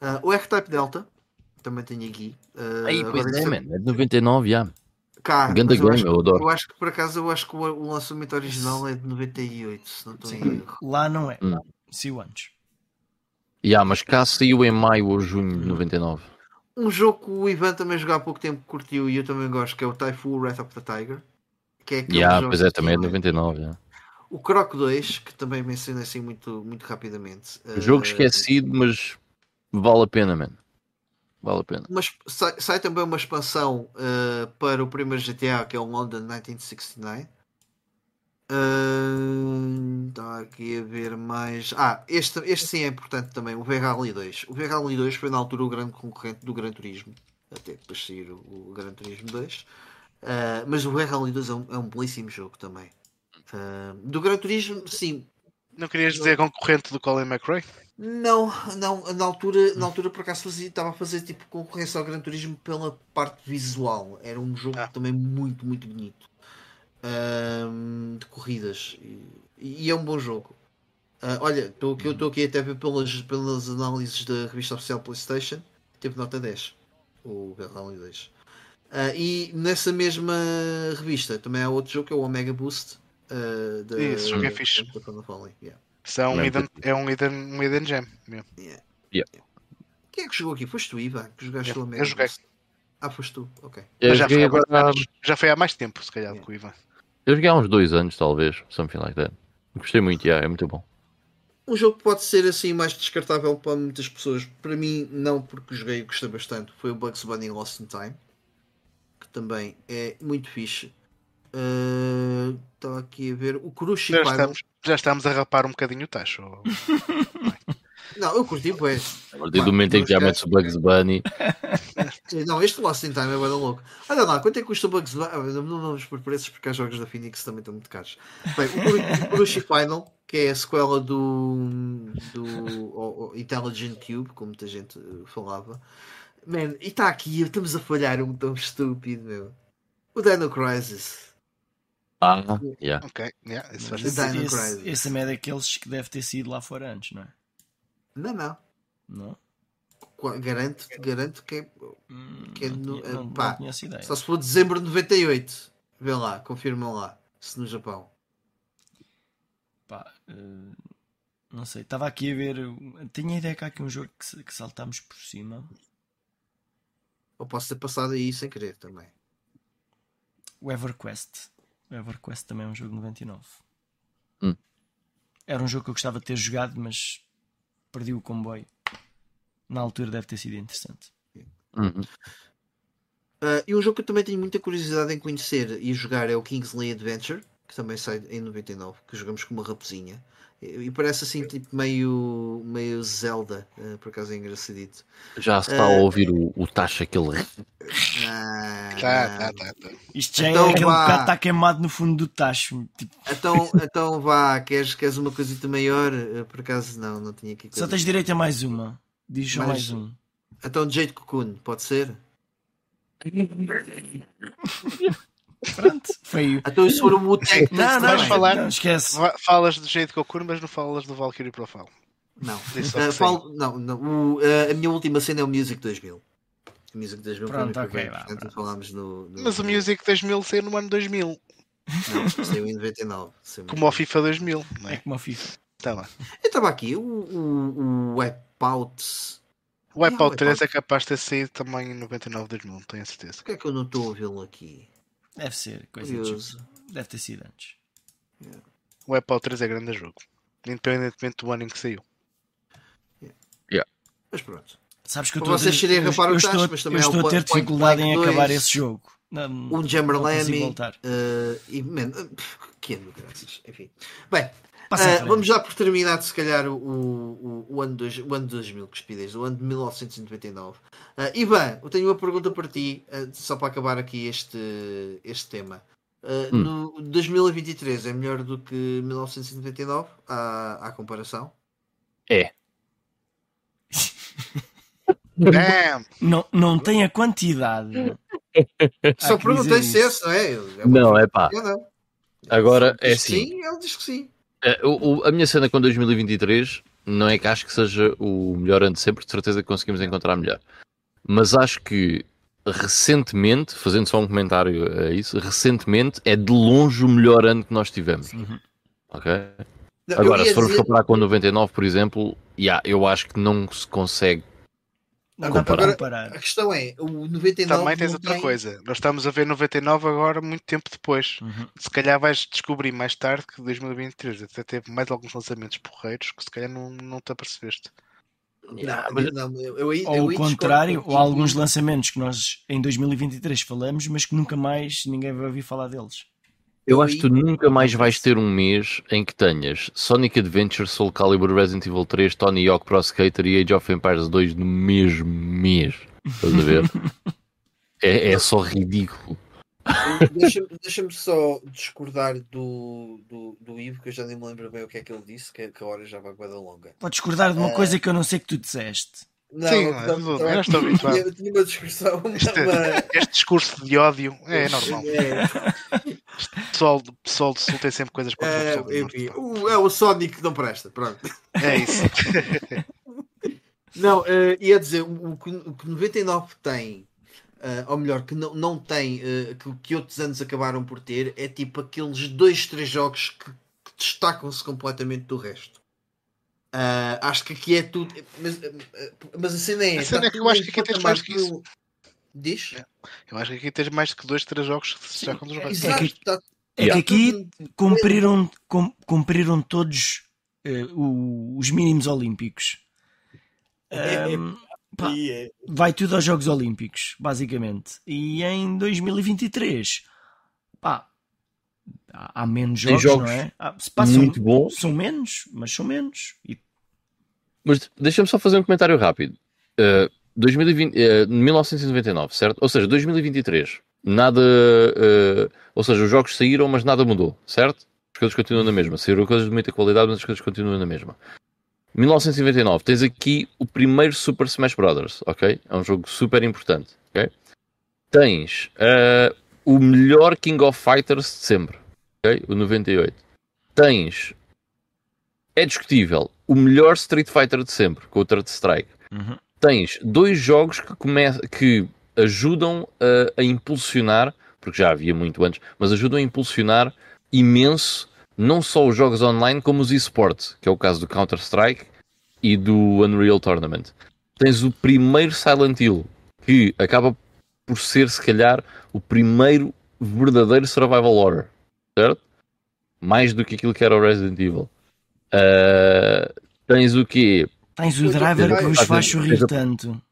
Uh, o R-Type Delta, também tenho aqui. Uh, Aí, pois é, man, é de 99, já. Yeah. Cá, Ganda game, eu, acho, eu adoro. Eu acho que por acaso eu acho que o, o lançamento original é de 98, se não estou em erro. Lá não é. Hum. See antes. Yeah, mas cá saiu em maio ou junho de 99. Um jogo que o Ivan também jogou há pouco tempo curtiu e eu também gosto, que é o Typhoon Wrath of the Tiger. Que é yeah, pois é, também é de 99. Yeah. O Croc 2, que também mencionei assim muito, muito rapidamente. Jogo uh, esquecido, mas vale a pena, mano. Vale a pena. Mas sai, sai também uma expansão uh, para o primeiro GTA, que é o London 1969. Está uh, aqui a ver mais. Ah, este, este sim é importante também, o V-Rally 2. O V-Rally 2 foi na altura o grande concorrente do Gran Turismo, até depois sair o, o Gran Turismo 2. Uh, ah, mas o V-Rally 2 é um, é um belíssimo jogo também. Uh, do Gran Turismo, sim. Não querias dizer concorrente do Colin McRae? Não, não, na altura, na altura por acaso fazia, estava a fazer tipo concorrência ao Gran Turismo pela parte visual. Era um jogo ah. também muito, muito bonito um, de corridas e, e, é um bom jogo. Uh, olha, estou aqui, estou aqui até pelas, pelas análises da revista oficial PlayStation, teve nota 10 o Rally 2. Uh, e nessa mesma revista também há outro jogo que é o Omega Boost. Uh, de, Esse jogo é fixe. Yeah. Isso é um hidden, é um hidden, um hidden gem. Yeah. Yeah. Quem é que jogou aqui? Foste tu, Ivan, que jogaste yeah. o Omega Eu joguei. Ah, foste tu, ok. já, foi agora... já foi há mais tempo, se calhar, yeah. com o Ivan. Eu joguei há uns dois anos, talvez, something like that. Gostei muito, yeah, é muito bom. Um jogo que pode ser assim mais descartável para muitas pessoas. Para mim, não, porque joguei e gostei bastante. Foi o Bugs Bunny Lost in Time, que também é muito fixe. Uh, estava aqui a ver o Crush já estamos, já estamos a rapar um bocadinho o tacho. Não, eu curti, pois. A partir do momento em que já metes o Bugs Bunny. Não, este Lost in Time é bem louco. Olha lá, quanto é que custa o Bugs Bunny? Ah, não vamos por preços porque há jogos da Phoenix também estão muito caros. Bem, o Kurushi Final, que é a sequela do, do o, o Intelligent Cube, como muita gente eh, falava. Man, e está aqui, estamos a falhar um tão estúpido, meu. O Dino Crisis. Ah, yeah. Ok, yeah, esse, esse, esse é daqueles que deve ter sido lá fora antes, não é? Não, não. Não? Garanto, garanto que é, hum, que é no, não, não, pá, não ideia. Só se for dezembro de 98. Vê lá, confirmam lá. Se no Japão. Pá, uh, não sei. Estava aqui a ver. Tinha a ideia que há aqui um jogo que, que saltámos por cima. Ou posso ter passado aí sem querer também. O EverQuest. O EverQuest também é um jogo de 99. Hum. Era um jogo que eu gostava de ter jogado, mas perdi o comboio. Na altura deve ter sido interessante. Uhum. Uh, e um jogo que eu também tenho muita curiosidade em conhecer e jogar é o Kingsley Adventure, que também sai em 99, que jogamos com uma raposinha. E parece assim, tipo, meio, meio Zelda, uh, por acaso é engraçadito. Já se está uh, a ouvir o, o tacho aquele. Ah, tá, tá, tá, tá. Isto já é então, é aquele vá. bocado está queimado no fundo do tacho. Tipo... Então, então vá, queres, queres uma coisita maior? Uh, por acaso não, não tinha aqui. Só tens direito a mais uma. Diz mais, mais um. Então, Jade Cocoon, pode ser? Pronto, feio. Então isso for um muteco. Não, não, não, falar, não, esquece. Falas do jeito que eu curto, mas não falas do Valkyrie Profile. Não. Uh, falo, não, não o, uh, a minha última cena é o Music 2000. O Music 2000 Pronto, foi okay, lá, falámos no, no, Mas o Music 2000 saiu no ano 2000. Não, saiu em 99. Saiu como o FIFA 2000. Não é? é como o FIFA. Tá lá. Eu estava aqui, o, o, o Wipeout. O Wipeout 3 é capaz de ter saído também em 99 2000, não tenho a certeza. Porquê é que eu não estou a vê-lo aqui? Deve ser, coisa Curioso. de Deve ter sido antes. Yeah. O Wipeout 3 é grande jogo, independentemente do ano em que saiu. Yeah. Mas pronto. Sabes que eu, estou, a, eu, eu, estou, eu estou a ter dificuldade em acabar esse jogo. Não, um Jammerlamy uh, e man, que ano, graças. Enfim, bem, Uh, vamos já por terminar, se calhar, o, o, o, ano, dois, o ano de 2000, que espidez, o ano de 1999. Uh, ah, Ivan, eu tenho uma pergunta para ti, uh, só para acabar aqui este, este tema. Uh, hum. No 2023 é melhor do que 1999, à, à comparação? É. não, não tem a quantidade. Só perguntei se esse, não é? é não, é pá. Agora é assim. Sim, ele diz que sim. É, o, o, a minha cena com 2023 não é que acho que seja o melhor ano de sempre, de certeza que conseguimos encontrar melhor. Mas acho que recentemente, fazendo só um comentário a isso, recentemente é de longe o melhor ano que nós tivemos. Uhum. Ok? Não, Agora, se formos dizer... comparar com 99, por exemplo, yeah, eu acho que não se consegue não dá para comparar. A questão é, o 99. Também tens outra tem... coisa. Nós estamos a ver 99 agora, muito tempo depois. Uhum. Se calhar vais descobrir mais tarde que 2023 até teve mais alguns lançamentos porreiros que se calhar não, não te apercebeste. Não, mas... não, eu, eu, eu, ou o contrário, ou alguns lançamentos que nós em 2023 falamos, mas que nunca mais ninguém vai ouvir falar deles. Eu acho que tu nunca mais vais ter um mês em que tenhas Sonic Adventure, Soul Calibur, Resident Evil 3, Tony Hawk Pro Skater e Age of Empires 2 no mesmo mês. Estás a ver? é, é só ridículo. Deixa-me deixa só discordar do, do, do Ivo, que eu já nem me lembro bem o que é que ele disse, que, que a hora já vai guardar longa. Pode discordar de uma uh... coisa que eu não sei que tu disseste. Não, Sim, não, não, eu estou habituado. Tinha uma discussão. Este, uma... este, discurso de ódio é normal. É. Pessoal, pessoal do Sul tem sempre coisas para é, enfim, o, é o Sonic que não presta. Pronto. É isso. não, uh, ia dizer, o, o, que 99 tem, uh, ou melhor, que não, não tem, uh, que, que outros anos acabaram por ter, é tipo aqueles dois, três jogos que, que destacam-se completamente do resto. Uh, acho que aqui é tudo. Mas, mas a cena é. A cena é que eu acho que aqui tens mais que isso. Diz? É. Eu acho que aqui tens mais que dois, três jogos que se destacam dos restos. É que, tá... é que aqui cumpriram, cumpriram todos uh, os mínimos olímpicos. Um, pá, vai tudo aos Jogos Olímpicos, basicamente. E em 2023, pá, há, menos jogos, jogos, não é? Há, muito bom. São menos, mas são menos. E... Mas deixa-me só fazer um comentário rápido. Uh, 2020, uh, 1999, certo? Ou seja, 2023. Nada. Uh, ou seja, os jogos saíram, mas nada mudou, certo? As coisas continuam na mesma. Saíram coisas de muita qualidade, mas as coisas continuam na mesma. 1999, tens aqui o primeiro Super Smash Bros. Ok? É um jogo super importante. Ok? Tens uh, o melhor King of Fighters de sempre. Ok? O 98. Tens. É discutível. O melhor Street Fighter de sempre, com o Third Strike. Uhum. Tens dois jogos que, que ajudam a, a impulsionar, porque já havia muito antes, mas ajudam a impulsionar imenso não só os jogos online, como os esportes, que é o caso do Counter-Strike e do Unreal Tournament. Tens o primeiro Silent Hill, que acaba por ser, se calhar, o primeiro verdadeiro survival horror, certo? Mais do que aquilo que era o Resident Evil. Uh, tens o quê? Tens o driver que vos faz sorrir tanto.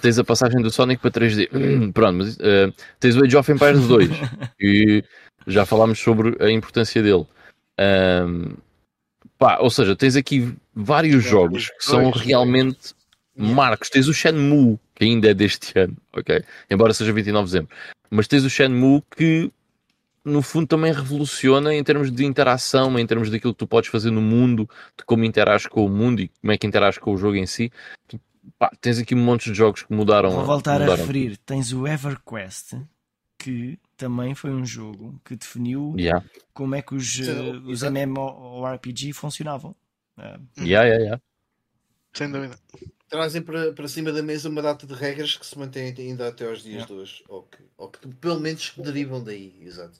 Tens a passagem do Sonic para 3D. Pronto, mas uh, tens o Age of Empires 2, e já falámos sobre a importância dele. Um, pá, ou seja, tens aqui vários jogos que são realmente marcos. Tens o Shenmue, que ainda é deste ano, ok? Embora seja 29 de dezembro. Mas tens o Shenmue que, no fundo, também revoluciona em termos de interação, em termos daquilo que tu podes fazer no mundo, de como interages com o mundo e como é que interages com o jogo em si. Tu, pá, tens aqui um monte de jogos que mudaram. Vou voltar mudaram. a referir. Tens o EverQuest, que também foi um jogo que definiu yeah. como é que os, uh, os MMORPG funcionavam. Uh, yeah, yeah, yeah. Sem dúvida. Trazem para, para cima da mesa uma data de regras que se mantém ainda até aos dias yeah. de hoje, ou que, ou que pelo menos derivam daí, exato.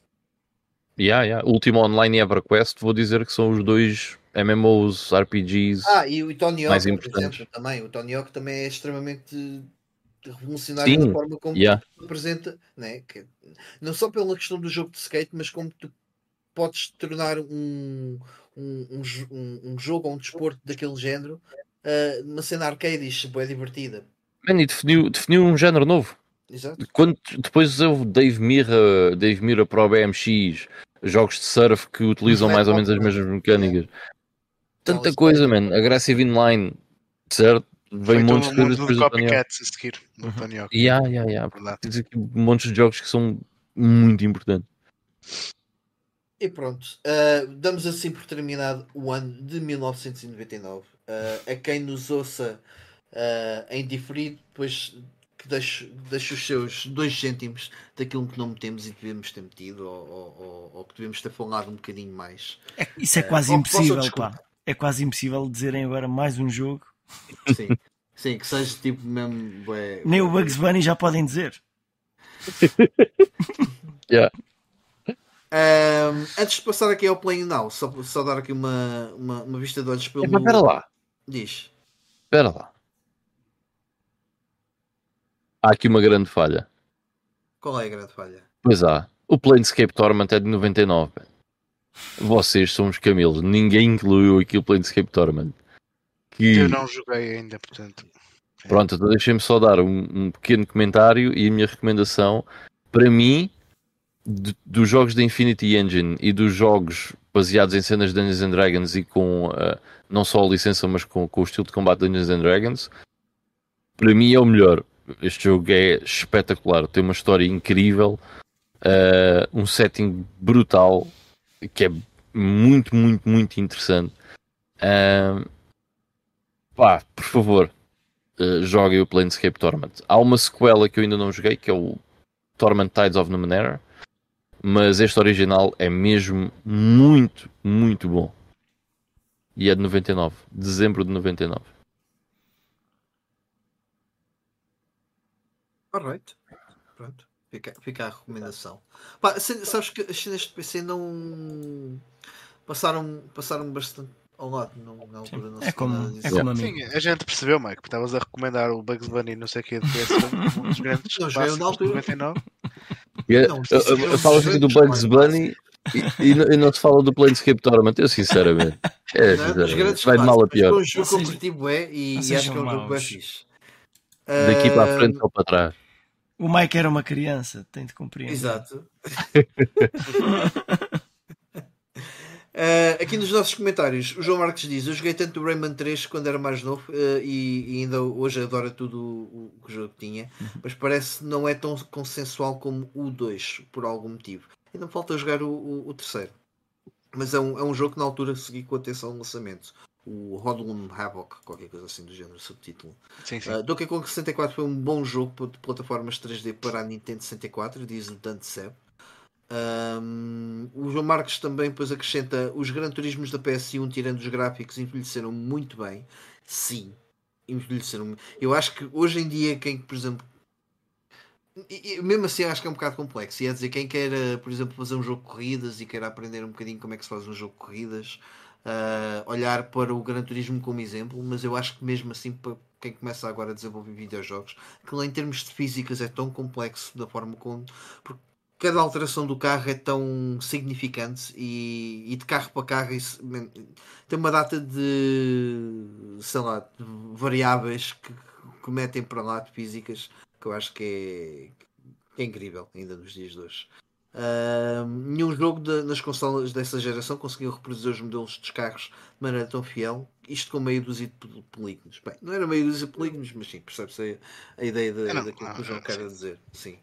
Yeah, yeah. Último Online e EverQuest, vou dizer que são os dois MMOs, RPGs. Ah, e o Tony Hawk, por exemplo, também. O Tony Hawk também é extremamente revolucionário Sim, da forma como yeah. apresenta, né? que, não só pela questão do jogo de skate, mas como tu podes tornar um, um, um, um jogo ou um desporto daquele género uh, uma cena arcade bem divertida. Man, e definiu, definiu um género novo. Exato. Quando, depois houve Dave Mirra, Dave Mirra para o BMX, jogos de surf que utilizam mais ou menos as mesmas mecânicas. Tanta coisa, man. Aggressive Inline, certo? Vem montes de coisas depois do copycats a seguir no Tony Hawk. Yeah, yeah, yeah. Tens aqui montes de jogos que são muito importantes. E pronto, uh, damos assim por terminado o ano de 1999. Uh, a quem nos ouça uh, em diferido, depois que deixe, deixe os seus dois cêntimos daquilo que não metemos e devemos ter metido, ou, ou, ou, ou que devemos ter falado um bocadinho mais. É, isso é quase impossível, pá. É quase impossível dizerem agora mais um jogo Sim, sim, que seja tipo mesmo. Nem o Bugs Bunny já podem dizer. yeah. Um, antes de passar aqui ao Play Now, só, só dar aqui uma, uma, uma vista de olhos pelo. É, espera lá. Diz. Espera lá. Há aqui uma grande falha. Qual é a grande falha? Pois há. O Planescape Torment é de 99. Vocês são os camelos. Ninguém incluiu aqui o Planescape Torment que. Eu não joguei ainda, portanto. É. Pronto, então deixem-me só dar um, um, pequeno comentário e a minha recomendação. Para mim, de, dos jogos da Infinity Engine e dos jogos baseados em cenas de Dungeons and Dragons e com uh, não só a licença, mas com, com o estilo de combate de Dungeons and Dragons, para mim é o melhor. Este jogo é espetacular, tem uma história incrível, uh, um setting brutal que é muito, muito, muito interessante. Uh, pá, por favor, uh, joguem o Planescape Torment. Há uma sequela que eu ainda não joguei, que é o Torment Tides of Numenera, mas este original é mesmo muito, muito bom. E é de 99, dezembro de 99. Alright. Pronto. Fica, fica a recomendação. Pá, sabes que as cenas de PC não passaram, passaram bastante ao lado, não, na altura não é como, é como a mim. Sim, a gente percebeu, Mike, estavas a recomendar o Bugs Bunny, não sei o que, de PS1, um dos grandes não, clássicos na altura. 99. Falas aqui do Bugs Bunny e, e, e, não se fala do Planescape Tournament, eu sinceramente. É, sinceramente. Vai de mal a pior. É um jogo competitivo é e, e acho que é um jogo bem fixe. Daqui para a frente ou para trás. O Mike era uma criança, tem de compreender. Exato. Uh, aqui nos nossos comentários, o João Marques diz: Eu joguei tanto o Rayman 3 quando era mais novo uh, e, e, ainda hoje adoro tudo o, o que o jogo tinha, uhum. mas parece que não é tão consensual como o 2, por algum motivo. Ainda me falta jogar o, o, o terceiro, mas é um, é um jogo que na altura segui com atenção ao lançamento. O Hodlum Havoc, qualquer coisa assim do género, subtítulo. Sim, sim. Uh, Donkey Kong 64 foi um bom jogo de plataformas 3D para a Nintendo 64, diz o Dante Seb. Um, o João Marques também depois acrescenta os Gran Turismos da PS1, tirando os gráficos, envelheceram muito bem. Sim, envelheceram. Eu acho que hoje em dia, quem, por exemplo, e, mesmo assim acho que é um bocado complexo. E é dizer, quem quer, por exemplo, fazer um jogo de corridas e quer aprender um bocadinho como é que se faz um jogo de corridas, uh, olhar para o Gran Turismo como exemplo, mas eu acho que mesmo assim para quem começa agora a desenvolver videojogos, que em termos de físicas é tão complexo da forma como. Porque cada alteração do carro é tão significante e, e de carro para carro isso, tem uma data de sei lá de variáveis que, que metem para lá de físicas que eu acho que é, que é incrível ainda nos dias de hoje. Uh, nenhum jogo de, nas consolas dessa geração conseguiu reproduzir os modelos dos carros de maneira tão fiel, isto com meio dúzia de polígonos. Bem, não era meio dúzia de polígonos, mas sim, percebe-se a, a, ideia de, daquilo que o João quer dizer. Sim.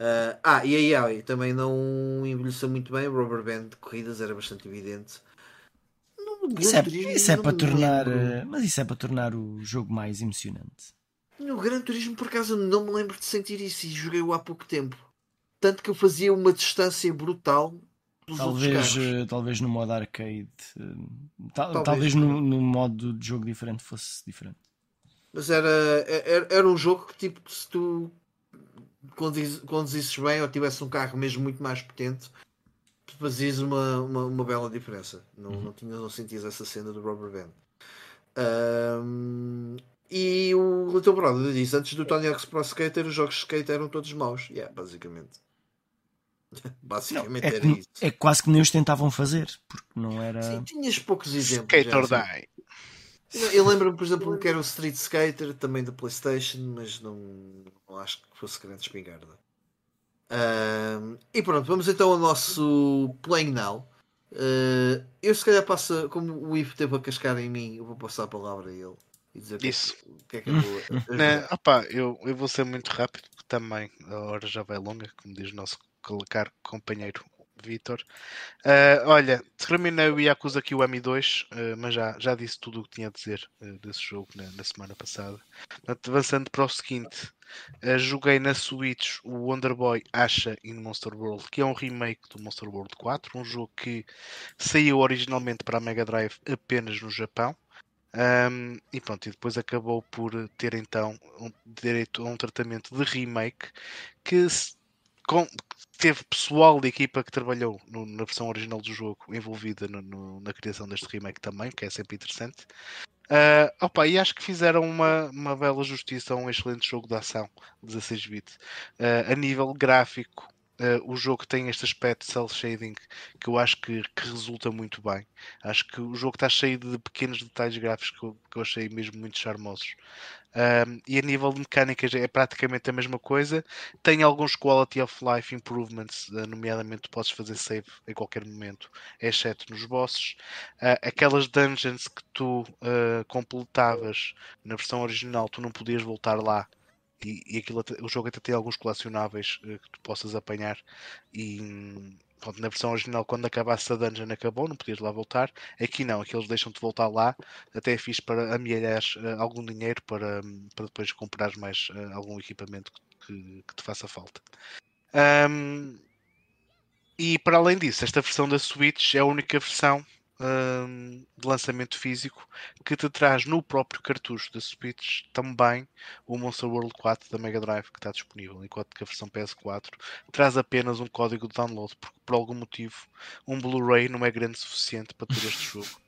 Uh, ah, e a AI também não envelheceu muito bem. O Rubber Band de corridas era bastante evidente. isso é, Turismo, isso é para tornar, eh, mas isso é para tornar o jogo mais emocionante. No Gran Turismo, por acaso, não me lembro de sentir isso e joguei-o há pouco tempo. Tanto que eu fazia uma distância brutal talvez, uh, talvez no modo arcade, uh, talvez, talvez no, no, modo de jogo diferente fosse diferente. Mas era, era, era um jogo que tipo se tu conduzisses bem ou tivesse um carro mesmo muito mais potente, fazias uma, uma, uma bela diferença. Não, uhum. não, tinhas, não sentias essa cena do Rubber Band. Um, e o Little Brother diz: antes do Tony Hawk's Pro Skater, os jogos de skate eram todos maus. Yeah, basicamente. basicamente não, é era que, isso. É quase que nem os tentavam fazer, porque não era. Sim, tinhas poucos exemplos. Skate or die. Eu lembro-me, por exemplo, que era o Street Skater, também da PlayStation, mas não, não acho que fosse grande espingarda. Um, e pronto, vamos então ao nosso Playing Now. Uh, eu se calhar passo, como o Ivo teve a cascar em mim, eu vou passar a palavra a ele e dizer Isso. o que é que é vou. né, opa, eu, eu vou ser muito rápido, porque também a hora já vai longa, como diz o nosso caro companheiro Vitor. Uh, olha, terminei o Yakuza o M2, uh, mas já, já disse tudo o que tinha a dizer uh, desse jogo na, na, semana passada. Portanto, avançando para o seguinte, joguei na Switch o Wonder Boy Asha in Monster World, que é um remake do Monster World 4, um jogo que saiu originalmente para a Mega Drive apenas no Japão. Um, e pronto, e depois acabou por ter então um, direito a um tratamento de remake que com, teve pessoal da equipa que trabalhou no, na versão original do jogo envolvida no, no, na criação deste remake também, que é sempre interessante. Uh, opa, e acho que fizeram uma, uma bela justiça a um excelente jogo de ação 16-bit. Uh, a nível gráfico, Uh, o jogo tem este aspecto de cel shading que eu acho que, que, resulta muito bem. Acho que o jogo está cheio de pequenos detalhes gráficos que eu, que eu achei mesmo muito charmosos. Um, e a nível de mecânicas é praticamente a mesma coisa. Tem alguns quality of life improvements, uh, nomeadamente podes fazer save em qualquer momento, exceto nos bosses. Uh, aquelas dungeons que tu uh, completavas na versão original, tu não podias voltar lá. E, e aquilo, o jogo até tem alguns colecionáveis que tu possas apanhar e Pronto, na versão original, quando acabasse a dungeon, acabou, não podias lá voltar. Aqui não, aqui eles deixam-te voltar lá. Até é fixe para amelhar uh, algum dinheiro para, para depois comprar mais uh, algum equipamento que, que, te faça falta. Um, e para além disso, esta versão da Switch é a única versão um, de lançamento físico que te traz no próprio cartucho da Switch também o Monster World 4 da Mega Drive que está disponível, enquanto que a versão PS4 traz apenas um código de download, porque por algum motivo um Blu-ray não é grande o suficiente para ter este jogo.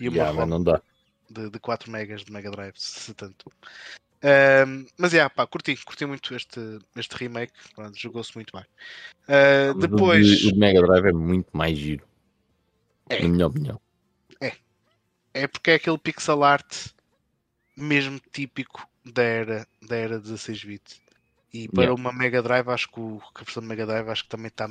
E uma yeah, não dá. De, de 4 megas de Mega Drive, se tanto. Um, mas é, yeah, pá, curti, curti muito este, este remake, jogou-se muito bem. Uh, depois. O, o Mega Drive é muito mais giro. É. Na minha opinião. É. É porque é aquele pixel art mesmo típico da era, da era 16-bit. E para yeah. uma Mega Drive, acho que, o, que a versão de Mega Drive acho que também está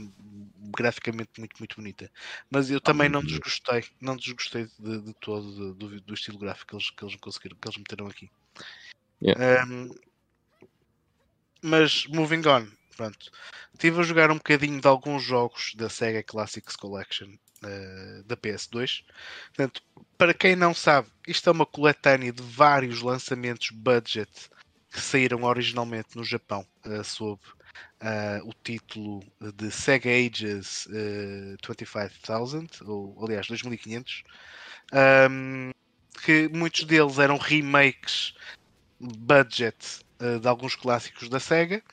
graficamente muito, muito bonita. Mas eu também não desgostei, não desgostei de, de todo do, do, estilo gráfico que eles, que eles conseguiram, que eles meteram aqui. Yeah. Um, mas moving on, pronto. Estive a jogar um bocadinho de alguns jogos da Sega Classics Collection uh, da PS2. Portanto, para quem não sabe, isto é uma coletânea de vários lançamentos budget que saíram originalmente no Japão uh, sob uh, o título de Sega Ages uh, 25,000, ou aliás 2500, um, que muitos deles eram remakes budget de alguns clássicos da Sega.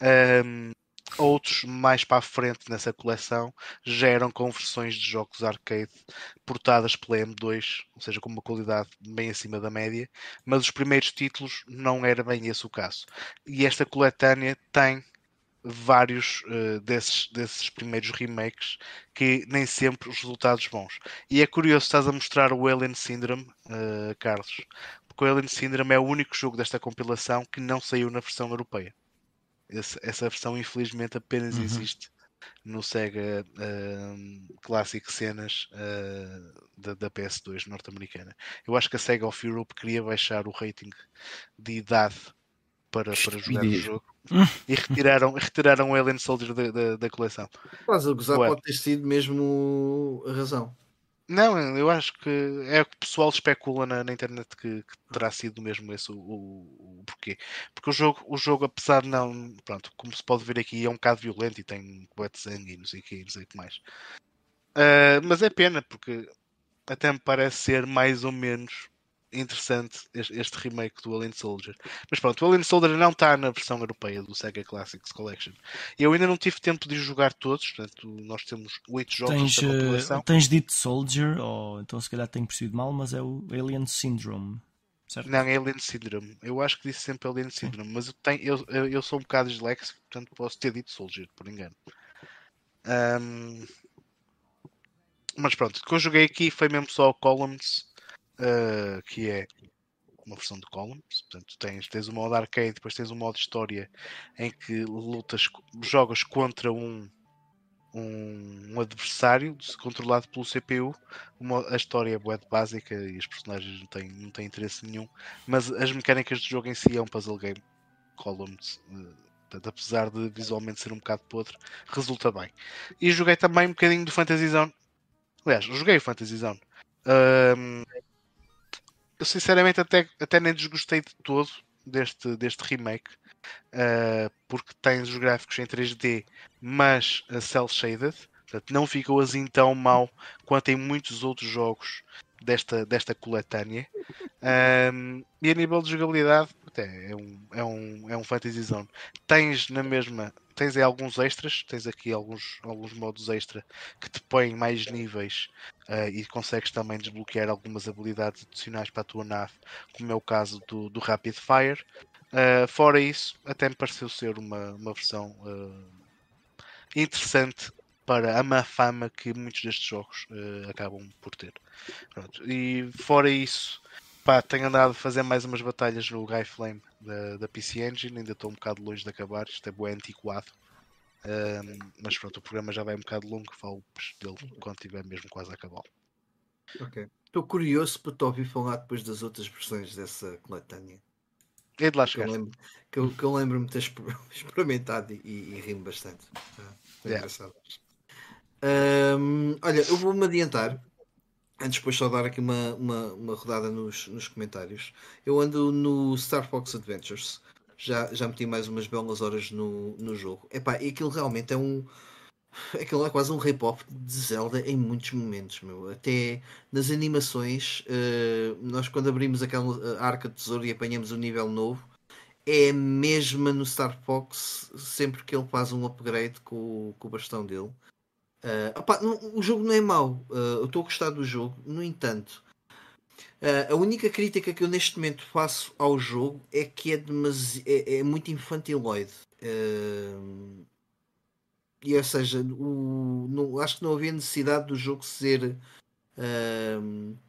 Um, Outros, mais para a frente nessa coleção, já eram conversões de jogos arcade portadas pela M2, ou seja, com uma qualidade bem acima da média, mas os primeiros títulos não era bem esse o caso. E esta coletânea tem vários uh, desses, desses primeiros remakes que nem sempre os resultados bons. E é curioso, estás a mostrar o Alien Syndrome, uh, Carlos, porque o Alien Syndrome é o único jogo desta compilação que não saiu na versão europeia. Esse, essa versão, infelizmente, apenas uhum. existe no Sega uh, Classic Cenas uh, da, da, PS2 norte-americana. Eu acho que a Sega of Europe queria baixar o rating de idade para, para jogar o jogo e retiraram, retiraram o Alien Soldier da, da, da coleção. Mas o gozar pode ter sido mesmo a razão. Não, eu acho que é o que o pessoal especula na, na internet que, que, terá sido mesmo esse o, o, o, porquê. Porque o jogo, o jogo, apesar de não, pronto, como se pode ver aqui, é um bocado violento e tem de sangue e não sei o que, não sei o que mais. Uh, mas é pena, porque até me parece ser mais ou menos interessante este, este, remake do Alien Soldier. Mas pronto, o Alien Soldier não está na versão europeia do Sega Classics Collection. Eu ainda não tive tempo de jogar todos, portanto, nós temos oito jogos tens, uh, tens dito Soldier, ou então se calhar tenho percebido mal, mas é o Alien Syndrome. Certo? Não, é Alien Syndrome. Eu acho que disse sempre Alien Syndrome, mas eu, tenho, eu, eu, eu sou um bocado disléxico, portanto posso ter dito Soldier, por engano. Um... Mas pronto, o que eu joguei aqui foi mesmo só o Columns uh, que é uma versão de Columns. Portanto, tens, tens o modo arcade, depois tens o modo história em que lutas, jogas contra um, um, um adversário controlado pelo CPU. Uma, a história é boa básica e os personagens não têm, não têm interesse nenhum, mas as mecânicas do jogo em si é um puzzle game. Columns. Uh, apesar de visualmente ser um bocado podre, resulta bem. E joguei também um bocadinho do Fantasy Zone. Aliás, joguei o Fantasy Zone. Um, eu sinceramente até, até nem desgostei de todo deste, deste remake. Uh, porque tens os gráficos em 3D, mas a cel shaded, portanto não ficou assim tão mal quanto em muitos outros jogos desta, desta coletânea. Um, e a nível de jogabilidade, até é um, é um, é um Fantasy Zone. Tens na mesma, tens aí alguns extras, tens aqui alguns, alguns modos extra que te põem mais níveis uh, e consegues também desbloquear algumas habilidades adicionais para a tua nave, como é o caso do, do Rapid Fire. Uh, fora isso, até me pareceu ser uma, uma versão uh, interessante para a má fama que muitos destes jogos acabam por ter. Pronto. E fora isso, Pá, tenho andado a fazer mais umas batalhas no Guy Flame da, da PC Engine, ainda estou um bocado longe de acabar, isto é bem antiquado. Um, mas pronto, o programa já vai um bocado longo, falo dele quando estiver mesmo quase a acabar. Ok. Estou curioso para te ouvir falar depois das outras versões dessa coletânea. É de lá chegar. Que eu, lembro, que eu, que eu lembro-me de ter experimentado e, e, e rimo bastante. É yeah. engraçado. Um, olha, eu vou-me adiantar Antes depois só dar aqui uma, uma, uma rodada nos, nos comentários. Eu ando no Star Fox Adventures. Já, já meti mais umas belas horas no, no jogo. Epá, e aquilo realmente é um. Aquilo é quase um rip-off de Zelda em muitos momentos, meu. Até nas animações, uh, nós quando abrimos aquela eh, arca de tesouro e apanhamos um nível novo, é a mesma no Star Fox sempre que ele faz um upgrade com, com o bastão dele. Uh, opa, não, o jogo não é mau, uh, eu estou a gostar do jogo, no entanto, uh, a única crítica que eu neste momento faço ao jogo é que é, demasi é, é muito infantiloide. e ou seja, o, não, acho que não havia necessidade do jogo ser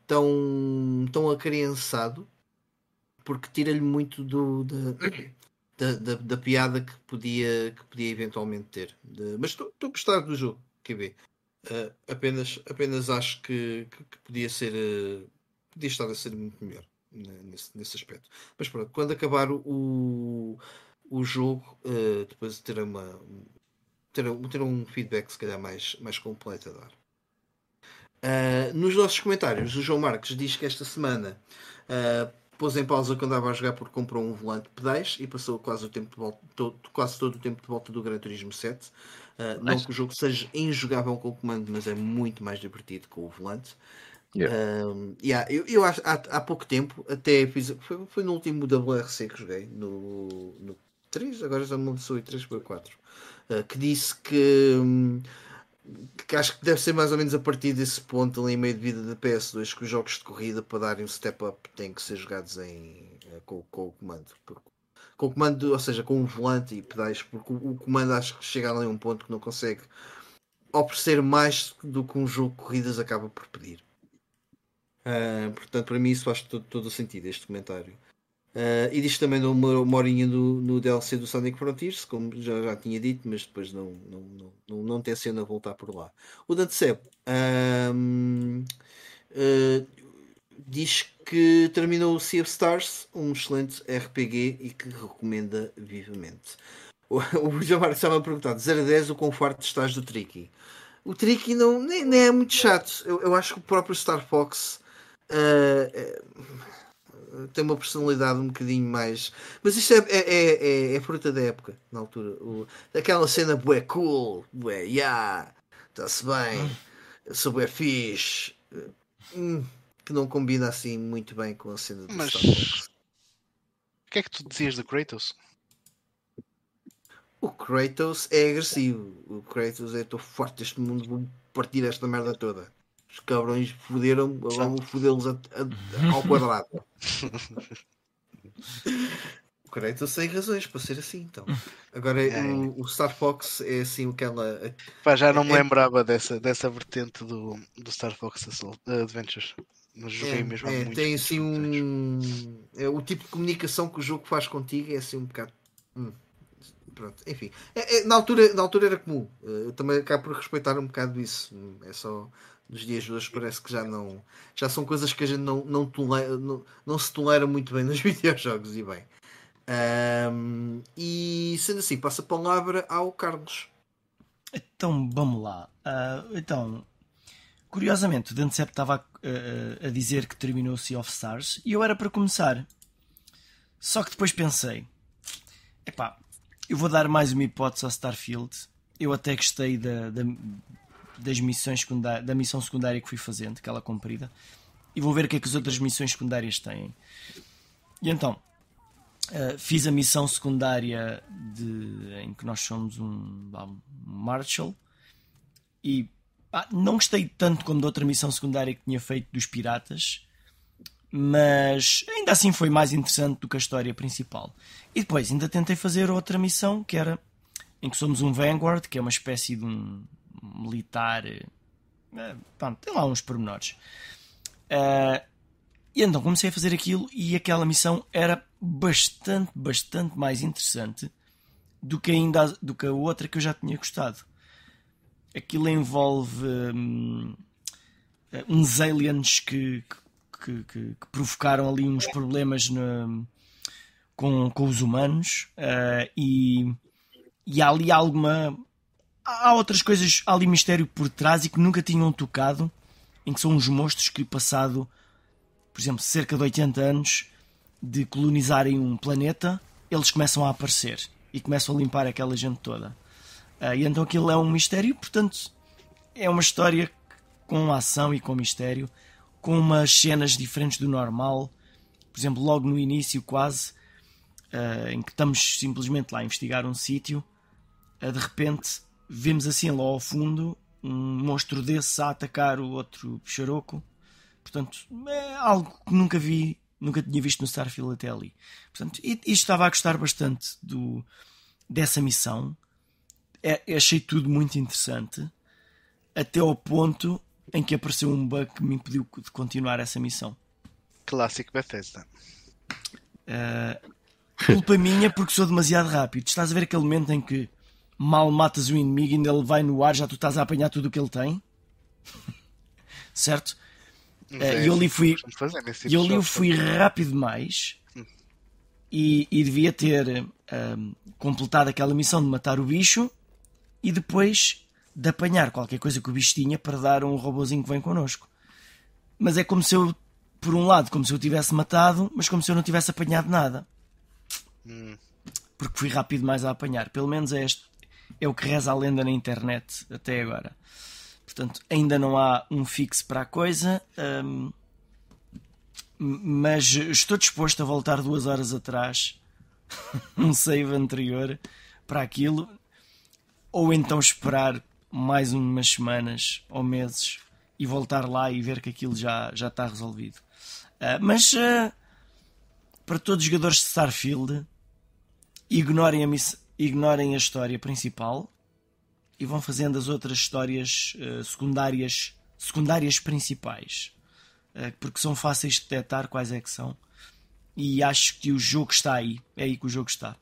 tão, tão acriançado porque tira-lhe muito do, da, da, da, piada que podia, que podia eventualmente ter. De, mas estou a gostar do jogo. QB. Uh, eh, apenas, apenas acho que, que, que, podia ser uh, podia estar a ser muito melhor nesse, nesse aspecto. Mas pronto, quando acabar o, o jogo, uh, depois ter uma ter, ter um feedback se calhar mais, mais completo a dar. Uh, nos nossos comentários, o João Marques diz que esta semana uh, pôs em pausa quando andava a jogar porque comprou um volante pedais e passou quase, o tempo de volta, todo, quase todo o tempo de volta do Gran Turismo 7. Uh, não que o jogo seja injogável com o comando, mas é muito mais divertido com o volante. Yeah. Uh, yeah, eu, eu acho, há, há pouco tempo, até fiz, foi, foi no último WRC que joguei, no, no 3, agora já não sou 3 para 4, uh, que disse que, um, que acho que deve ser mais ou menos a partir desse ponto ali em meio de vida da PS2 que os jogos de corrida para darem um step up têm que ser jogados em, eh, com, com o comando. Porque com o comando, ou seja, com o volante e pedais, porque o, comando acho que chega ali a um ponto que não consegue oferecer mais do que um jogo de corridas acaba por pedir. Uh, portanto, para mim isso faz todo, todo o sentido, este comentário. Uh, e diz também uma, uma horinha do, no DLC do Sonic Frontiers, como já, já tinha dito, mas depois não, não, não, não, não tem cena a voltar por lá. O Dante Seb uh, diz que terminou o Sea of Stars, um excelente RPG e que recomenda vivamente. O, o João Marcos estava a perguntar: de 0 a 10, o conforto de estás do Tricky. O Tricky não, nem, nem, é muito chato. Eu, eu, acho que o próprio Star Fox uh, tem uma personalidade um bocadinho mais. Mas isto é, é, é, é fruta da época, na altura. O, aquela cena bué cool, bué, yeah, está-se bem. sobre fixe, hum, que não combina assim muito bem com a cena do Mas o que é que tu dizias do Kratos? O Kratos é agressivo. O Kratos é estou forte deste mundo, vou partir esta merda toda. Os cabrões foderam, agora vou fodê-los ao quadrado. o Kratos tem razões para ser assim, então. Agora é. o, o, Star Fox é assim aquela. Pá, já não me é... lembrava dessa, dessa vertente do, do Star Fox Adventures. Mas joguei é, mesmo é, Tem assim um. É, o tipo de comunicação que o jogo faz contigo é assim um bocado. Hum pronto, enfim. É, é, na, altura, na altura era comum. Eu também acabo por respeitar um bocado isso. É só nos dias de hoje parece que já não. Já são coisas que a gente não, não, tolera, não, não se tolera muito bem nos videojogos e bem. Um, e sendo assim, passa a palavra ao Carlos. Então vamos lá. Uh, então, curiosamente, o Dante estava a, a, dizer que terminou o Sea of Stars e eu era para começar. Só que depois pensei: epá, eu vou dar mais uma hipótese ao Starfield. Eu até gostei da, da, das missões da missão secundária que fui fazendo, aquela comprida, e vou ver o que é que as outras missões secundárias têm. E então, uh, fiz a missão secundária de, em que nós somos um, um Marshall e ah, não gostei tanto como da outra missão secundária que tinha feito dos piratas, mas ainda assim foi mais interessante do que a história principal. E depois ainda tentei fazer outra missão que era em que somos um Vanguard, que é uma espécie de um militar. Eh, pronto, tem lá uns pormenores. Uh, e então comecei a fazer aquilo e aquela missão era bastante, bastante mais interessante do que ainda do que a outra que eu já tinha gostado. Aquilo envolve hum, uns aliens que, que que, que, provocaram ali uns problemas na, com, com os humanos uh, e, e há ali alguma. Há outras coisas, há ali mistério por trás e que nunca tinham tocado, em que são uns monstros que, passado, por exemplo, cerca de 80 anos de colonizarem um planeta, eles começam a aparecer e começam a limpar aquela gente toda. Uh, e então aquilo é um mistério, portanto, é uma história com ação e com mistério com umas cenas diferentes do normal. Por exemplo, logo no início, quase, uh, em que estamos simplesmente lá a investigar um sítio, uh, de repente vemos assim lá ao fundo um monstro desse a atacar o outro picharoco. Portanto, é algo que nunca vi, nunca tinha visto no Starfield até ali. Portanto, e, e estava a gostar bastante do, dessa missão. É, achei tudo muito interessante. Até ao ponto em que apareceu um bug que me impediu de continuar essa missão. Clássico Bethesda. Uh, culpa minha porque sou demasiado rápido. Estás a ver aquele momento em que mal matas o inimigo e ainda ele vai no ar, já tu estás a apanhar tudo o que ele tem? certo? E uh, eu ali fui, tipo eu ali fui rápido demais hum. e, e, devia ter uh, completado aquela missão de matar o bicho e depois de apanhar qualquer coisa que o bicho tinha para dar um robozinho que vem connosco. Mas é como se eu, por um lado, como se eu tivesse matado, mas como se eu não tivesse apanhado nada. Hum. Porque fui rápido mais a apanhar. Pelo menos é, este, é o que reza a lenda na internet até agora. Portanto, ainda não há um fixo para a coisa. Hum, mas estou disposto a voltar duas horas atrás, um save anterior para aquilo, ou então esperar mais umas semanas ou meses e voltar lá e ver que aquilo já, já está resolvido. Uh, mas uh, para todos os jogadores de Starfield, ignorem a, ignorem a história principal e vão fazendo as outras histórias uh, secundárias, secundárias principais, porque são fáceis de detectar quais é que são. E acho que o jogo está aí, é aí que o jogo está.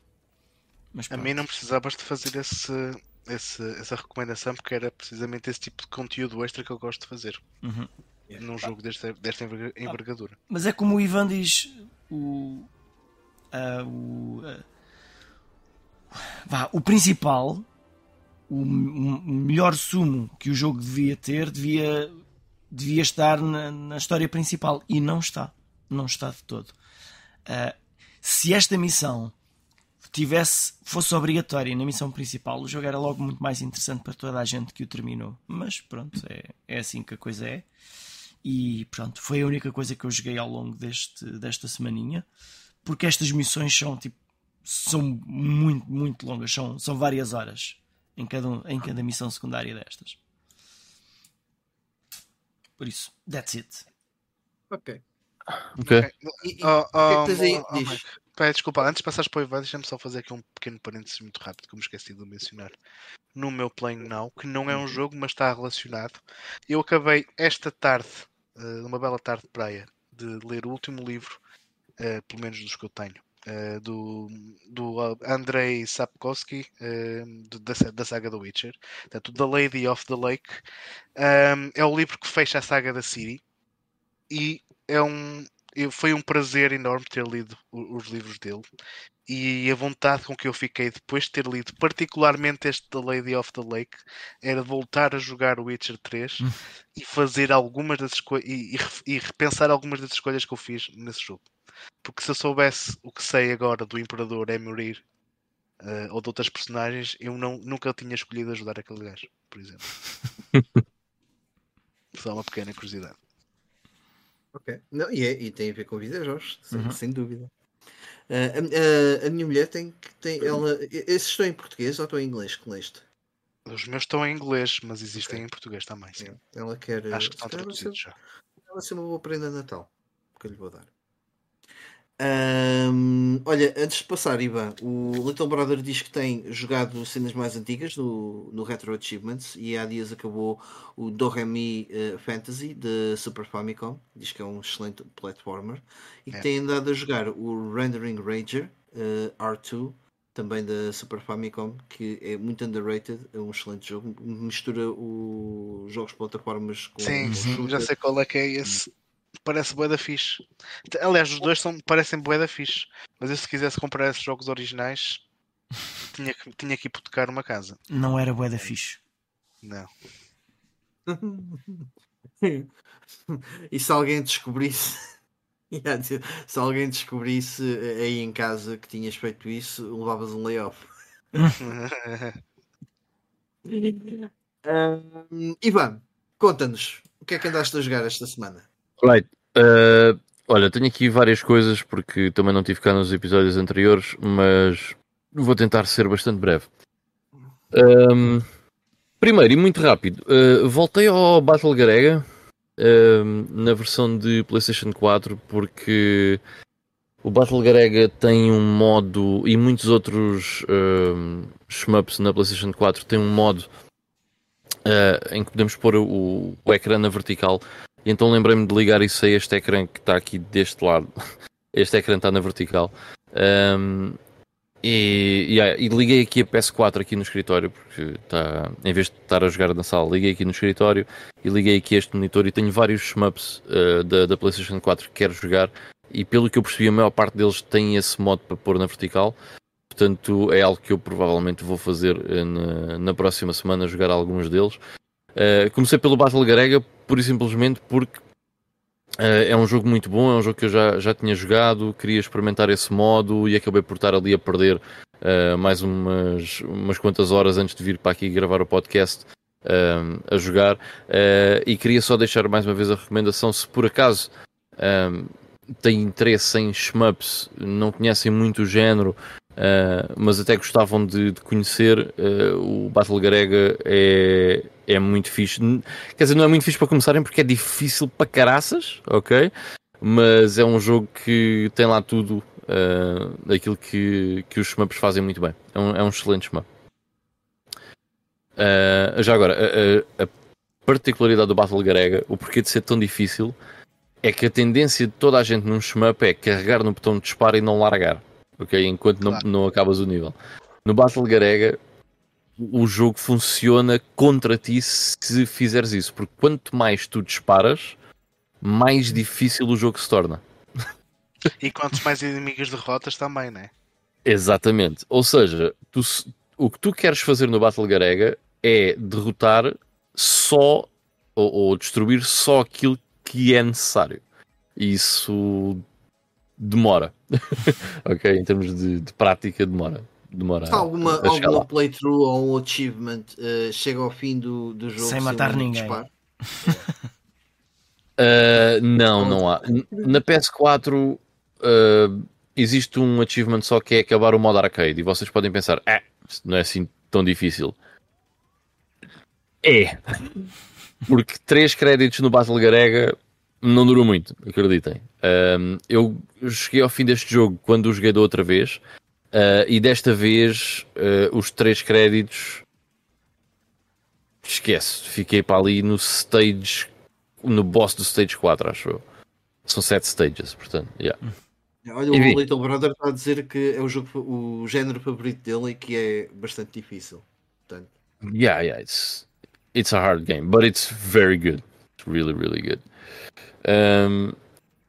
Mas, a mim não precisavas de fazer esse, esse, essa recomendação porque era precisamente esse tipo de conteúdo extra que eu gosto de fazer uhum. num jogo desta, desta envergadura. Mas é como o Ivan diz: o, uh, o, uh, vá, o principal, o, o, melhor sumo que o jogo devia ter, devia, devia estar na, na história principal e não está. Não está de todo. Uh, se esta missão tivesse, fosse obrigatória na missão principal, o jogo era logo muito mais interessante para toda a gente que o terminou. Mas pronto, é, é assim que a coisa é. E pronto, foi a única coisa que eu joguei ao longo deste, desta semaninha. Porque estas missões são tipo são muito, muito longas, são, são várias horas em cada, em cada missão secundária destas. Por isso, that's it. Ok. Ok. okay. E, oh, oh, oh, oh, Pé, desculpa, antes de passares para o Ivan, deixa-me só fazer aqui um pequeno parênteses muito rápido que eu me esqueci de mencionar. No meu Playing Now, que não é um uhum. jogo, mas está relacionado. Eu acabei esta tarde, uh, uma bela tarde de praia, de ler o último livro, uh, pelo menos dos que eu tenho, uh, do, do Andrei Sapkowski, da, da saga do Witcher. Portanto, The Lady of the Lake. É o livro que fecha a saga da Ciri. E é um, foi um prazer enorme ter lido os livros dele e a vontade com que eu fiquei depois de ter lido, particularmente este The Lady of the Lake, era voltar a jogar o Witcher 3 hum. e fazer algumas das escolhas e, e, repensar algumas das escolhas que eu fiz nesse jogo. Porque se eu soubesse o que sei agora do Imperador Emurir uh, ou de outras personagens, eu não, nunca tinha escolhido ajudar aquele gajo, por exemplo. Só uma pequena curiosidade. Ok. Não, e, é, e tem a ver com videojogos, sem, uhum. sem dúvida. Uh, a, a, a, minha mulher tem que tem ela. Esses estão em português ou estão em inglês que leste? Os meus estão em inglês, mas existem okay. em português também. Sim. Ela quer. Acho que estão traduzidos já. Ela ser uma boa prenda de Natal que eu lhe vou dar. Um, olha, antes de passar, Ivan, o Little Brother diz que tem jogado cenas mais antigas no, no Retro Achievements e há dias acabou o Doremi uh, Fantasy de Super Famicom. Diz que é um excelente platformer e que é. tem andado a jogar o Rendering Ranger uh, R2 também da Super Famicom, que é muito underrated, é um excelente jogo. Mistura os jogos plataformas com. Sim, já sei qual é que é esse parece bué da fixe. Aliás, os dois são, parecem bué da fixe. Mas eu se quisesse comprar esses jogos originais, tinha que, tinha que hipotecar uma casa. Não era bué da fixe. Não. e se alguém descobrisse se alguém descobrisse aí em casa que tinhas feito isso, levavas um layoff. um, Ivan, conta-nos o que é que andaste a jogar esta semana? Right. Uh, olha, tenho aqui várias coisas porque também não tive cá nos episódios anteriores, mas vou tentar ser bastante breve. Um, primeiro e muito rápido, uh, voltei ao Battle Garega uh, na versão de PlayStation 4 porque o Battle Garega tem um modo e muitos outros uh, shmups na PlayStation 4 têm um modo em que podemos pôr o, o ecrã na vertical e então lembrei-me de ligar isso a este ecrã que está aqui deste lado. Este ecrã está na vertical. Um, e, yeah, e, liguei aqui a PS4 aqui no escritório, porque está, em vez de estar a jogar na sala, liguei aqui no escritório e liguei aqui este monitor e tenho vários shmups uh, da, da PlayStation 4 que quero jogar. E pelo que eu percebi, a maior parte deles tem esse modo para pôr na vertical. Portanto, é algo que eu provavelmente vou fazer uh, na, na próxima semana, jogar alguns deles. Uh, comecei pelo Battle Garega pura e simplesmente porque uh, é um jogo muito bom, é um jogo que eu já, já tinha jogado, queria experimentar esse modo e acabei por estar ali a perder uh, mais umas, umas quantas horas antes de vir para aqui gravar o podcast a jogar. e queria só deixar mais uma vez a recomendação: se por acaso têm interesse em shmups, não conhecem muito o género. Uh, mas até gostavam de, de conhecer uh, o Battle Garega é, é muito fixe. Quer dizer, não é muito fixe para começarem porque é difícil para caraças, ok? Mas é um jogo que tem lá tudo uh, aquilo que, que os shmups fazem muito bem. É um, é um excelente shmup. Uh, já agora, a, a, a, particularidade do Battle Garega, o porquê de ser tão difícil, é que a tendência de toda a gente num shmup é carregar no botão de disparo e não largar, ok? Enquanto claro. não, não acabas o nível. No Battle Garega, o jogo funciona contra ti se fizeres isso, porque quanto mais tu disparas, mais difícil o jogo se torna. E quanto mais inimigos derrotas também, né? Exatamente. Ou seja, tu, o que tu queres fazer no Battle Garega é derrotar só ou, ou destruir só aquilo que é necessário. Isso demora. ok? Em termos de, de prática, demora. Demora Se alguma, alguma playthrough ou um achievement uh, chega ao fim do, do jogo sem matar ninguém. uh, não, não há. Na PS4 uh, existe um achievement só que é acabar o modo arcade. E vocês podem pensar, ah, não é assim tão difícil. É. Porque 3 créditos no Battle Garega não durou muito, acreditem. Um, eu cheguei ao fim deste jogo quando o joguei da outra vez. Uh, e desta vez uh, os 3 créditos esquece, fiquei para ali no stage no boss do stage 4, acho eu. São 7 stages, portanto, yeah. Olha, o Little Brother está a dizer que é o, jogo, o género favorito dele e que é bastante difícil. Portanto. Yeah, yeah, it's, it's a hard game, but it's very good. It's really, really good. Um,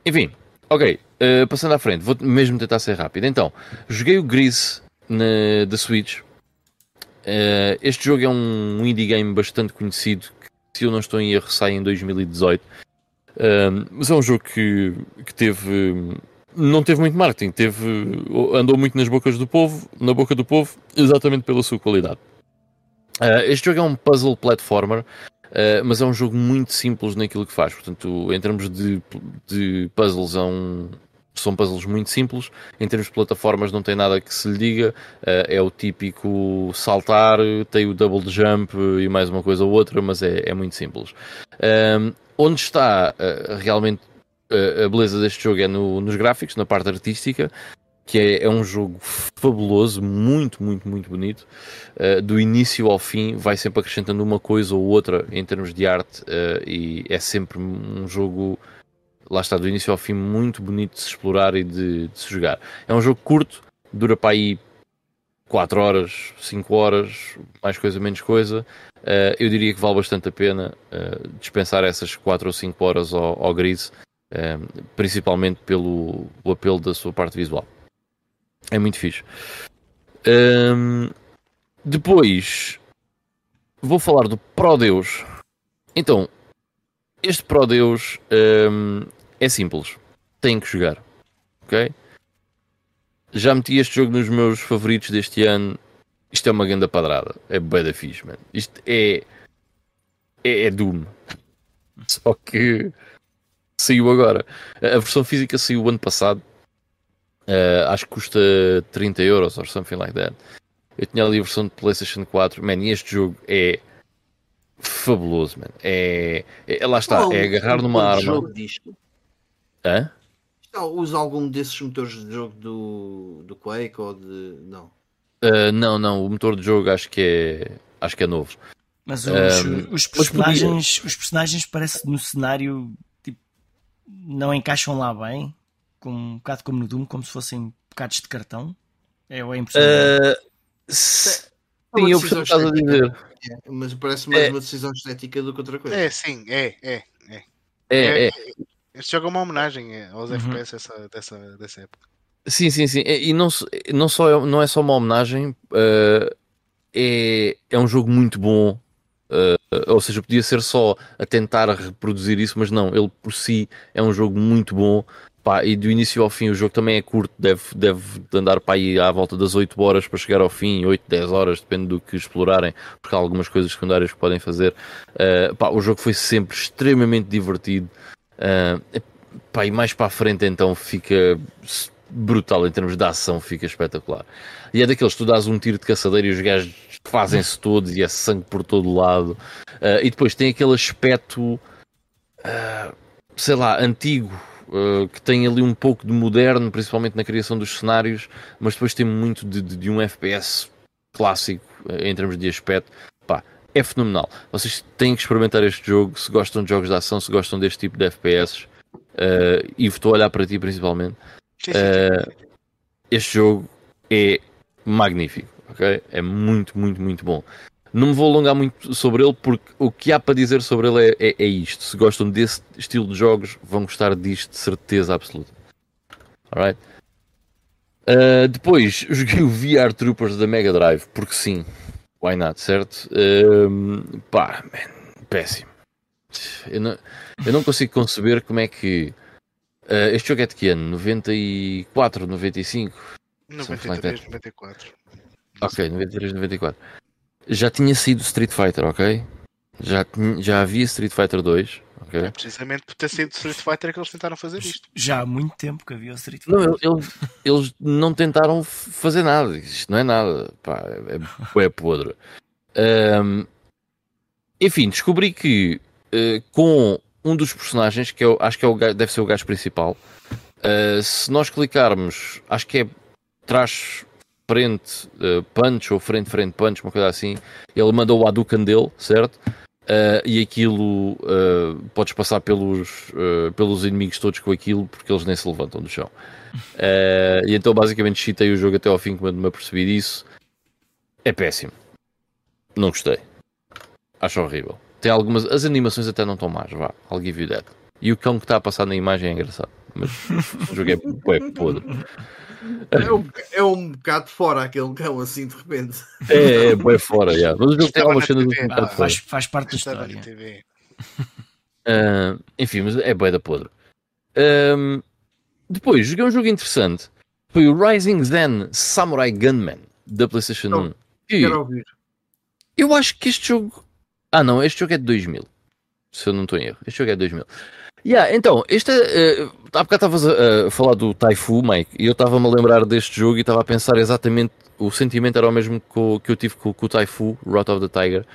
enfim, ok. Uh, passando à frente, vou mesmo tentar ser rápido. Então, joguei o Gris na, da Switch. Uh, este jogo é um indie game bastante conhecido. Que, se eu não estou em erro, sai em 2018. Uh, mas é um jogo que, que teve. Não teve muito marketing, teve, andou muito nas bocas do povo, na boca do povo, exatamente pela sua qualidade. Uh, este jogo é um puzzle platformer, uh, mas é um jogo muito simples naquilo que faz. Portanto, em termos de, de puzzles, é um, são puzzles muito simples. Em termos de plataformas, não tem nada que se lhe diga. Uh, é o típico saltar, tem o double jump e mais uma coisa ou outra, mas é, é muito simples. onde está realmente a beleza deste jogo é no, nos gráficos, na parte artística que é, é, um jogo fabuloso, muito, muito, muito bonito. Do início ao fim, vai sempre acrescentando uma coisa ou outra em termos de arte, e é sempre um jogo, lá está, do início ao fim, muito bonito de se explorar e de, de se jogar. É um jogo curto, dura para aí 4 horas, 5 horas, mais coisa, menos coisa. Uh, eu diria que vale bastante a pena dispensar essas 4 ou 5 horas ao, ao Grise, principalmente pelo apelo da sua parte visual. É muito fixe. Um, depois vou falar do Pro Deus. Então, este Pro Deus um, é simples. Tem que jogar. Ok? Já meti este jogo nos meus favoritos deste ano. Isto é uma grande padrada. É bem da mano. Isto é. É, é Doom. Só que saiu agora. A versão física saiu ano passado Uh, acho que custa 30 euros or something like that. Eu tinha ali a versão de PlayStation 4. Man, e este jogo é fabuloso, man. É, é lá está, oh, é agarrar numa arma. Jogo disto? Hã? Usa algum desses motores de jogo do, do Quake ou de. Não. Uh, não, não, o motor de jogo acho que é. Acho que é novo. Mas os, um, os personagens, os personagens parece no cenário tipo, não encaixam lá bem como, um bocado como no Doom, como se fossem bocados de cartão? É, ou é impossível? Uh, sim, eu percebo o que estás a dizer. É, mas parece mais é. uma decisão estética do que outra coisa. É, sim, é, é. É, é. é. Este jogo é uma homenagem aos uhum. FPS essa, dessa, dessa época. Sim, sim, sim. E não, não, só, não é só uma homenagem, uh, é, é um jogo muito bom. Uh, ou seja, podia ser só a tentar reproduzir isso, mas não, ele por si é um jogo muito bom. Pá, e do início ao fim o jogo também é curto, deve, deve andar para aí à volta das 8 horas para chegar ao fim, 8, 10 horas, depende do que explorarem, porque há algumas coisas secundárias que podem fazer. Uh, pá, o jogo foi sempre extremamente divertido. Uh, pá, e mais para a frente então fica brutal em termos de ação, fica espetacular. E é daqueles que tu dás um tiro de caçadeira e os gajos fazem-se todos e é sangue por todo lado. Uh, e depois tem aquele aspecto, sei lá, antigo uh, que tem ali um pouco de moderno, principalmente na criação dos cenários, mas depois tem muito de, de, de um FPS clássico uh, em termos de aspecto. Pá, é fenomenal. Vocês têm que experimentar este jogo se gostam de jogos de ação, se gostam deste tipo de FPS. Uh, e estou a olhar para ti principalmente. este jogo é magnífico, ok? É muito, muito, muito bom. Não me vou alongar muito sobre ele porque o que há para dizer sobre ele é, é, é isto. Se gostam desse estilo de jogos, vão gostar disto de certeza absoluta. Alright? Uh, depois joguei o VR Troopers da Mega Drive, porque sim, why not, certo? Uh, pá, man, péssimo. Eu não, eu não consigo conceber como é que Uh, este jogo é de que ano? 94, 95? 93, 94. Ok, 93, 94. Já tinha sido Street Fighter, ok? Já, já havia Street Fighter 2. Okay. É precisamente por ter sido Street Fighter que eles tentaram fazer isto. Já há muito tempo que havia o Street Fighter. Não, eles, eles não tentaram fazer nada. Isto não é nada. Pá, é, é podre. Um, enfim, descobri que uh, com um dos personagens, que eu acho que é o, deve ser o gajo principal, uh, se nós clicarmos, acho que é trás frente uh, punch ou frente frente punch, uma coisa assim, ele manda o Hadouken dele, certo? Uh, e aquilo uh, podes passar pelos, uh, pelos inimigos todos com aquilo porque eles nem se levantam do chão. e então basicamente cheatei o jogo até ao fim quando me apercebi disso. É péssimo. Não gostei. Acho horrível. Tem algumas. As animações até não estão más, vá. I'll give you that. E o cão que está a passar na imagem é engraçado. Mas o jogo é, é podre. É um, é um bocado fora aquele cão assim de repente. É, é, é fora, yeah. mas o jogo tem algumas cenas um bocado faz, faz parte da história. Uh, enfim, mas é bué da podre. Um, depois, joguei um jogo interessante. Foi o Rising Zen Samurai Gunman da PlayStation não, 1. Quero ouvir. Eu acho que este jogo. Ah, não, este jogo é de 2000. Se eu não estou em erro. Este jogo é de 2000. Yeah, então, este uh, há bocado estavas a, falar do Taifu, Mike, e eu estava-me a lembrar deste jogo e estava a pensar exatamente, o sentimento era o mesmo que, o, que eu tive com, com o Taifu, Wrath of the Tiger,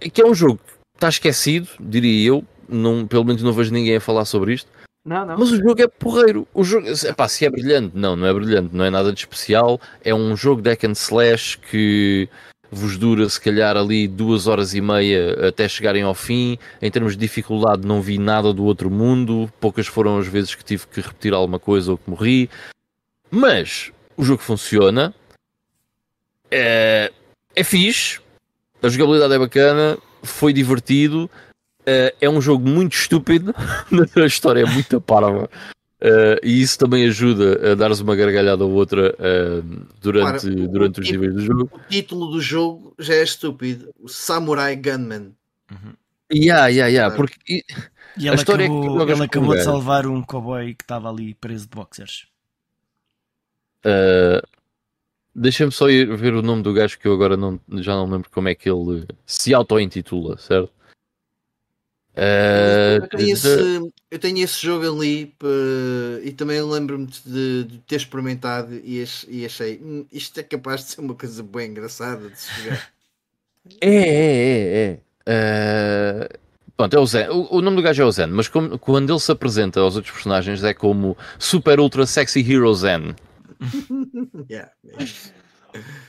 que é um jogo que está esquecido, diria eu, não, pelo menos não vejo ninguém a falar sobre isto, não, não. Mas o jogo é porreiro. O jogo, epá, se é brilhante, não, não é brilhante, não é nada de especial. É um jogo deck and slash que vos dura se calhar ali duas horas e meia até chegarem ao fim. Em termos de dificuldade, não vi nada do outro mundo. Poucas foram as vezes que tive que repetir alguma coisa ou que morri. Mas o jogo funciona, é, é fixe, a jogabilidade é bacana, foi divertido. É, é um jogo muito estúpido, a história é muito parva. Uh, e isso também ajuda a dar-se uma gargalhada ou outra uh, durante, durante os níveis do jogo. O título do jogo já é estúpido: o Samurai Gunman. Uhum. Yeah, yeah, yeah, porque e, e a história acabou, é que ele acabou de salvar um cowboy que estava ali preso de boxers. Uh, Deixa-me só ir ver o nome do gajo que eu agora não, já não lembro como é que ele se auto-intitula, certo? Uh, eu, tenho esse, eu, tenho esse, jogo ali e também lembro-me de, de, ter experimentado e, e achei hum, isto é capaz de ser uma coisa bem engraçada de se jogar. É, é, é, é. Uh, pronto, é o Zen. O, o, nome do gajo é o Zen, mas como, quando ele se apresenta aos outros personagens é como Super Ultra Sexy Hero Zen. yeah.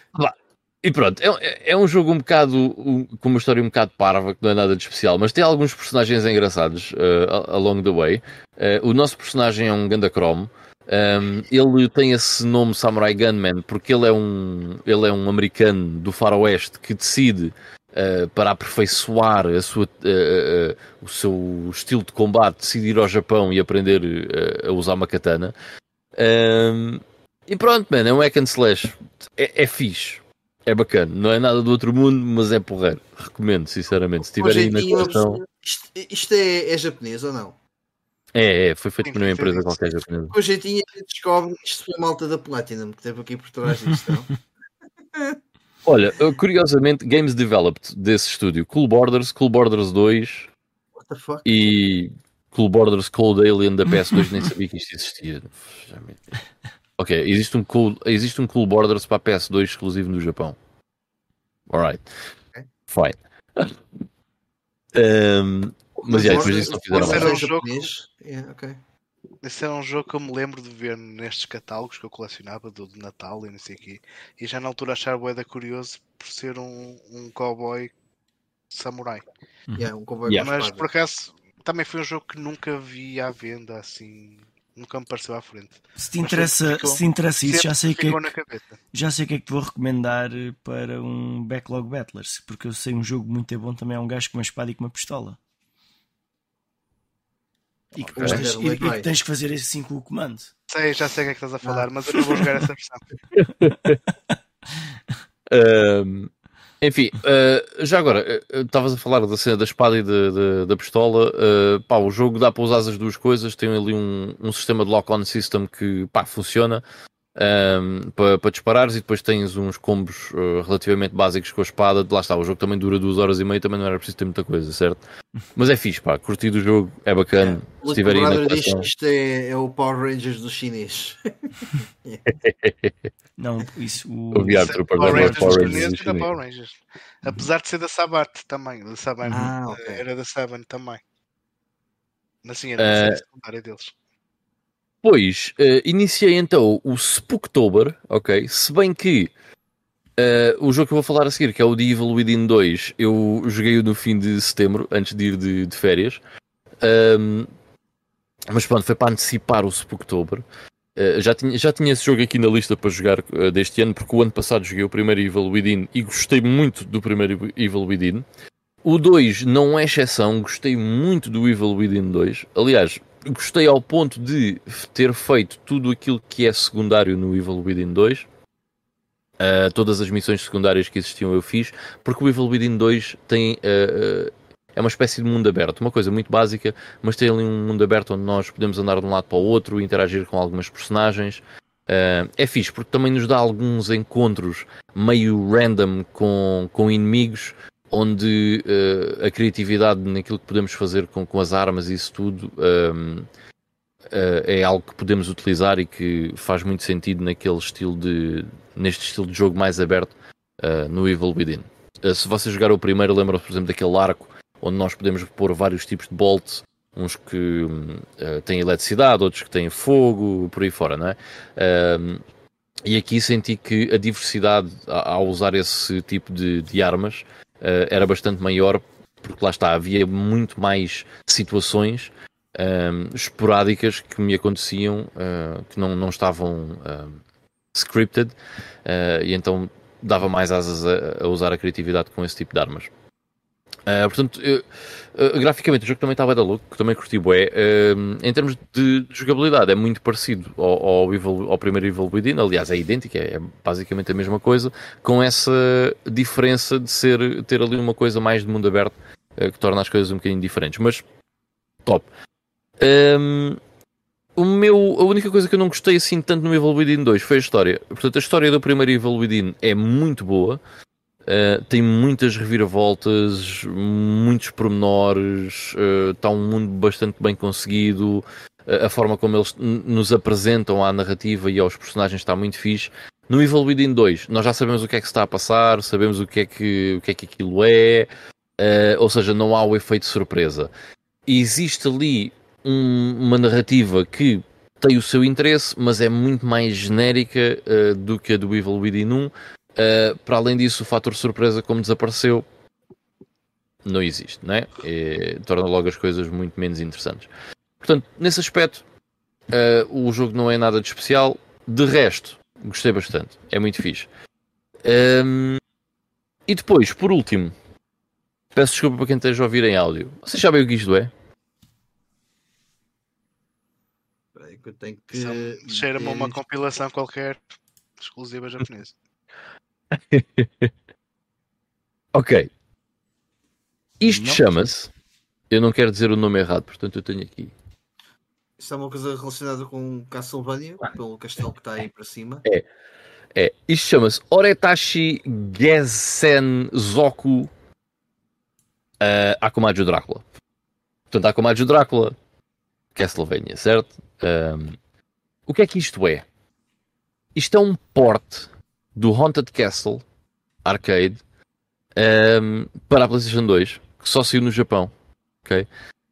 E pronto, é, é um jogo um bocado um, com uma história um bocado parva, que não é nada de especial, mas tem alguns personagens engraçados uh, along the way. Uh, o nosso personagem é um Ganda Chrome. Um, ele tem esse nome Samurai Gunman porque ele é um, ele é um americano do faroeste que decide uh, para aperfeiçoar a sua, o seu estilo de combate, decide ir ao Japão e aprender a usar uma katana. Um, e pronto, man, é um hack and slash. É, é fixe é bacana, não é nada do outro mundo, mas é porreiro. Recomendo, sinceramente. Se tiverem aí na coleção. Isto, isto é, é, japonês ou não? É, é, foi feito por uma empresa qualquer japonesa. Com jeitinho descobre que isto foi a malta da Platinum que teve aqui por trás disto, não? Olha, curiosamente, Games Developed desse estúdio, Cool Borders, Cool Borders 2 e Cool Borders Cold Alien da PS2, nem sabia que isto existia. Ok, existe um cool, existe um cool Borders para a PS2 exclusivo no Japão. Alright. Okay. Fine. um, mas já, depois disso não fizeram mais. Era um jogo... Yeah, okay. Esse era um jogo que eu me lembro de ver nestes catálogos que eu colecionava do de Natal e não sei o quê. E já na altura achava boeda curioso por ser um, um cowboy samurai. Yeah, um cowboy yeah. Mas por acaso também foi um jogo que nunca vi à venda assim nunca me pareceu à frente. Se te interessa, ficou, se te interessa isso, já sei, que é que, já sei o que é que te vou recomendar para um Backlog Battlers, porque eu sei um jogo muito bom também é um gajo com uma espada e com uma pistola. E que, okay. tens, e, e que tens que fazer assim com o comando. Sei, já sei o que é que estás a falar, ah. mas eu não vou jogar essa versão. um, Enfim, uh, já agora, uh, estavas a falar da cena da espada e de, de, da pistola. Uh, pá, o jogo dá para usar as duas coisas. Tem ali um, um sistema de lock-on system que pá, funciona um, para, para disparares e depois tens uns combos uh, relativamente básicos com a espada. Lá está, o jogo também dura duas horas e meia, também não era preciso ter muita coisa, certo? Mas é fixe, pá, curti do jogo, é bacana. É, se tiver aí na isto é, é, o Power Rangers do chinês. não, isso. O, o VR Trooper Power Rangers, Power Rangers, Power Power Rangers. Apesar de ser da Sabat também, da Saban, ah, okay. era da Saban também. Mas sim, era uh, a secundária deles. Depois, uh, iniciei então o Spooktober, ok? Se bem que uh, o jogo que eu vou falar a seguir, que é o The Evil Within 2, eu joguei-o no fim de setembro, antes de ir de, de férias. Um, mas pronto, foi para antecipar o Spooktober. Uh, já, tinha, já tinha esse jogo aqui na lista para jogar uh, deste ano, porque o ano passado joguei o primeiro Evil Within e gostei muito do primeiro Evil Within. O 2 não é exceção, gostei muito do Evil Within 2. Aliás, gostei ao ponto de ter feito tudo aquilo que é secundário no Evil Within 2. Uh, ah, todas as missões secundárias que existiam eu fiz, porque o Evil Within 2 tem. Uh, uh, é uma espécie de mundo aberto, uma coisa muito básica, mas tem ali um mundo aberto onde nós podemos andar de um lado para o outro, interagir com algumas personagens. é fixe, porque também nos dá alguns encontros meio random com, com inimigos, onde uh, a criatividade naquilo que podemos fazer com, com as armas e isso tudo um, ehm, uh, eh, é algo que podemos utilizar e que faz muito sentido naquele estilo de neste estilo de jogo mais aberto uh, no Evil Within. se você jogar o primeiro, lembra-se por exemplo daquele arco onde nós podemos pôr vários tipos de bolts, uns que têm eletricidade, outros que têm fogo, por aí fora, não é? Ehm, e aqui senti que a diversidade ao usar esse tipo de, de armas uh, era bastante maior, porque lá está, havia muito mais situações ehm, esporádicas que me aconteciam uh, que não, não estavam uh, scripted, e então dava mais asas a, a usar a criatividade com esse tipo de armas. Uh, portanto, eu, uh, graficamente o jogo também estava da louco, também curti bué. Uh, em termos de jogabilidade, é muito parecido ao, ao, Evil, ao primeiro Evil Within, aliás, é idêntico, é, é, basicamente a mesma coisa, com essa diferença de ser, ter ali uma coisa mais de mundo aberto que torna as coisas um bocadinho diferentes. Mas, top. Um, o meu, a única coisa que eu não gostei assim tanto no Evil Within 2 foi a história. Portanto, a história do primeiro Evil Within é muito boa. Uh, tem muitas reviravoltas, muitos pormenores, uh, está um mundo bastante bem conseguido, uh, a forma como eles nos apresentam à narrativa e aos personagens está muito fixe. No Evil Within 2, nós já sabemos o que é que está a passar, sabemos o que é que, o que, é que aquilo é, ou seja, não há o efeito surpresa. E existe ali um, uma narrativa que tem o seu interesse, mas é muito mais genérica do que a do Evil Within 1 Uh, para além disso, o fator surpresa, como desapareceu, não existe, não é? E torna logo as coisas muito menos interessantes. Portanto, nesse aspecto, uh, o jogo não é nada de especial. De resto, gostei bastante. É muito fixe. Um, e depois, por último, peço desculpa para quem esteja a ouvir em áudio. Vocês sabem o que isto é? que eu tenho que. Cheira-me uma compilação qualquer exclusiva japonesa. ok. Isto chama-se. Eu não quero dizer o nome errado, portanto eu tenho aqui. Isto é uma coisa relacionada com Castlevania, ah. pelo castelo que está aí para cima. É. É. Isto chama-se Oretashi Gezen Zoku uh, Akumajo Drácula. Portanto, Akumajo Drácula, Castlevania, certo? Um, o que é que isto é? Isto é um porte do Haunted Castle Arcade um, ehm, para a PlayStation 2, que só saiu no Japão. Okay?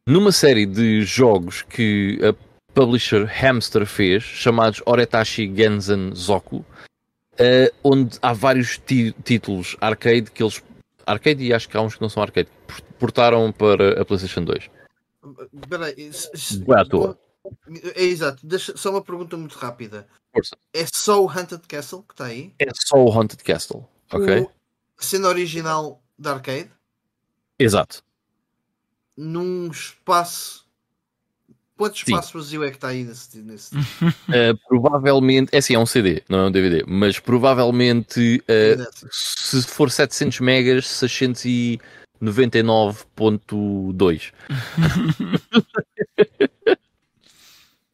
Numa série de jogos que a publisher Hamster fez, chamados Oretashi Genzen Zoku, uh, onde há vários títulos arcade que eles. Arcade e acho que há uns que não são arcade, portaram para a PlayStation 2. Peraí, é à toa. É exato, Deixa, só uma pergunta muito rápida. Força. É só o Haunted Castle que está aí? É só o Haunted Castle, ok? O, cena original da arcade? Exato. Num espaço Quantos espaços vazio é que está aí nesse. nesse... uh, provavelmente. É assim, é um CD, não é um DVD. Mas provavelmente. Uh, se for 700 megas, 699.2.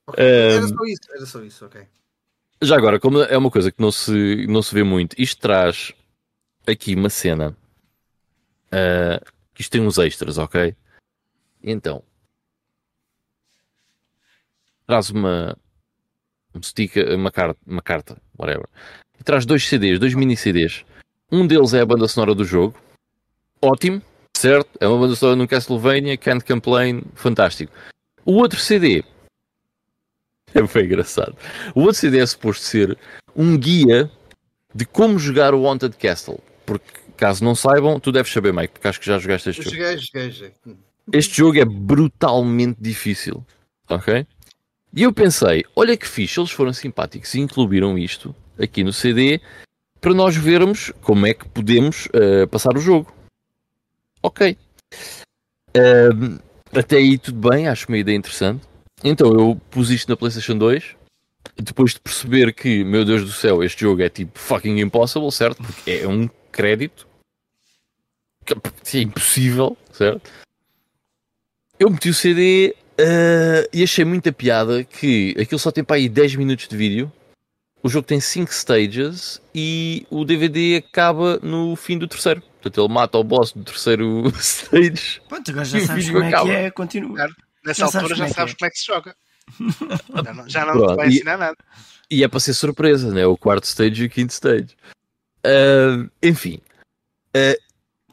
okay. Era só isso, era só isso, ok. Já agora, como é uma coisa que não se, não se vê muito, isto traz aqui uma cena. Uh, isto tem uns extras, ok? Então, traz uma, um sticker, uma, carta, uma carta, whatever. E traz dois CDs, dois mini CDs. Um deles é a banda sonora do jogo. Ótimo, certo? É uma banda sonora no Castlevania, Can't Complain, fantástico. O outro CD é bem engraçado. O outro CD é suposto ser um guia de como jogar o Haunted Castle. Porque, caso não saibam, tu deves saber, Mike, porque acho que já jogaste este jogo. Joguei, joguei, joguei. Este jogo é brutalmente difícil. Ok? E eu pensei, olha que fixe, eles foram simpáticos e incluíram isto aqui no CD para nós vermos como é que podemos uh, passar o jogo. Ok. Uh, até aí tudo bem, acho uma ideia interessante. Então eu pus isto na PlayStation 2. Depois de perceber que, meu Deus do céu, este jogo é tipo fucking impossible, certo? Porque é um crédito. É impossível, certo? Eu meti o CD Uh, e achei muita piada que aquilo só tem para aí 10 minutos de vídeo. O jogo tem 5 stages e o DVD acaba no fim do terceiro. Portanto, ele mata o boss do terceiro stage. Pronto, agora já sabes como acaba. é que é, continua. Nessa já altura já sabes como é que se joga. já não, já não te vai ensinar nada. E é para ser surpresa, né? O quarto stage e o quinto stage. Uh, enfim. Uh,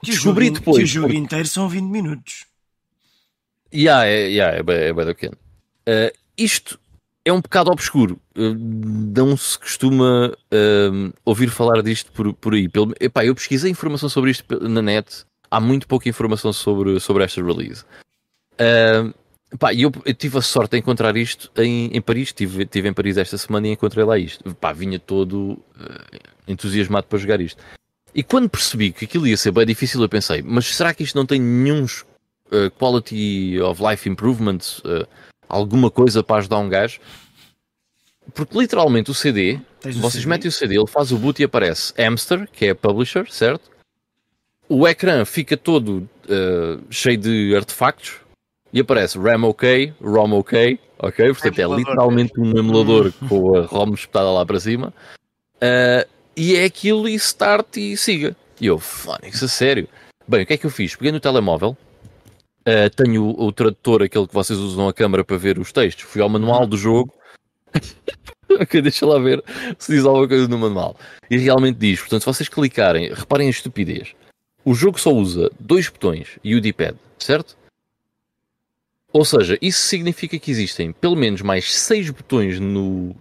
descobri jogo, depois. o jogo inteiro são 20 minutos. Yeah, é, yeah, é, bem, é bem pequeno. Uh, isto é um bocado obscuro. Uh, não se costuma uh, ouvir falar disto por, por aí. Pelo, epá, eu pesquisei informação sobre isto na net. Há muito pouca informação sobre, sobre esta release. Uh, epá, eu, eu tive a sorte de encontrar isto em, em Paris. Estive, estive em Paris esta semana e encontrei lá isto. Epá, vinha todo entusiasmado para jogar isto. E quando percebi que aquilo ia ser bem difícil, eu pensei, mas será que isto não tem nenhum uh, quality of life improvements, uh, alguma coisa para ajudar um gajo. Porque literalmente o CD, Tens vocês CD? metem o CD, ele faz o boot e aparece Hamster, que é a publisher, certo? O ecrã fica todo uh, cheio de artefactos e aparece RAM OK, ROM OK, ok? Portanto é, literalmente um emulador com a ROM espetada lá para cima. Uh, e é aquilo e start e siga. E eu, Phonics, a sério. Bem, o que é que eu fiz? Peguei no telemóvel, Uh, tenho o, o, tradutor, aquele que vocês usam a câmera para ver os textos. Fui ao manual do jogo. ok, deixa lá ver se diz alguma coisa no manual. E realmente diz. Portanto, se vocês clicarem, reparem a estupidez. O jogo só usa dois botões e o D-pad, certo? Ou seja, isso significa que existem pelo menos mais seis botões no,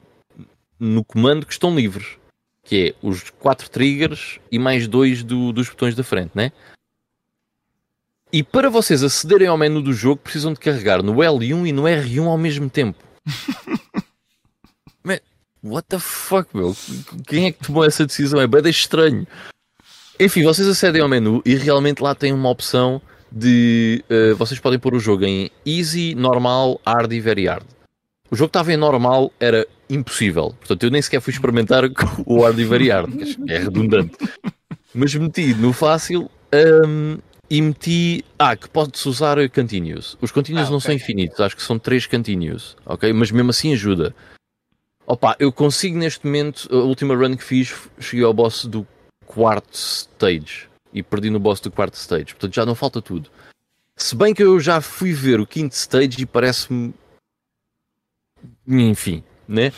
no comando que estão livres. Que é os quatro triggers e mais dois do, dos botões da frente, né? E para vocês acederem ao menu do jogo, precisam de carregar no L1 e no R1 ao mesmo tempo. Man, what the fuck, meu? Quem é que tomou essa decisão? É bem estranho. Enfim, vocês acedem ao menu e realmente lá tem uma opção de. Uh, vocês podem pôr o jogo em Easy, Normal, Hard e Very Hard. O jogo estava em normal, era impossível. Portanto, eu nem sequer fui experimentar o Hard e Very Hard, que é redundante. Mas meti no fácil. Um, e meti. Ah, que pode-se usar continuous. Os continuous ah, não okay. são infinitos, acho que são três continuous, ok? Mas mesmo assim ajuda. Opa, eu consigo neste momento, a última run que fiz, cheguei ao boss do quarto stage e perdi no boss do quarto stage, portanto já não falta tudo. Se bem que eu já fui ver o quinto stage e parece-me. Enfim, né?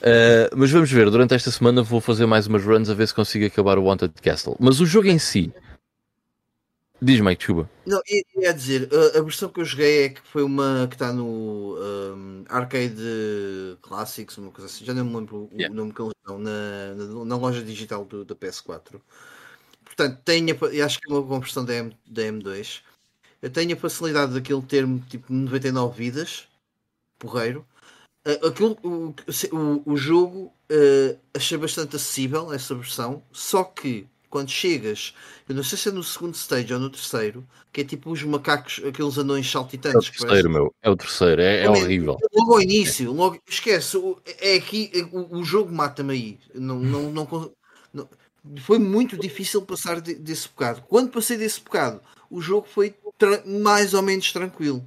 Uh, mas vamos ver, durante esta semana vou fazer mais umas runs a ver se consigo acabar o Wanted Castle. Mas o jogo em si Diz Mike, desculpa. Não, ia, dizer, a, versão que eu joguei é que foi uma que está no um, Arcade Classics, uma coisa assim, já não me lembro yeah. o nome que eles dão, na, na, na, loja digital do, da PS4. Portanto, tenho, acho que é uma conversão da, M, da M2. Eu tenho a facilidade daquele termo tipo 99 vidas, porreiro. Uh, aquilo, o, o, o jogo uh, achei bastante acessível, essa versão, só que quando chegas, eu não sei se é no segundo stage ou no terceiro, que é tipo os macacos, aqueles anões saltitantes. É o terceiro, parece. meu. É o terceiro, é, é horrível. Logo ao início, logo, esquece, é aqui, é, o, o, jogo mata-me aí. Não, não, não, não, foi muito difícil passar de, desse bocado. Quando passei desse bocado, o jogo foi mais ou menos tranquilo.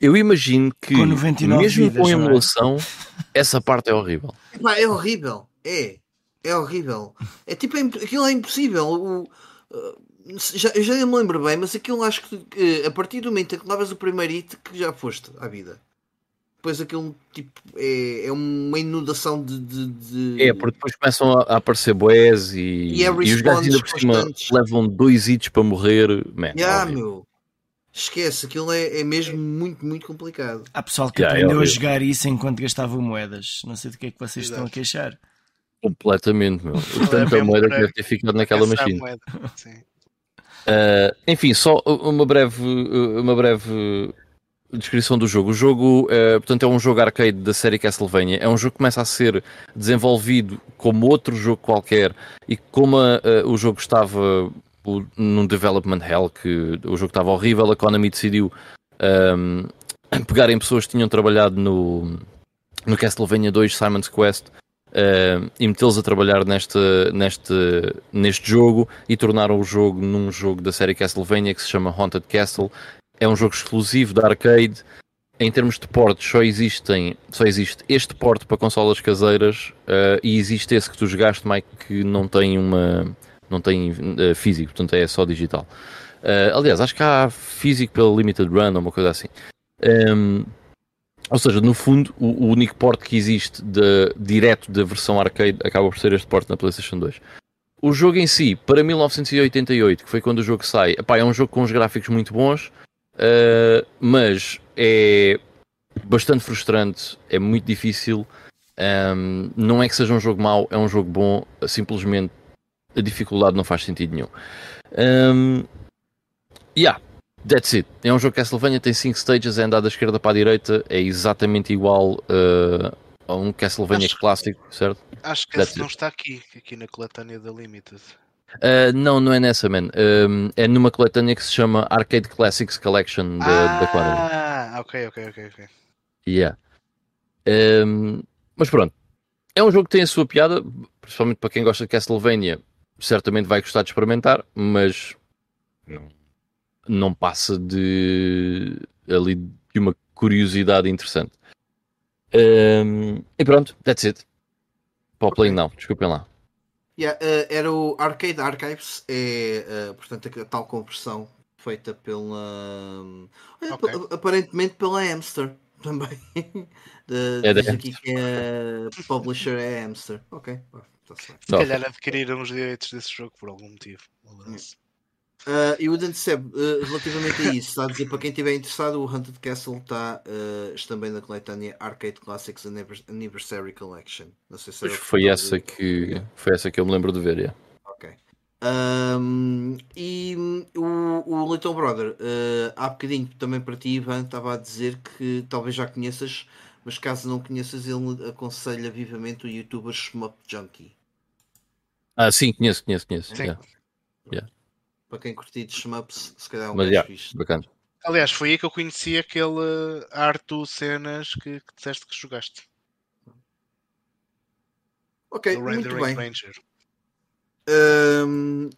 Eu imagino que, mesmo com é? emulação, é? essa parte é horrível. É horrível, é. É horrível. É tipo, é, aquilo é impossível. O, uh, já, já não me lembro bem, mas aquilo acho que a partir do momento em que levas o primeiro hit, que já foste à vida. Depois aquilo tipo, é, é uma inundação de, de, de, É, porque depois começam a, aparecer boés e, e, é e os gajos ainda por cima levam dois hits para morrer. Man, yeah, meu. Esquece, aquilo é, é mesmo muito, muito complicado. Há pessoal que yeah, aprendeu é a jogar isso enquanto gastava moedas. Não sei do que é que vocês Exato. estão a queixar. Completamente, meu. O tanta moeda que deve ter ficado naquela máquina. Uh, enfim, só uma breve, uma breve descrição do jogo. O jogo, uh, portanto, é um jogo arcade da série Castlevania. É um jogo que começa a ser desenvolvido como outro jogo qualquer e como uh, o jogo estava num development hell que o jogo estava horrível, a Konami decidiu um, pegar em pessoas que tinham trabalhado no, no Castlevania 2 Simon's Quest uh, e metê-los a trabalhar neste, neste, neste jogo e tornaram o jogo num jogo da série Castlevania que se chama Haunted Castle. É um jogo exclusivo da arcade. Em termos de portes, só, existem, só existe este porte para consolas caseiras uh, e existe esse que tu jogaste, Mike, que não tem uma não tem uh, físico, portanto é só digital. Uh, aliás, acho que há físico pela Limited Run ou uma coisa assim. Um, ehm, ou seja, no fundo, o, o, único porte que existe de, direto da versão arcade acaba por ser este porte na PlayStation 2. O jogo em si, para 1988, que foi quando o jogo sai, epá, é um jogo com uns gráficos muito bons, uh, mas é bastante frustrante, é muito difícil. Um, não é que seja um jogo mau, é um jogo bom, simplesmente a dificuldade não faz sentido nenhum. Um, yeah, that's it. É um jogo Castlevania, tem 5 stages, é andar da esquerda para a direita, é exatamente igual uh, a um Castlevania acho, clássico, certo? Acho que esse não está aqui, aqui na coletânea da Limited. Uh, não, não é nessa, man. Um, é numa coletânea que se chama Arcade Classics Collection da, ah, Quadra. Ah, ok, ok, ok, ok. Yeah. Um, mas pronto, é um jogo que tem a sua piada, principalmente para quem gosta de Castlevania certamente vai gostar de experimentar, mas não, não passa de ali de uma curiosidade interessante. Um, e pronto, that's it. Para o Play não, desculpem lá. Yeah, uh, era o Arcade Archives, é uh, portanto a tal conversão feita pela okay. aparentemente pela Hamster também. de, é diz aqui que é publisher é Hamster. Ok. Tá Se calhar adquiriram os direitos desse jogo por algum motivo. Uh, e o Dante Seb, uh, relativamente a isso, a dizer para quem estiver interessado, o Haunted Castle está, uh, também na coletânea Arcade Classics Anniversary Collection. Não sei se foi essa de... que foi essa que eu me lembro de ver. Yeah. Ok. Um, e o, o Little Brother, uh, há bocadinho também para ti, Ivan, estava a dizer que talvez já conheças, mas caso não conheças, ele aconselha vivamente o youtuber Shmup Junkie. Ah, sim, conheço, conheço, conheço. Sim. Yeah. Yeah. Para quem curtir de shmups, se calhar é um Mas, yeah, fixe. Bacana. Aliás, foi aí que eu conheci aquele Arto cenas que, que disseste que jogaste. Ok, muito bem. Um,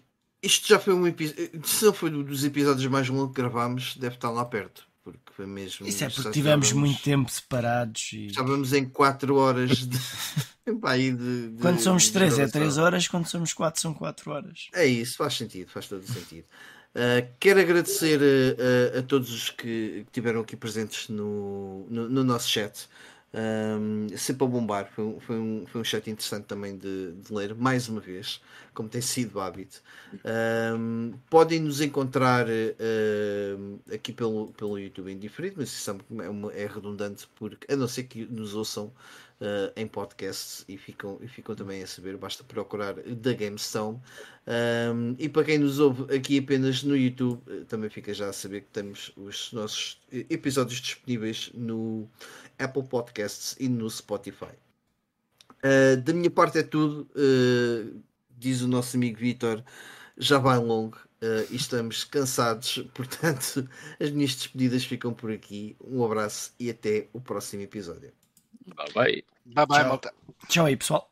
isto já foi um episódio. Se não foi dos episódios mais longos que gravámos, deve estar lá perto. Porque foi mesmo. Isso é porque tivemos muito tempo separados. E... Estávamos em 4 horas de. de, de quando somos 3 é 3 horas, quando somos 4 são 4 horas. É isso, faz sentido, faz todo sentido. Uh, quero agradecer a, a, a todos os que, que estiveram aqui presentes no, no, no nosso chat. Um, sempre a bombar, foi um, foi, um, foi um chat interessante também de, de ler, mais uma vez, como tem sido o hábito. Um, podem nos encontrar uh, aqui pelo, pelo YouTube em diferido, mas isso é, uma, é redundante, porque a não ser que nos ouçam uh, em podcasts e ficam, e ficam também a saber, basta procurar da GameStone. Um, e para quem nos ouve aqui apenas no YouTube, uh, também fica já a saber que temos os nossos episódios disponíveis no Apple Podcasts e no Spotify. Uh, da minha parte é tudo. Uh, diz o nosso amigo Vitor, já vai longo uh, e estamos cansados, portanto, as minhas despedidas ficam por aqui. Um abraço e até o próximo episódio. Bye bye. Bye bye, Tchau. malta. Tchau aí, pessoal.